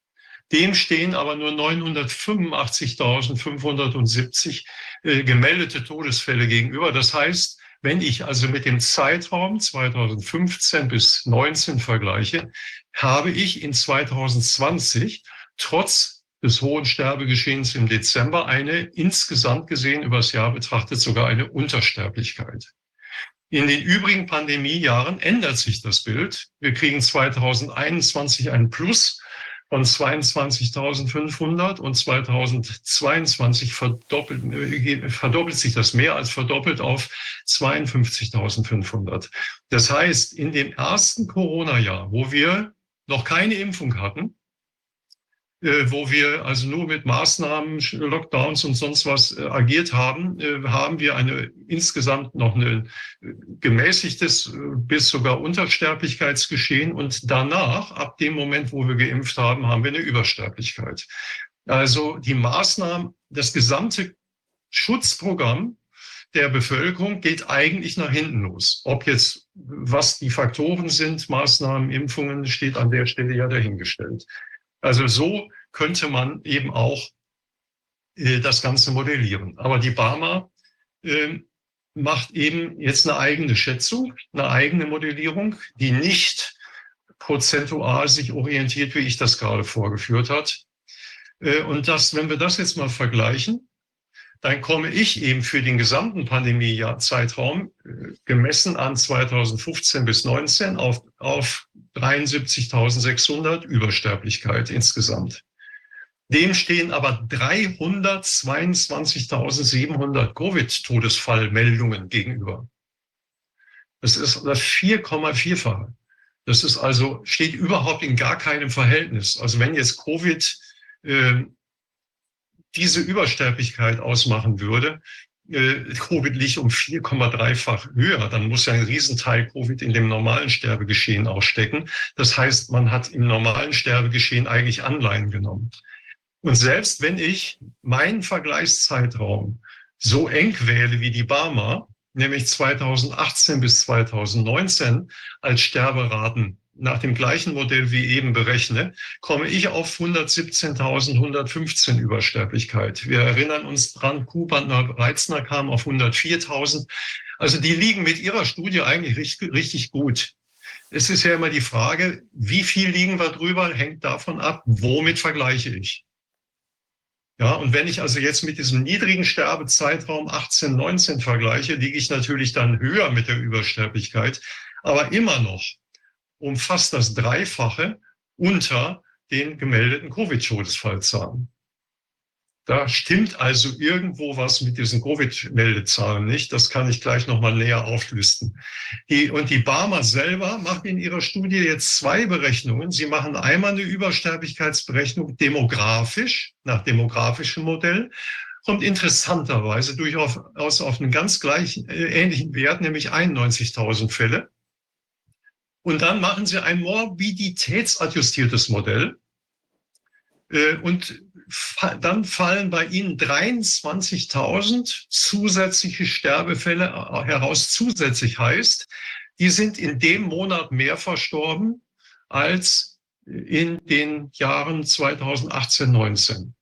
Dem stehen aber nur 985.570 äh, gemeldete Todesfälle gegenüber. Das heißt, wenn ich also mit dem Zeitraum 2015 bis 19 vergleiche, habe ich in 2020 trotz des hohen Sterbegeschehens im Dezember eine insgesamt gesehen übers Jahr betrachtet sogar eine Untersterblichkeit. In den übrigen Pandemiejahren ändert sich das Bild. Wir kriegen 2021 ein Plus von 22.500 und 2022 verdoppelt, äh, verdoppelt sich das mehr als verdoppelt auf 52.500. Das heißt, in dem ersten Corona-Jahr, wo wir noch keine Impfung hatten, äh, wo wir also nur mit Maßnahmen, Lockdowns und sonst was äh, agiert haben, äh, haben wir eine insgesamt noch ein gemäßigtes bis sogar Untersterblichkeitsgeschehen und danach, ab dem Moment, wo wir geimpft haben, haben wir eine Übersterblichkeit. Also die Maßnahmen, das gesamte Schutzprogramm der Bevölkerung geht eigentlich nach hinten los. Ob jetzt, was die Faktoren sind, Maßnahmen, Impfungen, steht an der Stelle ja dahingestellt. Also so könnte man eben auch äh, das Ganze modellieren. Aber die Barmer äh, macht eben jetzt eine eigene Schätzung, eine eigene Modellierung, die nicht prozentual sich orientiert, wie ich das gerade vorgeführt hat. Äh, und das, wenn wir das jetzt mal vergleichen, dann komme ich eben für den gesamten Pandemiezeitraum äh, gemessen an 2015 bis 19 auf, auf 73.600 Übersterblichkeit insgesamt. Dem stehen aber 322.700 Covid-Todesfallmeldungen gegenüber. Das ist das 4,4-fache. Das ist also, steht überhaupt in gar keinem Verhältnis. Also wenn jetzt Covid äh, diese Übersterblichkeit ausmachen würde, äh, Covid liegt um 4,3-fach höher, dann muss ja ein Riesenteil Covid in dem normalen Sterbegeschehen auch stecken. Das heißt, man hat im normalen Sterbegeschehen eigentlich Anleihen genommen. Und selbst wenn ich meinen Vergleichszeitraum so eng wähle wie die Barmer, nämlich 2018 bis 2019 als Sterberaten nach dem gleichen Modell wie eben berechne, komme ich auf 117.115 Übersterblichkeit. Wir erinnern uns dran, Kuhbandner Reitzner kam auf 104.000. Also die liegen mit ihrer Studie eigentlich richtig, richtig gut. Es ist ja immer die Frage, wie viel liegen wir drüber, hängt davon ab, womit vergleiche ich. Ja, und wenn ich also jetzt mit diesem niedrigen Sterbezeitraum 18, 19 vergleiche, liege ich natürlich dann höher mit der Übersterblichkeit, aber immer noch um fast das Dreifache unter den gemeldeten Covid-Todesfallzahlen. Da stimmt also irgendwo was mit diesen Covid-Meldezahlen nicht. Das kann ich gleich nochmal näher auflisten. Die, und die Barmer selber machen in ihrer Studie jetzt zwei Berechnungen. Sie machen einmal eine Übersterblichkeitsberechnung demografisch, nach demografischem Modell kommt interessanterweise durchaus auf einen ganz gleichen, äh, ähnlichen Wert, nämlich 91.000 Fälle. Und dann machen Sie ein morbiditätsadjustiertes Modell. Äh, und dann fallen bei Ihnen 23.000 zusätzliche Sterbefälle äh, heraus. Zusätzlich heißt, die sind in dem Monat mehr verstorben als in den Jahren 2018, 19.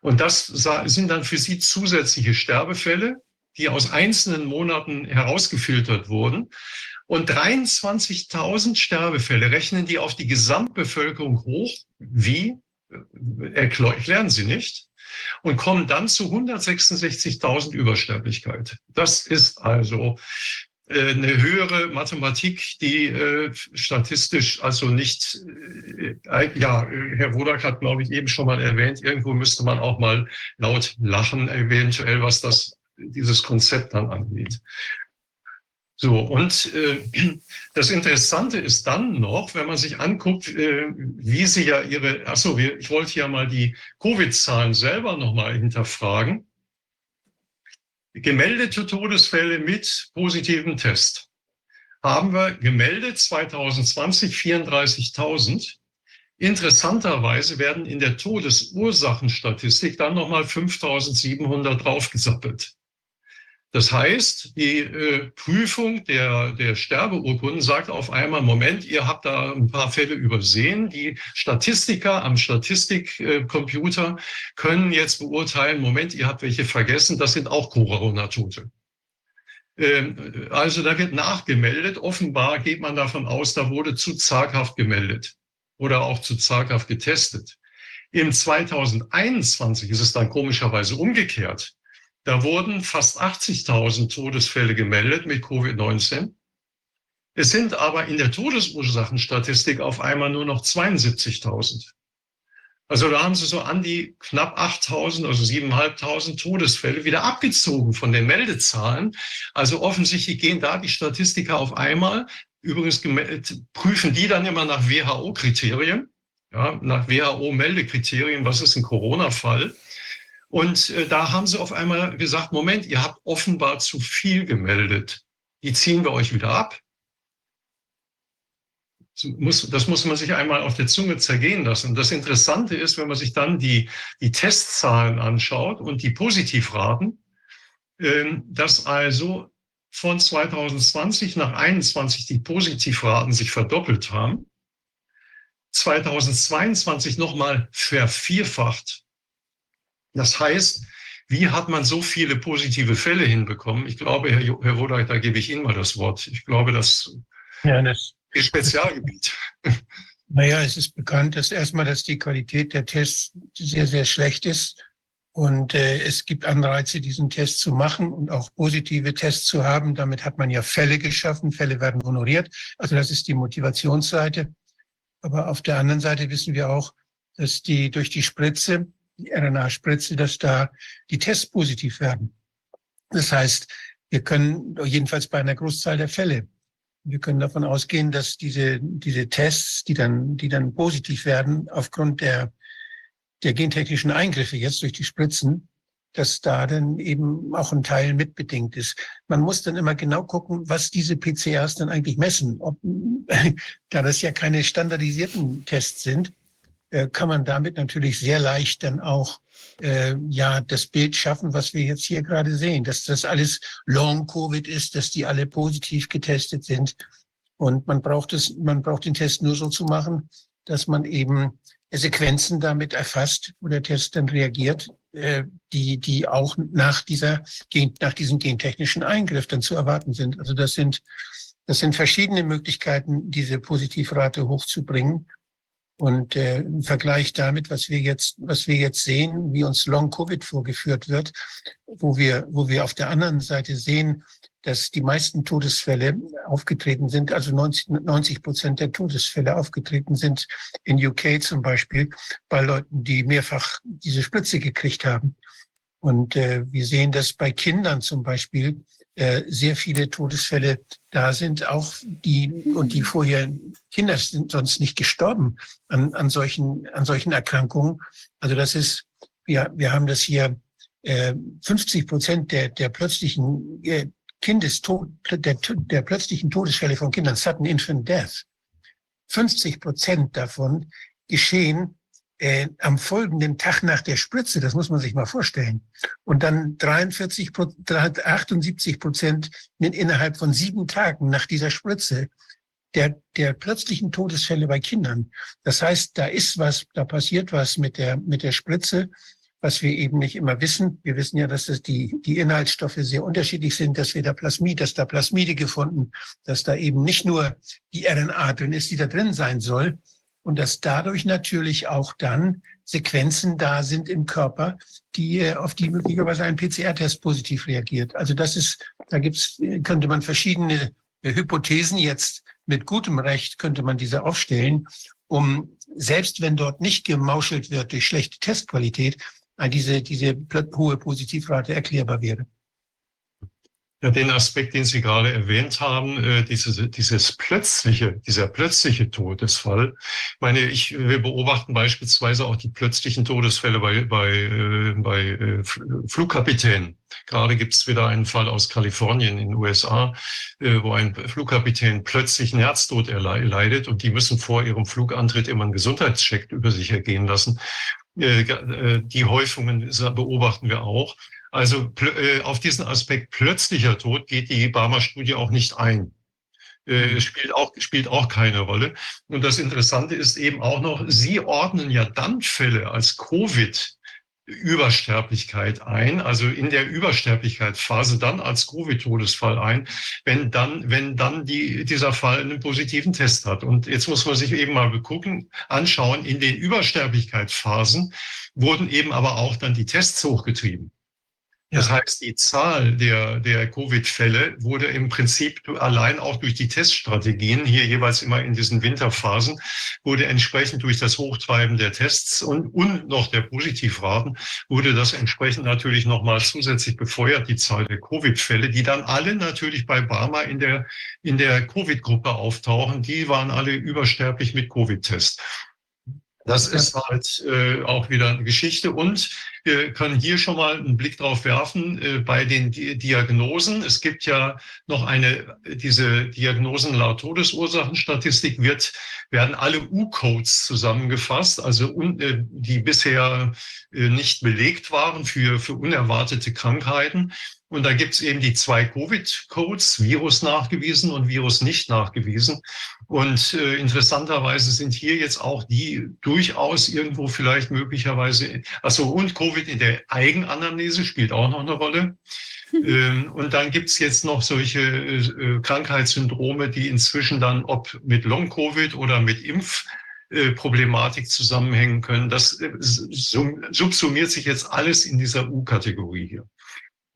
Und das sind dann für Sie zusätzliche Sterbefälle, die aus einzelnen Monaten herausgefiltert wurden. Und 23.000 Sterbefälle rechnen die auf die Gesamtbevölkerung hoch. Wie? Erklären sie nicht. Und kommen dann zu 166.000 Übersterblichkeit. Das ist also äh, eine höhere Mathematik, die äh, statistisch also nicht, äh, ja, Herr Wodak hat, glaube ich, eben schon mal erwähnt, irgendwo müsste man auch mal laut lachen, eventuell, was das, dieses Konzept dann angeht. So, und äh, das Interessante ist dann noch, wenn man sich anguckt, äh, wie sie ja ihre, achso, ich wollte ja mal die Covid-Zahlen selber nochmal hinterfragen. Gemeldete Todesfälle mit positivem Test haben wir gemeldet 2020 34.000. Interessanterweise werden in der Todesursachenstatistik dann nochmal 5.700 draufgesappelt. Das heißt, die äh, Prüfung der, der Sterbeurkunden sagt auf einmal, Moment, ihr habt da ein paar Fälle übersehen. Die Statistiker am Statistikcomputer äh, können jetzt beurteilen, Moment, ihr habt welche vergessen, das sind auch Corona-Tote. Ähm, also da wird nachgemeldet. Offenbar geht man davon aus, da wurde zu zaghaft gemeldet oder auch zu zaghaft getestet. Im 2021 ist es dann komischerweise umgekehrt. Da wurden fast 80.000 Todesfälle gemeldet mit Covid-19. Es sind aber in der Todesursachenstatistik auf einmal nur noch 72.000. Also da haben sie so an die knapp 8.000, also 7.500 Todesfälle wieder abgezogen von den Meldezahlen. Also offensichtlich gehen da die Statistiker auf einmal. Übrigens prüfen die dann immer nach WHO-Kriterien. Ja, nach WHO-Meldekriterien, was ist ein Corona-Fall? Und äh, da haben sie auf einmal gesagt, Moment, ihr habt offenbar zu viel gemeldet. Die ziehen wir euch wieder ab. Das muss, das muss man sich einmal auf der Zunge zergehen lassen. Das Interessante ist, wenn man sich dann die, die Testzahlen anschaut und die Positivraten, äh, dass also von 2020 nach 2021 die Positivraten sich verdoppelt haben 2022 nochmal vervierfacht. Das heißt, wie hat man so viele positive Fälle hinbekommen? Ich glaube, Herr, Herr Wodak, da gebe ich Ihnen mal das Wort. Ich glaube, das, ja, das ist Spezialgebiet. Naja, es ist bekannt, dass erstmal, dass die Qualität der Tests sehr, sehr schlecht ist. Und äh, es gibt Anreize, diesen Test zu machen und auch positive Tests zu haben. Damit hat man ja Fälle geschaffen. Fälle werden honoriert. Also das ist die Motivationsseite. Aber auf der anderen Seite wissen wir auch, dass die durch die Spritze, die RNA-Spritze, dass da die Tests positiv werden. Das heißt, wir können jedenfalls bei einer Großzahl der Fälle, wir können davon ausgehen, dass diese, diese Tests, die dann, die dann positiv werden, aufgrund der, der gentechnischen Eingriffe jetzt durch die Spritzen, dass da dann eben auch ein Teil mitbedingt ist. Man muss dann immer genau gucken, was diese PCRs dann eigentlich messen. Ob, da das ja keine standardisierten Tests sind, kann man damit natürlich sehr leicht dann auch äh, ja das Bild schaffen, was wir jetzt hier gerade sehen, dass das alles Long-Covid ist, dass die alle positiv getestet sind. Und man braucht es, man braucht den Test nur so zu machen, dass man eben Sequenzen damit erfasst, wo der Test dann reagiert, äh, die, die auch nach dieser, nach diesem gentechnischen Eingriff dann zu erwarten sind. Also das sind, das sind verschiedene Möglichkeiten, diese Positivrate hochzubringen. Und äh, im Vergleich damit, was wir jetzt, was wir jetzt sehen, wie uns Long Covid vorgeführt wird, wo wir, wo wir auf der anderen Seite sehen, dass die meisten Todesfälle aufgetreten sind, also 90 Prozent der Todesfälle aufgetreten sind in UK zum Beispiel bei Leuten, die mehrfach diese Spritze gekriegt haben. Und äh, wir sehen, dass bei Kindern zum Beispiel äh, sehr viele Todesfälle da sind, auch die und die vorher Kinder sind sonst nicht gestorben an, an solchen an solchen Erkrankungen. Also das ist wir wir haben das hier äh, 50 Prozent der der plötzlichen äh, Kindestod, der, der plötzlichen Todesfälle von Kindern, sudden infant death, 50 Prozent davon geschehen äh, am folgenden Tag nach der Spritze, das muss man sich mal vorstellen. Und dann 43, 78 Prozent innerhalb von sieben Tagen nach dieser Spritze der, der plötzlichen Todesfälle bei Kindern. Das heißt, da ist was, da passiert was mit der, mit der Spritze was wir eben nicht immer wissen. Wir wissen ja, dass das die, die Inhaltsstoffe sehr unterschiedlich sind, dass wir da Plasmid, dass da Plasmide gefunden, dass da eben nicht nur die RNA drin ist, die da drin sein soll. Und dass dadurch natürlich auch dann Sequenzen da sind im Körper, die, äh, auf die möglicherweise ein PCR-Test positiv reagiert. Also das ist, da gibt's, könnte man verschiedene Hypothesen jetzt mit gutem Recht könnte man diese aufstellen, um selbst wenn dort nicht gemauschelt wird durch schlechte Testqualität, diese, diese hohe Positivrate erklärbar wäre. Ja, den Aspekt, den Sie gerade erwähnt haben, äh, dieses, dieses plötzliche, dieser plötzliche Todesfall. Ich meine, ich, wir beobachten beispielsweise auch die plötzlichen Todesfälle bei, bei, äh, bei äh, Flugkapitänen. Gerade gibt es wieder einen Fall aus Kalifornien in den USA, wo ein Flugkapitän plötzlich einen Herztod erleidet und die müssen vor ihrem Flugantritt immer einen Gesundheitscheck über sich ergehen lassen. Die Häufungen beobachten wir auch. Also äh, auf diesen Aspekt plötzlicher Tod geht die Barmer-Studie auch nicht ein. Mhm. Spielt auch, spielt auch keine Rolle. Und das Interessante ist eben auch noch, Sie ordnen ja dann Fälle als Covid Übersterblichkeit ein, also in der Übersterblichkeitsphase dann als Covid-Todesfall ein, wenn dann, wenn dann die, dieser Fall einen positiven Test hat. Und jetzt muss man sich eben mal gucken, anschauen, in den Übersterblichkeitsphasen wurden eben aber auch dann die Tests hochgetrieben. Das heißt, die Zahl der, der Covid-Fälle wurde im Prinzip allein auch durch die Teststrategien, hier jeweils immer in diesen Winterphasen, wurde entsprechend durch das Hochtreiben der Tests und, und noch der Positivraten, wurde das entsprechend natürlich nochmal zusätzlich befeuert, die Zahl der Covid-Fälle, die dann alle natürlich bei Barmer in der, in der Covid-Gruppe auftauchen. Die waren alle übersterblich mit Covid-Test. Das ist halt äh, auch wieder eine Geschichte. Und wir können hier schon mal einen Blick drauf werfen äh, bei den Di Diagnosen. Es gibt ja noch eine, diese Diagnosen laut Todesursachenstatistik wird, werden alle U-Codes zusammengefasst, also un, äh, die bisher äh, nicht belegt waren für, für unerwartete Krankheiten. Und da gibt es eben die zwei Covid-Codes, Virus nachgewiesen und Virus nicht nachgewiesen. Und äh, interessanterweise sind hier jetzt auch die durchaus irgendwo vielleicht möglicherweise, also und Covid in der Eigenanamnese spielt auch noch eine Rolle. Ähm, und dann gibt es jetzt noch solche äh, Krankheitssyndrome, die inzwischen dann, ob mit Long-Covid oder mit Impfproblematik äh, zusammenhängen können. Das äh, subsumiert sich jetzt alles in dieser U-Kategorie hier.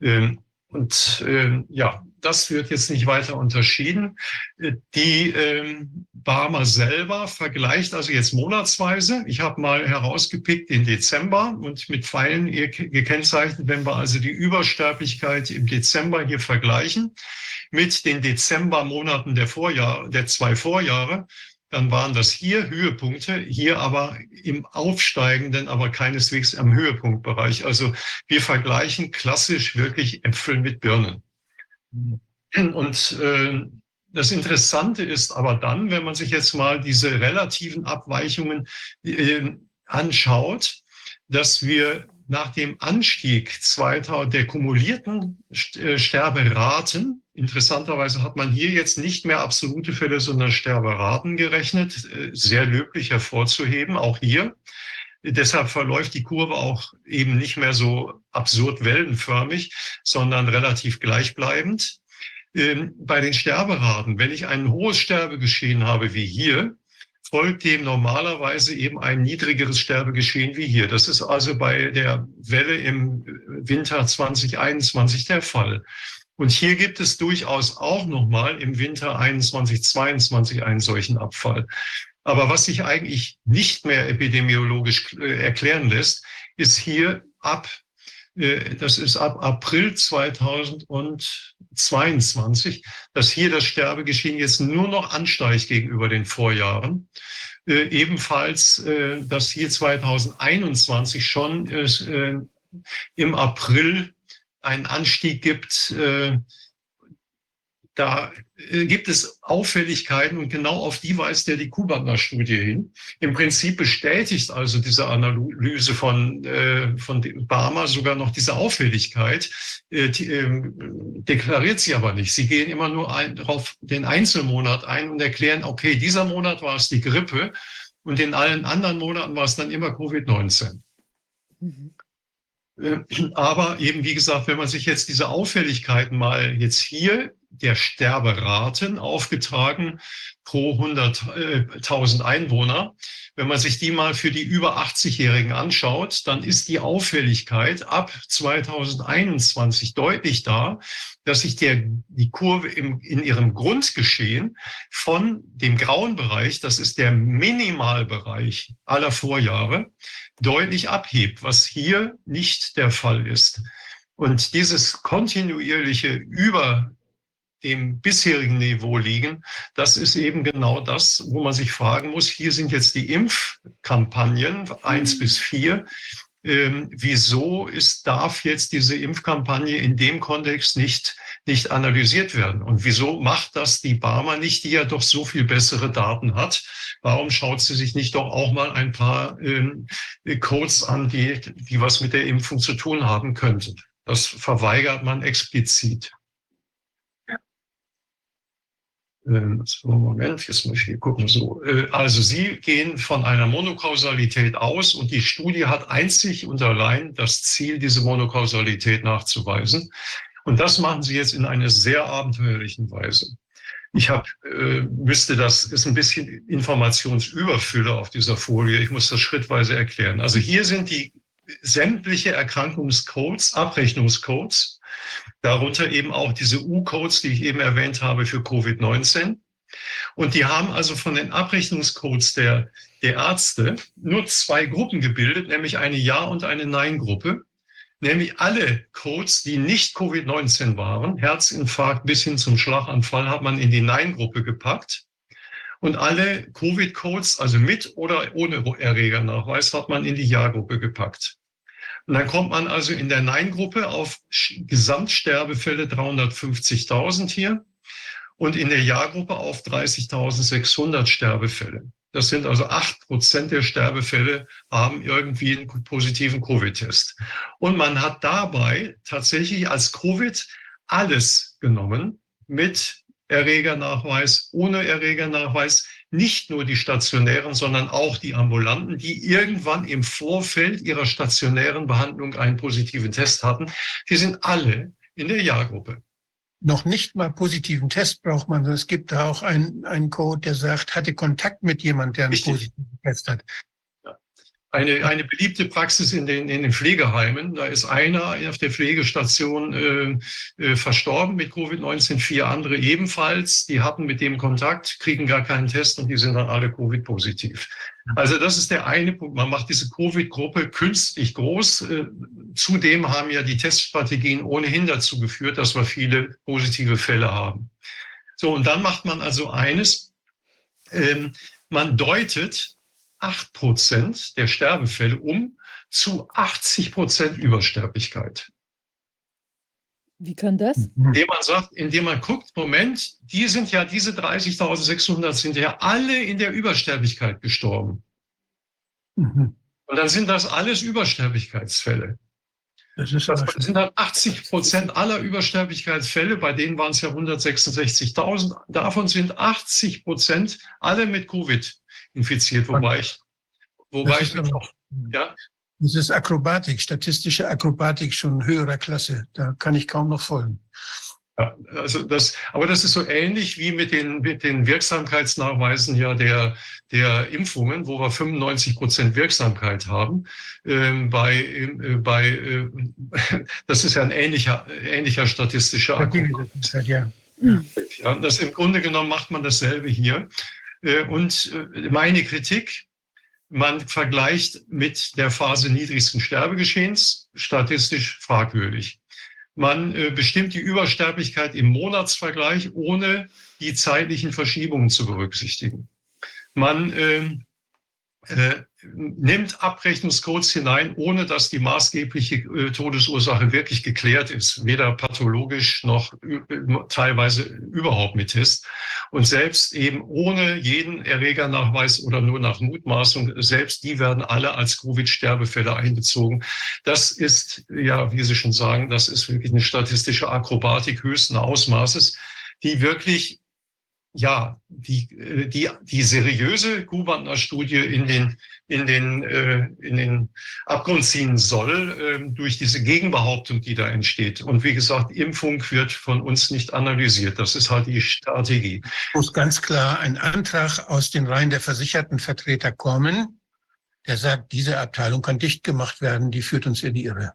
Ähm, und äh, ja, das wird jetzt nicht weiter unterschieden. Äh, die ähm, Barmer selber vergleicht also jetzt monatsweise. Ich habe mal herausgepickt den Dezember und mit Pfeilen gekennzeichnet, wenn wir also die Übersterblichkeit im Dezember hier vergleichen mit den Dezembermonaten der Vorjahr, der zwei Vorjahre, dann waren das hier Höhepunkte, hier aber im aufsteigenden, aber keineswegs am Höhepunktbereich. Also wir vergleichen klassisch wirklich Äpfel mit Birnen. Und äh, das Interessante ist aber dann, wenn man sich jetzt mal diese relativen Abweichungen äh, anschaut, dass wir nach dem Anstieg 2000 der kumulierten äh, Sterberaten Interessanterweise hat man hier jetzt nicht mehr absolute Fälle, sondern Sterberaten gerechnet. Äh, sehr löblich hervorzuheben, auch hier. Deshalb verläuft die Kurve auch eben nicht mehr so absurd wellenförmig, sondern relativ gleichbleibend. Ähm, bei den Sterberaten, wenn ich ein hohes Sterbegeschehen habe wie hier, folgt dem normalerweise eben ein niedrigeres Sterbegeschehen wie hier. Das ist also bei der Welle im Winter 2021 der Fall. Und hier gibt es durchaus auch nochmal im Winter 21, 22 einen solchen Abfall. Aber was sich eigentlich nicht mehr epidemiologisch äh, erklären lässt, ist hier ab, äh, das ist ab April 2022, dass hier das Sterbegeschehen jetzt nur noch ansteigt gegenüber den Vorjahren. Äh, ebenfalls, dass hier 2021 schon im April einen Anstieg gibt. Äh, da äh, gibt es Auffälligkeiten und genau auf die weist ja die Kubaner-Studie hin. Im Prinzip bestätigt also diese Analyse von, äh, von Barmer sogar noch diese Auffälligkeit, die, ähm, deklariert sie aber nicht. Sie gehen immer nur ein, auf den Einzelmonat ein und erklären, okay, dieser Monat war es die Grippe und in allen anderen Monaten war es dann immer Covid-19. Mhm. Äh, aber eben, wie gesagt, wenn man sich jetzt diese Auffälligkeiten mal jetzt hier der Sterberaten aufgetragen pro 100.000 äh, Einwohner, wenn man sich die mal für die über 80-Jährigen anschaut, dann ist die Auffälligkeit ab 2021 deutlich da, dass sich der, die Kurve im, in ihrem Grundgeschehen von dem grauen Bereich, das ist der Minimalbereich aller Vorjahre, deutlich abhebt, was hier nicht der Fall ist. Und dieses kontinuierliche über dem bisherigen Niveau liegen, das ist eben genau das, wo man sich fragen muss, hier sind jetzt die Impfkampagnen eins mhm. bis vier. Ähm, wieso ist, darf jetzt diese Impfkampagne in dem Kontext nicht, nicht analysiert werden? Und wieso macht das die Barmer nicht, die ja doch so viel bessere Daten hat? Warum schaut sie sich nicht doch auch mal ein paar ähm, Codes an, die, die was mit der Impfung zu tun haben könnten? Das verweigert man explizit. Ähm, Moment, jetzt muss ich hier gucken. So, äh, also Sie gehen von einer Monokausalität aus und die Studie hat einzig und allein das Ziel, diese Monokausalität nachzuweisen. Und das machen Sie jetzt in einer sehr abenteuerlichen Weise. Ich habe, äh, müsste das, ist ein bisschen Informationsüberfülle auf dieser Folie. Ich muss das schrittweise erklären. Also hier sind die sämtliche Erkrankungscodes, Abrechnungscodes, darunter eben auch diese U-Codes, die ich eben erwähnt habe für Covid-19. Und die haben also von den Abrechnungscodes der, der Ärzte nur zwei Gruppen gebildet, nämlich eine Ja- und eine Nein-Gruppe nämlich alle Codes, die nicht Covid-19 waren, Herzinfarkt bis hin zum Schlaganfall, hat man in die Nein-Gruppe gepackt. Und alle Covid-Codes, also mit oder ohne Erregernachweis, hat man in die Ja-Gruppe gepackt. Und dann kommt man also in der Nein-Gruppe auf Gesamtsterbefälle 350.000 hier und in der Ja-Gruppe auf 30.600 Sterbefälle. Das sind also acht Prozent der Sterbefälle haben irgendwie einen positiven Covid-Test. Und man hat dabei tatsächlich als Covid alles genommen mit Erregernachweis, ohne Erregernachweis, nicht nur die stationären, sondern auch die ambulanten, die irgendwann im Vorfeld ihrer stationären Behandlung einen positiven Test hatten, die sind alle in der Ja-Gruppe. Noch nicht mal positiven Test braucht man. Es gibt da auch einen, einen Code, der sagt, hatte Kontakt mit jemandem, der einen Richtig. positiven Test hat eine, eine beliebte Praxis in den, in den Pflegeheimen. Da ist einer auf der Pflegestation äh, äh, verstorben mit Covid-19, vier andere ebenfalls. Die hatten mit dem Kontakt, kriegen gar keinen Test und die sind dann alle Covid-positiv. Also das ist der eine Punkt. Man macht diese Covid-Gruppe künstlich groß. Äh, zudem haben ja die Teststrategien ohnehin dazu geführt, dass wir viele positive Fälle haben. So, und dann macht man also eines. Ähm, man deutet acht Prozent der Sterbefälle um zu 80 Prozent Übersterblichkeit. Wie kann das? Indem man sagt, indem man guckt, Moment, die sind ja, diese 30.600 sind ja alle in der Übersterblichkeit gestorben. Mhm. Und dann sind das alles Übersterblichkeitsfälle. Das, ist das sind dann 80 Prozent aller Übersterblichkeitsfälle, bei denen waren es ja 166.000. Davon sind 80 Prozent alle mit Covid infiziert, wobei ich, wobei ich noch, ja. Das ist Akrobatik, statistische Akrobatik schon höherer Klasse. Da kann ich kaum noch folgen. Ja, also das, aber das ist so ähnlich wie mit den, mit den Wirksamkeitsnachweisen ja der, der Impfungen, wo wir 95 Prozent Wirksamkeit haben. Ähm, bei, äh, bei, äh, das ist ja ein ähnlicher, ähnlicher statistischer Akrobatik. Ja. ja, das im Grunde genommen macht man dasselbe hier. Äh, und äh, meine Kritik, man vergleicht mit der Phase niedrigsten Sterbegeschehens, statistisch fragwürdig. Man äh, bestimmt die Übersterblichkeit im Monatsvergleich, ohne die zeitlichen Verschiebungen zu berücksichtigen. Man ähm, äh, nimmt Abrechnungscodes hinein, ohne dass die maßgebliche äh, Todesursache wirklich geklärt ist, weder pathologisch noch teilweise überhaupt mit Test. Und selbst eben ohne jeden Erregernachweis oder nur nach Mutmaßung, selbst die werden alle als Covid-Sterbefälle einbezogen. Das ist, ja, wie Sie schon sagen, das ist wirklich eine statistische Akrobatik höchsten Ausmaßes, die wirklich ja, die, äh, die, die seriöse Gubantner-Studie in den, in, den, äh, in den Abgrund ziehen soll äh, durch diese Gegenbehauptung, die da entsteht. Und wie gesagt, Impfung wird von uns nicht analysiert. Das ist halt die Strategie. Muss ganz klar ein Antrag aus den Reihen der versicherten Vertreter kommen, der sagt, diese Abteilung kann dicht gemacht werden, die führt uns in die Irre.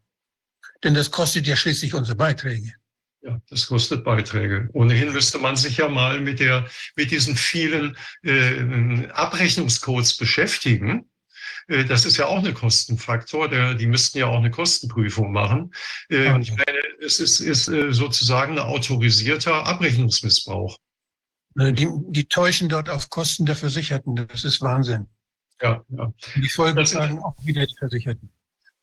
Denn das kostet ja schließlich unsere Beiträge. Ja, das kostet Beiträge. Ohnehin müsste man sich ja mal mit, der, mit diesen vielen äh, Abrechnungscodes beschäftigen. Äh, das ist ja auch ein Kostenfaktor. Der, die müssten ja auch eine Kostenprüfung machen. Äh, und ich meine, es ist, ist äh, sozusagen ein autorisierter Abrechnungsmissbrauch. Die, die täuschen dort auf Kosten der Versicherten. Das ist Wahnsinn. Ja, ja. Die Folgen sagen auch wieder die Versicherten.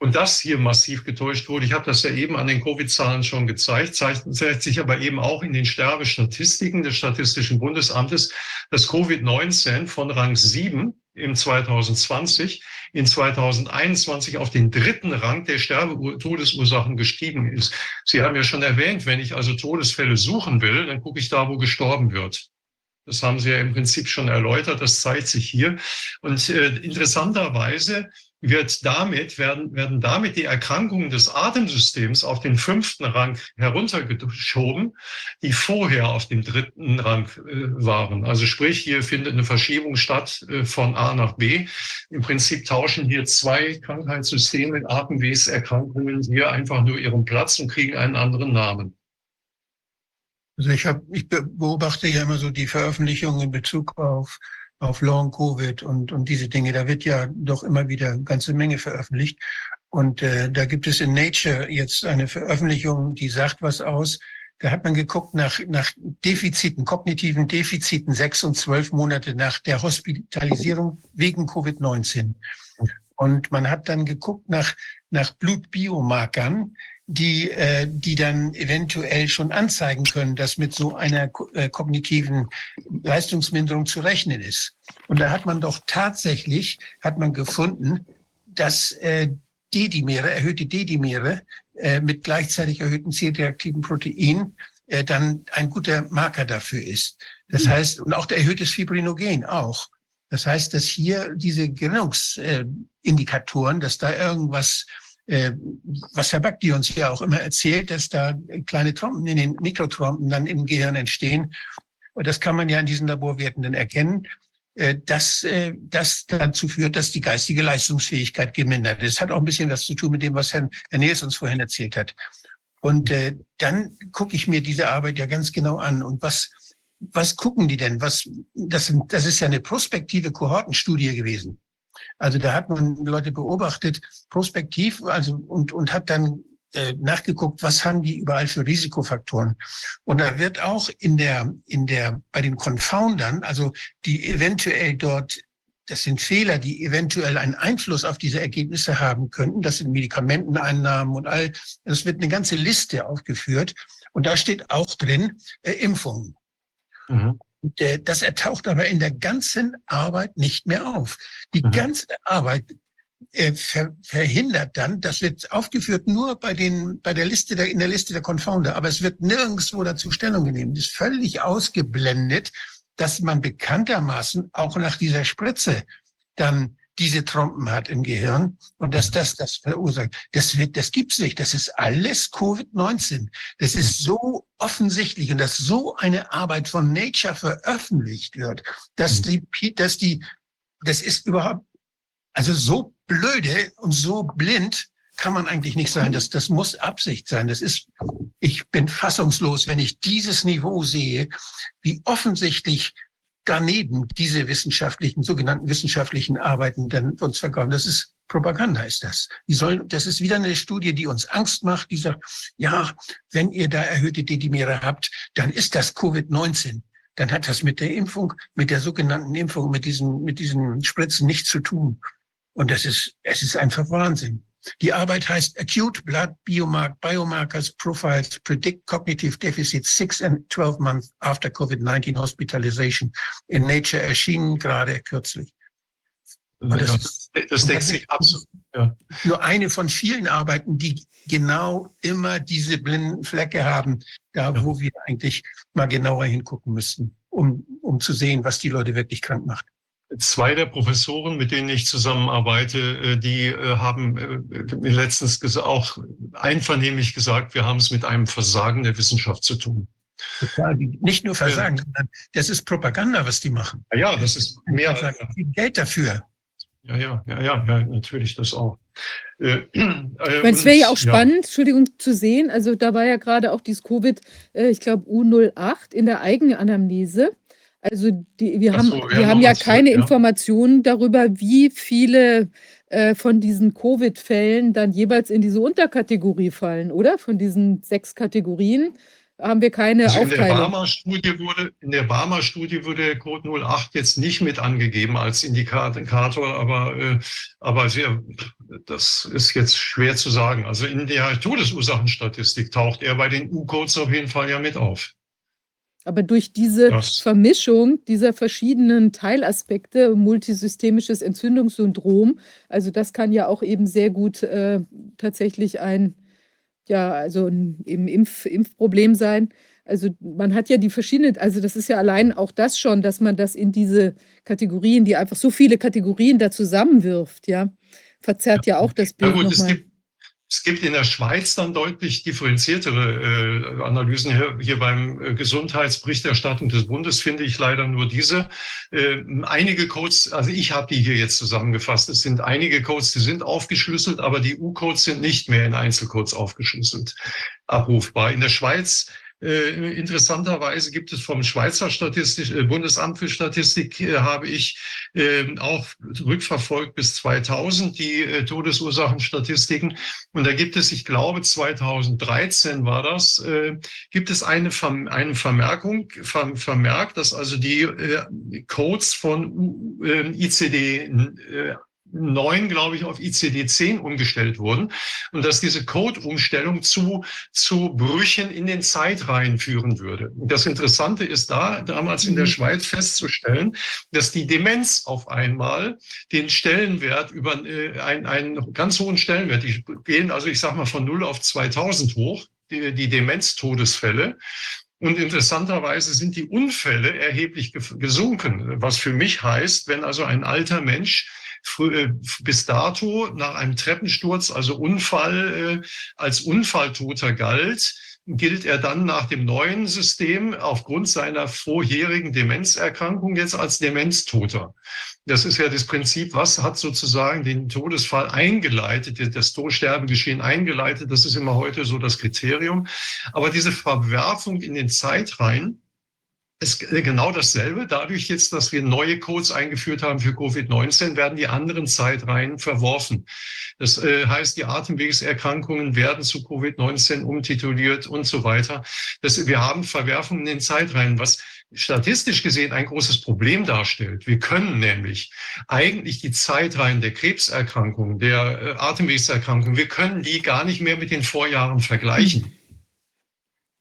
Und das hier massiv getäuscht wurde, ich habe das ja eben an den Covid-Zahlen schon gezeigt, zeigt, zeigt sich aber eben auch in den Sterbestatistiken des Statistischen Bundesamtes, dass Covid-19 von Rang 7 im 2020 in 2021 auf den dritten Rang der Sterbe-Todesursachen gestiegen ist. Sie haben ja schon erwähnt, wenn ich also Todesfälle suchen will, dann gucke ich da, wo gestorben wird. Das haben Sie ja im Prinzip schon erläutert, das zeigt sich hier. Und äh, interessanterweise wird damit, werden, werden damit die Erkrankungen des Atemsystems auf den fünften Rang heruntergeschoben, die vorher auf dem dritten Rang äh, waren. Also sprich, hier findet eine Verschiebung statt äh, von A nach B. Im Prinzip tauschen hier zwei Krankheitssysteme, Atemwegserkrankungen hier einfach nur ihren Platz und kriegen einen anderen Namen. Also ich, hab, ich beobachte ja immer so die Veröffentlichungen in Bezug auf auf Long Covid und, und diese Dinge. Da wird ja doch immer wieder eine ganze Menge veröffentlicht. Und äh, da gibt es in Nature jetzt eine Veröffentlichung, die sagt was aus. Da hat man geguckt nach, nach Defiziten, kognitiven Defiziten sechs und zwölf Monate nach der Hospitalisierung wegen Covid-19. Und man hat dann geguckt nach, nach Blutbiomarkern, die, äh, die dann eventuell schon anzeigen können, dass mit so einer äh, kognitiven Leistungsminderung zu rechnen ist. Und da hat man doch tatsächlich, hat man gefunden, dass äh, D-Dimere, erhöhte D-Dimere äh, mit gleichzeitig erhöhten C-reaktiven Protein äh, dann ein guter Marker dafür ist. Das mhm. heißt, und auch der erhöhtes Fibrinogen auch. Das heißt, dass hier diese Gerinnungsindikatoren, dass da irgendwas was Herr Bakti uns ja auch immer erzählt, dass da kleine Trompen in den Mikrotrompen dann im Gehirn entstehen. Und das kann man ja in diesen Laborwerten dann erkennen, äh, dass äh, das dazu führt, dass die geistige Leistungsfähigkeit gemindert ist. Das hat auch ein bisschen was zu tun mit dem, was Herr, Herr Nils uns vorhin erzählt hat. Und äh, dann gucke ich mir diese Arbeit ja ganz genau an. Und was, was gucken die denn? Was, das, das ist ja eine prospektive Kohortenstudie gewesen. Also da hat man Leute beobachtet, prospektiv, also und, und hat dann äh, nachgeguckt, was haben die überall für Risikofaktoren. Und da wird auch in der, in der, bei den Confoundern, also die eventuell dort das sind Fehler, die eventuell einen Einfluss auf diese Ergebnisse haben könnten. Das sind Medikamenteneinnahmen und all. Es wird eine ganze Liste aufgeführt. Und da steht auch drin äh, Impfungen. Mhm. Das ertaucht aber in der ganzen Arbeit nicht mehr auf. Die mhm. ganze Arbeit äh, ver verhindert dann, das wird aufgeführt nur bei den, bei der Liste der, in der Liste der Confounder, aber es wird nirgendwo dazu Stellung genommen. Es ist völlig ausgeblendet, dass man bekanntermaßen auch nach dieser Spritze dann diese Trompen hat im Gehirn und dass das das verursacht. Das wird, das gibt's nicht. Das ist alles Covid-19. Das ist so offensichtlich und dass so eine Arbeit von Nature veröffentlicht wird, dass die, dass die, das ist überhaupt, also so blöde und so blind kann man eigentlich nicht sein. Das, das muss Absicht sein. Das ist, ich bin fassungslos, wenn ich dieses Niveau sehe, wie offensichtlich daneben diese wissenschaftlichen, sogenannten wissenschaftlichen Arbeiten dann uns verkaufen. Das ist Propaganda ist das. Die sollen, das ist wieder eine Studie, die uns Angst macht, die sagt, ja, wenn ihr da erhöhte Dedimere habt, dann ist das Covid-19. Dann hat das mit der Impfung, mit der sogenannten Impfung, mit diesen, mit diesen Spritzen nichts zu tun. Und das ist, es ist einfach Wahnsinn. Die Arbeit heißt Acute Blood Biomark Biomarkers Profiles Predict Cognitive Deficits Six and 12 Months After COVID-19 Hospitalization in Nature erschienen gerade kürzlich. Das, das, deckt sich absolut. Ja. Nur eine von vielen Arbeiten, die genau immer diese blinden Flecke haben, da ja. wo wir eigentlich mal genauer hingucken müssten, um, um zu sehen, was die Leute wirklich krank macht. Zwei der Professoren, mit denen ich zusammenarbeite, äh, die äh, haben äh, letztens auch einvernehmlich gesagt, wir haben es mit einem Versagen der Wissenschaft zu tun. Nicht nur Versagen, sondern das ist Propaganda, was die machen. Ja, das ist mehr. Viel Geld dafür. Ja, ja, ja, ja, ja, natürlich das auch. Äh, äh, es wäre ja auch spannend, ja. Entschuldigung, zu sehen. Also da war ja gerade auch dieses Covid, äh, ich glaube U08 in der eigenen Anamnese. Also die, wir, haben, so, wir haben ja keine ja. Informationen darüber, wie viele äh, von diesen Covid-Fällen dann jeweils in diese Unterkategorie fallen, oder? Von diesen sechs Kategorien haben wir keine also Aufteilung. In der Barmer-Studie wurde, in der Barmer-Studie wurde Code 08 jetzt nicht mit angegeben als Indikator, aber, äh, aber sehr, das ist jetzt schwer zu sagen. Also in der Todesursachenstatistik taucht er bei den U-Codes auf jeden Fall ja mit auf. Aber durch diese das. Vermischung dieser verschiedenen Teilaspekte, multisystemisches Entzündungssyndrom, also das kann ja auch eben sehr gut äh, tatsächlich ein, ja, also ein eben Impf, Impfproblem sein. Also man hat ja die verschiedenen, also das ist ja allein auch das schon, dass man das in diese Kategorien, die einfach so viele Kategorien da zusammenwirft, ja, verzerrt ja, ja auch das Bild. Ja gut, es gibt, es gibt in der Schweiz dann deutlich differenziertere äh, Analysen. Hier, hier beim äh, Gesundheitsberichterstattung des Bundes finde ich leider nur diese. Äh, einige Codes, also ich habe die hier jetzt zusammengefasst. Es sind einige Codes, die sind aufgeschlüsselt, aber die U-Codes sind nicht mehr in Einzelcodes aufgeschlüsselt abrufbar. In der Schweiz interessanterweise gibt es vom Schweizer Statistisch, äh, Bundesamt für Statistik, äh, habe ich äh, auch rückverfolgt bis 2000 die äh, Todesursachenstatistiken. Und da gibt es, ich glaube 2013 war das, äh, gibt es eine, eine Vermerkung, ver vermerkt, dass also die äh, Codes von äh, ICD äh, 9, glaube ich, auf ICD-10 umgestellt wurden und dass diese Code-Umstellung zu, zu Brüchen in den Zeitreihen führen würde. Das Interessante ist da, damals in der mhm. Schweiz festzustellen, dass die Demenz auf einmal den Stellenwert über äh, einen, einen ganz hohen Stellenwert, die gehen also, ich sage mal, von 0 auf 2000 hoch, die, die Demenztodesfälle. Und interessanterweise sind die Unfälle erheblich gesunken, was für mich heißt, wenn also ein alter Mensch bis dato nach einem Treppensturz, also Unfall, äh, als Unfalltoter galt, gilt er dann nach dem neuen System aufgrund seiner vorherigen Demenzerkrankung jetzt als Demenztoter. Das ist ja das Prinzip, was hat sozusagen den Todesfall eingeleitet, das Sterbengeschehen eingeleitet. Das ist immer heute so das Kriterium. Aber diese Verwerfung in den Zeitreihen, ist genau dasselbe. Dadurch jetzt, dass wir neue Codes eingeführt haben für Covid-19, werden die anderen Zeitreihen verworfen. Das äh, heißt, die Atemwegserkrankungen werden zu Covid-19 umtituliert und so weiter. Das, wir haben Verwerfungen in den Zeitreihen, was statistisch gesehen ein großes Problem darstellt. Wir können nämlich eigentlich die Zeitreihen der Krebserkrankungen, der äh, Atemwegserkrankungen, wir können die gar nicht mehr mit den Vorjahren vergleichen.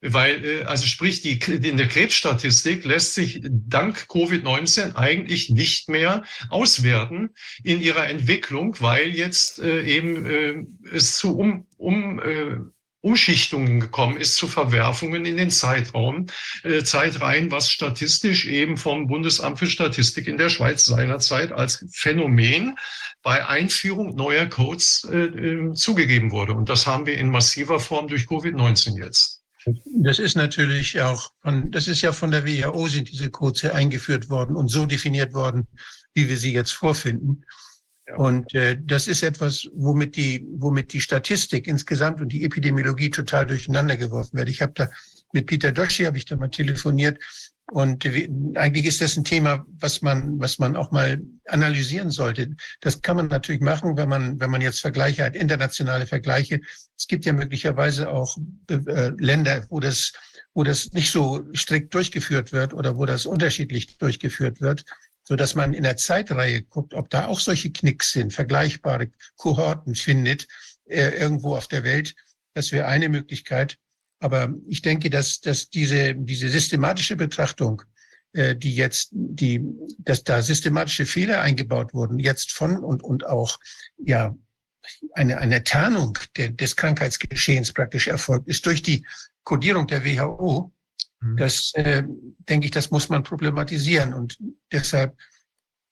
Weil, äh, also sprich, die, in der Krebsstatistik lässt sich dank Covid-19 eigentlich nicht mehr auswerten in ihrer Entwicklung, weil jetzt äh, eben äh, es zu um, um äh, Umschichtungen gekommen ist, zu Verwerfungen in den Zeitraum, äh, Zeitreihen, was statistisch eben vom Bundesamt für Statistik in der Schweiz seinerzeit als Phänomen bei Einführung neuer Codes äh, äh, zugegeben wurde. Und das haben wir in massiver Form durch Covid-19 jetzt. Das ist natürlich auch von, das ist ja von der WHO sind diese Codes eingeführt worden und so definiert worden, wie wir sie jetzt vorfinden. Ja. Und äh, das ist etwas, womit die, womit die Statistik insgesamt und die Epidemiologie total durcheinander geworfen wird. Ich habe da mit Peter Doschi habe ich da mal telefoniert und eigentlich ist das ein Thema, was man, was man auch mal analysieren sollte. Das kann man natürlich machen, wenn man, wenn man jetzt Vergleiche hat, internationale Vergleiche. Es gibt ja möglicherweise auch äh, Länder, wo das, wo das nicht so strikt durchgeführt wird oder wo das unterschiedlich durchgeführt wird, so dass man in der Zeitreihe guckt, ob da auch solche Knicks sind, vergleichbare Kohorten findet äh, irgendwo auf der Welt. Das wäre eine Möglichkeit. Aber ich denke, dass, dass diese, diese systematische Betrachtung, äh, die jetzt, die, dass da systematische Fehler eingebaut wurden, jetzt von und, und auch, ja, eine, eine Tarnung de, des Krankheitsgeschehens praktisch erfolgt ist durch die Kodierung der WHO. Mhm. Das, äh, denke ich, das muss man problematisieren. Und deshalb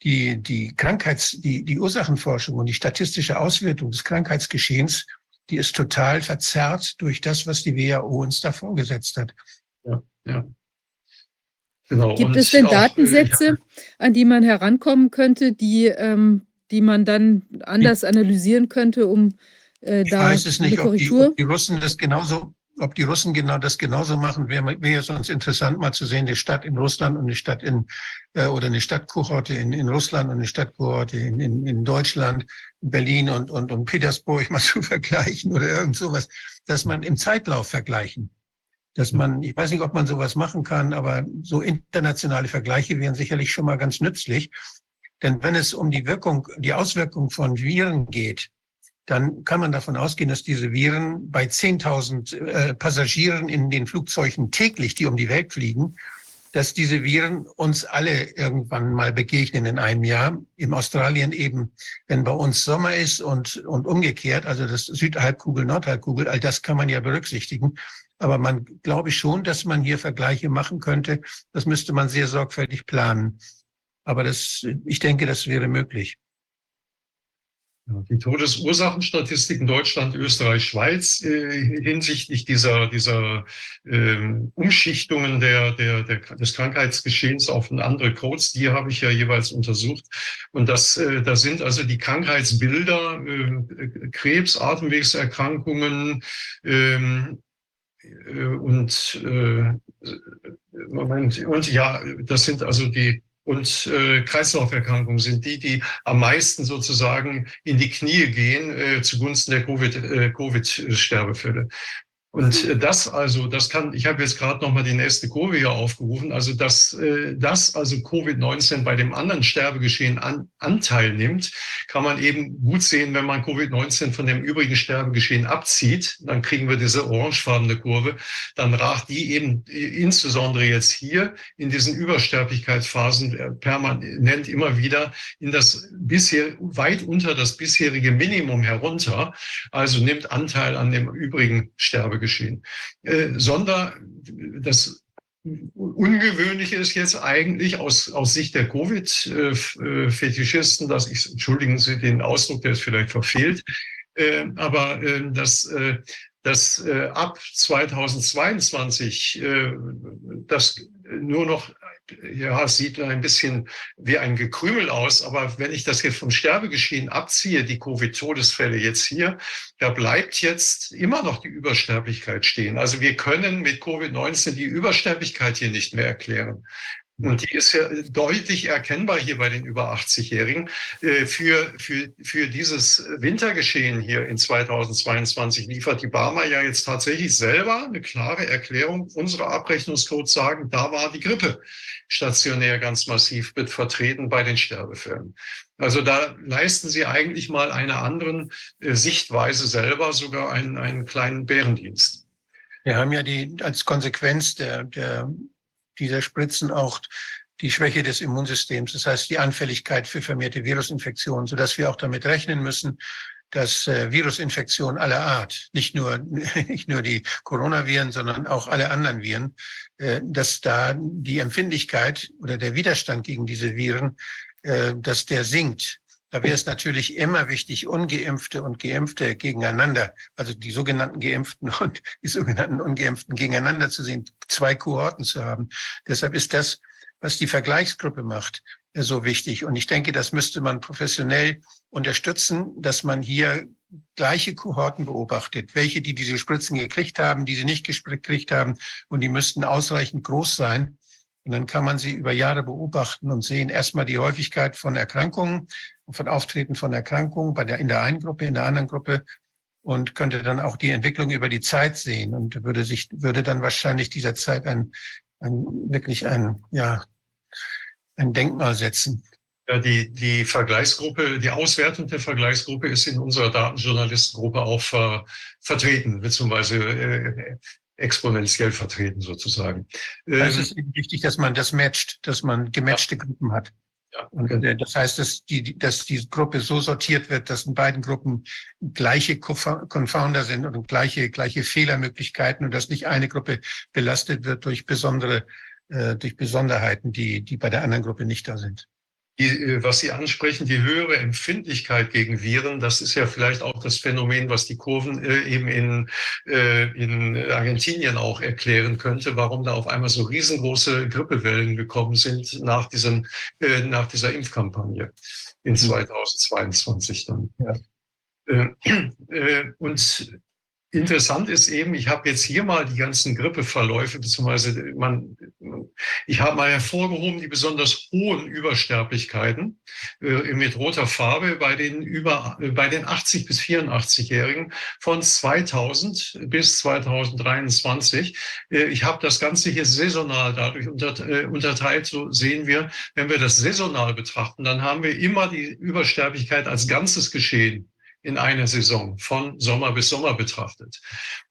die, die Krankheits-, die, die Ursachenforschung und die statistische Auswertung des Krankheitsgeschehens die ist total verzerrt durch das, was die WHO uns da vorgesetzt hat. Ja, ja. Genau. Gibt Und es denn Datensätze, ja. an die man herankommen könnte, die, ähm, die man dann anders analysieren könnte, um äh, da ich weiß es nicht, ob die, ob die Russen das genauso ob die Russen genau das genauso machen, wäre wär sonst interessant mal zu sehen, eine Stadt in Russland und eine Stadt in, äh, oder eine Stadtkohorte in, in Russland und eine Stadtkohorte in, in, in Deutschland, Berlin und, und, und Petersburg mal zu vergleichen oder irgend sowas, dass man im Zeitlauf vergleichen. Dass man, ich weiß nicht, ob man sowas machen kann, aber so internationale Vergleiche wären sicherlich schon mal ganz nützlich. Denn wenn es um die Wirkung, die Auswirkung von Viren geht, dann kann man davon ausgehen, dass diese Viren bei 10.000 äh, Passagieren in den Flugzeugen täglich, die um die Welt fliegen, dass diese Viren uns alle irgendwann mal begegnen in einem Jahr. In Australien eben, wenn bei uns Sommer ist und, und umgekehrt, also das Südhalbkugel, Nordhalbkugel, all das kann man ja berücksichtigen. Aber man glaube schon, dass man hier Vergleiche machen könnte. Das müsste man sehr sorgfältig planen. Aber das, ich denke, das wäre möglich. Die Todesursachenstatistik in Deutschland, Österreich, Schweiz äh, hinsichtlich dieser, dieser äh, Umschichtungen der, der, der, des Krankheitsgeschehens auf andere Codes, die habe ich ja jeweils untersucht. Und das, äh, da sind also die Krankheitsbilder, äh, Krebs, Atemwegserkrankungen, ähm, äh, und äh, Moment, und ja, das sind also die und äh, Kreislauferkrankungen sind die, die am meisten sozusagen in die Knie gehen äh, zugunsten der Covid-Sterbefälle. Äh, COVID und äh, das also, das kann, ich habe jetzt gerade noch mal die nächste Kurve hier aufgerufen, also dass äh, das also Covid-19 bei dem anderen Sterbegeschehen an, Anteil nimmt, kann man eben gut sehen, wenn man Covid-19 von dem übrigen Sterbegeschehen abzieht, dann kriegen wir diese orangefarbene Kurve, dann ragt die eben äh, insbesondere jetzt hier in diesen Übersterblichkeitsphasen permanent immer wieder in das bisher weit unter das bisherige Minimum herunter, also nimmt Anteil an dem übrigen Sterbegeschehen geschehen. Äh, Sonder, das Ungewöhnliche ist jetzt eigentlich aus, aus Sicht der Covid-Fetischisten, dass ich, entschuldigen Sie den Ausdruck, der ist vielleicht verfehlt, äh, aber äh, dass, äh, dass äh, ab 2022 äh, das nur noch ja, sieht ein bisschen wie ein Gekrümel aus. Aber wenn ich das jetzt vom Sterbegeschehen abziehe, die Covid-Todesfälle jetzt hier, da bleibt jetzt immer noch die Übersterblichkeit stehen. Also wir können mit Covid-19 die Übersterblichkeit hier nicht mehr erklären. Und die ist ja deutlich erkennbar hier bei den über 80-Jährigen. Äh, für, für, für dieses Wintergeschehen hier in 2022 liefert die Barmer ja jetzt tatsächlich selber eine klare Erklärung. Unsere Abrechnungscodes sagen, da war die Grippe stationär ganz massiv mit vertreten bei den Sterbefällen. Also da leisten sie eigentlich mal einer anderen äh, Sichtweise selber sogar einen, einen kleinen Bärendienst. Wir haben ja die als Konsequenz der, der dieser Spritzen auch die Schwäche des Immunsystems, das heißt die Anfälligkeit für vermehrte Virusinfektionen, sodass wir auch damit rechnen müssen, dass äh, Virusinfektionen aller Art, nicht nur, nicht nur die Coronaviren, sondern auch alle anderen Viren, äh, dass da die Empfindlichkeit oder der Widerstand gegen diese Viren, äh, dass der sinkt. Da wäre es natürlich immer wichtig, ungeimpfte und geimpfte gegeneinander, also die sogenannten Geimpften und die sogenannten Ungeimpften gegeneinander zu sehen, zwei Kohorten zu haben. Deshalb ist das, was die Vergleichsgruppe macht, so wichtig. Und ich denke, das müsste man professionell unterstützen, dass man hier gleiche Kohorten beobachtet. Welche, die diese Spritzen gekriegt haben, die sie nicht gekriegt haben. Und die müssten ausreichend groß sein, und dann kann man sie über Jahre beobachten und sehen erstmal die Häufigkeit von Erkrankungen, von Auftreten von Erkrankungen bei der, in der einen Gruppe, in der anderen Gruppe und könnte dann auch die Entwicklung über die Zeit sehen und würde sich, würde dann wahrscheinlich dieser Zeit ein, ein wirklich ein, ja, ein Denkmal setzen. Ja, die, die Vergleichsgruppe, die Auswertung der Vergleichsgruppe ist in unserer Datenjournalistengruppe auch ver, vertreten, beziehungsweise äh, exponentiell vertreten sozusagen. Es ähm, ist wichtig, dass man das matcht, dass man gematchte ja. Gruppen hat. Ja, und äh, das heißt, dass die, dass die Gruppe so sortiert wird, dass in beiden Gruppen gleiche Confounder sind und gleiche, gleiche Fehlermöglichkeiten und dass nicht eine Gruppe belastet wird durch besondere, äh, durch Besonderheiten, die, die bei der anderen Gruppe nicht da sind die, äh, was Sie ansprechen, die höhere Empfindlichkeit gegen Viren, das ist ja vielleicht auch das Phänomen, was die Kurven äh, eben in, äh, in Argentinien auch erklären könnte, warum da auf einmal so riesengroße Grippewellen gekommen sind nach, diesem, nach dieser Impfkampagne in 2022 mhm. dann. Ja. Und Interessant ist eben, ich habe jetzt hier mal die ganzen Grippeverläufe, beziehungsweise man, ich habe mal hervorgehoben die besonders hohen Übersterblichkeiten äh, mit roter Farbe bei den über, äh, bei den 80 bis 84-Jährigen von 2000 bis 2023. Äh, ich habe das Ganze hier saisonal dadurch unter, äh, unterteilt. So sehen wir, wenn wir das saisonal betrachten, dann haben wir immer die Übersterblichkeit als ganzes Geschehen in einer Saison von Sommer bis Sommer betrachtet.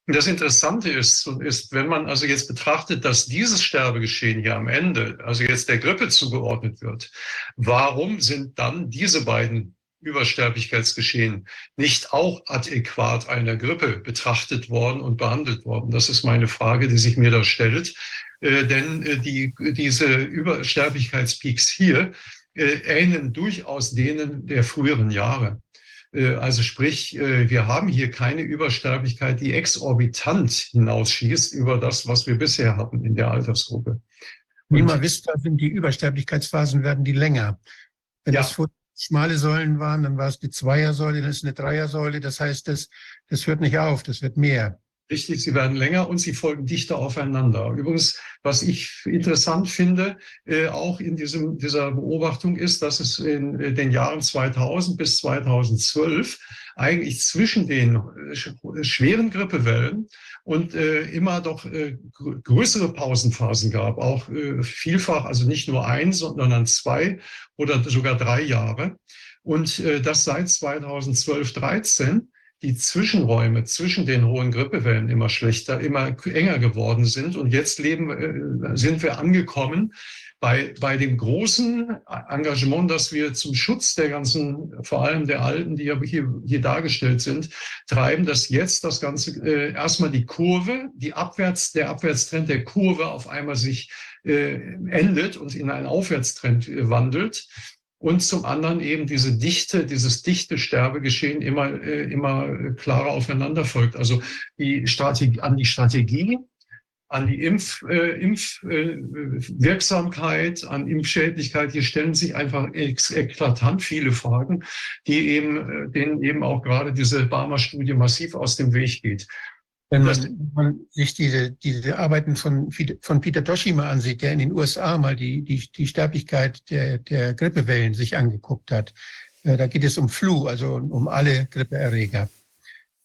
Und das Interessante ist, ist, wenn man also jetzt betrachtet, dass dieses Sterbegeschehen hier am Ende, also jetzt der Grippe zugeordnet wird, warum sind dann diese beiden Übersterblichkeitsgeschehen nicht auch adäquat einer Grippe betrachtet worden und behandelt worden? Das ist meine Frage, die sich mir da stellt. Äh, denn äh, die, diese Übersterblichkeitspeaks hier äh, ähneln durchaus denen der früheren Jahre. Äh, also sprich, äh, wir haben hier keine Übersterblichkeit, die exorbitant hinausschießt über das, was wir bisher hatten in der Altersgruppe. Wie man wisst, sind die Übersterblichkeitsphasen werden die länger. Wenn ja. das vor schmale Säulen waren, dann war es die Zweiersäule, dann ist es eine Dreiersäule. Das heißt, das, das hört nicht auf, das wird mehr. Richtig, sie werden länger und sie folgen dichter aufeinander. Übrigens, was ich interessant finde, äh, auch in diesem, dieser Beobachtung ist, dass es in äh, den Jahren 2000 bis 2012 eigentlich zwischen den äh, schweren Grippewellen und äh, immer doch äh, größere Pausenphasen gab, auch äh, vielfach, also nicht nur ein, sondern zwei oder sogar drei Jahre. Und äh, das seit 2012, 13 die Zwischenräume zwischen den hohen Grippewellen immer schlechter, immer enger geworden sind. Und jetzt leben, äh, sind wir angekommen bei, bei dem großen Engagement, das wir zum Schutz der ganzen, vor allem der Alten, die hier, hier dargestellt sind, treiben, dass jetzt das Ganze äh, erstmal die Kurve, die Abwärts, der Abwärtstrend der Kurve auf einmal sich äh, endet und in einen Aufwärtstrend äh, wandelt und zum anderen eben diese dichte, dieses dichte Sterbegeschehen immer, äh, immer klarer aufeinander folgt. Also die Strategie, an die Strategie, an die Impf, äh, Impfwirksamkeit, äh, an Impfschädlichkeit, hier stellen sich einfach eklatant viele Fragen, die eben, äh, denen eben auch gerade diese Barmer-Studie massiv aus dem Weg geht. Wenn man, man sich diese, diese Arbeiten von, von Peter Doshi mal ansieht, der in den USA mal die, die, die Sterblichkeit der, der Grippewellen sich angeguckt hat, äh, da geht es um Flu, also um alle Grippeerreger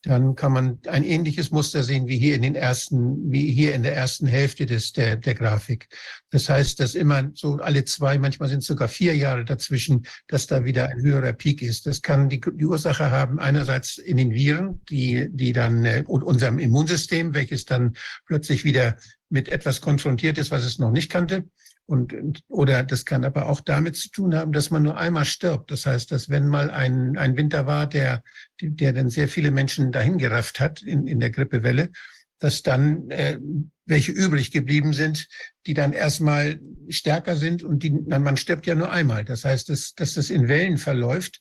dann kann man ein ähnliches Muster sehen wie hier in den ersten, wie hier in der ersten Hälfte des, der, der Grafik. Das heißt, dass immer so alle zwei, manchmal sind es sogar vier Jahre dazwischen, dass da wieder ein höherer Peak ist. Das kann die, die Ursache haben einerseits in den Viren, die, die dann, äh, und unserem Immunsystem, welches dann plötzlich wieder mit etwas konfrontiert ist, was es noch nicht kannte. Und, oder das kann aber auch damit zu tun haben, dass man nur einmal stirbt. Das heißt, dass wenn mal ein, ein Winter war, der, der dann sehr viele Menschen dahingerafft hat in, in der Grippewelle, dass dann äh, welche übrig geblieben sind, die dann erstmal stärker sind und die, man stirbt ja nur einmal. Das heißt, dass, dass das in Wellen verläuft,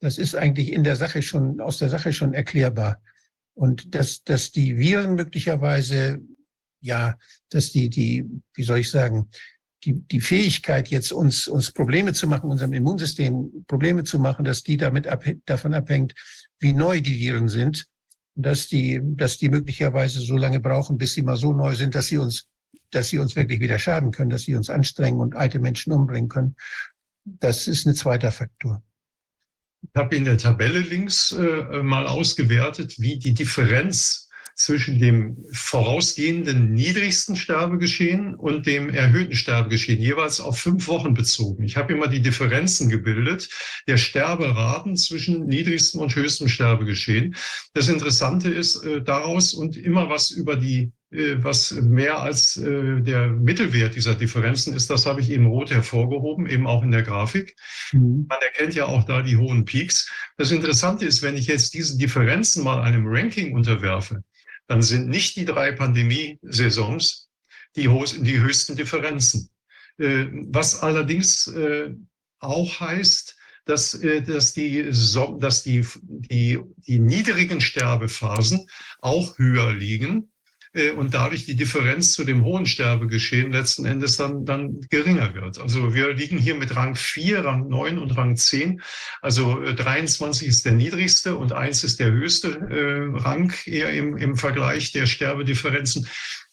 das ist eigentlich in der Sache schon, aus der Sache schon erklärbar. Und dass, dass die Viren möglicherweise, ja, dass die, die, wie soll ich sagen, die, die Fähigkeit, jetzt uns, uns Probleme zu machen, unserem Immunsystem Probleme zu machen, dass die damit ab, davon abhängt, wie neu die Viren sind. Dass die, dass die möglicherweise so lange brauchen, bis sie mal so neu sind, dass sie uns, dass sie uns wirklich wieder schaden können, dass sie uns anstrengen und alte Menschen umbringen können. Das ist ein zweiter Faktor. Ich habe in der Tabelle links äh, mal ausgewertet, wie die Differenz zwischen dem vorausgehenden niedrigsten Sterbegeschehen und dem erhöhten Sterbegeschehen, jeweils auf fünf Wochen bezogen. Ich habe immer die Differenzen gebildet der Sterberaten zwischen niedrigstem und höchstem Sterbegeschehen. Das Interessante ist äh, daraus und immer was über die äh, was mehr als äh, der Mittelwert dieser Differenzen ist, das habe ich eben rot hervorgehoben, eben auch in der Grafik. Mhm. Man erkennt ja auch da die hohen Peaks. Das Interessante ist, wenn ich jetzt diese Differenzen mal einem Ranking unterwerfe, dann sind nicht die drei Pandemie-Saisons die, die höchsten Differenzen. Äh, was allerdings äh, auch heißt, dass, äh, dass, die, dass die, die, die niedrigen Sterbephasen auch höher liegen und dadurch die Differenz zu dem hohen Sterbegeschehen letzten Endes dann, dann geringer wird. Also wir liegen hier mit Rang 4, Rang 9 und Rang 10. Also 23 äh, ist der niedrigste und 1 ist der höchste äh, Rang eher im, im Vergleich der Sterbedifferenzen.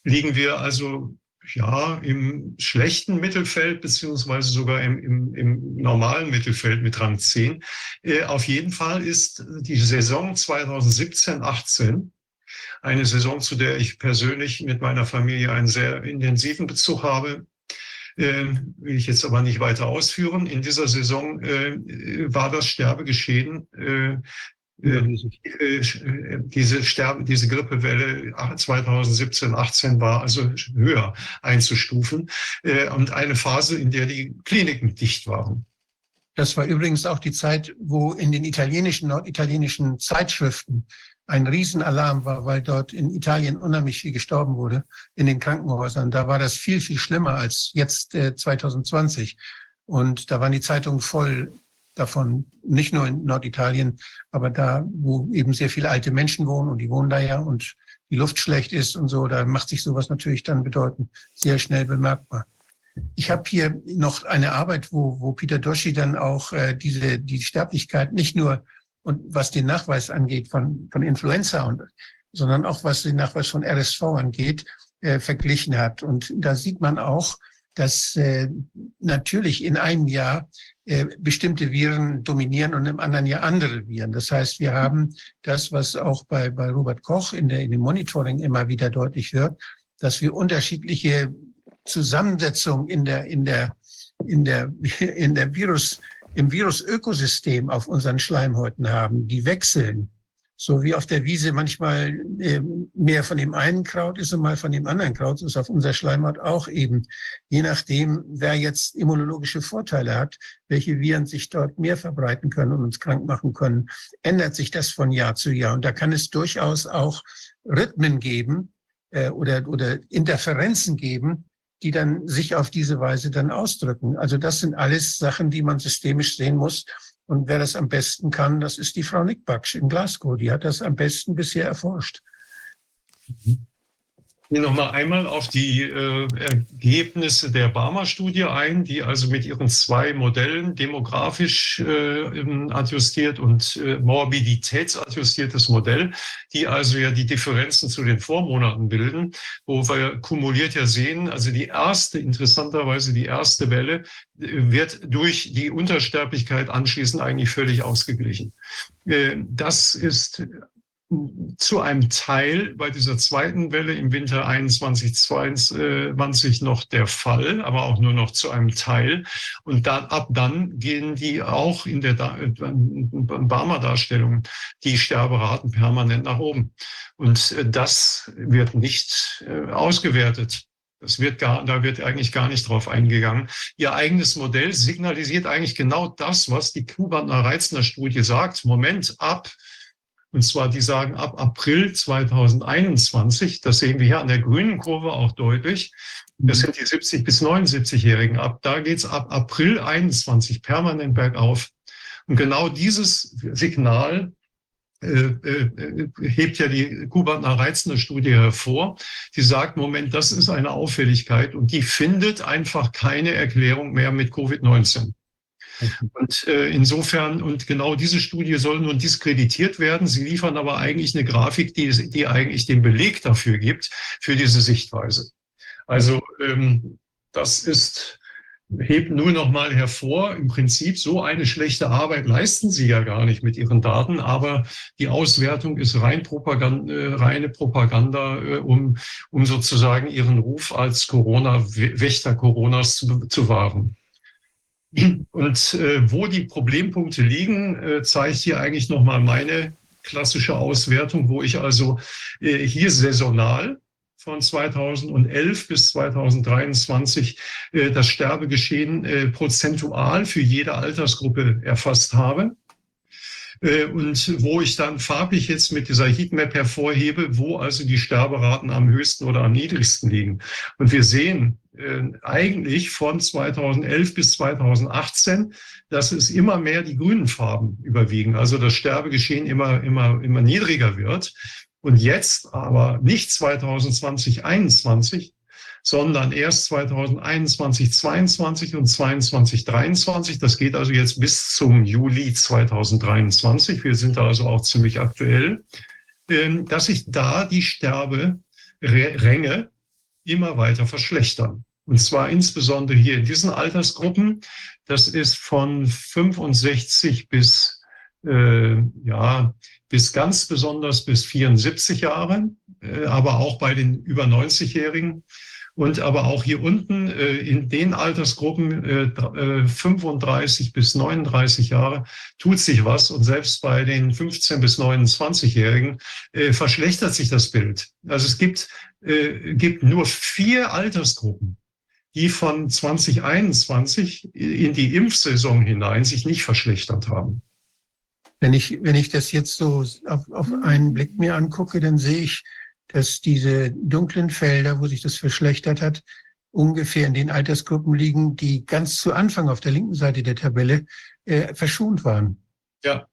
Liegen wir also ja, im schlechten Mittelfeld beziehungsweise sogar im, im, im normalen Mittelfeld mit Rang 10. Äh, auf jeden Fall ist die Saison 2017, 18 eine Saison, zu der ich persönlich mit meiner Familie einen sehr intensiven Bezug habe. Äh, will ich jetzt aber nicht weiter ausführen. In dieser Saison äh, war das Sterbegeschehen äh, äh, äh, diese Sterbe, diese Grippewelle 2017, 18 war also höher einzustufen und eine Phase, in der die Kliniken dicht waren. Das war übrigens auch die Zeit, wo in den italienischen, norditalienischen Zeitschriften ein Riesenalarm war, weil dort in Italien unheimlich viel gestorben wurde in den Krankenhäusern. Da war das viel, viel schlimmer als jetzt äh, 2020. Und da waren die Zeitungen voll davon, nicht nur in Norditalien, aber da, wo eben sehr viele alte Menschen wohnen und die wohnen da ja und die Luft schlecht ist und so, da macht sich sowas natürlich dann bedeutend sehr schnell bemerkbar. Ich habe hier noch eine Arbeit, wo, wo Peter Doshi dann auch äh, diese die Sterblichkeit nicht nur und was den Nachweis angeht von, von Influenza und sondern auch was den Nachweis von RSV angeht, äh, verglichen hat. Und da sieht man auch, dass äh, natürlich in einem Jahr äh, bestimmte Viren dominieren und im anderen Jahr andere Viren. Das heißt, wir haben das, was auch bei, bei Robert Koch in, der, in dem Monitoring immer wieder deutlich wird, dass wir unterschiedliche Zusammensetzungen in der, in der, in der, in der Virus, im Virusökosystem auf unseren Schleimhäuten haben, die wechseln so wie auf der Wiese manchmal äh, mehr von dem einen Kraut ist und mal von dem anderen Kraut, ist auf unser Schleimhaut auch eben. Je nachdem, wer jetzt immunologische Vorteile hat, welche Viren sich dort mehr verbreiten können und uns krank machen können, ändert sich das von Jahr zu Jahr. Und da kann es durchaus auch Rhythmen geben äh, oder, oder Interferenzen geben, die dann sich auf diese Weise dann ausdrücken. Also das sind alles Sachen, die man systemisch sehen muss und wer das am besten kann, das ist die Frau Nickbaksch in Glasgow. Die hat das am besten bisher erforscht. Mhm gehe noch mal einmal auf die äh, Ergebnisse der Barmer-Studie ein, die also mit ihren zwei Modellen demografisch äh, adjustiert und äh, morbiditätsadjustiertes Modell, die also ja die Differenzen zu den Vormonaten bilden, wo wir kumuliert ja sehen, also die erste, interessanterweise die erste Welle äh, wird durch die Untersterblichkeit anschließend eigentlich völlig ausgeglichen. Äh, das ist zu einem Teil bei dieser zweiten Welle im Winter 21, 22 noch der Fall, aber auch nur noch zu einem Teil. Und dann, ab dann gehen die auch in der Barmer-Darstellung die Sterberaten permanent nach oben. Und äh, das wird nicht äh, ausgewertet. Das wird gar, da wird eigentlich gar nicht drauf eingegangen. Ihr eigenes Modell signalisiert eigentlich genau das, was die Kuhbandner-Reizner-Studie sagt. Moment, ab und zwar, die sagen ab April 2021, das sehen wir hier an der grünen Kurve auch deutlich, das sind die 70 bis 79-Jährigen. Ab da geht's ab April 21 permanent bergauf. Und genau dieses Signal äh, äh, hebt ja die Kubatner reizende Studie hervor. Die sagt, Moment, das ist eine Auffälligkeit und die findet einfach keine Erklärung mehr mit Covid-19. Und äh, insofern, und genau diese Studie soll nun diskreditiert werden. Sie liefern aber eigentlich eine Grafik, die, die eigentlich den Beleg dafür gibt, für diese Sichtweise. Also ähm, das ist, hebt nur noch mal hervor, im Prinzip so eine schlechte Arbeit leisten Sie ja gar nicht mit Ihren Daten, aber die Auswertung ist rein Propaganda, äh, reine Propaganda, äh, um, um sozusagen Ihren Ruf als Corona-Wächter Coronas zu, zu wahren. Und äh, wo die Problempunkte liegen, äh, zeigt hier eigentlich nochmal meine klassische Auswertung, wo ich also äh, hier saisonal von 2011 bis 2023 äh, das Sterbegeschehen äh, prozentual für jede Altersgruppe erfasst habe. Äh, und wo ich dann farblich jetzt mit dieser Heatmap hervorhebe, wo also die Sterberaten am höchsten oder am niedrigsten liegen. Und wir sehen, äh, eigentlich von 2011 bis 2018, dass es immer mehr die grünen Farben überwiegen, also das Sterbegeschehen immer, immer, immer niedriger wird. Und jetzt aber nicht 2020, 2021, sondern erst 2021, 22 und 22, 23. Das geht also jetzt bis zum Juli 2023. Wir sind da also auch ziemlich aktuell, ähm, dass sich da die Sterberänge immer weiter verschlechtern. Und zwar insbesondere hier in diesen Altersgruppen. Das ist von 65 bis, äh, ja, bis ganz besonders bis 74 Jahren, äh, aber auch bei den über 90-Jährigen. Und aber auch hier unten äh, in den Altersgruppen äh, 35 äh, bis 39 Jahre tut sich was. Und selbst bei den 15 bis 29-Jährigen äh, verschlechtert sich das Bild. Also es gibt, äh, gibt nur vier Altersgruppen, die von 2021 in die Impfsaison hinein sich nicht verschlechtert haben. Wenn ich, wenn ich das jetzt so auf, auf einen Blick mir angucke, dann sehe ich, dass diese dunklen Felder, wo sich das verschlechtert hat, ungefähr in den Altersgruppen liegen, die ganz zu Anfang auf der linken Seite der Tabelle äh, verschont waren. Ja,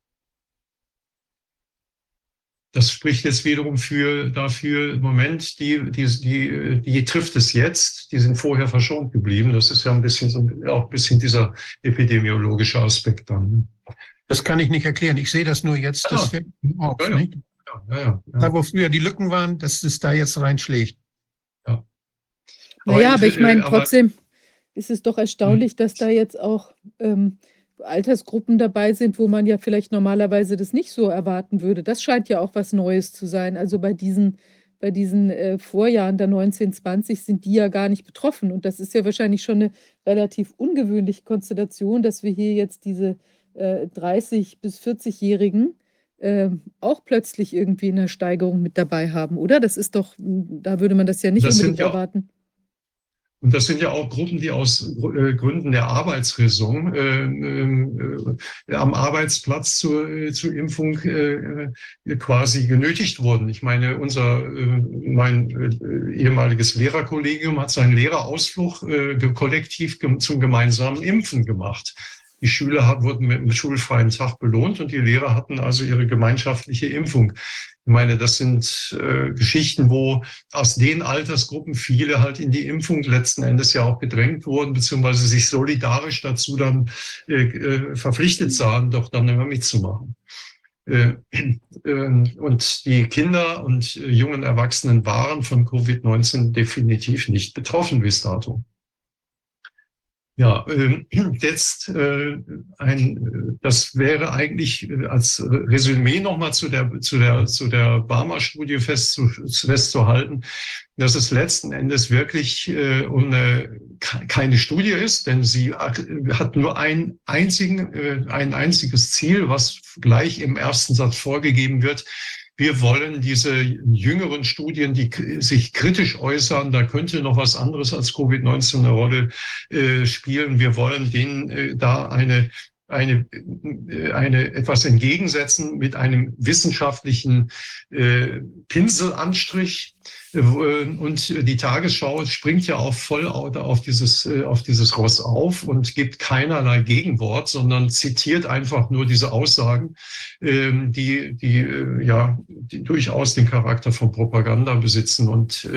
das spricht jetzt wiederum für, dafür, Moment, die, die, die, die trifft es jetzt, die sind vorher verschont geblieben. Das ist ja ein bisschen so, auch ein bisschen dieser epidemiologische Aspekt dann. Das kann ich nicht erklären. Ich sehe das nur jetzt. Das ah. fällt auf, ja, ja. Ja, ja, Da, wo früher die Lücken waren, dass es da jetzt reinschlägt. Ja. Naja, aber ich meine, trotzdem ist es doch erstaunlich, hm. dass da jetzt auch ähm, Altersgruppen dabei sind, wo man ja vielleicht normalerweise das nicht so erwarten würde. Das scheint ja auch was Neues zu sein. Also bei diesen, bei diesen äh, Vorjahren der 1920 sind die ja gar nicht betroffen. Und das ist ja wahrscheinlich schon eine relativ ungewöhnliche Konstellation, dass wir hier jetzt diese äh, 30- bis 40-Jährigen äh, auch plötzlich irgendwie in der Steigerung mit dabei haben, oder? Das ist doch, da würde man das ja nicht das unbedingt ja erwarten. Und das sind ja auch Gruppen, die aus äh, Gründen der Arbeitsräson äh, äh, am Arbeitsplatz zur, äh, zur Impfung äh, äh, quasi genötigt wurden. Ich meine, unser mein ehemaliges Lehrerkollegium hat seinen Lehrerausflug kollektiv zum gemeinsamen Impfen gemacht. Die Schüler wurden mit einem schulfreien Tag belohnt und die Lehrer hatten also ihre gemeinschaftliche Impfung. Ich meine, das sind äh, Geschichten, wo aus den Altersgruppen viele halt in die Impfung letzten Endes ja auch gedrängt wurden, beziehungsweise sich solidarisch dazu dann äh, äh, verpflichtet sahen, doch dann immer mitzumachen. Äh, äh, und die Kinder und äh, jungen Erwachsenen waren von Covid-19 definitiv nicht betroffen bis dato. Ja, äh, jetzt äh, ein, das wäre eigentlich äh, als Resümee nochmal zu der, zu der, zu der Barmer-Studie fest, festzuhalten, dass es letzten Endes wirklich äh, eine, keine Studie ist, denn sie hat nur ein, einzigen, äh, ein einziges Ziel, was gleich im ersten Satz vorgegeben wird, wir wollen diese jüngeren Studien, die sich kritisch äußern, da könnte noch was anderes als Covid-19 eine Rolle äh, spielen. Wir wollen denen äh, da eine eine, äh, eine etwas entgegensetzen mit einem wissenschaftlichen äh, Pinselanstrich, und die Tagesschau springt ja auch voll auf dieses, äh, auf dieses Ross auf und gibt keinerlei Gegenwort, sondern zitiert einfach nur diese Aussagen, ähm, die, die, äh, ja, die durchaus den Charakter von Propaganda besitzen und,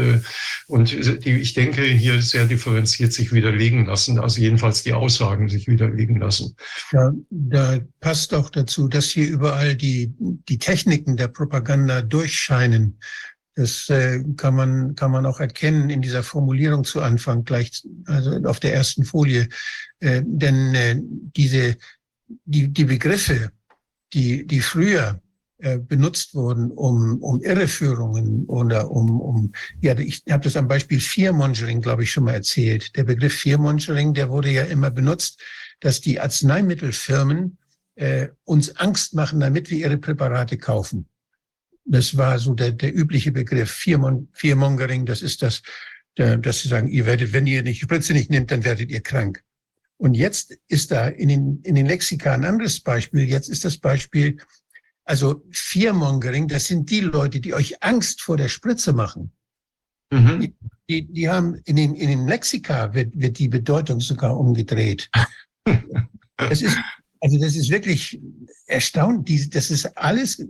und die, ich denke, hier sehr differenziert sich widerlegen lassen, also jedenfalls die Aussagen sich widerlegen lassen. Ja, da passt auch dazu, dass hier überall die, die Techniken der Propaganda durchscheinen. Das äh, kann man kann man auch erkennen in dieser Formulierung zu Anfang gleich, also auf der ersten Folie, äh, denn äh, diese die die Begriffe, die die früher benutzt wurden, um um Irreführungen oder um um ja ich habe das am Beispiel Fearmongering glaube ich schon mal erzählt. Der Begriff Fearmongering, der wurde ja immer benutzt, dass die Arzneimittelfirmen äh, uns Angst machen, damit wir ihre Präparate kaufen. Das war so der, der übliche Begriff Fearmon Fearmongering. Das ist das, dass sie sagen, ihr werdet, wenn ihr nicht Spritze nicht nehmt, dann werdet ihr krank. Und jetzt ist da in den, in den Lexika ein anderes Beispiel. Jetzt ist das Beispiel, also Fearmongering, das sind die Leute, die euch Angst vor der Spritze machen. Mhm. Die, die, die haben in den, in den Lexika wird, wird die Bedeutung sogar umgedreht. Das ist, also das ist wirklich erstaunlich. Das ist alles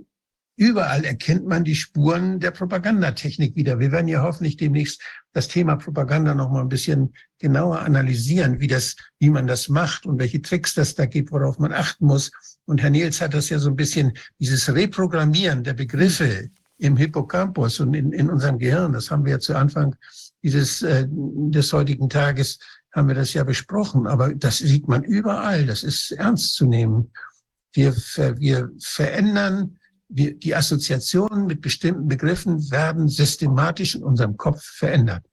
Überall erkennt man die Spuren der Propagandatechnik wieder. Wir werden ja hoffentlich demnächst das Thema Propaganda noch mal ein bisschen genauer analysieren, wie das, wie man das macht und welche Tricks das da gibt, worauf man achten muss. Und Herr Niels hat das ja so ein bisschen, dieses Reprogrammieren der Begriffe im Hippocampus und in, in unserem Gehirn, das haben wir ja zu Anfang dieses, äh, des heutigen Tages, haben wir das ja besprochen. Aber das sieht man überall. Das ist ernst zu nehmen. Wir, wir verändern wir, die Assoziationen mit bestimmten Begriffen werden systematisch in unserem Kopf verändert.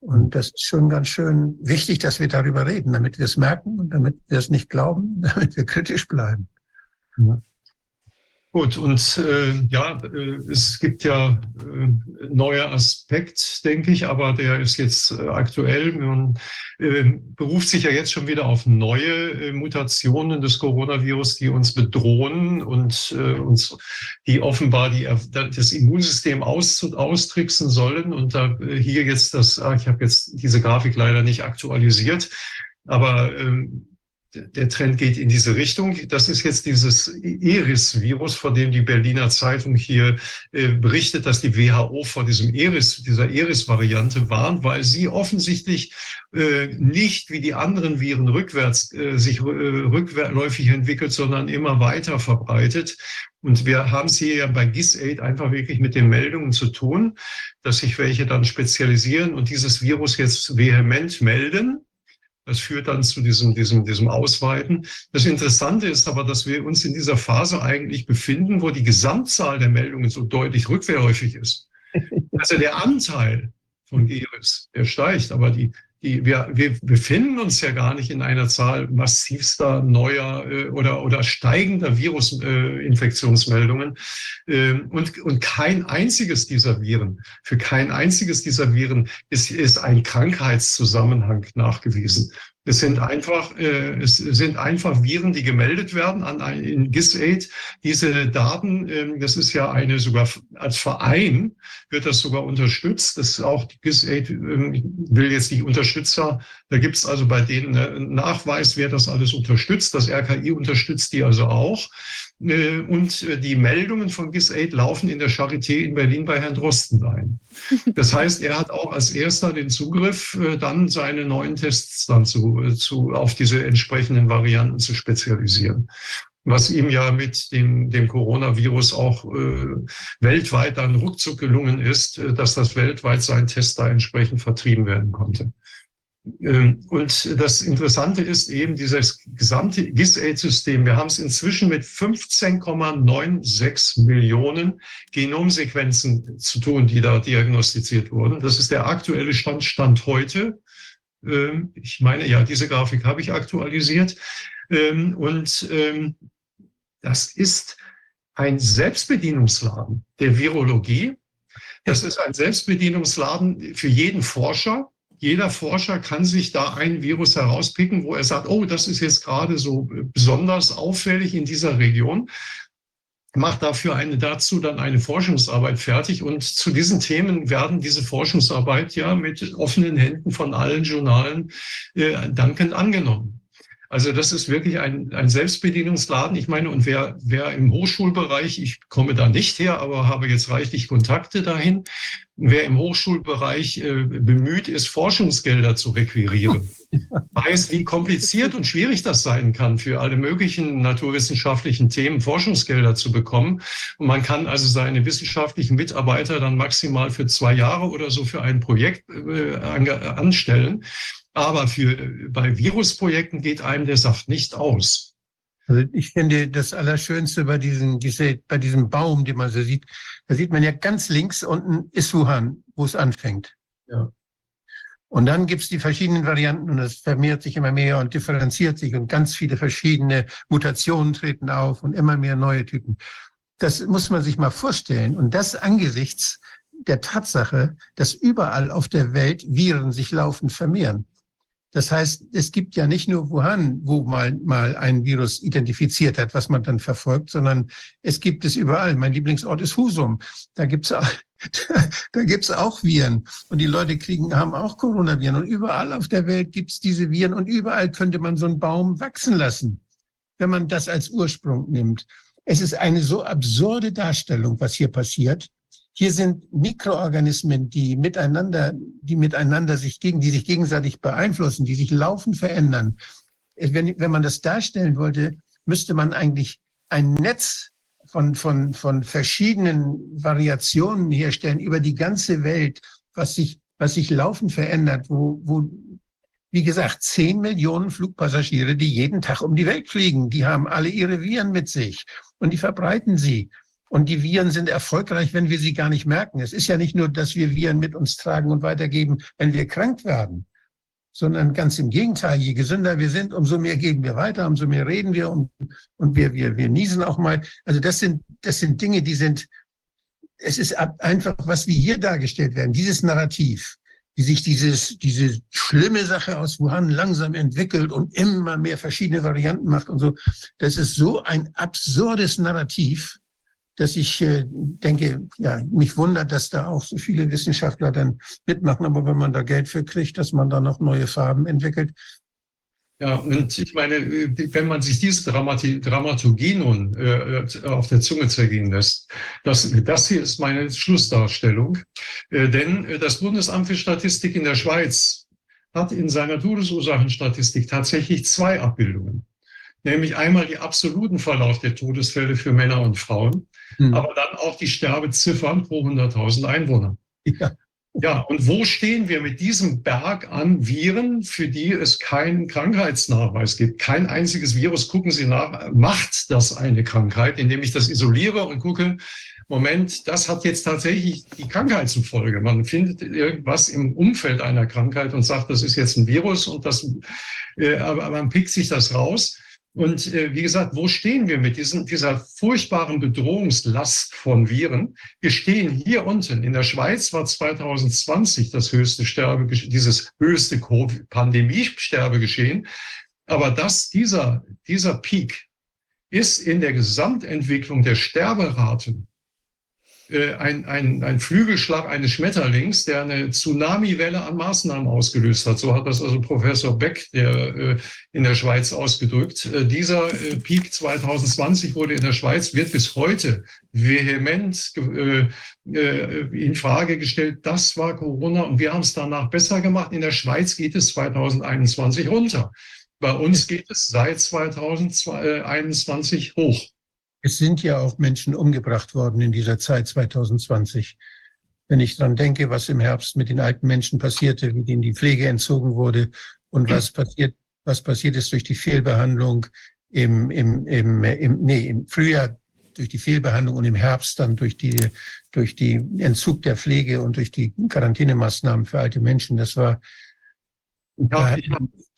Und das ist schon ganz schön wichtig, dass wir darüber reden, damit wir es merken und damit wir es nicht glauben, damit wir kritisch bleiben. Ja. Gut, und äh, ja, äh, es gibt ja äh, neuer Aspekt, denke ich, aber der ist jetzt äh, aktuell. Man äh, beruft sich ja jetzt schon wieder auf neue äh, Mutationen des Coronavirus, die uns bedrohen und äh, uns, die offenbar die, das Immunsystem aus, austricksen sollen. Und da äh, hier jetzt das, ah, ich habe jetzt diese Grafik leider nicht aktualisiert, aber äh, der Trend geht in diese Richtung. Das ist jetzt dieses Eris-Virus, vor dem die Berliner Zeitung hier äh, berichtet, dass die WHO vor diesem Eris, dieser Eris-Variante warnt, weil sie offensichtlich äh, nicht wie die anderen Viren rückwärts äh, sich rückläufig entwickelt, sondern immer weiter verbreitet Und wir haben es hier ja bei GIS-8 einfach wirklich mit den Meldungen zu tun, dass sich welche dann spezialisieren und dieses Virus jetzt vehement melden. Das führt dann zu diesem, diesem, diesem Ausweiten. Das Interessante ist aber, dass wir uns in dieser Phase eigentlich befinden, wo die Gesamtzahl der Meldungen so deutlich rückläufig ist. Also der Anteil von GERIS, der steigt, aber die, die, wir, wir befinden uns ja gar nicht in einer Zahl massivster neuer äh, oder, oder steigender Virusinfektionsmeldungen. Äh, und, und kein einziges dieser Viren, für kein einziges dieser Viren ist, ist ein Krankheitszusammenhang nachgewiesen. Es sind einfach, äh, es sind einfach Viren, die gemeldet werden an ein, in GIS-8. Diese Daten, ähm, das ist ja eine sogar als Verein wird das sogar unterstützt. Das ist auch GIS-8 ähm, will jetzt nicht Unterstützer. Da gibt es also bei denen einen Nachweis, wer das alles unterstützt. Das RKI unterstützt die also auch. Äh, und äh, die Meldungen von GIS-8 laufen in der Charité in Berlin bei Herrn Drosten ein. Das heißt, er hat auch als erster den Zugriff, äh, dann seine neuen Tests dann zu, zu, auf diese entsprechenden Varianten zu spezialisieren. Was ihm ja mit dem, dem Coronavirus auch äh, weltweit dann ruckzuck gelungen ist, dass das weltweit sein Test da entsprechend vertrieben werden konnte. Ähm, und das Interessante ist eben dieses gesamte GIS-8-System. Wir haben es inzwischen mit 15,96 Millionen Genomsequenzen zu tun, die da diagnostiziert wurden. Das ist der aktuelle Stand, Stand heute. Ähm, ich meine, ja, diese Grafik habe ich aktualisiert. Ähm, und das ist ein Selbstbedienungsladen der Virologie. Das ist ein Selbstbedienungsladen für jeden Forscher jeder Forscher kann sich da ein Virus herauspicken, wo er sagt, oh, das ist jetzt gerade so besonders auffällig in dieser Region macht dafür eine, dazu dann eine Forschungsarbeit fertig. Und zu diesen Themen werden diese Forschungsarbeit ja mit offenen Händen von allen Journalen äh, dankend angenommen. Also das ist wirklich ein, ein Selbstbedienungsladen. Ich meine, und wer, wer im Hochschulbereich, ich komme da nicht her, aber habe jetzt reichlich Kontakte dahin, wer im Hochschulbereich äh, bemüht ist, Forschungsgelder zu requirieren, weiß, wie kompliziert und schwierig das sein kann, für alle möglichen naturwissenschaftlichen Themen Forschungsgelder zu bekommen. Und man kann also seine wissenschaftlichen Mitarbeiter dann maximal für zwei Jahre oder so für ein Projekt äh, anstellen. Aber für, bei Virusprojekten geht einem der Saft nicht aus. Also ich finde das Allerschönste bei diesem, diese, bei diesem Baum, den man so sieht, da sieht man ja ganz links unten ist Wuhan, wo es anfängt. Ja. Und dann gibt's die verschiedenen Varianten und es vermehrt sich immer mehr und differenziert sich und ganz viele verschiedene Mutationen treten auf und immer mehr neue Typen. Das muss man sich mal vorstellen. Und das angesichts der Tatsache, dass überall auf der Welt Viren sich laufend vermehren. Das heißt, es gibt ja nicht nur Wuhan, wo man mal ein Virus identifiziert hat, was man dann verfolgt, sondern es gibt es überall. Mein Lieblingsort ist Husum. Da gibt's da gibt's auch Viren. Und die Leute kriegen, haben auch Coronaviren. Und überall auf der Welt gibt's diese Viren. Und überall könnte man so einen Baum wachsen lassen, wenn man das als Ursprung nimmt. Es ist eine so absurde Darstellung, was hier passiert. Hier sind Mikroorganismen, die miteinander, die miteinander sich gegen, die sich gegenseitig beeinflussen, die sich laufend verändern. Wenn, wenn man das darstellen wollte, müsste man eigentlich ein Netz von, von, von verschiedenen Variationen herstellen über die ganze Welt, was sich, was sich laufend verändert, wo, wo, wie gesagt, zehn Millionen Flugpassagiere, die jeden Tag um die Welt fliegen, die haben alle ihre Viren mit sich und die verbreiten sie. Und die Viren sind erfolgreich, wenn wir sie gar nicht merken. Es ist ja nicht nur, dass wir Viren mit uns tragen und weitergeben, wenn wir krank werden, sondern ganz im Gegenteil. Je gesünder wir sind, umso mehr geben wir weiter, umso mehr reden wir und, und wir, wir, wir niesen auch mal. Also das sind, das sind Dinge, die sind, es ist einfach, was wie hier dargestellt werden, dieses Narrativ, wie sich dieses, diese schlimme Sache aus Wuhan langsam entwickelt und immer mehr verschiedene Varianten macht und so. Das ist so ein absurdes Narrativ, dass ich äh, denke, ja, mich wundert, dass da auch so viele Wissenschaftler dann mitmachen. Aber wenn man da Geld für kriegt, dass man da noch neue Farben entwickelt. Ja, und ich meine, wenn man sich diese Dramati Dramaturgie nun äh, auf der Zunge zergehen lässt, das, das hier ist meine Schlussdarstellung. Äh, denn äh, das Bundesamt für Statistik in der Schweiz hat in seiner Todesursachenstatistik tatsächlich zwei Abbildungen. nämlich einmal die absoluten Verlauf der Todesfälle für Männer und Frauen, hm. aber dann auch die Sterbeziffern pro 100.000 Einwohner. Ja. Ja, und wo stehen wir mit diesem Berg an Viren, für die es keinen Krankheitsnachweis gibt? Kein einziges Virus, gucken Sie nach, macht das eine Krankheit, indem ich das isoliere und gucke, Moment, das hat jetzt tatsächlich die Krankheit zur Folge. Man findet irgendwas im Umfeld einer Krankheit und sagt, das ist jetzt ein Virus und das, äh, aber man pickt sich das raus. Und äh, wie gesagt, wo stehen wir mit diesen, dieser furchtbaren Bedrohungslast von Viren? Wir stehen hier unten. In der Schweiz war 2020 das höchste Sterbe, dieses höchste Pandemie-Sterbegeschehen. Aber das, dieser, dieser Peak ist in der Gesamtentwicklung der Sterberaten ein, ein, ein Flügelschlag eines Schmetterlings, der eine Tsunamiwelle an Maßnahmen ausgelöst hat. So hat das also Professor Beck der, äh, in der Schweiz ausgedrückt. Äh, dieser Peak 2020 wurde in der Schweiz, wird bis heute vehement in Frage gestellt. Das war Corona und wir haben es danach besser gemacht. In der Schweiz geht es 2021 runter. Bei uns geht es seit 2021 hoch. Es sind ja auch Menschen umgebracht worden in dieser Zeit 2020. Wenn ich daran denke, was im Herbst mit den alten Menschen passierte, wie denen die Pflege entzogen wurde und was passiert, was passiert ist durch die Fehlbehandlung im, im, im, im, nee, im Frühjahr durch die Fehlbehandlung und im Herbst dann durch die, durch die Entzug der Pflege und durch die Quarantänemaßnahmen für alte Menschen. Das war, ich habe, ich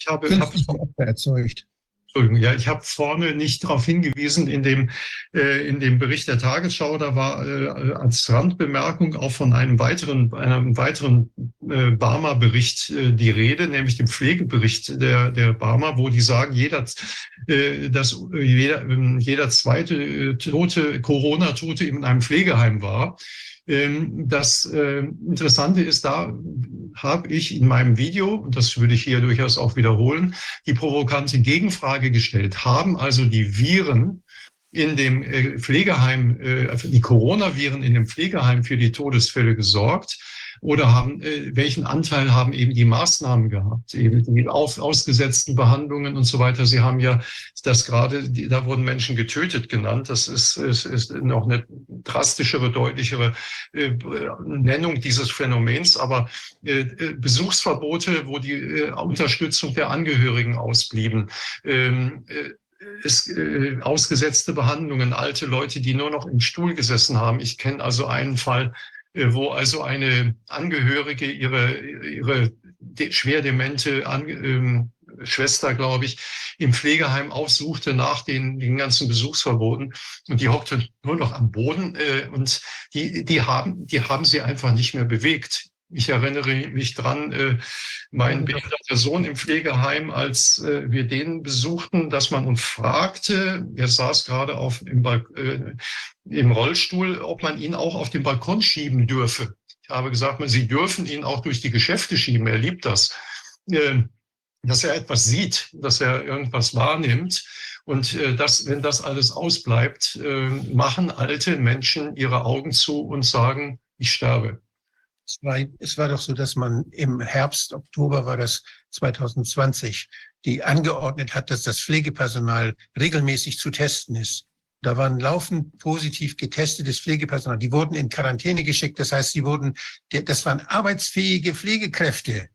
habe, ich habe, habe erzeugt. Entschuldigung, ja, ich habe vorne nicht darauf hingewiesen in dem, äh, in dem Bericht der Tagesschau, da war äh, als Randbemerkung auch von einem weiteren, einem weiteren äh, Barmer-Bericht äh, die Rede, nämlich dem Pflegebericht der, der Barmer, wo die sagen, jeder, äh, dass jeder, jeder zweite äh, Tote, Corona-Tote in einem Pflegeheim war. Ähm, das äh, Interessante ist, da habe ich in meinem Video, und das würde ich hier durchaus auch wiederholen, die provokante Gegenfrage gestellt. Haben also die Viren in dem äh, Pflegeheim, äh, die Coronaviren in dem Pflegeheim für die Todesfälle gesorgt? Oder haben, äh, welchen Anteil haben eben die Maßnahmen gehabt, eben die auf, ausgesetzten Behandlungen und so weiter. Sie haben ja das gerade, die, da wurden Menschen getötet genannt. Das ist, ist, ist noch eine drastischere, deutlichere äh, Nennung dieses Phänomens. Aber äh, äh Besuchsverbote, wo die äh, Unterstützung der Angehörigen ausblieben, ähm, äh, ist, äh, ausgesetzte Behandlungen, alte Leute, die nur noch im Stuhl gesessen haben. Ich kenne also einen Fall, wo also eine Angehörige ihre, ihre schwer demente ähm, Schwester, glaube ich, im Pflegeheim aufsuchte nach den, den ganzen Besuchsverboten. Und die hockte nur noch am Boden äh, und die, die, haben, die haben sie einfach nicht mehr bewegt. Ich erinnere mich dran, äh, mein behinderter Sohn im Pflegeheim, als äh, wir den besuchten, dass man uns fragte, er saß gerade auf, im, äh, im Rollstuhl, ob man ihn auch auf den Balkon schieben dürfe. Ich habe gesagt, Sie dürfen ihn auch durch die Geschäfte schieben, er liebt das. Dass er etwas sieht, dass er irgendwas wahrnimmt. Und das, wenn das alles ausbleibt, machen alte Menschen ihre Augen zu und sagen, ich sterbe. Es war, es war doch so, dass man im Herbst, Oktober war das 2020, die angeordnet hat, dass das Pflegepersonal regelmäßig zu testen ist. Da waren laufend positiv getestetes Pflegepersonal. Die wurden in Quarantäne geschickt. Das heißt, sie wurden, das waren arbeitsfähige Pflegekräfte.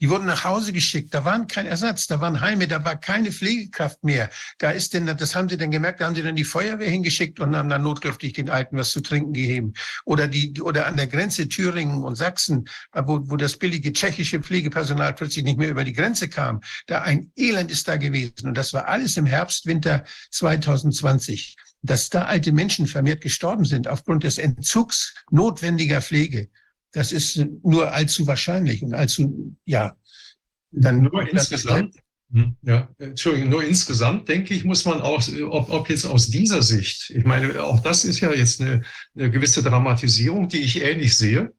Die wurden nach Hause geschickt. Da waren kein Ersatz. Da waren Heime. Da war keine Pflegekraft mehr. Da ist denn, das haben sie dann gemerkt. Da haben sie dann die Feuerwehr hingeschickt und haben dann notdürftig den Alten was zu trinken gegeben. Oder die, oder an der Grenze Thüringen und Sachsen, wo, wo das billige tschechische Pflegepersonal plötzlich nicht mehr über die Grenze kam. Da ein Elend ist da gewesen. Und das war alles im Herbst, Winter 2020. Dass da alte Menschen vermehrt gestorben sind aufgrund des Entzugs notwendiger Pflege das ist nur allzu wahrscheinlich und allzu, ja. Dann nur insgesamt, hm, ja, Entschuldigung, nur insgesamt denke ich, muss man auch, ob, ob jetzt aus dieser Sicht, ich meine, auch das ist ja jetzt eine, eine gewisse Dramatisierung, die ich ähnlich sehe.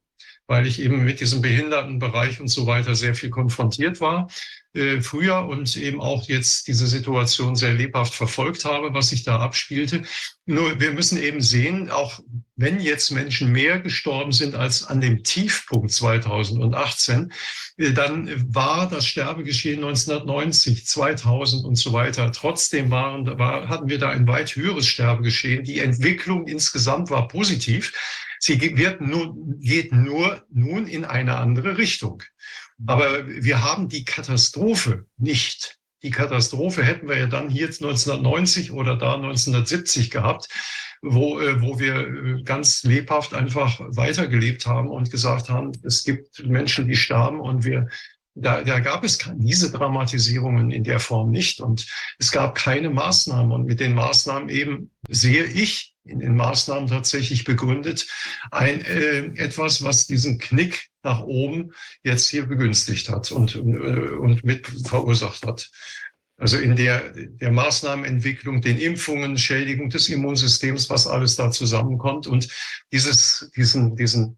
weil ich eben mit diesem Behindertenbereich und so weiter sehr viel konfrontiert war äh, früher und eben auch jetzt diese Situation sehr lebhaft verfolgt habe, was sich da abspielte. Nur wir müssen eben sehen, auch wenn jetzt Menschen mehr gestorben sind als an dem Tiefpunkt 2018, äh, dann war das Sterbegeschehen 1990, 2000 und so weiter. Trotzdem waren, war, hatten wir da ein weit höheres Sterbegeschehen. Die Entwicklung insgesamt war positiv. Sie wird nun, geht nur nun in eine andere Richtung. Aber wir haben die Katastrophe nicht. Die Katastrophe hätten wir ja dann hier 1990 oder da 1970 gehabt, wo, äh, wo wir äh, ganz lebhaft einfach weitergelebt haben und gesagt haben, es gibt Menschen, die sterben und wir, da, da gab es diese Dramatisierungen in der Form nicht und es gab keine Maßnahmen und mit den Maßnahmen eben sehe ich in den Maßnahmen tatsächlich begründet, ein, äh, etwas, was diesen Knick nach oben jetzt hier begünstigt hat und, äh, und mit verursacht hat. Also in der, der Maßnahmenentwicklung, den Impfungen, Schädigung des Immunsystems, was alles da zusammenkommt und dieses, diesen, diesen,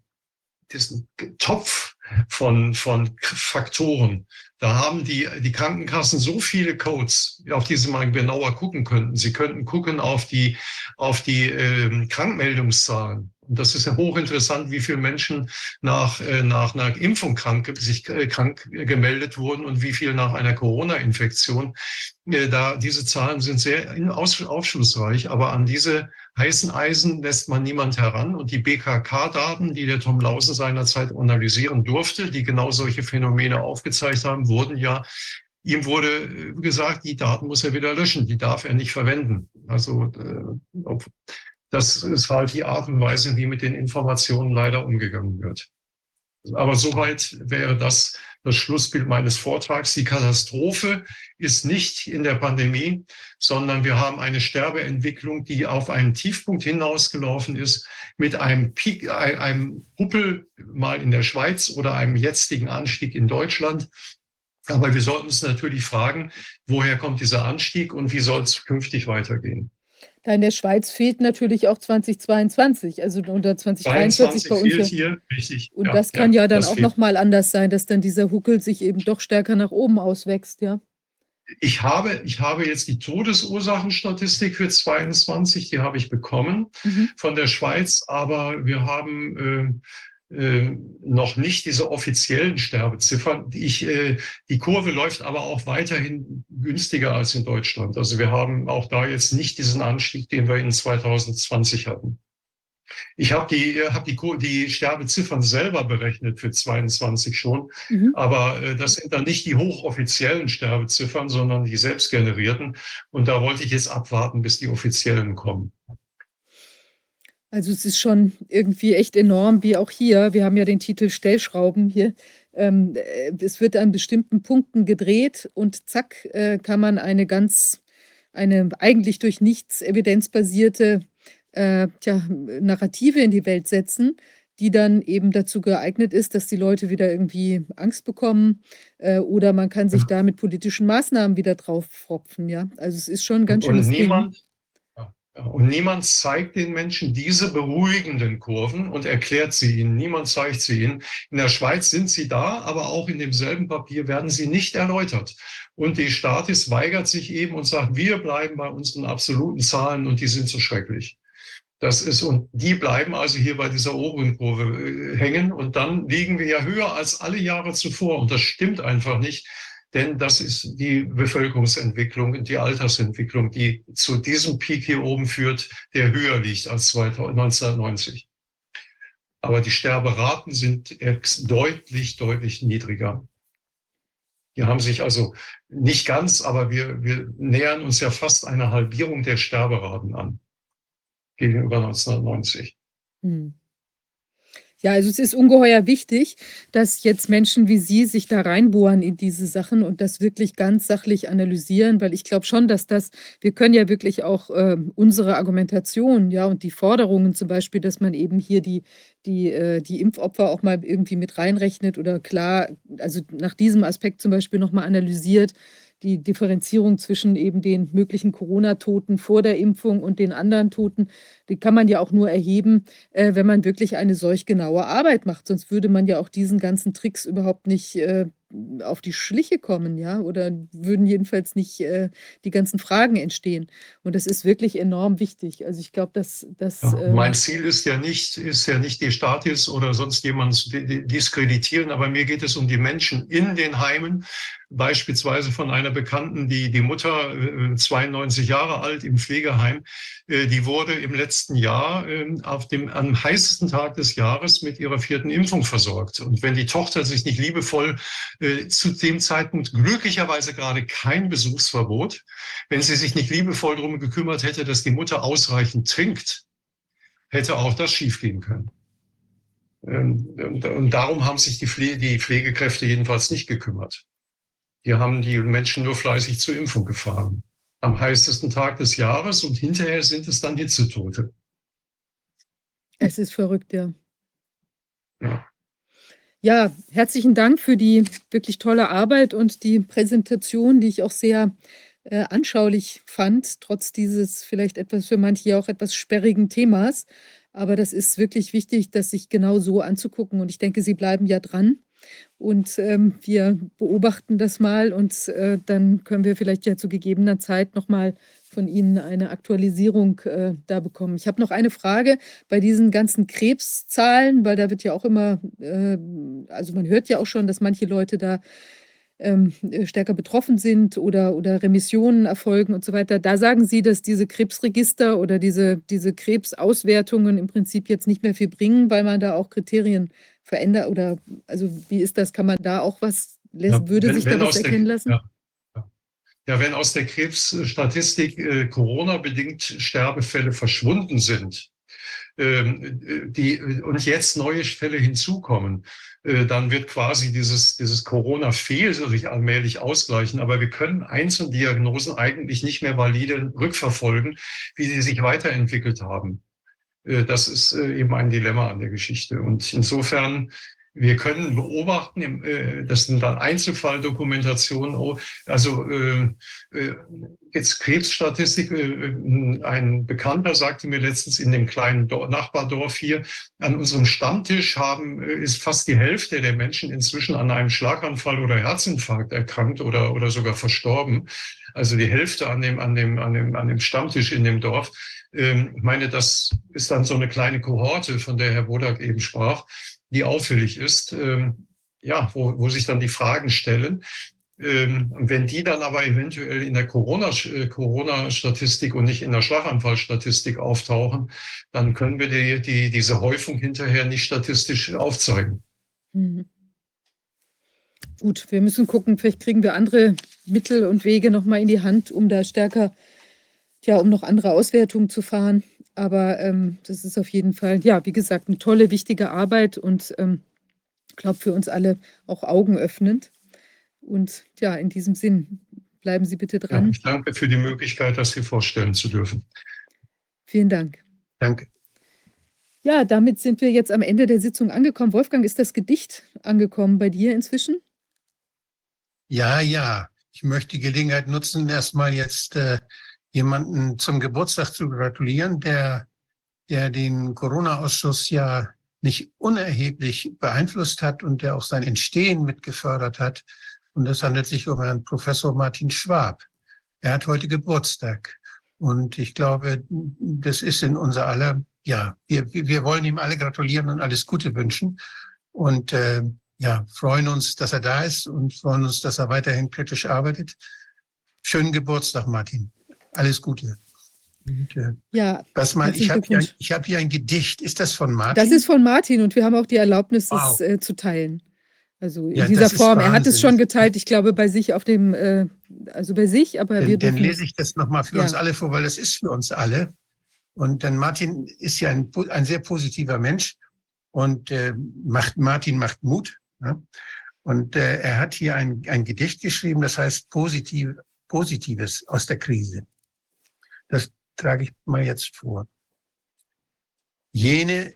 diesen Topf von, von Faktoren, da haben die, die Krankenkassen so viele Codes, auf die sie mal genauer gucken könnten. Sie könnten gucken auf die, auf die äh, Krankmeldungszahlen. Und das ist ja hochinteressant, wie viele Menschen nach, äh, nach einer Impfung krank, sich äh, krank gemeldet wurden und wie viel nach einer Corona-Infektion. Äh, da, diese Zahlen sind sehr aufschlussreich, aber an diese heißen Eisen lässt man niemand heran. Und die BKK-Daten, die der Tom Lausen seinerzeit analysieren durfte, die genau solche Phänomene aufgezeigt haben, wurden ja Ihm wurde gesagt, die Daten muss er wieder löschen, die darf er nicht verwenden. Also das ist halt die Art und Weise, wie mit den Informationen leider umgegangen wird. Aber soweit wäre das das Schlussbild meines Vortrags. Die Katastrophe ist nicht in der Pandemie, sondern wir haben eine Sterbeentwicklung, die auf einen Tiefpunkt hinausgelaufen ist, mit einem, Peak, einem Huppel mal in der Schweiz oder einem jetzigen Anstieg in Deutschland. Aber wir sollten uns natürlich fragen, woher kommt dieser Anstieg und wie soll es künftig weitergehen? Da in der Schweiz fehlt natürlich auch 2022, also unter 2023 bei uns. Fehlt hier, richtig. Und ja, das kann ja, ja dann auch nochmal anders sein, dass dann dieser Huckel sich eben doch stärker nach oben auswächst, ja. Ich habe, ich habe jetzt die Todesursachenstatistik für 22, die habe ich bekommen mhm. von der Schweiz, aber wir haben äh, äh, noch nicht diese offiziellen Sterbeziffern. Ich, äh, die Kurve läuft aber auch weiterhin günstiger als in Deutschland. Also wir haben auch da jetzt nicht diesen Anstieg, den wir in 2020 hatten. Ich habe die, äh, hab die, die Sterbeziffern selber berechnet für 22 schon, mhm. aber äh, das sind dann nicht die hochoffiziellen Sterbeziffern, sondern die selbstgenerierten. Und da wollte ich jetzt abwarten, bis die offiziellen kommen. Also es ist schon irgendwie echt enorm, wie auch hier. Wir haben ja den Titel Stellschrauben hier. Ähm, äh, es wird an bestimmten Punkten gedreht und zack äh, kann man eine ganz, eine eigentlich durch nichts evidenzbasierte äh, tja, Narrative in die Welt setzen, die dann eben dazu geeignet ist, dass die Leute wieder irgendwie Angst bekommen äh, oder man kann sich da mit politischen Maßnahmen wieder drauf fropfen. Ja? Also es ist schon ganz schön. Und niemand, und niemand zeigt den Menschen diese beruhigenden Kurven und erklärt sie ihnen. Niemand zeigt sie ihnen. In der Schweiz sind sie da, aber auch in demselben Papier werden sie nicht erläutert. Und die Staatis weigert sich eben und sagt, wir bleiben bei unseren absoluten Zahlen und die sind so schrecklich. Das ist, und die bleiben also hier bei dieser oberen Kurve äh, hängen und dann liegen wir ja höher als alle Jahre zuvor. Und das stimmt einfach nicht. Denn das ist die Bevölkerungsentwicklung die Altersentwicklung, die zu diesem Peak hier oben führt, der höher liegt als 1990. Aber die Sterberaten sind deutlich, deutlich niedriger. Die haben sich also nicht ganz, aber wir, wir nähern uns ja fast einer Halbierung der Sterberaten an gegenüber 1990. Hm. Ja, also es ist ungeheuer wichtig, dass jetzt Menschen wie Sie sich da reinbohren in diese Sachen und das wirklich ganz sachlich analysieren, weil ich glaube schon, dass das, wir können ja wirklich auch äh, unsere Argumentation, ja, und die Forderungen zum Beispiel, dass man eben hier die, die, äh, die Impfopfer auch mal irgendwie mit reinrechnet oder klar, also nach diesem Aspekt zum Beispiel nochmal analysiert, die Differenzierung zwischen eben den möglichen Corona-Toten vor der Impfung und den anderen Toten, die kann man ja auch nur erheben, äh, wenn man wirklich eine solch genaue Arbeit macht. Sonst würde man ja auch diesen ganzen Tricks überhaupt nicht äh, auf die Schliche kommen, ja, oder würden jedenfalls nicht äh, die ganzen Fragen entstehen. Und das ist wirklich enorm wichtig. Also ich glaube, dass das. Ja, äh, mein Ziel ist ja nicht, ist ja nicht die Statis oder sonst jemanden zu diskreditieren, aber mir geht es um die Menschen in den Heimen, beispielsweise von einer Bekannten, die die Mutter 92 äh, Jahre alt im Pflegeheim, äh, die wurde im letzten Jahr ähm, auf dem am heißesten Tag des Jahres mit ihrer vierten Impfung versorgt. Und wenn die Tochter sich nicht liebevoll äh, zu dem Zeitpunkt glücklicherweise gerade kein Besuchsverbot, wenn sie sich nicht liebevoll darum gekümmert hätte, dass die Mutter ausreichend trinkt, hätte auch das schiefgehen können. Ähm, und darum haben sich die, Pflege, die Pflegekräfte jedenfalls nicht gekümmert. Die haben die Menschen nur fleißig zur Impfung gefahren. Am heißesten Tag des Jahres und hinterher sind es dann Hitzetote. Es ist verrückt, ja. Ja. Ja, herzlichen Dank für die wirklich tolle Arbeit und die Präsentation, die ich auch sehr äh, anschaulich fand, trotz dieses vielleicht etwas für manche auch etwas sperrigen Themas. Aber das ist wirklich wichtig, das sich genau so anzugucken. Und ich denke, Sie bleiben ja dran. Und ähm, wir beobachten das mal und äh, dann können wir vielleicht ja zu gegebener Zeit nochmal von Ihnen eine Aktualisierung äh, da bekommen. Ich habe noch eine Frage bei diesen ganzen Krebszahlen, weil da wird ja auch immer, äh, also man hört ja auch schon, dass manche Leute da ähm, stärker betroffen sind oder, oder Remissionen erfolgen und so weiter. Da sagen Sie, dass diese Krebsregister oder diese, diese Krebsauswertungen im Prinzip jetzt nicht mehr viel bringen, weil man da auch Kriterien verändert oder also wie ist das? Kann man da auch was, ja, würde wenn, sich da was erkennen der, lassen? Ja. Ja, wenn aus der Krebsstatistik äh, Corona-bedingt Sterbefälle verschwunden sind, ähm, äh, die, und jetzt neue Fälle hinzukommen, äh, dann wird quasi dieses, dieses Corona-Fehl sich allmählich ausgleichen. Aber wir können einzelne Diagnosen eigentlich nicht mehr valide rückverfolgen, wie sie sich weiterentwickelt haben. Äh, das ist äh, eben ein Dilemma an der Geschichte. Und insofern, wir können beobachten, äh, das sind dann Einzelfalldokumentationen, oh, also jetzt Krebsstatistik, ein Bekannter sagte mir letztens in dem kleinen Nachbardorf hier, an unserem Stammtisch haben, ist fast die Hälfte der Menschen inzwischen an einem Schlaganfall oder Herzinfarkt erkrankt oder, oder sogar verstorben. Also die Hälfte an dem, an dem, an dem, an dem Stammtisch in dem Dorf. Ähm, ich meine, das ist dann so eine kleine Kohorte, von der Herr Bodak eben sprach, die auffällig ist, ähm, ja, wo, wo sich dann die Fragen stellen. Ähm, wenn die dann aber eventuell in der äh, Corona-Statistik und nicht in der Schlaganfallstatistik auftauchen, dann können wir die, die, diese Häufung hinterher nicht statistisch aufzeigen. Mhm. Gut, wir müssen gucken, vielleicht kriegen wir andere Mittel und Wege nochmal in die Hand, um da stärker ja, um noch andere Auswertungen zu fahren. Aber ähm, das ist auf jeden Fall, ja, wie gesagt, eine tolle, wichtige Arbeit und ähm, glaube für uns alle auch augenöffnend. Und ja, in diesem Sinn, bleiben Sie bitte dran. Ja, ich danke für die Möglichkeit, das hier vorstellen zu dürfen. Vielen Dank. Danke. Ja, damit sind wir jetzt am Ende der Sitzung angekommen. Wolfgang, ist das Gedicht angekommen bei dir inzwischen? Ja, ja. Ich möchte die Gelegenheit nutzen, erstmal jetzt äh, jemanden zum Geburtstag zu gratulieren, der, der den Corona-Ausschuss ja nicht unerheblich beeinflusst hat und der auch sein Entstehen mitgefördert hat. Und es handelt sich um Herrn Professor Martin Schwab. Er hat heute Geburtstag. Und ich glaube, das ist in unser aller, ja, wir, wir wollen ihm alle gratulieren und alles Gute wünschen. Und äh, ja, freuen uns, dass er da ist und freuen uns, dass er weiterhin kritisch arbeitet. Schönen Geburtstag, Martin. Alles Gute. Äh, ja, was mal, ich habe hier, hab hier ein Gedicht. Ist das von Martin? Das ist von Martin und wir haben auch die Erlaubnis, wow. es äh, zu teilen. Also in ja, dieser Form. Er hat es schon geteilt, ich glaube, bei sich auf dem, äh, also bei sich, aber dann, wir Dann lese ich das nochmal für ja. uns alle vor, weil das ist für uns alle. Und dann Martin ist ja ein, ein sehr positiver Mensch und äh, macht, Martin macht Mut. Ja? Und äh, er hat hier ein, ein Gedicht geschrieben, das heißt positiv, Positives aus der Krise. Das trage ich mal jetzt vor. Jene,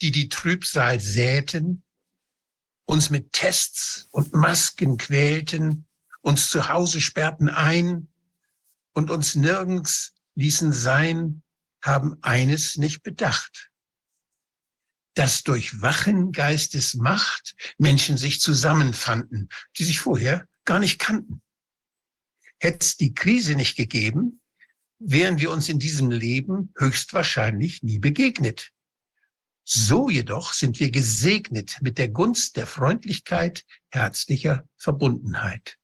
die die Trübsal säten, uns mit Tests und Masken quälten uns zu Hause sperrten ein und uns nirgends ließen sein, haben eines nicht bedacht. Dass durch wachen Geistes Macht Menschen sich zusammenfanden, die sich vorher gar nicht kannten. Hätte es die Krise nicht gegeben, wären wir uns in diesem Leben höchstwahrscheinlich nie begegnet. So jedoch sind wir gesegnet mit der Gunst der Freundlichkeit, herzlicher Verbundenheit.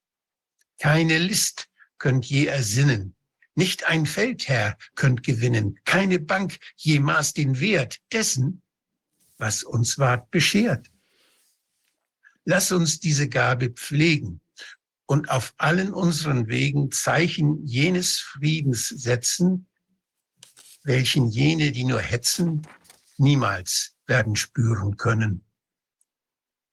Keine List könnt je ersinnen, nicht ein Feldherr könnt gewinnen, keine Bank jemals den Wert dessen, was uns ward beschert. Lass uns diese Gabe pflegen und auf allen unseren Wegen Zeichen jenes Friedens setzen, welchen jene, die nur hetzen, niemals werden spüren können.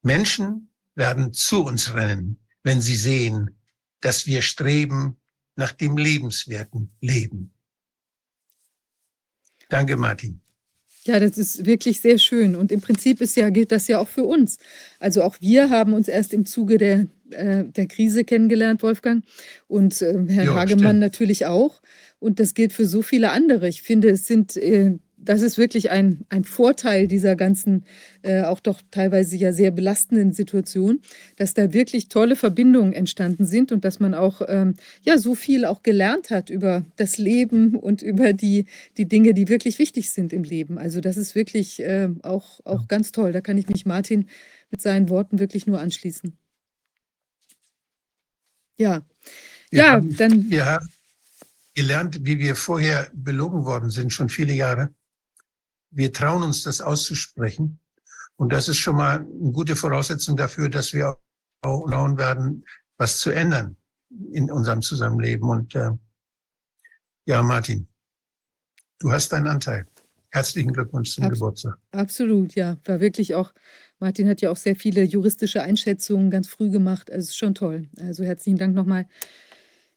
Menschen werden zu uns rennen, wenn sie sehen, dass wir streben nach dem lebenswerten Leben. Danke, Martin. Ja, das ist wirklich sehr schön. Und im Prinzip ist ja, gilt das ja auch für uns. Also auch wir haben uns erst im Zuge der, äh, der Krise kennengelernt, Wolfgang. Und äh, Herr jo, Hagemann stimmt. natürlich auch. Und das gilt für so viele andere. Ich finde, es sind äh, das ist wirklich ein, ein Vorteil dieser ganzen, äh, auch doch teilweise ja sehr belastenden Situation, dass da wirklich tolle Verbindungen entstanden sind und dass man auch ähm, ja so viel auch gelernt hat über das Leben und über die, die Dinge, die wirklich wichtig sind im Leben. Also das ist wirklich äh, auch, auch ganz toll. Da kann ich mich Martin mit seinen Worten wirklich nur anschließen. Ja, ja, haben, dann. Wir haben gelernt, wie wir vorher belogen worden sind, schon viele Jahre wir trauen uns das auszusprechen. Und das ist schon mal eine gute Voraussetzung dafür, dass wir auch trauen werden, was zu ändern in unserem Zusammenleben. Und äh, ja, Martin, du hast deinen Anteil. Herzlichen Glückwunsch zum Abs Geburtstag. Absolut, ja. War wirklich auch, Martin hat ja auch sehr viele juristische Einschätzungen ganz früh gemacht. Also ist schon toll. Also herzlichen Dank nochmal.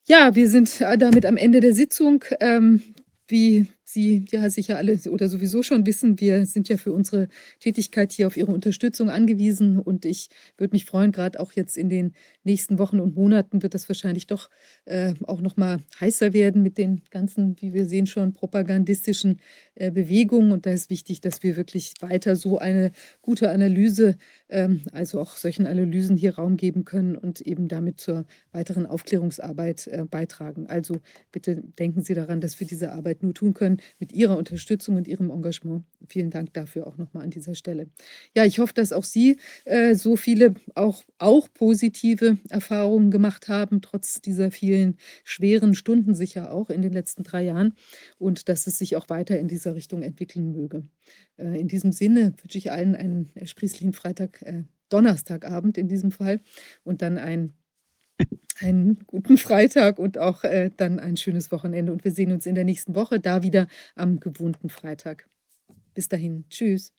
Ja, wir sind damit am Ende der Sitzung. Ähm, wie Sie ja sicher alle oder sowieso schon wissen, wir sind ja für unsere Tätigkeit hier auf Ihre Unterstützung angewiesen. Und ich würde mich freuen, gerade auch jetzt in den nächsten Wochen und Monaten wird das wahrscheinlich doch äh, auch noch mal heißer werden mit den ganzen, wie wir sehen schon, propagandistischen äh, Bewegungen. Und da ist wichtig, dass wir wirklich weiter so eine gute Analyse, ähm, also auch solchen Analysen hier Raum geben können und eben damit zur weiteren Aufklärungsarbeit äh, beitragen. Also bitte denken Sie daran, dass wir diese Arbeit nur tun können, mit Ihrer Unterstützung und Ihrem Engagement. Vielen Dank dafür auch nochmal an dieser Stelle. Ja, ich hoffe, dass auch Sie äh, so viele auch, auch positive Erfahrungen gemacht haben, trotz dieser vielen schweren Stunden sicher auch in den letzten drei Jahren und dass es sich auch weiter in dieser Richtung entwickeln möge. Äh, in diesem Sinne wünsche ich allen einen ersprießlichen Freitag, äh, Donnerstagabend in diesem Fall und dann ein einen guten Freitag und auch äh, dann ein schönes Wochenende. Und wir sehen uns in der nächsten Woche da wieder am gewohnten Freitag. Bis dahin. Tschüss.